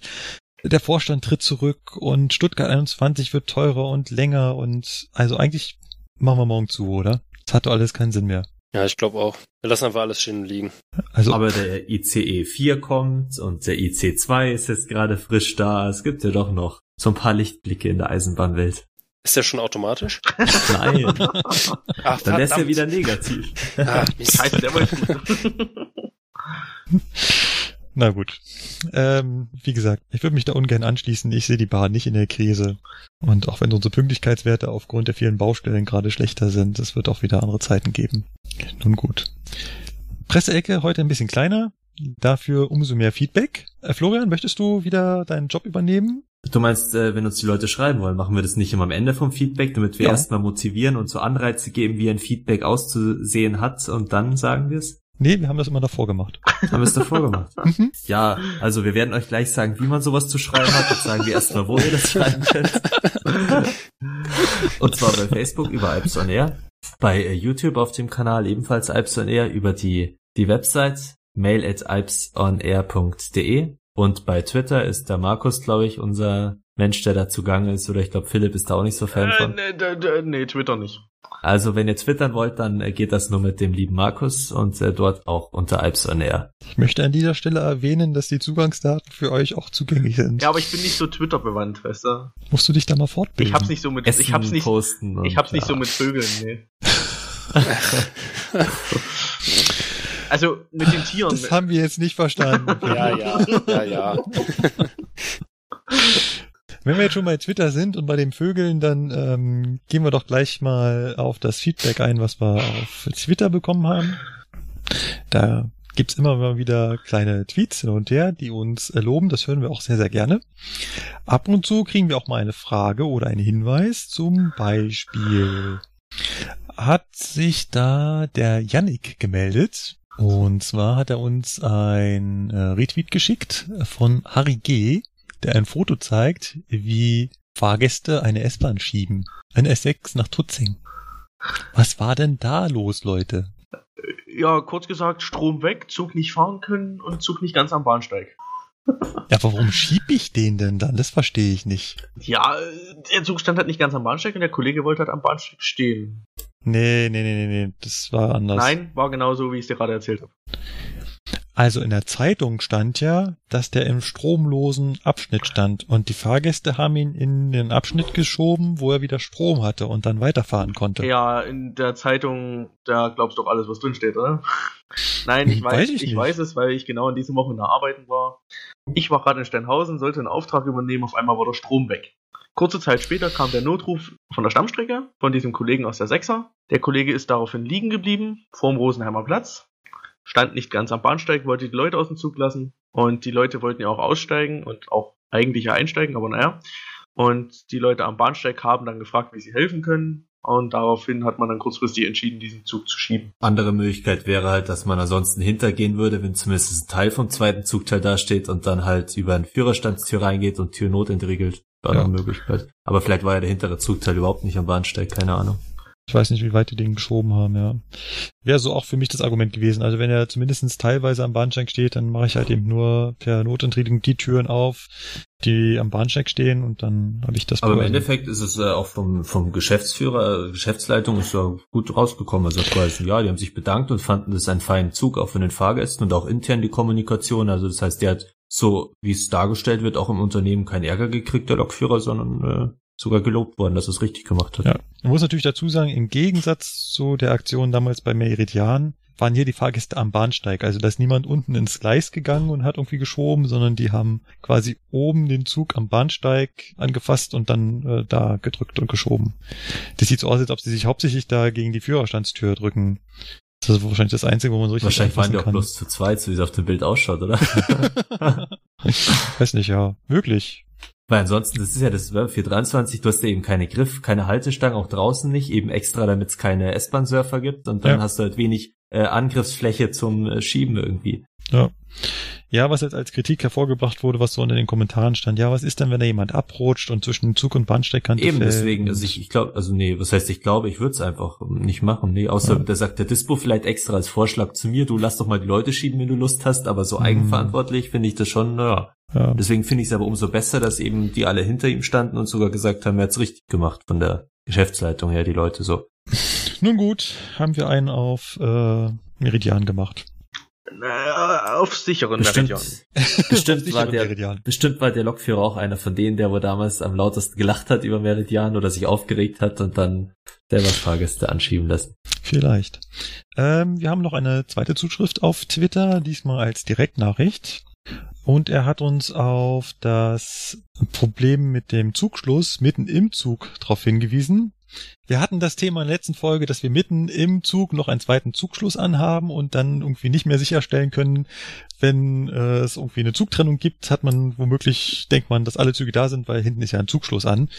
der Vorstand tritt zurück und Stuttgart 21 wird teurer und länger und also eigentlich machen wir morgen zu, oder? Das hat doch alles keinen Sinn mehr.
Ja, ich glaube auch. Wir lassen einfach alles stehen liegen.
Also
Aber der ICE 4 kommt und der IC 2 ist jetzt gerade frisch da. Es gibt ja doch noch so ein paar Lichtblicke in der Eisenbahnwelt.
Ist der schon automatisch?
Nein,
Ach,
dann ist er wieder negativ.
Ah, Mist.
Scheiße, der.
Na gut. Ähm, wie gesagt, ich würde mich da ungern anschließen. Ich sehe die Bahn nicht in der Krise. Und auch wenn unsere Pünktlichkeitswerte aufgrund der vielen Baustellen gerade schlechter sind, es wird auch wieder andere Zeiten geben. Nun gut. Presseecke heute ein bisschen kleiner. Dafür umso mehr Feedback. Äh, Florian, möchtest du wieder deinen Job übernehmen?
Du meinst, äh, wenn uns die Leute schreiben wollen, machen wir das nicht immer am Ende vom Feedback, damit wir ja. erstmal motivieren und so Anreize geben, wie ein Feedback auszusehen hat und dann sagen wir es?
Nee, wir haben das immer davor gemacht.
Haben wir es davor gemacht? Mhm. ja, also wir werden euch gleich sagen, wie man sowas zu schreiben hat. Jetzt sagen wir erstmal, wo ihr das schreiben könnt. und zwar bei Facebook über Alps on Air, bei äh, YouTube auf dem Kanal ebenfalls Alps on Air über die, die Website mail at alpsonair.de und bei Twitter ist der Markus, glaube ich, unser Mensch, der da zugange ist. Oder ich glaube, Philipp ist da auch nicht so Fan äh, von.
Nee, nee, Twitter nicht.
Also wenn ihr twittern wollt, dann äh, geht das nur mit dem lieben Markus und äh, dort auch unter Alps on Air.
Ich möchte an dieser Stelle erwähnen, dass die Zugangsdaten für euch auch zugänglich sind.
Ja, aber ich bin nicht so Twitter bewandt, weißt du?
Musst du dich da mal fortbilden?
Ich hab's nicht so mit
Essen
ich hab's nicht
posten
ich hab's ja. nicht so mit Vögeln, nee. Also mit den Tieren.
Das haben wir jetzt nicht verstanden.
ja, ja, ja, ja.
Wenn wir jetzt schon bei Twitter sind und bei den Vögeln, dann ähm, gehen wir doch gleich mal auf das Feedback ein, was wir auf Twitter bekommen haben. Da gibt's immer mal wieder kleine Tweets hin und her, die uns loben. Das hören wir auch sehr, sehr gerne. Ab und zu kriegen wir auch mal eine Frage oder einen Hinweis. Zum Beispiel hat sich da der Yannick gemeldet. Und zwar hat er uns ein äh, Retweet geschickt von Harry G., der ein Foto zeigt, wie Fahrgäste eine S-Bahn schieben. Ein S6 nach Tutzing. Was war denn da los, Leute?
Ja, kurz gesagt, Strom weg, Zug nicht fahren können und Zug nicht ganz am Bahnsteig.
Ja, warum schieb ich den denn dann? Das verstehe ich nicht.
Ja, der Zug stand halt nicht ganz am Bahnsteig und der Kollege wollte halt am Bahnsteig stehen.
Nee, nee, nee, nee, nee, das war anders.
Nein, war genau so, wie ich es dir gerade erzählt habe.
Also in der Zeitung stand ja, dass der im stromlosen Abschnitt stand und die Fahrgäste haben ihn in den Abschnitt geschoben, wo er wieder Strom hatte und dann weiterfahren konnte.
Ja, in der Zeitung, da glaubst du doch alles, was drinsteht, oder? Nein, ich weiß, weiß ich, ich weiß es, weil ich genau in diesem Woche in der Arbeiten war. Ich war gerade in Steinhausen, sollte einen Auftrag übernehmen, auf einmal war der Strom weg. Kurze Zeit später kam der Notruf von der Stammstrecke, von diesem Kollegen aus der Sechser. Der Kollege ist daraufhin liegen geblieben, vorm Rosenheimer Platz, stand nicht ganz am Bahnsteig, wollte die Leute aus dem Zug lassen und die Leute wollten ja auch aussteigen und auch eigentlich ja einsteigen, aber naja. Und die Leute am Bahnsteig haben dann gefragt, wie sie helfen können. Und daraufhin hat man dann kurzfristig entschieden, diesen Zug zu schieben.
Andere Möglichkeit wäre halt, dass man ansonsten hintergehen würde, wenn zumindest ein Teil vom zweiten Zugteil dasteht und dann halt über eine Führerstandstür reingeht und Tür notentriegelt. War ja. eine Möglichkeit. Aber vielleicht war ja der hintere Zugteil überhaupt nicht am Bahnsteig, keine Ahnung.
Ich weiß nicht, wie weit die den geschoben haben, ja. Wäre so auch für mich das Argument gewesen. Also wenn er zumindest teilweise am Bahnsteig steht, dann mache ich halt eben nur per Notentriebung die Türen auf, die am Bahnsteig stehen und dann habe ich das.
Aber im Endeffekt ist es äh, auch vom, vom Geschäftsführer, Geschäftsleitung ist ja gut rausgekommen. Also quasi, ja, die haben sich bedankt und fanden das einen feinen Zug auch von den Fahrgästen und auch intern die Kommunikation. Also das heißt, der hat so, wie es dargestellt wird, auch im Unternehmen keinen Ärger gekriegt, der Lokführer, sondern äh, sogar gelobt worden, dass es richtig gemacht hat.
Ja. Man muss natürlich dazu sagen, im Gegensatz zu der Aktion damals bei Meridian waren hier die Fahrgäste am Bahnsteig. Also da ist niemand unten ins Gleis gegangen und hat irgendwie geschoben, sondern die haben quasi oben den Zug am Bahnsteig angefasst und dann äh, da gedrückt und geschoben. Das sieht so aus, als ob sie sich hauptsächlich da gegen die Führerstandstür drücken. Das ist wahrscheinlich das Einzige, wo man so richtig
Wahrscheinlich waren die auch kann. bloß zu zweit, so wie es auf dem Bild ausschaut, oder?
Weiß nicht, ja. Möglich.
Weil ansonsten, das ist ja das 423, du hast ja eben keine Griff, keine Haltestangen, auch draußen nicht, eben extra, damit es keine S-Bahn-Surfer gibt und dann ja. hast du halt wenig äh, Angriffsfläche zum äh, Schieben irgendwie.
Ja. Ja, was jetzt als Kritik hervorgebracht wurde, was so unter den Kommentaren stand, ja, was ist denn, wenn da jemand abrutscht und zwischen Zug und Bahnsteigkante
Eben, fällt? deswegen, also ich, ich glaube, also nee, was heißt, ich glaube, ich würde es einfach nicht machen, nee, außer ja. da sagt der Dispo vielleicht extra als Vorschlag zu mir, du lass doch mal die Leute schieben, wenn du Lust hast, aber so mhm. eigenverantwortlich finde ich das schon, naja. Ja. Deswegen finde ich es aber umso besser, dass eben die alle hinter ihm standen und sogar gesagt haben, er hat's richtig gemacht von der Geschäftsleitung her, die Leute so.
Nun gut, haben wir einen auf äh, Meridian gemacht.
Naja, auf sicheren
bestimmt, Meridian. Bestimmt, war der, Meridian. bestimmt war der Lokführer auch einer von denen, der wo damals am lautesten gelacht hat über Meridian oder sich aufgeregt hat und dann selber Fahrgäste anschieben lassen.
Vielleicht. Ähm, wir haben noch eine zweite Zuschrift auf Twitter, diesmal als Direktnachricht. Und er hat uns auf das Problem mit dem Zugschluss mitten im Zug darauf hingewiesen. Wir hatten das Thema in der letzten Folge, dass wir mitten im Zug noch einen zweiten Zugschluss anhaben und dann irgendwie nicht mehr sicherstellen können, wenn äh, es irgendwie eine Zugtrennung gibt, hat man womöglich, denkt man, dass alle Züge da sind, weil hinten ist ja ein Zugschluss an.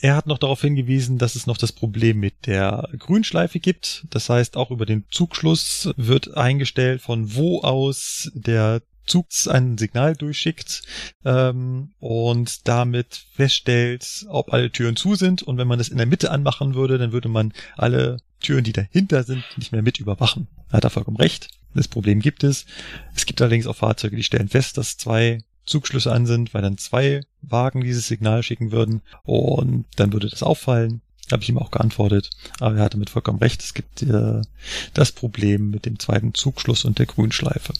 Er hat noch darauf hingewiesen, dass es noch das Problem mit der Grünschleife gibt. Das heißt, auch über den Zugschluss wird eingestellt, von wo aus der Zug ein Signal durchschickt ähm, und damit feststellt, ob alle Türen zu sind. Und wenn man das in der Mitte anmachen würde, dann würde man alle Türen, die dahinter sind, nicht mehr mit überwachen. Hat er vollkommen recht. Das Problem gibt es. Es gibt allerdings auch Fahrzeuge, die stellen fest, dass zwei Zugschlüsse an sind, weil dann zwei Wagen dieses Signal schicken würden und dann würde das auffallen. Habe ich ihm auch geantwortet. Aber er hatte mit vollkommen recht. Es gibt äh, das Problem mit dem zweiten Zugschluss und der Grünschleife.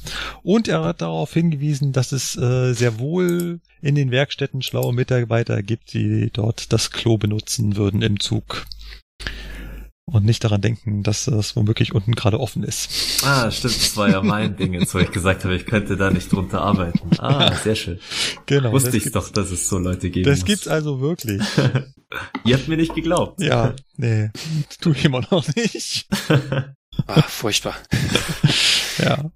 Und er hat darauf hingewiesen, dass es äh, sehr wohl in den Werkstätten schlaue Mitarbeiter gibt, die dort das Klo benutzen würden im Zug und nicht daran denken, dass das womöglich unten gerade offen ist.
Ah, stimmt, das war ja mein Ding, jetzt wo ich gesagt habe, ich könnte da nicht drunter arbeiten. Ah, sehr schön.
Genau.
Wusste ich doch, dass es so Leute gibt.
Das muss. gibt's also wirklich.
Ihr habt mir nicht geglaubt.
Ja, nee, tu ich immer noch nicht.
ah, furchtbar.
ja,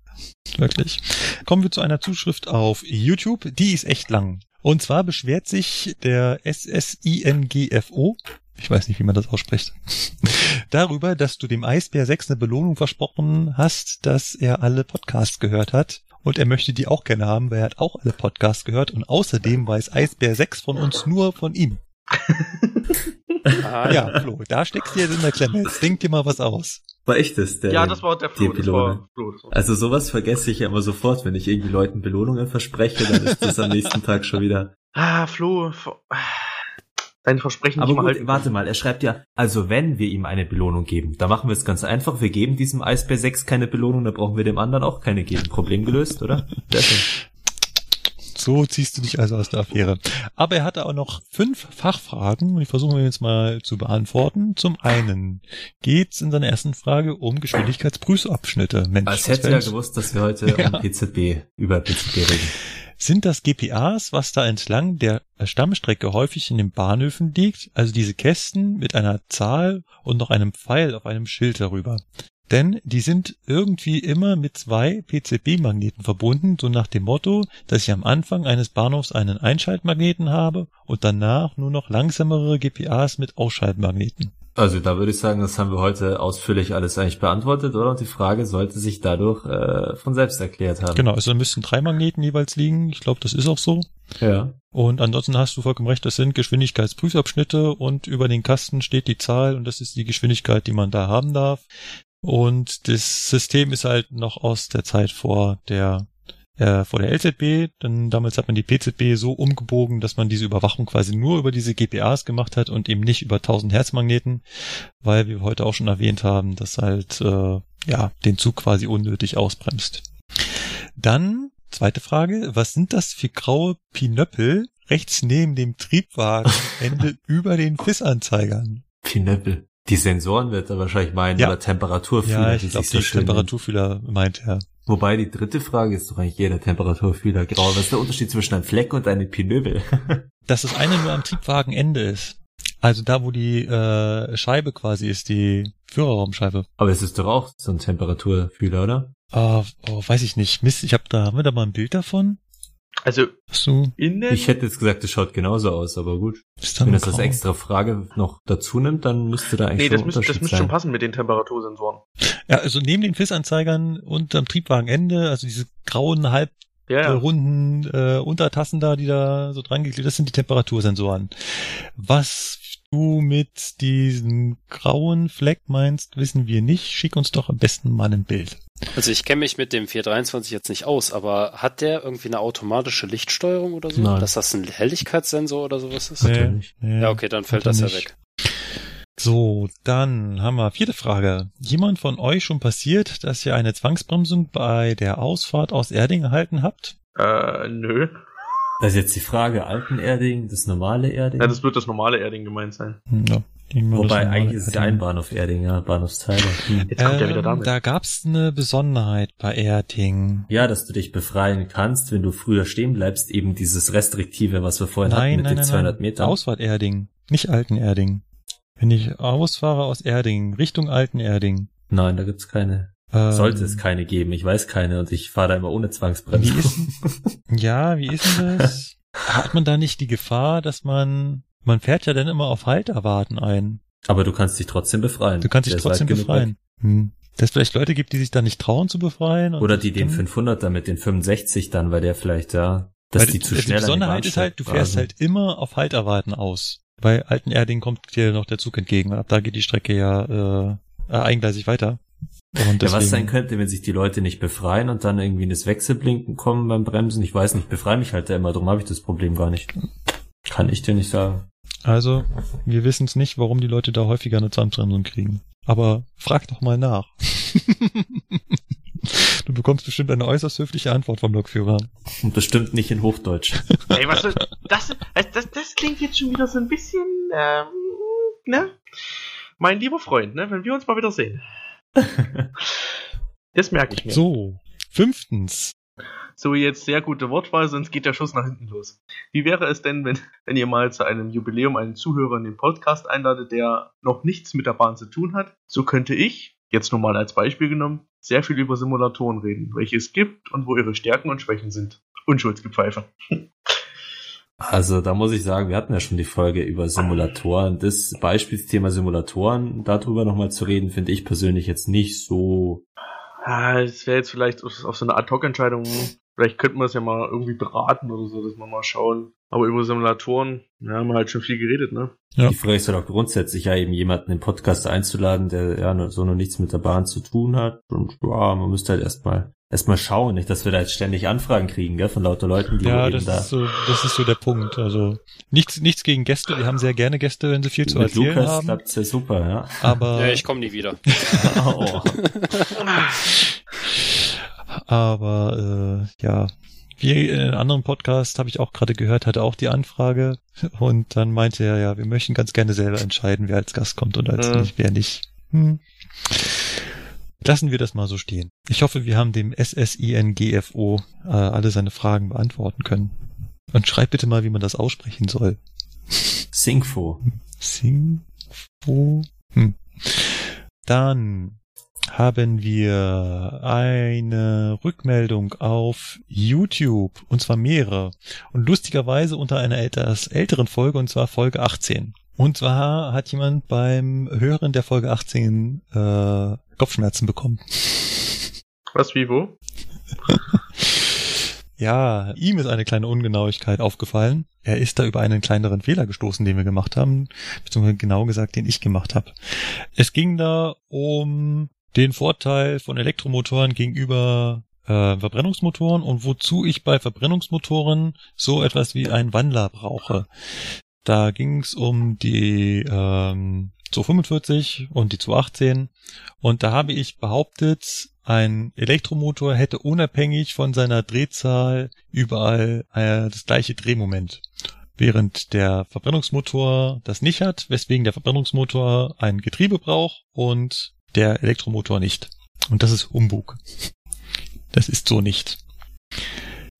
wirklich. Kommen wir zu einer Zuschrift auf YouTube, die ist echt lang. Und zwar beschwert sich der SSINGFO, ich weiß nicht, wie man das ausspricht, darüber, dass du dem Eisbär 6 eine Belohnung versprochen hast, dass er alle Podcasts gehört hat. Und er möchte die auch gerne haben, weil er hat auch alle Podcasts gehört. Und außerdem weiß Eisbär 6 von uns nur von ihm. ah, ja, Flo, da steckst du jetzt in der Klemme. Jetzt denk dir mal was aus.
War ich das?
Der, ja, das war der Flo. Das war
Flo das war also sowas vergesse ich ja immer sofort, wenn ich irgendwie Leuten Belohnungen verspreche, dann ist das am nächsten Tag schon wieder.
Ah, Flo dein Versprechen
Aber gut, halten. warte mal, er schreibt ja, also wenn wir ihm eine Belohnung geben, da machen wir es ganz einfach, wir geben diesem Eisbär 6 keine Belohnung, da brauchen wir dem anderen auch keine geben. Problem gelöst, oder?
So ziehst du dich also aus der Affäre. Aber er hatte auch noch fünf Fachfragen und die versuchen wir jetzt mal zu beantworten. Zum einen geht's in seiner ersten Frage um Geschwindigkeitsprüfabschnitte.
Mensch, Als hätte er gewusst, dass wir heute ja. um PZB, über PZB reden.
Sind das GPAs, was da entlang der Stammstrecke häufig in den Bahnhöfen liegt, also diese Kästen mit einer Zahl und noch einem Pfeil auf einem Schild darüber? Denn die sind irgendwie immer mit zwei PCB-Magneten verbunden, so nach dem Motto, dass ich am Anfang eines Bahnhofs einen Einschaltmagneten habe und danach nur noch langsamere GPAs mit Ausschaltmagneten.
Also da würde ich sagen, das haben wir heute ausführlich alles eigentlich beantwortet, oder? Und die Frage sollte sich dadurch äh, von selbst erklärt haben.
Genau, also da müssten drei Magneten jeweils liegen. Ich glaube, das ist auch so.
Ja.
Und ansonsten hast du vollkommen recht, das sind Geschwindigkeitsprüfabschnitte und über den Kasten steht die Zahl und das ist die Geschwindigkeit, die man da haben darf. Und das System ist halt noch aus der Zeit vor der äh, vor der LZB, denn damals hat man die PZB so umgebogen, dass man diese Überwachung quasi nur über diese GPAs gemacht hat und eben nicht über 1000 Hertz Magneten, weil wir heute auch schon erwähnt haben, dass halt äh, ja den Zug quasi unnötig ausbremst. Dann zweite Frage, was sind das für graue Pinöppel rechts neben dem Triebwagenende über den FIS-Anzeigern?
Pinöppel. Die Sensoren wird er wahrscheinlich meinen ja. oder Temperaturfühler.
Ja, ich glaube, die so Temperaturfühler meint er.
Wobei die dritte Frage ist doch eigentlich jeder Temperaturfühler grau. Was ist der Unterschied zwischen einem Fleck und einem Pinöbel?
Dass das eine nur am Triebwagenende ist. Also da, wo die äh, Scheibe quasi ist, die Führerraumscheibe.
Aber es ist doch auch so ein Temperaturfühler, oder?
Oh, oh, weiß ich nicht. Mist, ich habe da, haben wir da mal ein Bild davon?
Also
so.
innen. Ich hätte jetzt gesagt, es schaut genauso aus, aber gut. Wenn das als extra Frage noch dazu nimmt, dann müsste da eigentlich nee,
das, müsste, das müsste schon passen mit den Temperatursensoren.
Ja, also neben den FIS-Anzeigern und am Triebwagenende, also diese grauen halb ja, ja. runden äh, Untertassen da, die da so dran geklebt, das sind die Temperatursensoren. Was du mit diesem grauen Fleck meinst, wissen wir nicht. Schick uns doch am besten mal ein Bild.
Also ich kenne mich mit dem 423 jetzt nicht aus, aber hat der irgendwie eine automatische Lichtsteuerung oder so? Nein. Dass das ein Helligkeitssensor oder sowas ist?
Nee, nee,
ja, okay, dann fällt das ja weg.
So, dann haben wir vierte Frage. Jemand von euch schon passiert, dass ihr eine Zwangsbremsung bei der Ausfahrt aus Erding erhalten habt?
Äh, nö.
Das ist jetzt die Frage, alten Erding, das normale Erding?
Ja, das wird das normale Erding gemeint sein.
Ja,
Wobei eigentlich ist es ja ein Bahnhof Erding, ja, Bahnhofsteile.
Hm. Jetzt kommt ähm, er wieder damit. Da gab's eine Besonderheit bei Erding.
Ja, dass du dich befreien kannst, wenn du früher stehen bleibst, eben dieses Restriktive, was wir vorhin nein, hatten mit nein, den nein, 200 Metern.
Ausfahrt Erding, nicht Alten Erding. Wenn ich ausfahre aus Erding, Richtung Alten Erding.
Nein, da gibt's keine. Ähm, Sollte es keine geben, ich weiß keine und ich fahre da immer ohne Zwangsbremse.
Wie ist, ja, wie ist denn das? Hat man da nicht die Gefahr, dass man, man fährt ja dann immer auf Halterwarten ein.
Aber du kannst dich trotzdem befreien.
Du kannst dich trotzdem befreien. Hm. Dass es vielleicht Leute gibt, die sich da nicht trauen zu befreien.
Oder die den 500 dann mit den 65 dann, weil der vielleicht, ja, dass weil die, zu schnell
Die Besonderheit ist halt, du fährst halt immer auf Halterwarten aus. Bei Alten Erding kommt dir noch der Zug entgegen. Ab da geht die Strecke ja äh, eingleisig weiter.
Und ja, was sein könnte, wenn sich die Leute nicht befreien und dann irgendwie in das Wechselblinken kommen beim Bremsen. Ich weiß nicht, befreie mich halt da immer, darum habe ich das Problem gar nicht. Kann ich dir nicht sagen.
Also, wir wissen es nicht, warum die Leute da häufiger eine Zahnbremsung kriegen. Aber frag doch mal nach. du bekommst bestimmt eine äußerst höfliche Antwort vom Lokführer.
Und bestimmt nicht in Hochdeutsch.
Ey, was das, das, das, das klingt jetzt schon wieder so ein bisschen, ähm, ne? Mein lieber Freund, ne? Wenn wir uns mal wieder sehen. das merke ich mir.
So, fünftens.
So jetzt sehr gute Wortwahl, sonst geht der Schuss nach hinten los. Wie wäre es denn, wenn, wenn ihr mal zu einem Jubiläum einen Zuhörer in den Podcast einladet, der noch nichts mit der Bahn zu tun hat? So könnte ich, jetzt nur mal als Beispiel genommen, sehr viel über Simulatoren reden, welche es gibt und wo ihre Stärken und Schwächen sind. Unschuldsgepfeife.
Also da muss ich sagen, wir hatten ja schon die Folge über Simulatoren. Das Beispielsthema Simulatoren, darüber nochmal zu reden, finde ich persönlich jetzt nicht so.
Ja, es wäre jetzt vielleicht auf so eine Ad-Hoc-Entscheidung. Vielleicht könnten wir es ja mal irgendwie beraten oder so, dass wir mal schauen. Aber über Simulatoren, ja, haben wir halt schon viel geredet, ne?
Ja. Die Frage ist halt auch grundsätzlich ja eben jemanden in den Podcast einzuladen, der ja so noch nichts mit der Bahn zu tun hat. Und ja, man müsste halt erstmal erstmal schauen, nicht, dass wir da jetzt ständig Anfragen kriegen, gell, von lauter Leuten, die
ja, das da. Ist so, das ist so der Punkt. Also nichts, nichts gegen Gäste. Wir haben sehr gerne Gäste, wenn sie viel zu Mit erzählen Lukas haben.
klappt's ja super, ja.
Aber
ja, ich komme nie wieder.
oh. Aber äh, ja, wie in einem anderen Podcast habe ich auch gerade gehört, hatte auch die Anfrage und dann meinte er, ja, wir möchten ganz gerne selber entscheiden, wer als Gast kommt und als mhm. nicht, wer nicht. Hm. Lassen wir das mal so stehen. Ich hoffe, wir haben dem SSINGFO äh, alle seine Fragen beantworten können. Und schreib bitte mal, wie man das aussprechen soll.
Singfo.
Singfo. Hm. Dann haben wir eine Rückmeldung auf YouTube, und zwar mehrere. Und lustigerweise unter einer etwas älteren Folge, und zwar Folge 18. Und zwar hat jemand beim Hören der Folge 18 äh, Kopfschmerzen bekommen.
Was, wie, wo?
ja, ihm ist eine kleine Ungenauigkeit aufgefallen. Er ist da über einen kleineren Fehler gestoßen, den wir gemacht haben, beziehungsweise genau gesagt, den ich gemacht habe. Es ging da um den Vorteil von Elektromotoren gegenüber äh, Verbrennungsmotoren und wozu ich bei Verbrennungsmotoren so etwas wie einen Wandler brauche. Da ging es um die ähm, 245 und die 218 und da habe ich behauptet, ein Elektromotor hätte unabhängig von seiner Drehzahl überall äh, das gleiche Drehmoment. Während der Verbrennungsmotor das nicht hat, weswegen der Verbrennungsmotor ein Getriebe braucht und der Elektromotor nicht. Und das ist Humbug. Das ist so nicht.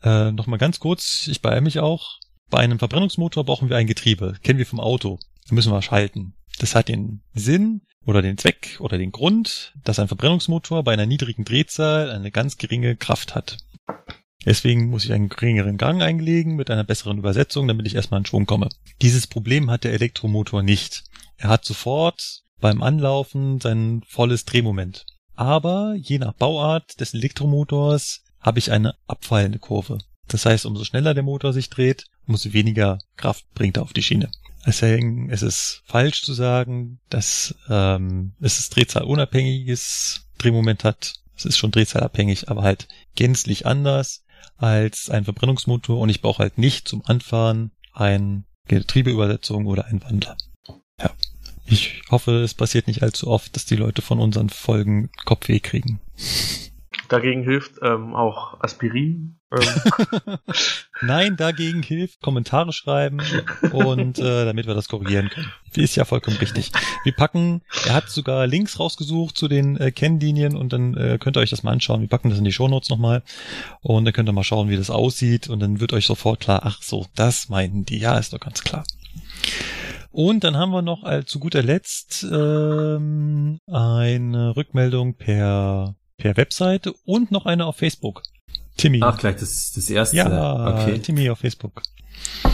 Äh, Nochmal ganz kurz, ich beeile mich auch. Bei einem Verbrennungsmotor brauchen wir ein Getriebe. Kennen wir vom Auto. Da müssen wir schalten. Das hat den Sinn oder den Zweck oder den Grund, dass ein Verbrennungsmotor bei einer niedrigen Drehzahl eine ganz geringe Kraft hat. Deswegen muss ich einen geringeren Gang einlegen mit einer besseren Übersetzung, damit ich erstmal in Schwung komme. Dieses Problem hat der Elektromotor nicht. Er hat sofort beim Anlaufen sein volles Drehmoment. Aber je nach Bauart des Elektromotors habe ich eine abfallende Kurve. Das heißt, umso schneller der Motor sich dreht, umso weniger Kraft bringt er auf die Schiene. Deswegen ist es falsch zu sagen, dass ähm, es drehzahlunabhängiges Drehmoment hat. Es ist schon drehzahlabhängig, aber halt gänzlich anders als ein Verbrennungsmotor und ich brauche halt nicht zum Anfahren ein Getriebeübersetzung oder ein Wandler. Ich hoffe, es passiert nicht allzu oft, dass die Leute von unseren Folgen Kopfweh kriegen.
Dagegen hilft ähm, auch Aspirin. Ähm.
Nein, dagegen hilft Kommentare schreiben und äh, damit wir das korrigieren können. Ist ja vollkommen richtig. Wir packen, er hat sogar Links rausgesucht zu den äh, Kennlinien und dann äh, könnt ihr euch das mal anschauen. Wir packen das in die Shownotes nochmal und dann könnt ihr mal schauen, wie das aussieht und dann wird euch sofort klar, ach so, das meinten die. Ja, ist doch ganz klar. Und dann haben wir noch zu guter Letzt ähm, eine Rückmeldung per per Webseite und noch eine auf Facebook. Timmy.
Ach, gleich das, das erste.
Ja, okay. Timmy auf Facebook.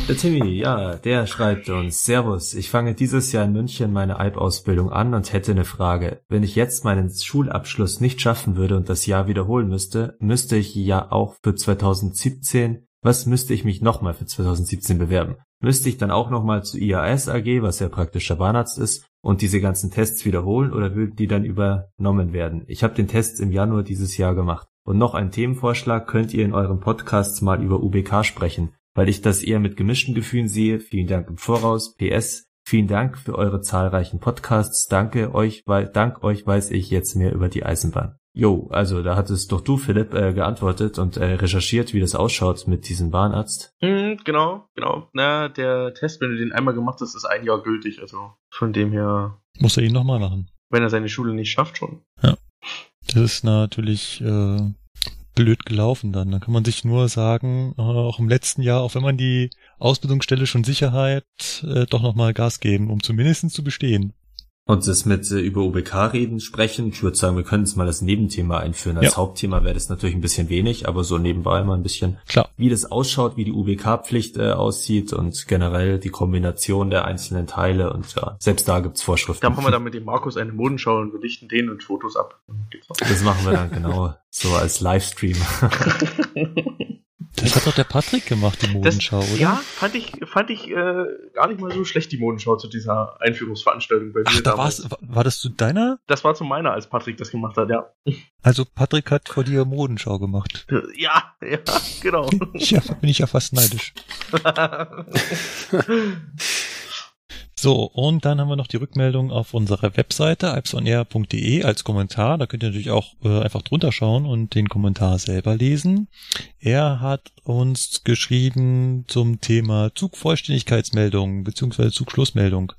Der Timmy, ja, der schreibt uns, Servus, ich fange dieses Jahr in München meine Alp-Ausbildung an und hätte eine Frage. Wenn ich jetzt meinen Schulabschluss nicht schaffen würde und das Jahr wiederholen müsste, müsste ich ja auch für 2017, was müsste ich mich nochmal für 2017 bewerben? Müsste ich dann auch nochmal zu IAS AG, was ja praktisch der Bahnarzt ist, und diese ganzen Tests wiederholen oder würden die dann übernommen werden? Ich habe den Test im Januar dieses Jahr gemacht. Und noch ein Themenvorschlag, könnt ihr in euren Podcasts mal über UBK sprechen, weil ich das eher mit gemischten Gefühlen sehe. Vielen Dank im Voraus. PS, vielen Dank für eure zahlreichen Podcasts. Danke euch, weil dank euch weiß ich jetzt mehr über die Eisenbahn. Jo, also da hattest doch du, Philipp, äh, geantwortet und äh, recherchiert, wie das ausschaut mit diesem Bahnarzt.
Mm, genau, genau. Na, der Test, wenn du den einmal gemacht hast, ist ein Jahr gültig. Also von dem her.
Muss er ihn nochmal machen.
Wenn er seine Schule nicht schafft, schon.
Ja. Das ist natürlich äh, blöd gelaufen dann. Dann kann man sich nur sagen, äh, auch im letzten Jahr, auch wenn man die Ausbildungsstelle schon Sicherheit, äh, doch nochmal Gas geben, um zumindest zu bestehen.
Und das mit äh, über UBK reden sprechen, ich würde sagen, wir können es mal als Nebenthema einführen. Als ja. Hauptthema wäre das natürlich ein bisschen wenig, aber so nebenbei mal ein bisschen,
Klar.
wie das ausschaut, wie die UBK-Pflicht äh, aussieht und generell die Kombination der einzelnen Teile und ja, selbst da gibt's Vorschriften.
Dann machen wir dann mit dem Markus eine Modenschau und wir lichten den und Fotos ab.
Das machen wir dann genau so als Livestream.
Das hat doch der Patrick gemacht, die Modenschau,
das,
oder?
Ja, fand ich, fand ich äh, gar nicht mal so schlecht, die Modenschau zu dieser Einführungsveranstaltung
bei mir. Ach, da war's, war das zu deiner?
Das war zu meiner, als Patrick das gemacht hat, ja.
Also Patrick hat vor dir Modenschau gemacht.
Ja, ja, genau.
ja, bin ich ja fast neidisch. So, und dann haben wir noch die Rückmeldung auf unserer Webseite alpsonair.de als Kommentar. Da könnt ihr natürlich auch äh, einfach drunter schauen und den Kommentar selber lesen. Er hat uns geschrieben zum Thema Zugvollständigkeitsmeldung bzw. Zugschlussmeldung.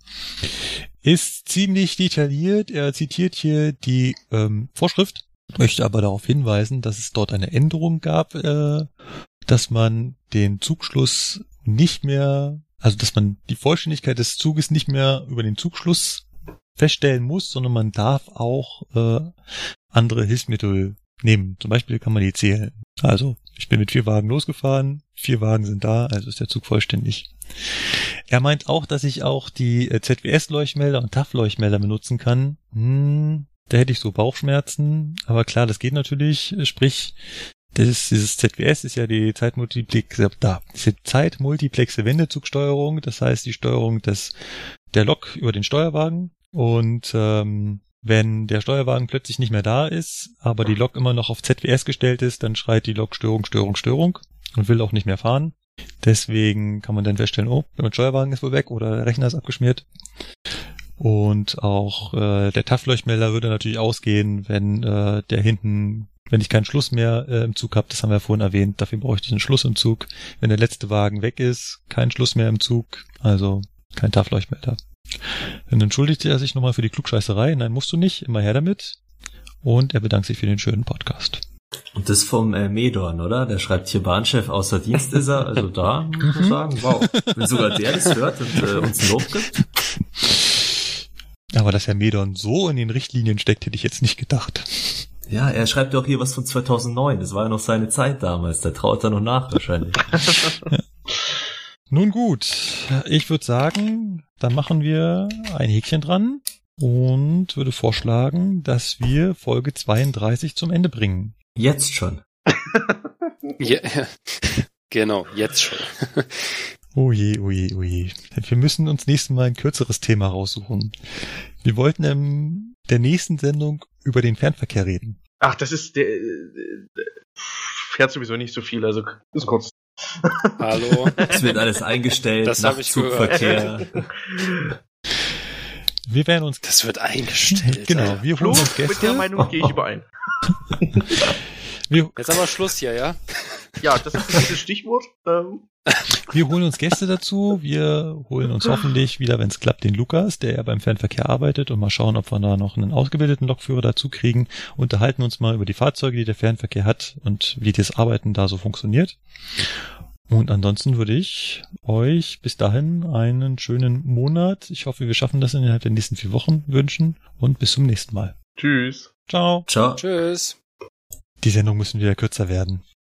Ist ziemlich detailliert. Er zitiert hier die ähm, Vorschrift, möchte aber darauf hinweisen, dass es dort eine Änderung gab, äh, dass man den Zugschluss nicht mehr also, dass man die Vollständigkeit des Zuges nicht mehr über den Zugschluss feststellen muss, sondern man darf auch äh, andere Hilfsmittel nehmen. Zum Beispiel kann man die zählen. Also, ich bin mit vier Wagen losgefahren, vier Wagen sind da, also ist der Zug vollständig. Er meint auch, dass ich auch die äh, ZWS-Leuchtmelder und TAF-Leuchtmelder benutzen kann. Hm, da hätte ich so Bauchschmerzen, aber klar, das geht natürlich. Sprich, das dieses ZWS ist ja die Zeitmultiplexe, da, diese Zeitmultiplexe Wendezugsteuerung, das heißt die Steuerung des, der Lok über den Steuerwagen. Und ähm, wenn der Steuerwagen plötzlich nicht mehr da ist, aber die Lok immer noch auf ZWS gestellt ist, dann schreit die Lok Störung, Störung, Störung und will auch nicht mehr fahren. Deswegen kann man dann feststellen, oh, der Steuerwagen ist wohl weg oder der Rechner ist abgeschmiert. Und auch äh, der TAF-Leuchtmelder würde natürlich ausgehen, wenn äh, der hinten wenn ich keinen Schluss mehr äh, im Zug habe, das haben wir ja vorhin erwähnt, dafür brauche ich einen Schluss im Zug. Wenn der letzte Wagen weg ist, kein Schluss mehr im Zug, also kein Tafelleuchtmelder. Dann entschuldigt er sich nochmal für die Klugscheißerei. Nein, musst du nicht, immer her damit. Und er bedankt sich für den schönen Podcast.
Und das vom äh, Medorn, oder? Der schreibt hier Bahnchef außer Dienst ist er. Also da muss man mhm. sagen, wow. Wenn sogar der das hört und äh, uns ein Lob gibt.
Aber dass Herr Medorn so in den Richtlinien steckt, hätte ich jetzt nicht gedacht.
Ja, er schreibt ja auch hier was von 2009. Das war ja noch seine Zeit damals. Da traut er noch nach wahrscheinlich.
Nun gut, ich würde sagen, dann machen wir ein Häkchen dran und würde vorschlagen, dass wir Folge 32 zum Ende bringen.
Jetzt schon.
ja, genau, jetzt schon.
Oh je, oh je, oh je. Wir müssen uns nächstes Mal ein kürzeres Thema raussuchen. Wir wollten in der nächsten Sendung über den Fernverkehr reden.
Ach, das ist der, der fährt sowieso nicht so viel, also ist kurz.
Hallo.
Es wird alles eingestellt,
das Nachtzugverkehr.
Wir werden uns.
Das wird eingestellt.
Genau, wir holen uns Gäste.
Mit der Meinung gehe ich überein.
Jetzt aber Schluss hier, ja?
ja, das ist das Stichwort. Ähm.
Wir holen uns Gäste dazu. Wir holen uns hoffentlich wieder, wenn es klappt, den Lukas, der ja beim Fernverkehr arbeitet und mal schauen, ob wir da noch einen ausgebildeten Lokführer dazu kriegen. Unterhalten uns mal über die Fahrzeuge, die der Fernverkehr hat und wie das Arbeiten da so funktioniert. Und ansonsten würde ich euch bis dahin einen schönen Monat. Ich hoffe, wir schaffen das innerhalb der nächsten vier Wochen wünschen und bis zum nächsten Mal.
Tschüss.
Ciao.
Ciao.
Tschüss.
Die Sendung müssen wieder kürzer werden.